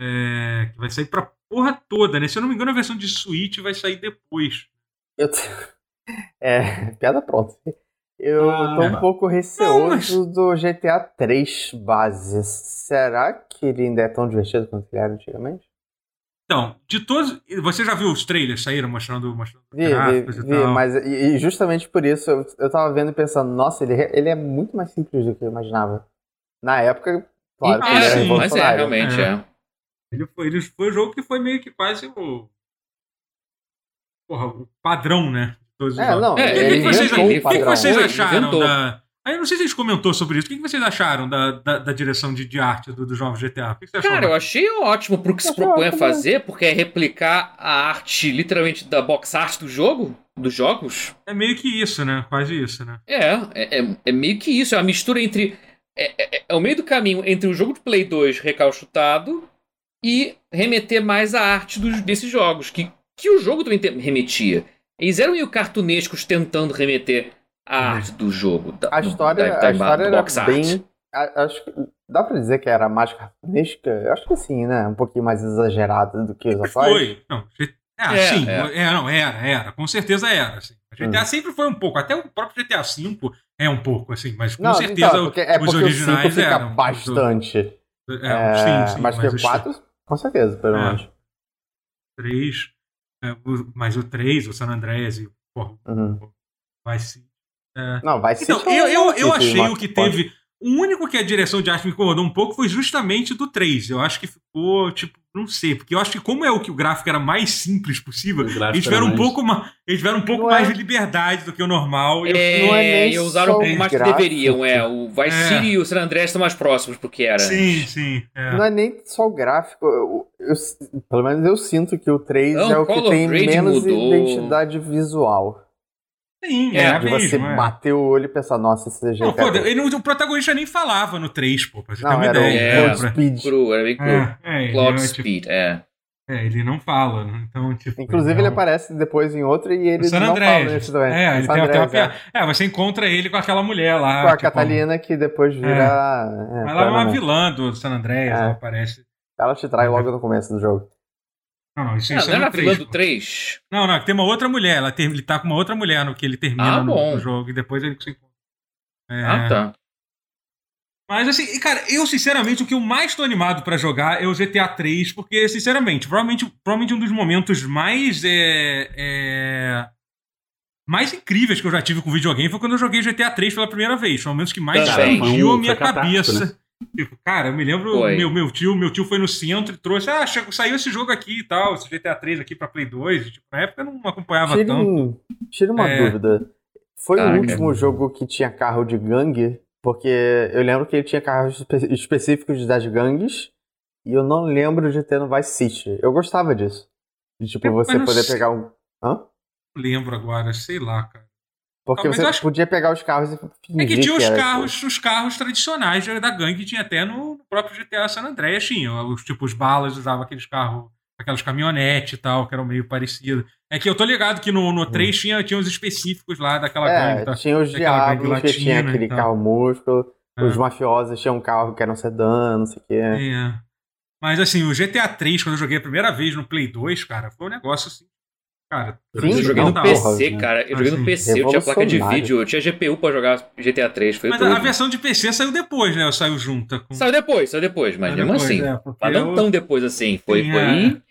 [SPEAKER 1] É, que vai sair pra porra toda, né? Se eu não me engano, a versão de Switch vai sair depois.
[SPEAKER 3] Eu t- *laughs* É, piada pronta. Eu
[SPEAKER 4] Ah,
[SPEAKER 3] tô um pouco
[SPEAKER 1] Não,
[SPEAKER 3] receoso
[SPEAKER 1] mas-
[SPEAKER 3] do GTA 3 base. Será que ele ainda é tão divertido quanto ele era antigamente?
[SPEAKER 1] Então, de todos. Você já viu os trailers saíram mostrando, mostrando
[SPEAKER 3] Vi, vi,
[SPEAKER 1] e
[SPEAKER 3] vi,
[SPEAKER 1] tal?
[SPEAKER 3] mas e, justamente por isso eu, eu tava vendo e pensando, nossa, ele, ele é muito mais simples do que eu imaginava. Na época, claro que
[SPEAKER 2] Ah,
[SPEAKER 3] ele era
[SPEAKER 1] sim,
[SPEAKER 2] mas é, realmente
[SPEAKER 1] É.
[SPEAKER 2] é.
[SPEAKER 1] Ele foi, ele foi o jogo que foi meio que quase o. Porra, o padrão, né? de todos os
[SPEAKER 3] É,
[SPEAKER 1] jogos.
[SPEAKER 3] não,
[SPEAKER 1] O que,
[SPEAKER 2] É,
[SPEAKER 3] ele
[SPEAKER 1] o que que vocês acharam da. Aí eu não sei se a gente comentou sobre isso. O que, vocês acharam da, da, da direção de, de arte do, do jovem GTA? O que, que você achou?
[SPEAKER 2] Cara, eu achei ótimo pro que se propõe a fazer, porque é replicar a arte, literalmente, da box art do jogo, dos jogos.
[SPEAKER 1] É meio que isso, né? Quase isso, né?
[SPEAKER 2] É, é, é- é meio que isso, é uma mistura entre. É, é- é o meio do caminho entre o jogo de Play 2 recalchutado e remeter mais à arte dos, desses jogos, que, que o jogo também te- remetia. Eles eram meio cartunescos tentando remeter a
[SPEAKER 1] Uhum.
[SPEAKER 2] arte do jogo. Da,
[SPEAKER 3] A história,
[SPEAKER 2] da- da-
[SPEAKER 3] a história era bem. a- Acho que dá pra dizer que era mais cartunesca? Eu Acho que sim, né? Um pouquinho mais exagerada do que os atuais.
[SPEAKER 1] foi. Não, G- é,
[SPEAKER 2] É,
[SPEAKER 1] sim,
[SPEAKER 2] é.
[SPEAKER 1] é, não, era, era. Com certeza era. Assim. A GTA
[SPEAKER 3] Hum.
[SPEAKER 1] sempre foi um pouco. Até o próprio GTA V é um pouco, assim, mas com
[SPEAKER 3] Não,
[SPEAKER 1] certeza
[SPEAKER 3] então, é porque, é
[SPEAKER 1] os
[SPEAKER 3] porque o 5
[SPEAKER 1] originais
[SPEAKER 3] fica
[SPEAKER 1] eram.
[SPEAKER 3] bastante.
[SPEAKER 1] É,
[SPEAKER 3] É,
[SPEAKER 1] sim, sim.
[SPEAKER 3] mas que o
[SPEAKER 1] os
[SPEAKER 3] 4, com certeza, pelo
[SPEAKER 1] É.
[SPEAKER 3] menos.
[SPEAKER 1] três, é, o- mas o 3, o San Andreas e porra,
[SPEAKER 3] Uhum.
[SPEAKER 1] vai sim. É.
[SPEAKER 3] Não, vai ser.
[SPEAKER 1] Então, eu, eu, eu achei o que
[SPEAKER 3] Pode.
[SPEAKER 1] teve. O único que a direção de arte me incomodou um pouco foi justamente do 3. Eu acho que ficou, tipo, não sei, porque eu acho que como é o que o gráfico era mais simples possível, eles tiveram um
[SPEAKER 4] mais-
[SPEAKER 1] pouco, ma- eles tiveram um pouco
[SPEAKER 3] Não
[SPEAKER 1] mais
[SPEAKER 3] é-
[SPEAKER 1] de liberdade do que o normal. e eu-
[SPEAKER 2] É,
[SPEAKER 3] Não é nem
[SPEAKER 2] e usaram um pouco mais que deveriam, é. O Vice
[SPEAKER 1] É.
[SPEAKER 2] City e o San Andreas estão mais próximos porque era.
[SPEAKER 1] Sim, sim. é.
[SPEAKER 3] Não é nem só o gráfico. Eu, eu- pelo menos eu sinto que o 3
[SPEAKER 2] Não,
[SPEAKER 3] é o que tem menos
[SPEAKER 2] mudou.
[SPEAKER 3] identidade visual.
[SPEAKER 1] Sim,
[SPEAKER 2] É,
[SPEAKER 1] é,
[SPEAKER 3] de
[SPEAKER 1] mesmo.
[SPEAKER 3] você
[SPEAKER 1] é.
[SPEAKER 3] bater o olho e pensar, nossa, esse
[SPEAKER 1] Não,
[SPEAKER 3] GTA.
[SPEAKER 1] pô, ele- o protagonista nem falava no 3, pô, pra você ter
[SPEAKER 3] Não,
[SPEAKER 1] uma
[SPEAKER 3] era
[SPEAKER 1] ideia.
[SPEAKER 2] É.
[SPEAKER 3] o? Cloud Speed.
[SPEAKER 2] Cru, era bem cru.
[SPEAKER 1] É, é, ele,
[SPEAKER 2] Cloud
[SPEAKER 1] é, tipo,
[SPEAKER 2] Speed, é.
[SPEAKER 1] é, ele não fala, né? então, tipo...
[SPEAKER 3] Inclusive,
[SPEAKER 1] é
[SPEAKER 3] ele
[SPEAKER 1] um-
[SPEAKER 3] aparece depois em outro e ele
[SPEAKER 1] San
[SPEAKER 3] não fala
[SPEAKER 1] Andreas.
[SPEAKER 3] nesse também.
[SPEAKER 1] É, ele tem até uma piada. É, você encontra ele com aquela mulher lá.
[SPEAKER 3] Com a
[SPEAKER 1] tipo,
[SPEAKER 3] Catalina, que depois vira. é,
[SPEAKER 1] Ela é uma vilã do San Andreas,
[SPEAKER 3] É.
[SPEAKER 1] ela aparece.
[SPEAKER 3] Ela te trai logo no começo do jogo.
[SPEAKER 1] Não, não, isso,
[SPEAKER 2] Não,
[SPEAKER 1] isso
[SPEAKER 2] não
[SPEAKER 1] é no
[SPEAKER 2] a vilã
[SPEAKER 1] 3.
[SPEAKER 2] do 3?
[SPEAKER 1] Não, não, tem uma outra mulher. Ela tem, ele tá com uma outra mulher no que ele termina
[SPEAKER 2] Ah,
[SPEAKER 1] no,
[SPEAKER 2] bom.
[SPEAKER 1] no jogo e depois ele se encontra. É,
[SPEAKER 2] Ah, tá.
[SPEAKER 1] Mas assim, cara, eu sinceramente, o que eu mais tô animado pra jogar é o GTA 3, porque, sinceramente, provavelmente, provavelmente um dos momentos mais. É, é, mais incríveis que eu já tive com videogame foi quando eu joguei GTA 3 pela primeira vez. Foi momentos que mais explodiu a
[SPEAKER 4] um-
[SPEAKER 1] minha cabeça. Tipo, cara, eu me lembro,
[SPEAKER 2] Foi.
[SPEAKER 1] meu, meu tio, meu tio foi no centro e trouxe, ah, chegou- saiu esse jogo aqui e tal, esse GTA 3 aqui pra Play 2. E, tipo, na época eu não acompanhava
[SPEAKER 3] Tire,
[SPEAKER 1] tanto.
[SPEAKER 3] um, tire uma
[SPEAKER 1] É.
[SPEAKER 3] dúvida. Foi
[SPEAKER 2] Caraca.
[SPEAKER 3] o último jogo que tinha carro de gangue? Porque eu lembro que ele tinha carros espe- específicos das gangues. E eu não lembro de ter no Vice City. Eu gostava disso. De, tipo,
[SPEAKER 1] Eu-
[SPEAKER 3] você poder
[SPEAKER 1] sei.
[SPEAKER 3] pegar um. Hã?
[SPEAKER 1] Não lembro agora, sei lá, cara.
[SPEAKER 3] Porque
[SPEAKER 1] Talvez
[SPEAKER 3] você
[SPEAKER 1] acho-
[SPEAKER 3] podia pegar os carros e
[SPEAKER 1] É
[SPEAKER 3] fingir
[SPEAKER 1] que tinha os
[SPEAKER 3] era,
[SPEAKER 1] carros, os carros tradicionais da gangue, tinha até no próprio GTA San Andreas, tinha. Os tipos balas usavam aqueles carros, aquelas caminhonetes e tal, que eram meio parecidos. É que eu tô ligado que no, no 3 tinha, tinha os específicos lá daquela gangue.
[SPEAKER 3] É,
[SPEAKER 1] Tá?
[SPEAKER 3] tinha os
[SPEAKER 1] gangue
[SPEAKER 3] diabos que tinha aquele carro músculo.
[SPEAKER 1] É.
[SPEAKER 3] Os mafiosos tinham um carro que era um sedã, não sei o quê.
[SPEAKER 1] É. Mas assim, o GTA 3, quando eu joguei a primeira vez no Play 2, cara, foi um negócio assim. Cara,
[SPEAKER 3] Sim,
[SPEAKER 2] Eu joguei no
[SPEAKER 3] tá,
[SPEAKER 2] PC, cara. Eu joguei no
[SPEAKER 1] Assim,
[SPEAKER 2] PC, eu tinha placa de vídeo, eu tinha GPU pra jogar GTA 3. Foi
[SPEAKER 1] mas
[SPEAKER 2] tudo.
[SPEAKER 1] a versão de PC saiu depois, né? Saiu junta com.
[SPEAKER 2] Saiu depois, saiu depois, mas
[SPEAKER 1] Saiu
[SPEAKER 2] mesmo
[SPEAKER 1] depois,
[SPEAKER 2] assim.
[SPEAKER 1] é,
[SPEAKER 2] Mas não
[SPEAKER 1] eu-
[SPEAKER 2] tão depois assim. Foi,
[SPEAKER 1] Sim,
[SPEAKER 2] foi,
[SPEAKER 1] é.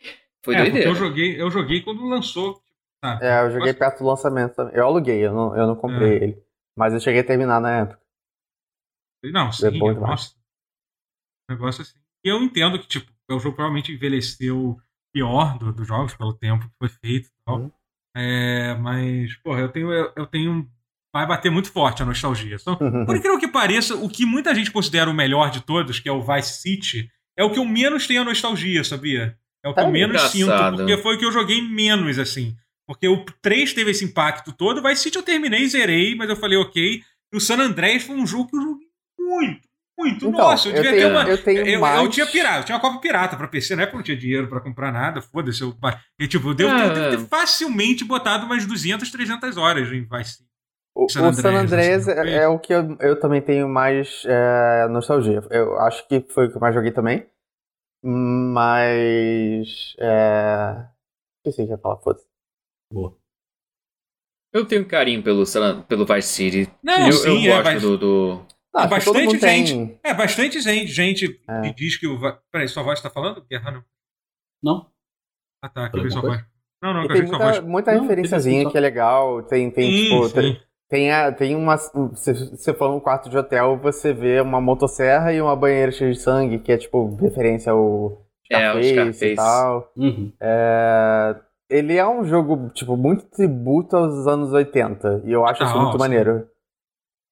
[SPEAKER 2] foi
[SPEAKER 1] é,
[SPEAKER 2] doideira.
[SPEAKER 1] eu joguei, eu joguei quando lançou. Sabe?
[SPEAKER 3] É, eu joguei
[SPEAKER 1] Nossa,
[SPEAKER 3] perto do lançamento também. Eu aluguei, eu não, eu não comprei
[SPEAKER 1] É.
[SPEAKER 3] ele. Mas eu cheguei a terminar na época.
[SPEAKER 1] Não, sim, nossa. Um negócio assim. E eu entendo que, tipo, o jogo provavelmente envelheceu pior do- dos jogos pelo tempo que foi feito e tal.
[SPEAKER 3] Uhum.
[SPEAKER 1] É, mas, porra, eu tenho, eu, eu tenho. Vai bater muito forte a nostalgia.
[SPEAKER 3] Uhum.
[SPEAKER 1] por incrível que pareça, o que muita gente considera o melhor de todos, que é o Vice City, é o que eu menos tenho a nostalgia, sabia? É o que eu
[SPEAKER 3] É
[SPEAKER 1] menos sinto,
[SPEAKER 2] engraçado.
[SPEAKER 1] porque foi o que eu joguei menos, assim. Porque o 3 teve esse impacto todo, o Vice City eu terminei e zerei, mas eu falei, ok. E o San Andreas foi um jogo que eu joguei muito, muito.
[SPEAKER 3] Então,
[SPEAKER 1] Nossa, eu devia
[SPEAKER 3] tenho,
[SPEAKER 1] ter uma.
[SPEAKER 3] eu tenho
[SPEAKER 1] Eu,
[SPEAKER 3] mais...
[SPEAKER 1] eu tinha pirata, eu tinha uma cópia pirata pra PC, não é porque eu não tinha dinheiro pra comprar nada, foda-se. Eu, e, tipo, eu devo, ter, eu devo ter
[SPEAKER 2] Ah.
[SPEAKER 1] facilmente botado umas 200, 300 horas em Vice City.
[SPEAKER 3] O,
[SPEAKER 1] San
[SPEAKER 3] o San
[SPEAKER 1] Andreas,
[SPEAKER 3] Andreas
[SPEAKER 1] assim,
[SPEAKER 3] é, é o que eu, eu também tenho mais é, nostalgia. Eu acho que foi o que eu mais joguei também. Mas. É... Esqueci o que eu ia falar, foda-se.
[SPEAKER 4] Boa.
[SPEAKER 2] Eu tenho carinho pelo, San- pelo Vice City.
[SPEAKER 1] Não,
[SPEAKER 2] eu,
[SPEAKER 1] sim,
[SPEAKER 2] eu
[SPEAKER 1] é,
[SPEAKER 2] gosto
[SPEAKER 1] mas-
[SPEAKER 2] do, do-
[SPEAKER 3] Todo
[SPEAKER 1] bastante
[SPEAKER 3] mundo tem-
[SPEAKER 1] É, bastante gente, gente
[SPEAKER 3] É.
[SPEAKER 1] que diz que o. Peraí, sua voz tá falando? Guerra não.
[SPEAKER 4] Não?
[SPEAKER 1] Ah, tá, que eu vi sua voz. Não, não, que eu
[SPEAKER 3] tem
[SPEAKER 1] vi sua
[SPEAKER 3] muita,
[SPEAKER 1] voz.
[SPEAKER 3] muita
[SPEAKER 4] Não,
[SPEAKER 3] referenciazinha que é legal. Tem, tem
[SPEAKER 1] Sim,
[SPEAKER 3] tipo.
[SPEAKER 1] sim.
[SPEAKER 3] Tem, tem, a, tem uma. Se você for num quarto de hotel, você vê uma motosserra e uma banheira cheia de sangue, que é tipo referência ao
[SPEAKER 2] É, o
[SPEAKER 3] Scarface,
[SPEAKER 2] Scarface.
[SPEAKER 3] e tal.
[SPEAKER 4] Uhum.
[SPEAKER 3] É, ele é um jogo, tipo, muito tributo aos anos 80. E eu acho isso
[SPEAKER 1] Ah,
[SPEAKER 3] muito
[SPEAKER 1] sim.
[SPEAKER 3] maneiro.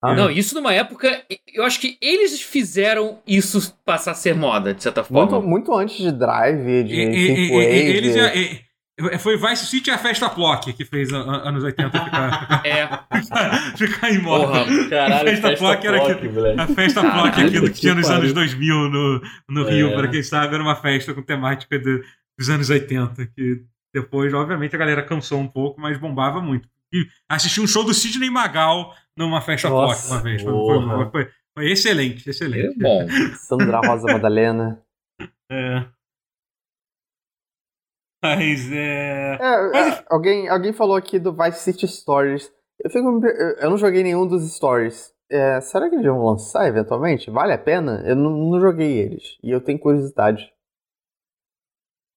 [SPEAKER 3] Ah,
[SPEAKER 2] Não, isso numa época. Eu acho que eles fizeram isso passar a ser moda, de certa forma.
[SPEAKER 3] Muito, muito antes de Drive, de
[SPEAKER 1] E- e- e- e- eles já- foi Vice City e a Festa Plock que fez a- a- anos 80 ficar, *laughs*
[SPEAKER 2] É.
[SPEAKER 1] ficar, *laughs* ficar em moda.
[SPEAKER 2] Porra.
[SPEAKER 4] Caralho,
[SPEAKER 1] Festa
[SPEAKER 4] festa
[SPEAKER 1] Plock era
[SPEAKER 4] moleque.
[SPEAKER 1] A festa
[SPEAKER 2] Caralho,
[SPEAKER 1] Plock, aquilo que tinha nos
[SPEAKER 4] pariu.
[SPEAKER 1] anos 2000 no, no
[SPEAKER 4] É.
[SPEAKER 1] Rio, pra quem sabe, era uma festa com temática de- dos anos 80, que depois, obviamente, a galera cansou um pouco, mas bombava muito. E assisti um show do Sidney Magal numa festa Plock uma vez. Foi, foi- foi- foi excelente,
[SPEAKER 2] É
[SPEAKER 1] excelente.
[SPEAKER 2] bom. *laughs*
[SPEAKER 3] Sandra Rosa Madalena.
[SPEAKER 1] É. Mas é.
[SPEAKER 3] É,
[SPEAKER 1] Mas-
[SPEAKER 3] é, alguém, alguém falou aqui do Vice City Stories. Eu, fico, eu- não joguei nenhum dos stories. É, será que eles vão lançar eventualmente? Vale a pena? Eu não, não joguei eles. E eu tenho curiosidade.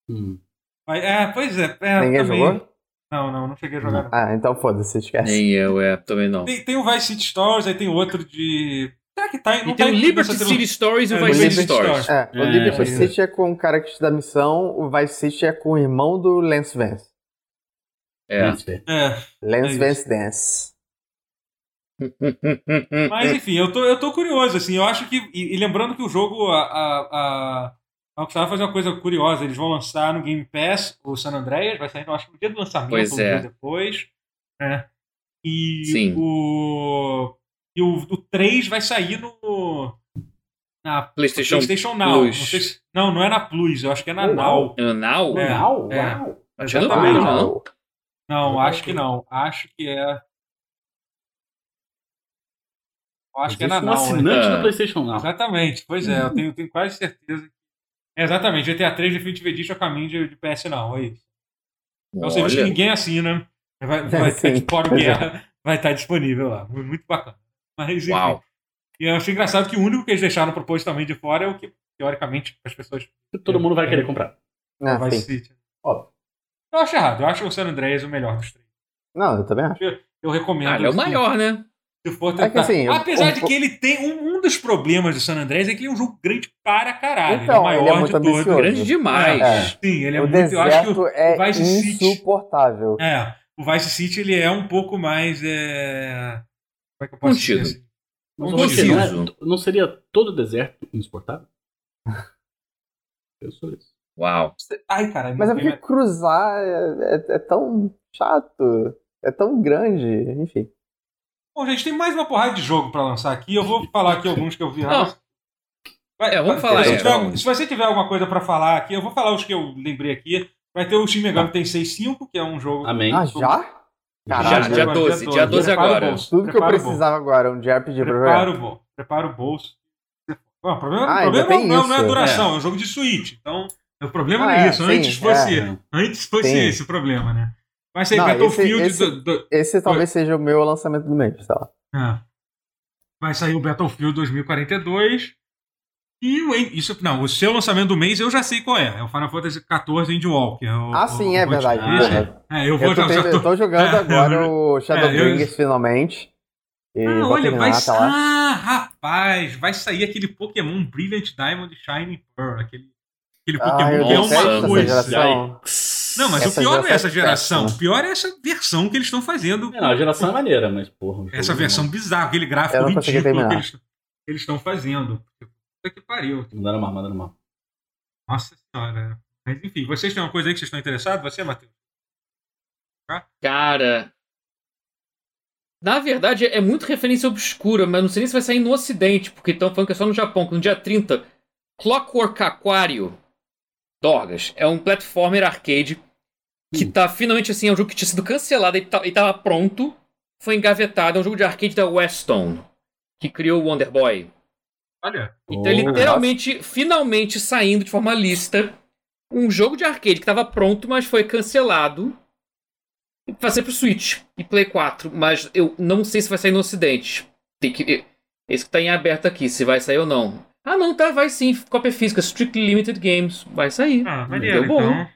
[SPEAKER 4] Hum.
[SPEAKER 1] Mas- é, pois é. é
[SPEAKER 3] Ninguém
[SPEAKER 1] também-
[SPEAKER 3] jogou?
[SPEAKER 1] Não, não, não cheguei a jogar. não.
[SPEAKER 3] Ah, então foda-se, esquece.
[SPEAKER 2] Nem eu, é, também não.
[SPEAKER 1] Tem, tem o Vice City Stories, aí tem outro de. Será que tá? Não
[SPEAKER 2] E
[SPEAKER 1] tá
[SPEAKER 2] tem o Liberty City Stories e
[SPEAKER 1] É,
[SPEAKER 2] o Vice City Stories.
[SPEAKER 3] É, o
[SPEAKER 4] É,
[SPEAKER 3] Liberty
[SPEAKER 1] pois é.
[SPEAKER 3] City é com o cara que te dá missão, o Vice City é com o irmão do Lance Vance.
[SPEAKER 2] É.
[SPEAKER 1] É.
[SPEAKER 3] Lance
[SPEAKER 1] isso.
[SPEAKER 3] Vance Dance.
[SPEAKER 1] Mas enfim, eu tô, eu tô curioso, assim, eu acho que. E, e lembrando que o jogo, a, a, a, a Rockstar vai fazer uma coisa curiosa, eles vão lançar no Game Pass o San Andreas, vai sair, eu acho que no dia do lançamento,
[SPEAKER 2] Pois
[SPEAKER 1] ou um
[SPEAKER 2] é.
[SPEAKER 1] dia depois. Né? E
[SPEAKER 2] Sim.
[SPEAKER 1] o. E o, o 3 vai sair no. Na
[SPEAKER 2] PlayStation
[SPEAKER 1] PlayStation Now.
[SPEAKER 2] Plus.
[SPEAKER 1] Não, sei se- não, não é na Plus, eu acho que é na
[SPEAKER 4] Uau.
[SPEAKER 1] Now.
[SPEAKER 2] É, Now?
[SPEAKER 1] É.
[SPEAKER 4] Uau,
[SPEAKER 1] é.
[SPEAKER 4] uau.
[SPEAKER 2] Acho que não,
[SPEAKER 1] Exatamente.
[SPEAKER 2] não.
[SPEAKER 1] Não, acho que não. Acho que é. Acho que é na
[SPEAKER 4] um
[SPEAKER 1] Now. é.
[SPEAKER 4] assinante
[SPEAKER 2] É.
[SPEAKER 4] da PlayStation Now.
[SPEAKER 1] Exatamente, pois é, eu tenho, tenho quase certeza. É, exatamente, GTA 3 Definitive Edition é caminho de, de PS não, é isso. É um serviço que
[SPEAKER 2] Olha.
[SPEAKER 1] ninguém assina, vai, vai *laughs* de fora
[SPEAKER 3] pois é.
[SPEAKER 1] guerra, vai estar disponível lá. Muito bacana. Mas, enfim,
[SPEAKER 2] Uau.
[SPEAKER 1] E eu achei engraçado que o único que eles deixaram propositalmente de fora é o que, teoricamente, as pessoas.
[SPEAKER 4] Todo mundo vai querer comprar.
[SPEAKER 3] Ah,
[SPEAKER 1] Vice
[SPEAKER 3] sim.
[SPEAKER 4] Óbvio.
[SPEAKER 1] Eu acho errado. Eu acho o San Andreas o melhor dos três.
[SPEAKER 3] Não, eu também acho.
[SPEAKER 1] Eu recomendo.
[SPEAKER 2] Ah, ele é o maior, né?
[SPEAKER 1] Se for
[SPEAKER 3] É que
[SPEAKER 1] tentar.
[SPEAKER 3] assim,
[SPEAKER 1] Apesar
[SPEAKER 3] o-
[SPEAKER 1] de
[SPEAKER 3] o-
[SPEAKER 1] que ele tem um, um dos problemas do San Andreas é que ele é um jogo grande para caralho.
[SPEAKER 3] Então,
[SPEAKER 1] ele é o
[SPEAKER 3] ele é
[SPEAKER 1] maior
[SPEAKER 3] muito
[SPEAKER 1] de todos.
[SPEAKER 3] ambicioso.
[SPEAKER 2] Grande demais.
[SPEAKER 3] É.
[SPEAKER 1] Sim, ele é
[SPEAKER 3] o
[SPEAKER 1] muito. Eu acho que
[SPEAKER 3] deserto
[SPEAKER 1] o,
[SPEAKER 3] é
[SPEAKER 1] o Vice City-
[SPEAKER 3] insuportável.
[SPEAKER 1] É, o Vice City ele é um pouco mais. É... Como é que eu posso
[SPEAKER 2] Contido.
[SPEAKER 1] dizer?
[SPEAKER 4] não seria, não, é- não seria todo o deserto insuportável? *laughs* Eu sou isso.
[SPEAKER 2] Uau.
[SPEAKER 1] Ai, caralho.
[SPEAKER 3] Mas é porque
[SPEAKER 1] tem-
[SPEAKER 3] cruzar é, é- é tão chato, é tão grande, enfim.
[SPEAKER 1] Bom, gente, tem mais uma porrada de jogo pra lançar aqui. Eu vou falar aqui alguns que eu vi.
[SPEAKER 2] Não.
[SPEAKER 1] Vai,
[SPEAKER 2] É, vamos falar
[SPEAKER 1] Se,
[SPEAKER 3] aí,
[SPEAKER 1] tiver,
[SPEAKER 2] então.
[SPEAKER 1] se você tiver alguma coisa pra falar aqui, eu vou falar os que eu lembrei aqui. Vai ter o Shin Megami Tensei 5, que é um jogo.
[SPEAKER 4] Amém.
[SPEAKER 3] Ah, já?
[SPEAKER 2] Já,
[SPEAKER 3] Caralho,
[SPEAKER 2] dia
[SPEAKER 1] agora,
[SPEAKER 2] 12, dia 12
[SPEAKER 1] Prepara o
[SPEAKER 2] agora.
[SPEAKER 1] bolso,
[SPEAKER 3] tudo que eu
[SPEAKER 1] o
[SPEAKER 3] precisava agora, um JRPG pra
[SPEAKER 1] Prepara
[SPEAKER 3] jogar.
[SPEAKER 1] o bolso. Prepara o bolso. Bom, o problema,
[SPEAKER 3] Ah,
[SPEAKER 1] o problema não, não é a duração, é. um jogo de Switch. Então, o problema
[SPEAKER 3] Ah,
[SPEAKER 1] não é
[SPEAKER 3] é,
[SPEAKER 1] isso.
[SPEAKER 3] sim,
[SPEAKER 1] antes fosse,
[SPEAKER 4] é.
[SPEAKER 1] antes fosse
[SPEAKER 3] Sim.
[SPEAKER 1] esse o problema, né? Vai sair
[SPEAKER 3] Não,
[SPEAKER 1] Battlefield.
[SPEAKER 3] esse- esse-
[SPEAKER 1] do- do-
[SPEAKER 3] Esse talvez seja o meu lançamento do mês, sei lá.
[SPEAKER 1] é. Vai sair o Battlefield 2042. E o, isso, não, o seu lançamento do mês eu já sei qual é. É o Final Fantasy XIV Endwalker. o-
[SPEAKER 3] Ah,
[SPEAKER 1] o-
[SPEAKER 3] sim,
[SPEAKER 1] o-
[SPEAKER 3] é
[SPEAKER 1] o-
[SPEAKER 3] verdade. Verdade.
[SPEAKER 1] É, eu vou
[SPEAKER 3] Eu tô,
[SPEAKER 1] já, tô-
[SPEAKER 3] tô jogando *laughs*
[SPEAKER 1] É,
[SPEAKER 3] agora o Shadowbringers
[SPEAKER 1] eu-
[SPEAKER 3] finalmente. E
[SPEAKER 1] Ah, olha, vai
[SPEAKER 3] tá lá.
[SPEAKER 1] Ah, rapaz, vai sair aquele Pokémon Brilliant Diamond Shining Pearl. Aquele, aquele
[SPEAKER 3] Ah,
[SPEAKER 1] Pokémon é uma coisa. Não, mas
[SPEAKER 3] Essa
[SPEAKER 1] o pior não é essa
[SPEAKER 3] geração é
[SPEAKER 1] geração.
[SPEAKER 3] péssima.
[SPEAKER 1] O pior é essa versão que eles estão fazendo.
[SPEAKER 4] É, não, a geração é maneira, mas porra.
[SPEAKER 1] Essa
[SPEAKER 4] jogo
[SPEAKER 1] versão
[SPEAKER 4] não-
[SPEAKER 1] bizarra, aquele gráfico ridículo que eles estão fazendo. Puta que pariu.
[SPEAKER 4] Mandaram mal, mandaram mal.
[SPEAKER 1] Nossa senhora. Mas enfim, vocês têm uma coisa aí que vocês estão interessados? Você, Matheus?
[SPEAKER 2] Cara. Na verdade, é muito referência obscura, mas não sei nem se vai sair no ocidente, porque estão falando que é só no Japão, que no dia 30, Clockwork Aquario Dorgas é um platformer arcade que
[SPEAKER 4] Hum.
[SPEAKER 2] tá finalmente assim, é um jogo que tinha sido cancelado e, tá, e tava pronto, foi engavetado, é um jogo de arcade da Westone, que criou o Wonder Boy.
[SPEAKER 1] Olha.
[SPEAKER 2] Então, é
[SPEAKER 4] Oh,
[SPEAKER 2] literalmente, finalmente saindo de forma lícita, um jogo de arcade que estava pronto, mas foi cancelado. Vai ser pro Switch e Play 4, mas eu não sei se vai sair no Ocidente. Tem que. Esse que tá em aberto aqui, se vai sair ou não. Ah, não, tá, vai sim. Cópia física, Strictly Limited Games. Vai sair.
[SPEAKER 1] Ah, maneiro,
[SPEAKER 2] Deu bom.
[SPEAKER 1] então.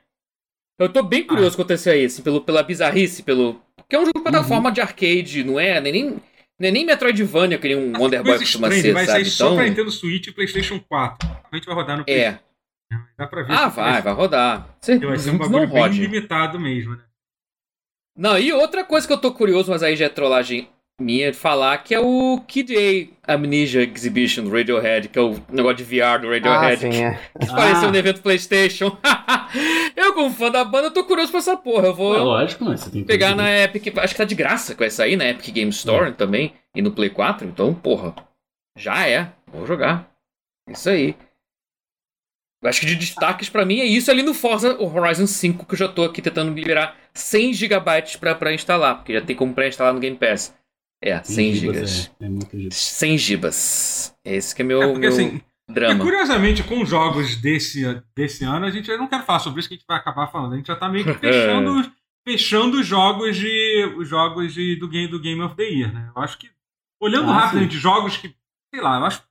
[SPEAKER 2] Eu tô bem curioso quanto a esse aí, assim, pelo, pela bizarrice, pelo. Porque é um jogo de plataforma de arcade, não é? Nem, nem, não é nem Metroidvania, que nem um Wonder Boy costuma
[SPEAKER 1] estranha,
[SPEAKER 2] ser,
[SPEAKER 1] vai
[SPEAKER 2] sabe?
[SPEAKER 1] sair só
[SPEAKER 2] Então,
[SPEAKER 1] pra Nintendo Switch e PlayStation 4. A gente vai rodar no
[SPEAKER 2] é.
[SPEAKER 1] PlayStation. Dá pra ver.
[SPEAKER 2] Ah, vai, vai rodar. Você
[SPEAKER 1] Vai ser um
[SPEAKER 2] não
[SPEAKER 1] bagulho bem
[SPEAKER 2] rode.
[SPEAKER 1] limitado mesmo, né?
[SPEAKER 2] Não, e outra coisa que eu tô curioso, mas aí já é trollagem minha de falar, que é o Kid A Amnesia Exhibition do Radiohead, que é o negócio de VR do
[SPEAKER 3] Ah,
[SPEAKER 2] Radiohead,
[SPEAKER 3] sim, é.
[SPEAKER 2] que apareceu
[SPEAKER 4] Ah.
[SPEAKER 2] no evento PlayStation. *laughs* eu, como fã da banda, tô curioso pra essa porra. Eu vou
[SPEAKER 4] É lógico, mas você tem que
[SPEAKER 2] pegar na Epic, acho que tá de graça que vai sair na Epic Game Store também, e no Play 4, então, porra, já é, vou jogar. Isso aí. Eu Acho que de destaques pra mim é isso ali no Forza Horizon 5, que eu já tô aqui tentando liberar 100 GB pra, pra instalar, porque já tem como pré-instalar no Game Pass. É, 100 GB.
[SPEAKER 4] É, é muito gigas.
[SPEAKER 2] 100 GB. Esse que é meu,
[SPEAKER 1] É porque
[SPEAKER 2] meu
[SPEAKER 1] assim, E,
[SPEAKER 2] drama.
[SPEAKER 1] curiosamente, com jogos desse, desse ano, a gente eu não quero falar sobre isso que a gente vai acabar falando. A gente já tá meio que *laughs* fechando, fechando os jogos de os jogos de, do, game, do Game of the Year, né? Eu acho que olhando
[SPEAKER 4] Ah,
[SPEAKER 1] rapidamente jogos que, sei lá, eu acho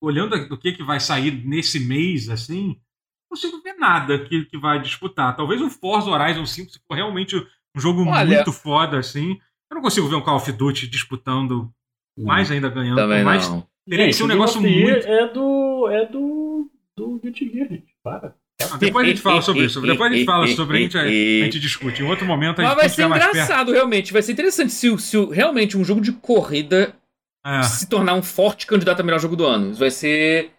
[SPEAKER 1] olhando do que que vai sair nesse mês assim, não consigo ver nada que, que vai disputar. Talvez um Forza Horizon 5 se for realmente um jogo
[SPEAKER 2] Olha-
[SPEAKER 1] muito foda assim. Eu não consigo ver um Call of Duty disputando, mais ainda ganhando,
[SPEAKER 2] Também
[SPEAKER 1] mais
[SPEAKER 2] não.
[SPEAKER 1] teria que
[SPEAKER 4] Gente,
[SPEAKER 1] ser um negócio muito
[SPEAKER 4] É do. É do. Do Guilty Gear, gente. Para.
[SPEAKER 1] Ah, Depois a gente fala sobre isso. Depois a gente fala sobre, a gente, a gente discute. Em outro momento a gente
[SPEAKER 2] Mas vai ser
[SPEAKER 1] tiver mais perto.
[SPEAKER 2] engraçado, realmente. Vai ser interessante se, se realmente um jogo de corrida
[SPEAKER 1] É.
[SPEAKER 2] se tornar um forte candidato a melhor jogo do ano. Isso vai ser.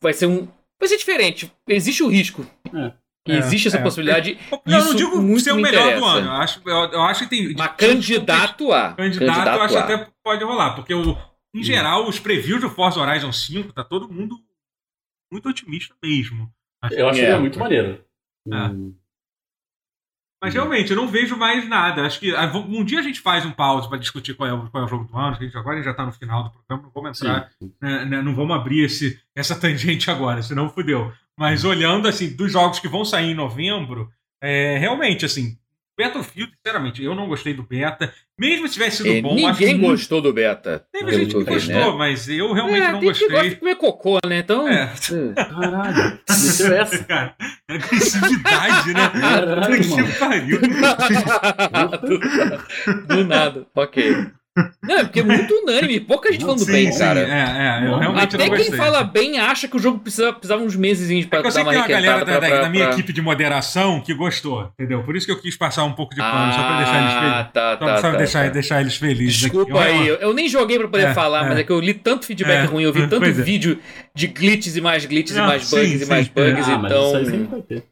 [SPEAKER 2] Vai ser um. Vai ser diferente. Existe o risco.
[SPEAKER 4] É.
[SPEAKER 2] E existe essa
[SPEAKER 1] É.
[SPEAKER 2] possibilidade.
[SPEAKER 1] Eu não
[SPEAKER 2] Isso
[SPEAKER 1] digo
[SPEAKER 2] muito
[SPEAKER 1] ser o
[SPEAKER 2] me
[SPEAKER 1] melhor do
[SPEAKER 2] interessa.
[SPEAKER 1] ano. Eu acho, eu, eu acho que tem.
[SPEAKER 2] Mas candidato a.
[SPEAKER 1] Candidato, eu acho
[SPEAKER 2] a.
[SPEAKER 1] até pode rolar. Porque, o, em geral, os previews do Forza Horizon 5, tá todo mundo muito otimista mesmo. Acho
[SPEAKER 4] Eu acho
[SPEAKER 2] É.
[SPEAKER 4] que é muito maneiro.
[SPEAKER 1] É.
[SPEAKER 4] Hum,
[SPEAKER 1] Mas realmente, eu não vejo mais nada. Acho que ah, um dia a gente faz um pause para discutir qual é, o, qual é o jogo do ano. a gente agora a gente já tá no final do programa, não vamos entrar, né, né, não vamos abrir esse, essa *laughs* tangente agora, senão fudeu. Mas olhando assim, dos jogos que vão sair em novembro, é, realmente, assim, Battlefield, sinceramente, eu não gostei do beta. Mesmo se tivesse sido
[SPEAKER 2] É,
[SPEAKER 1] bom, acho
[SPEAKER 2] ninguém
[SPEAKER 1] muito-
[SPEAKER 2] gostou do beta.
[SPEAKER 1] Teve gente
[SPEAKER 2] que
[SPEAKER 1] gostou,
[SPEAKER 2] né?
[SPEAKER 1] mas eu realmente
[SPEAKER 2] é,
[SPEAKER 1] não
[SPEAKER 2] tem gente que gosta
[SPEAKER 1] gostei.
[SPEAKER 2] de comer cocô, né? Então.
[SPEAKER 1] É.
[SPEAKER 2] é.
[SPEAKER 4] Caralho. *laughs* Meteu essa.
[SPEAKER 1] Cara, agressividade, né?
[SPEAKER 4] Caralho,
[SPEAKER 1] que pariu. *laughs*
[SPEAKER 2] do, do nada, ok. Não, é porque é muito unânime, pouca gente falando
[SPEAKER 1] Sim,
[SPEAKER 2] bem,
[SPEAKER 1] sim,
[SPEAKER 2] cara.
[SPEAKER 1] É, é, eu realmente
[SPEAKER 2] Até
[SPEAKER 1] não
[SPEAKER 2] quem fala bem acha que o jogo precisa, precisava uns meses pra
[SPEAKER 1] É que eu
[SPEAKER 2] dar
[SPEAKER 1] sei
[SPEAKER 2] uma
[SPEAKER 1] que tem uma galera
[SPEAKER 2] requentada
[SPEAKER 1] da,
[SPEAKER 2] pra,
[SPEAKER 1] da- minha
[SPEAKER 2] pra-
[SPEAKER 1] equipe de moderação que gostou, entendeu? Por isso que eu quis passar um pouco de pano, só pra deixar eles felizes.
[SPEAKER 2] Ah, tá,
[SPEAKER 1] Só
[SPEAKER 2] tá,
[SPEAKER 1] pra
[SPEAKER 2] tá,
[SPEAKER 1] deixar,
[SPEAKER 2] tá.
[SPEAKER 1] deixar eles felizes. aqui.
[SPEAKER 2] Desculpa
[SPEAKER 1] Eu-
[SPEAKER 2] aí, eu, eu nem joguei pra poder
[SPEAKER 1] É,
[SPEAKER 2] falar,
[SPEAKER 1] é.
[SPEAKER 2] mas é que eu li tanto feedback
[SPEAKER 1] É,
[SPEAKER 2] ruim, eu vi tanto
[SPEAKER 1] é.
[SPEAKER 2] vídeo de glitches e mais glitches
[SPEAKER 1] Não,
[SPEAKER 2] e mais
[SPEAKER 1] sim,
[SPEAKER 2] bugs e mais
[SPEAKER 1] sim.
[SPEAKER 2] bugs,
[SPEAKER 4] Ah, mas
[SPEAKER 2] então.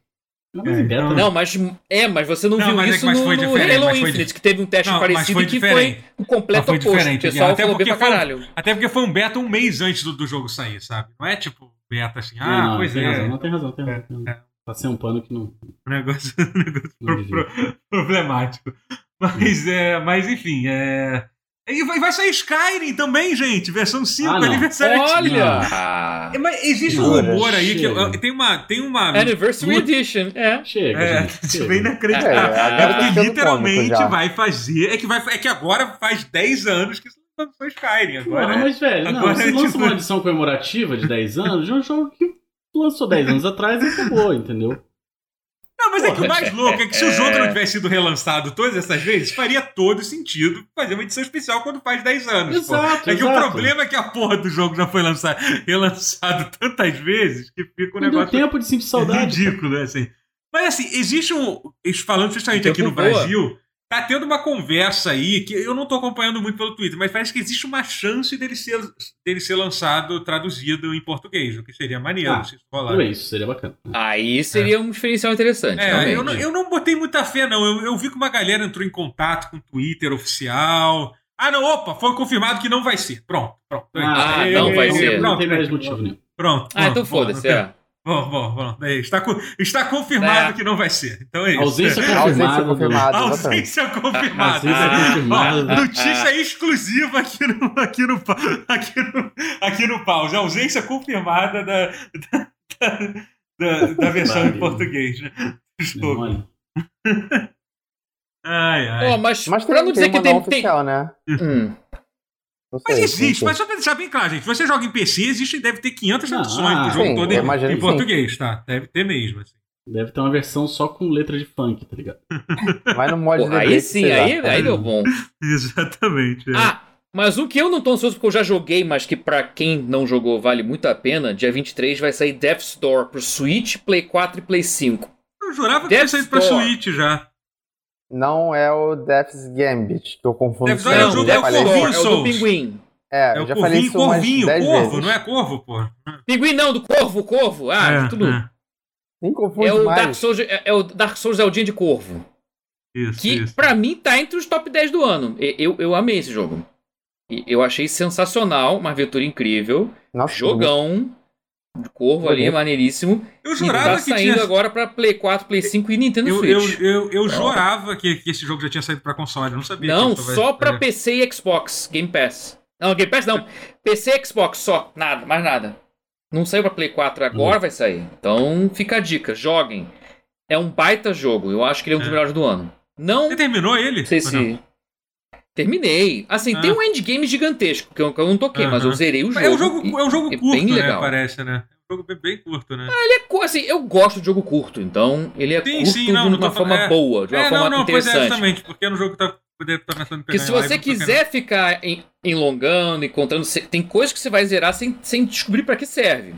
[SPEAKER 1] É, então-
[SPEAKER 4] né?
[SPEAKER 2] Não, mas é, mas você não,
[SPEAKER 1] Não,
[SPEAKER 2] viu
[SPEAKER 1] mas é
[SPEAKER 2] isso
[SPEAKER 1] mas
[SPEAKER 2] no,
[SPEAKER 1] foi
[SPEAKER 2] no
[SPEAKER 1] diferente,
[SPEAKER 2] Halo
[SPEAKER 1] mas foi
[SPEAKER 2] Infinite, que teve um teste
[SPEAKER 1] Não,
[SPEAKER 2] parecido
[SPEAKER 1] foi
[SPEAKER 2] e que foi o completo
[SPEAKER 1] foi
[SPEAKER 2] oposto.
[SPEAKER 1] diferente,
[SPEAKER 2] O pessoal
[SPEAKER 1] até
[SPEAKER 2] falou bem pra
[SPEAKER 1] foi um-
[SPEAKER 2] caralho.
[SPEAKER 1] Até porque foi um beta um mês antes do, do jogo sair, sabe? Não é tipo beta assim, ah,
[SPEAKER 4] não,
[SPEAKER 1] pois
[SPEAKER 4] tem
[SPEAKER 1] é.
[SPEAKER 4] razão, não tem razão, tem razão. tem razão.
[SPEAKER 1] É.
[SPEAKER 4] Passei um pano que não.
[SPEAKER 1] Um negócio, *laughs* um negócio
[SPEAKER 4] Não
[SPEAKER 1] pro- pro- problemático. Mas, é, mas enfim, é. E vai vai sair Skyrim também, gente. Versão 5,
[SPEAKER 4] Ah, não.
[SPEAKER 1] aniversário.
[SPEAKER 2] Olha!
[SPEAKER 1] É, Mas existe um
[SPEAKER 3] Jura?
[SPEAKER 1] rumor aí que
[SPEAKER 4] Chega.
[SPEAKER 1] eu- tem uma. Tem uma
[SPEAKER 2] Anniversary
[SPEAKER 1] luta-
[SPEAKER 2] Edition, é.
[SPEAKER 4] Chega,
[SPEAKER 1] É,
[SPEAKER 4] gente.
[SPEAKER 1] isso
[SPEAKER 4] chega.
[SPEAKER 1] é
[SPEAKER 3] É,
[SPEAKER 1] inacreditável.
[SPEAKER 3] agora
[SPEAKER 1] É
[SPEAKER 3] tá
[SPEAKER 1] porque literalmente vai fazer. É que, vai, é que agora faz 10 anos que lançou Skyrim. Agora.
[SPEAKER 4] Não, mas, velho, não,
[SPEAKER 1] agora
[SPEAKER 4] você
[SPEAKER 1] é
[SPEAKER 4] lança
[SPEAKER 1] tipo-
[SPEAKER 4] uma edição comemorativa de 10 anos de um jogo que lançou 10 anos atrás e acabou, entendeu?
[SPEAKER 1] Não, mas é que o mais louco é que se o jogo
[SPEAKER 2] É.
[SPEAKER 1] não tivesse sido relançado todas essas vezes, faria todo sentido fazer uma edição especial quando faz 10 anos. pô.
[SPEAKER 4] Exato,
[SPEAKER 1] É que o problema é que a porra do jogo já foi lançado, relançado tantas vezes que fica um
[SPEAKER 4] Não deu
[SPEAKER 1] negócio
[SPEAKER 4] tempo de sentir saudade.
[SPEAKER 1] ridículo, né, assim. Mas assim, existe um. Falando justamente aqui no
[SPEAKER 2] voa.
[SPEAKER 1] Brasil, tá tendo uma conversa aí que eu não tô acompanhando muito pelo Twitter, mas parece que existe uma chance dele ser, dele ser lançado, traduzido em português, o que seria maneiro
[SPEAKER 4] Ah,
[SPEAKER 1] se isso rolar.
[SPEAKER 4] Tudo isso, seria bacana.
[SPEAKER 2] Aí seria um diferencial interessante.
[SPEAKER 1] É, eu não, eu não botei muita fé, não. Eu, eu vi que uma galera entrou em contato com o Twitter oficial. Ah, não, opa, foi confirmado que não vai ser. Pronto, pronto.
[SPEAKER 2] Ah,
[SPEAKER 1] Ei,
[SPEAKER 2] não vai
[SPEAKER 1] ei,
[SPEAKER 2] ser.
[SPEAKER 4] Não
[SPEAKER 1] Pronto,
[SPEAKER 4] tem mais motivo nenhum.
[SPEAKER 1] pronto.
[SPEAKER 2] Ah, então
[SPEAKER 1] pronto,
[SPEAKER 2] foda-se,
[SPEAKER 1] bom,
[SPEAKER 2] é.
[SPEAKER 1] Bom, bom, bom. Está, co- está confirmado
[SPEAKER 2] É.
[SPEAKER 1] que não vai ser. Então é isso.
[SPEAKER 4] Ausência
[SPEAKER 3] A ausência
[SPEAKER 4] confirmada. do-
[SPEAKER 3] confirmada,
[SPEAKER 1] ausência *laughs* confirmada.
[SPEAKER 4] Ausência
[SPEAKER 1] Ah,
[SPEAKER 4] confirmada.
[SPEAKER 1] notícia exclusiva aqui no, aqui, no, aqui, no, aqui no pause. Ausência confirmada da, da, da, da versão em português. né, do jogo.
[SPEAKER 4] Olha,
[SPEAKER 1] Ai, ai.
[SPEAKER 2] Ó, mas,
[SPEAKER 3] Mas
[SPEAKER 2] pra
[SPEAKER 3] tem,
[SPEAKER 2] não
[SPEAKER 3] tem
[SPEAKER 2] dizer que tem.
[SPEAKER 3] não
[SPEAKER 2] tem...
[SPEAKER 3] oficial, né?
[SPEAKER 2] Hum.
[SPEAKER 3] Não
[SPEAKER 1] Mas
[SPEAKER 3] sei,
[SPEAKER 1] existe, mas só pra deixar bem claro, gente. Você joga em PC, existe, deve ter 500
[SPEAKER 4] Ah,
[SPEAKER 1] traduções do jogo
[SPEAKER 3] sim,
[SPEAKER 1] todo em,
[SPEAKER 3] imagino
[SPEAKER 1] em português, tá? Deve ter mesmo. Assim.
[SPEAKER 4] deve ter uma versão só com letra de funk, tá ligado? *laughs*
[SPEAKER 3] Vai no mod
[SPEAKER 2] Pô, aí sim,
[SPEAKER 3] sei lá.
[SPEAKER 2] aí, aí deu bom. *laughs*
[SPEAKER 1] Exatamente. é.
[SPEAKER 2] Ah, mas um que eu não tô ansioso porque eu já joguei, mas que pra quem não jogou vale muito a pena, dia 23 vai sair Death's Door pro Switch, Play 4 e Play 5.
[SPEAKER 1] Eu jurava que tinha
[SPEAKER 2] Death's
[SPEAKER 1] saído pra
[SPEAKER 2] Door.
[SPEAKER 1] Switch já.
[SPEAKER 3] Não é o Death's Gambit, que eu confundo
[SPEAKER 1] Death's é o
[SPEAKER 2] não,
[SPEAKER 1] jogo-
[SPEAKER 3] Eu
[SPEAKER 1] é o Corvinho
[SPEAKER 2] é o do. Pinguim.
[SPEAKER 3] É,
[SPEAKER 1] É
[SPEAKER 3] eu
[SPEAKER 1] o
[SPEAKER 3] já falei
[SPEAKER 1] Corvinho,
[SPEAKER 3] isso umas
[SPEAKER 1] Corvinho,
[SPEAKER 3] 10
[SPEAKER 1] Corvo,
[SPEAKER 3] vezes.
[SPEAKER 1] não é Corvo, pô?
[SPEAKER 2] Pinguim não, do Corvo, Corvo. Ah,
[SPEAKER 1] é,
[SPEAKER 2] tudo.
[SPEAKER 1] é.
[SPEAKER 3] Nem confunde
[SPEAKER 2] É o,
[SPEAKER 3] mais.
[SPEAKER 2] Dark Souls, é, é o Dark Souls Eldinha de Corvo.
[SPEAKER 1] Isso,
[SPEAKER 2] Que
[SPEAKER 1] isso.
[SPEAKER 2] pra mim tá entre os top 10 do ano. E- Eu, eu amei esse jogo. Eu achei sensacional, uma aventura incrível.
[SPEAKER 3] Nossa,
[SPEAKER 2] Jogão. De Corvo ali,
[SPEAKER 3] Bonito.
[SPEAKER 2] maneiríssimo.
[SPEAKER 1] Eu
[SPEAKER 2] E
[SPEAKER 1] jurava
[SPEAKER 2] tá
[SPEAKER 1] que
[SPEAKER 2] saindo
[SPEAKER 1] tinha.
[SPEAKER 2] agora pra Play 4, Play 5 e Nintendo
[SPEAKER 1] Eu, eu,
[SPEAKER 2] Switch.
[SPEAKER 1] eu, eu
[SPEAKER 2] Ó.
[SPEAKER 1] jurava que, que esse jogo já tinha saído pra console. Eu não sabia.
[SPEAKER 2] Não,
[SPEAKER 1] vai-
[SPEAKER 2] só pra PC e Xbox, Game Pass. Não, Game Pass não. PC e Xbox só, nada, mais nada. Não saiu pra Play 4 agora, vai sair. Então fica a dica, joguem. É um baita jogo, eu acho que ele é um dos
[SPEAKER 1] É.
[SPEAKER 2] melhores do ano. Não
[SPEAKER 1] Você terminou ele?
[SPEAKER 2] sei
[SPEAKER 1] Ou
[SPEAKER 2] se.
[SPEAKER 1] não?
[SPEAKER 2] Terminei. Assim, tem
[SPEAKER 1] Ah.
[SPEAKER 2] um endgame gigantesco, que eu, que eu não toquei, mas eu zerei o jogo.
[SPEAKER 1] É um jogo,
[SPEAKER 2] e-
[SPEAKER 1] é um jogo
[SPEAKER 2] é
[SPEAKER 1] curto,
[SPEAKER 2] bem
[SPEAKER 1] né?
[SPEAKER 2] legal.
[SPEAKER 1] Parece, né? É um jogo bem, bem curto, né?
[SPEAKER 2] Ele é assim, eu gosto de jogo curto, então ele é
[SPEAKER 1] Sim,
[SPEAKER 2] curto
[SPEAKER 1] sim, não,
[SPEAKER 2] de uma forma
[SPEAKER 1] falando- é.
[SPEAKER 2] boa, de uma
[SPEAKER 1] é,
[SPEAKER 2] forma
[SPEAKER 1] não, não, pois é,
[SPEAKER 2] interessante.
[SPEAKER 1] exatamente. Porque é um jogo que tá, deve estar começando a pegar
[SPEAKER 2] Porque se
[SPEAKER 1] em live,
[SPEAKER 2] você
[SPEAKER 1] querendo-
[SPEAKER 2] quiser ficar em- enlongando, encontrando. Tem coisas que você vai zerar sem, sem descobrir pra que serve.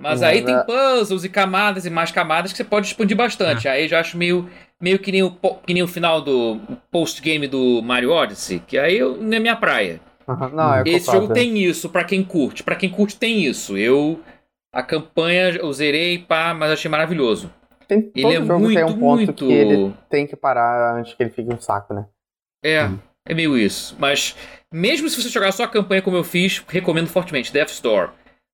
[SPEAKER 2] Mas aí tem
[SPEAKER 3] é.
[SPEAKER 2] puzzles e camadas e mais camadas que você pode expandir bastante.
[SPEAKER 1] É.
[SPEAKER 2] Aí eu já acho meio, meio que, nem o, que nem o final do post-game do Mario Odyssey, que aí eu, não é minha praia.
[SPEAKER 3] Não, é
[SPEAKER 2] Esse jogo tem isso pra quem curte. Pra quem curte tem isso. Eu. A campanha eu zerei, pá, mas achei maravilhoso.
[SPEAKER 3] Tem,
[SPEAKER 2] Ele é
[SPEAKER 3] jogo
[SPEAKER 2] muito,
[SPEAKER 3] tem um ponto
[SPEAKER 2] muito.
[SPEAKER 3] que ele tem que parar antes que ele fique um saco, né?
[SPEAKER 2] É,
[SPEAKER 4] Hum.
[SPEAKER 2] é meio isso. Mas, mesmo se você jogar só a campanha como eu fiz, recomendo fortemente. Death Store.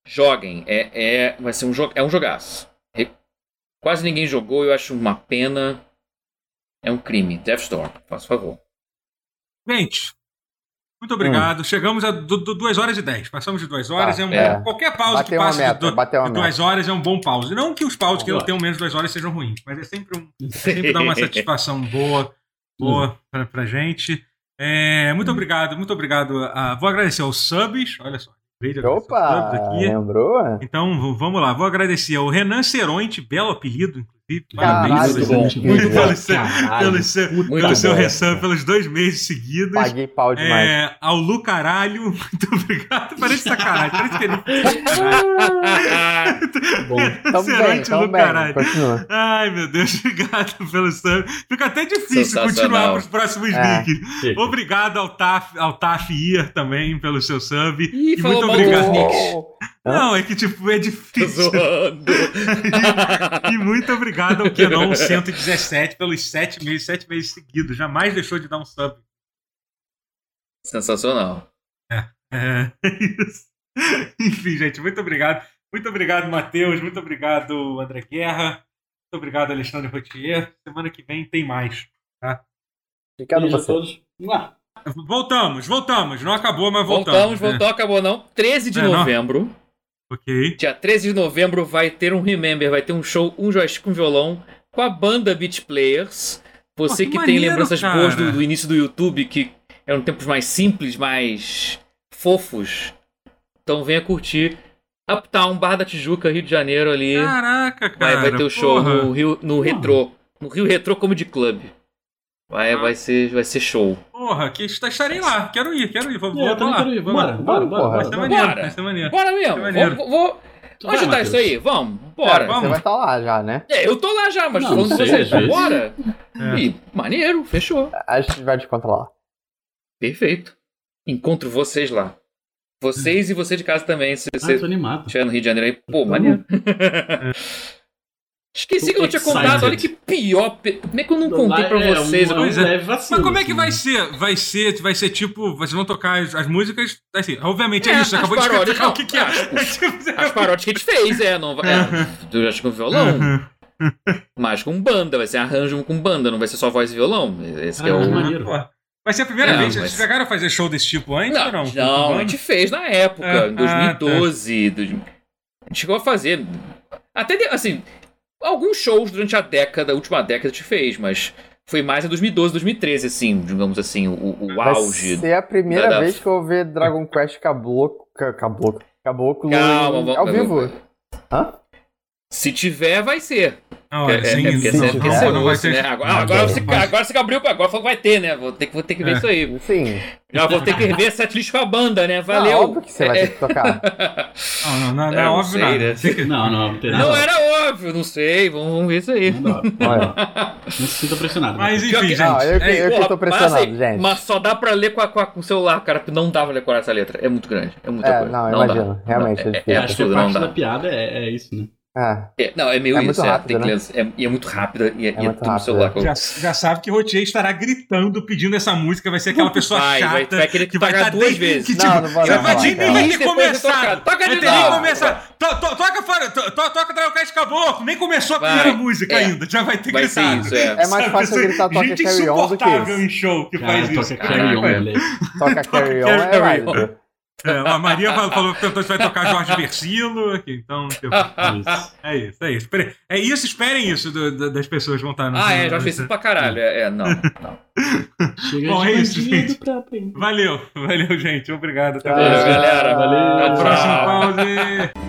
[SPEAKER 2] Joguem. É, é, vai ser um, jo é um jogaço. Re- Quase ninguém jogou, eu acho uma pena. É um crime. Death Store, faça favor.
[SPEAKER 1] Gente, Muito obrigado. Chegamos a 2 horas e 10. Passamos de 2 horas.
[SPEAKER 3] Tá,
[SPEAKER 1] é um,
[SPEAKER 2] é.
[SPEAKER 1] Qualquer pausa
[SPEAKER 3] Bateu
[SPEAKER 1] que passe
[SPEAKER 3] meta,
[SPEAKER 1] de
[SPEAKER 3] bateu uma
[SPEAKER 1] 2 horas é um bom pause. Não que os pauses que
[SPEAKER 4] Boa.
[SPEAKER 1] tenham menos de 2 horas sejam ruins, mas é sempre, um, é sempre dá uma *laughs* satisfação boa, boa pra, pra gente. É, muito obrigado, muito obrigado. a- vou agradecer aos subs. Olha só.
[SPEAKER 3] Opa, lembrou?
[SPEAKER 1] Então, vamos lá. Vou agradecer ao Renan Seronte, belo apelido, inclusive. Parabéns
[SPEAKER 2] muito
[SPEAKER 1] pelo- muito pelo, seu, pelo seu,
[SPEAKER 2] Muito
[SPEAKER 1] pelo seu
[SPEAKER 2] bom.
[SPEAKER 1] ressan pelos dois meses seguidos.
[SPEAKER 3] Paguei pau demais.
[SPEAKER 1] É, ao Lu Caralho, *laughs* muito obrigado. Parece sacanagem, parece que ele.
[SPEAKER 4] Bom. *laughs*
[SPEAKER 3] Tamo bem,
[SPEAKER 1] Seronte
[SPEAKER 3] tamo
[SPEAKER 1] Lu
[SPEAKER 3] bem.
[SPEAKER 1] Caralho.
[SPEAKER 3] Continua.
[SPEAKER 1] Ai, meu Deus, *laughs* obrigado pelo sub. Fica até difícil continuar para os próximos
[SPEAKER 3] É.
[SPEAKER 1] Obrigado ao Taf, ao Taf Ir também pelo seu sub.
[SPEAKER 2] Ih,
[SPEAKER 1] e muito obrigado.
[SPEAKER 2] nicks.
[SPEAKER 1] Não, é que tipo, é difícil.
[SPEAKER 2] zoando. *laughs*
[SPEAKER 1] e muito obrigado ao Kenon 117 *laughs* pelos sete meses, sete meses seguidos. Jamais deixou de dar um sub.
[SPEAKER 2] Sensacional.
[SPEAKER 1] É isso. *laughs* Enfim, gente, muito obrigado. Muito obrigado, Matheus. Muito obrigado, André Guerra. Muito obrigado, Alexandre Rotier. Semana que vem tem mais.
[SPEAKER 3] Obrigado
[SPEAKER 4] Beijo a todos.
[SPEAKER 1] Voltamos, voltamos. Não acabou, mas voltamos.
[SPEAKER 2] Voltamos,
[SPEAKER 1] né?
[SPEAKER 2] voltou, acabou não. 13 de
[SPEAKER 1] É, não.
[SPEAKER 2] novembro.
[SPEAKER 1] Ok.
[SPEAKER 2] Dia 13 de novembro vai ter um Remember, vai ter um show, um joystick com violão, com a banda Beat Players. Você
[SPEAKER 1] Pô,
[SPEAKER 2] que,
[SPEAKER 1] que
[SPEAKER 2] tem
[SPEAKER 1] maneiro,
[SPEAKER 2] lembranças
[SPEAKER 1] cara.
[SPEAKER 2] boas do, do início do YouTube, que eram tempos mais simples, mais fofos. Então venha curtir. Uptown, Barra da Tijuca, Rio de Janeiro ali.
[SPEAKER 1] Caraca,
[SPEAKER 2] vai,
[SPEAKER 1] cara.
[SPEAKER 2] vai ter o show
[SPEAKER 1] porra.
[SPEAKER 2] no Rio, no Retro. No Rio Retro Comedy Club. Vai,
[SPEAKER 1] Ah.
[SPEAKER 2] vai, ser, vai ser show.
[SPEAKER 1] Porra, que está- estarei lá. Quero ir, quero ir. Vou,
[SPEAKER 4] É,
[SPEAKER 1] vou
[SPEAKER 4] também
[SPEAKER 1] lá.
[SPEAKER 4] quero ir. Bora,
[SPEAKER 3] Vamos,
[SPEAKER 4] bora,
[SPEAKER 3] vamos,
[SPEAKER 4] bora.
[SPEAKER 3] porra.
[SPEAKER 1] Vai
[SPEAKER 4] bora,
[SPEAKER 1] ser
[SPEAKER 4] bora.
[SPEAKER 1] maneiro,
[SPEAKER 2] Bora.
[SPEAKER 1] vai ser maneiro.
[SPEAKER 2] Bora mesmo. Vou, vou, vamos
[SPEAKER 4] vai,
[SPEAKER 2] ajudar isso aí. Vamos. Bora.
[SPEAKER 1] vamos.
[SPEAKER 3] Você vai estar lá já, né?
[SPEAKER 2] É, eu tô lá já, mas
[SPEAKER 4] Não,
[SPEAKER 2] tô falando
[SPEAKER 4] não sei,
[SPEAKER 2] vocês. Bora.
[SPEAKER 1] É.
[SPEAKER 2] Ih, maneiro, fechou.
[SPEAKER 3] A gente vai te controlar.
[SPEAKER 2] Perfeito. Encontro vocês lá. Vocês e você de casa também, se
[SPEAKER 4] Ah, tô animado.
[SPEAKER 2] estiver no Rio de Janeiro aí. Pô, maneiro. *laughs* Esqueci que eu não tinha contado. Olha que pior. Como é que eu não contei pra
[SPEAKER 4] É,
[SPEAKER 2] vocês?
[SPEAKER 4] Um,
[SPEAKER 2] Eu
[SPEAKER 4] um
[SPEAKER 1] Pois é.
[SPEAKER 4] vacilo,
[SPEAKER 1] Mas como é que
[SPEAKER 4] assim,
[SPEAKER 1] vai ser? Vai ser, vai ser tipo, vocês vão tocar as, as músicas, assim, obviamente é,
[SPEAKER 2] É,
[SPEAKER 1] isso,
[SPEAKER 2] as
[SPEAKER 1] acabou de
[SPEAKER 2] paródias,
[SPEAKER 1] explicar o que, que é.
[SPEAKER 2] Ah, *laughs*
[SPEAKER 1] É tipo,
[SPEAKER 2] As paródias que a gente *laughs* fez, é. Não, vai- é eu acho que um violão. Mas com banda, vai ser arranjo com banda, não vai ser só voz e violão. Esse que é
[SPEAKER 4] Ah,
[SPEAKER 2] o.
[SPEAKER 4] maneiro.
[SPEAKER 1] Vai ser a primeira
[SPEAKER 2] Não,
[SPEAKER 1] vez.
[SPEAKER 2] mas-
[SPEAKER 1] Vocês chegaram a fazer show desse tipo antes
[SPEAKER 2] Não,
[SPEAKER 1] ou não?
[SPEAKER 2] não, a gente fez na época,
[SPEAKER 1] Ah,
[SPEAKER 2] em 2012. dois- A gente chegou a fazer. Até, de- assim, alguns shows durante a década, a última década gente fez, mas foi mais em 2012, 2013, assim, digamos assim, o, o
[SPEAKER 3] Vai
[SPEAKER 2] auge.
[SPEAKER 3] ser a primeira
[SPEAKER 2] da- da-
[SPEAKER 3] vez que eu vou ver Dragon Quest Caboclo. ca- Caboclo. Caboclo
[SPEAKER 2] Calma,
[SPEAKER 3] em-
[SPEAKER 2] vamos-
[SPEAKER 3] ao vivo. Hã?
[SPEAKER 2] Se tiver, vai ser.
[SPEAKER 1] Não,
[SPEAKER 2] é,
[SPEAKER 1] é, sim,
[SPEAKER 2] é porque
[SPEAKER 1] não,
[SPEAKER 2] é
[SPEAKER 1] não vai ter.
[SPEAKER 2] né? Agora,
[SPEAKER 3] Não,
[SPEAKER 2] agora,
[SPEAKER 3] não,
[SPEAKER 2] você,
[SPEAKER 1] mas-
[SPEAKER 2] agora você abriu, agora falou que vai ter, né? Vou ter, que- vou ter que ver
[SPEAKER 1] É.
[SPEAKER 2] isso aí.
[SPEAKER 3] Sim.
[SPEAKER 2] Já vou ter que ver a setlist com a banda, né? Valeu.
[SPEAKER 3] óbvio que você vai ter que tocar. *laughs*
[SPEAKER 1] Não, não, não, não
[SPEAKER 2] É,
[SPEAKER 1] é
[SPEAKER 2] não
[SPEAKER 1] óbvio
[SPEAKER 2] sei,
[SPEAKER 1] nada.
[SPEAKER 2] né?
[SPEAKER 4] Não, não, não tem nada.
[SPEAKER 2] Não era óbvio, não sei. Vamos, vamos ver isso aí.
[SPEAKER 4] Não, dá.
[SPEAKER 3] Olha. *laughs*
[SPEAKER 4] não se sinta pressionado.
[SPEAKER 1] Mas
[SPEAKER 4] né?
[SPEAKER 2] Pior
[SPEAKER 1] enfim,
[SPEAKER 2] que-
[SPEAKER 1] gente.
[SPEAKER 3] Não, eu que-
[SPEAKER 1] é-
[SPEAKER 3] eu-
[SPEAKER 2] Porra,
[SPEAKER 3] tô
[SPEAKER 2] mas,
[SPEAKER 3] pressionado,
[SPEAKER 2] assim,
[SPEAKER 3] gente.
[SPEAKER 2] Mas só dá pra ler com, a- com, a- com o celular, cara, porque não dá pra decorar essa letra. É muito grande. É muita
[SPEAKER 3] É,
[SPEAKER 2] coisa.
[SPEAKER 3] não,
[SPEAKER 2] não
[SPEAKER 3] imagino.
[SPEAKER 2] dá.
[SPEAKER 3] Realmente, é
[SPEAKER 2] Não,
[SPEAKER 3] difícil.
[SPEAKER 2] é,
[SPEAKER 4] Acho que
[SPEAKER 2] não
[SPEAKER 4] parte da piada é, é isso, né?
[SPEAKER 3] Ah,
[SPEAKER 2] É, não, é meio
[SPEAKER 3] É
[SPEAKER 2] isso.
[SPEAKER 3] muito
[SPEAKER 2] é,
[SPEAKER 3] rápido,
[SPEAKER 2] tem que
[SPEAKER 3] né?
[SPEAKER 2] ler- é, e é muito rápida. E é, e é tudo no
[SPEAKER 3] rápido,
[SPEAKER 2] celular.
[SPEAKER 3] é.
[SPEAKER 1] Já, já sabe que Rotier estará gritando, pedindo essa música, vai ser aquela pessoa
[SPEAKER 2] Vai,
[SPEAKER 1] chata.
[SPEAKER 2] vai- vai querer
[SPEAKER 1] que vai
[SPEAKER 2] pagar
[SPEAKER 1] estar
[SPEAKER 2] duas vezes.
[SPEAKER 1] Que,
[SPEAKER 3] Não,
[SPEAKER 1] tipo,
[SPEAKER 3] não vou não,
[SPEAKER 1] vai
[SPEAKER 3] não,
[SPEAKER 1] de
[SPEAKER 3] cara.
[SPEAKER 1] nem começar.
[SPEAKER 2] Toca de
[SPEAKER 1] Vai ter nem
[SPEAKER 2] novo.
[SPEAKER 1] começar. To- to- Toca fora, to- to- toca Dragon Quest Caboclo. Nem começou a
[SPEAKER 2] Vai.
[SPEAKER 1] primeira música
[SPEAKER 2] É.
[SPEAKER 1] ainda, já vai ter
[SPEAKER 2] Vai
[SPEAKER 1] gritado.
[SPEAKER 2] isso, é.
[SPEAKER 3] É mais fácil gritar Toca
[SPEAKER 1] Gente
[SPEAKER 3] Carry On do que
[SPEAKER 1] insuportável
[SPEAKER 3] isso.
[SPEAKER 1] em show que faz
[SPEAKER 4] toca
[SPEAKER 1] isso.
[SPEAKER 4] Carry On, moleque.
[SPEAKER 3] Toca Carry On é
[SPEAKER 2] Carry
[SPEAKER 3] válido.
[SPEAKER 1] É, a Maria falou, perguntou se vai tocar Jorge Versilo. Aqui, então,
[SPEAKER 4] Isso.
[SPEAKER 1] é isso, é isso. É isso, esperem isso do- do- das pessoas que vão estar no
[SPEAKER 2] Ah, é, fez isso pra caralho. É, é, não, não.
[SPEAKER 4] Chega
[SPEAKER 1] Bom,
[SPEAKER 4] de
[SPEAKER 1] é isso, gente. Valeu, valeu, gente. Obrigado. Até
[SPEAKER 3] Valeu,
[SPEAKER 2] galera.
[SPEAKER 4] Valeu.
[SPEAKER 2] Até a
[SPEAKER 1] Próximo
[SPEAKER 2] próxima.
[SPEAKER 1] pause.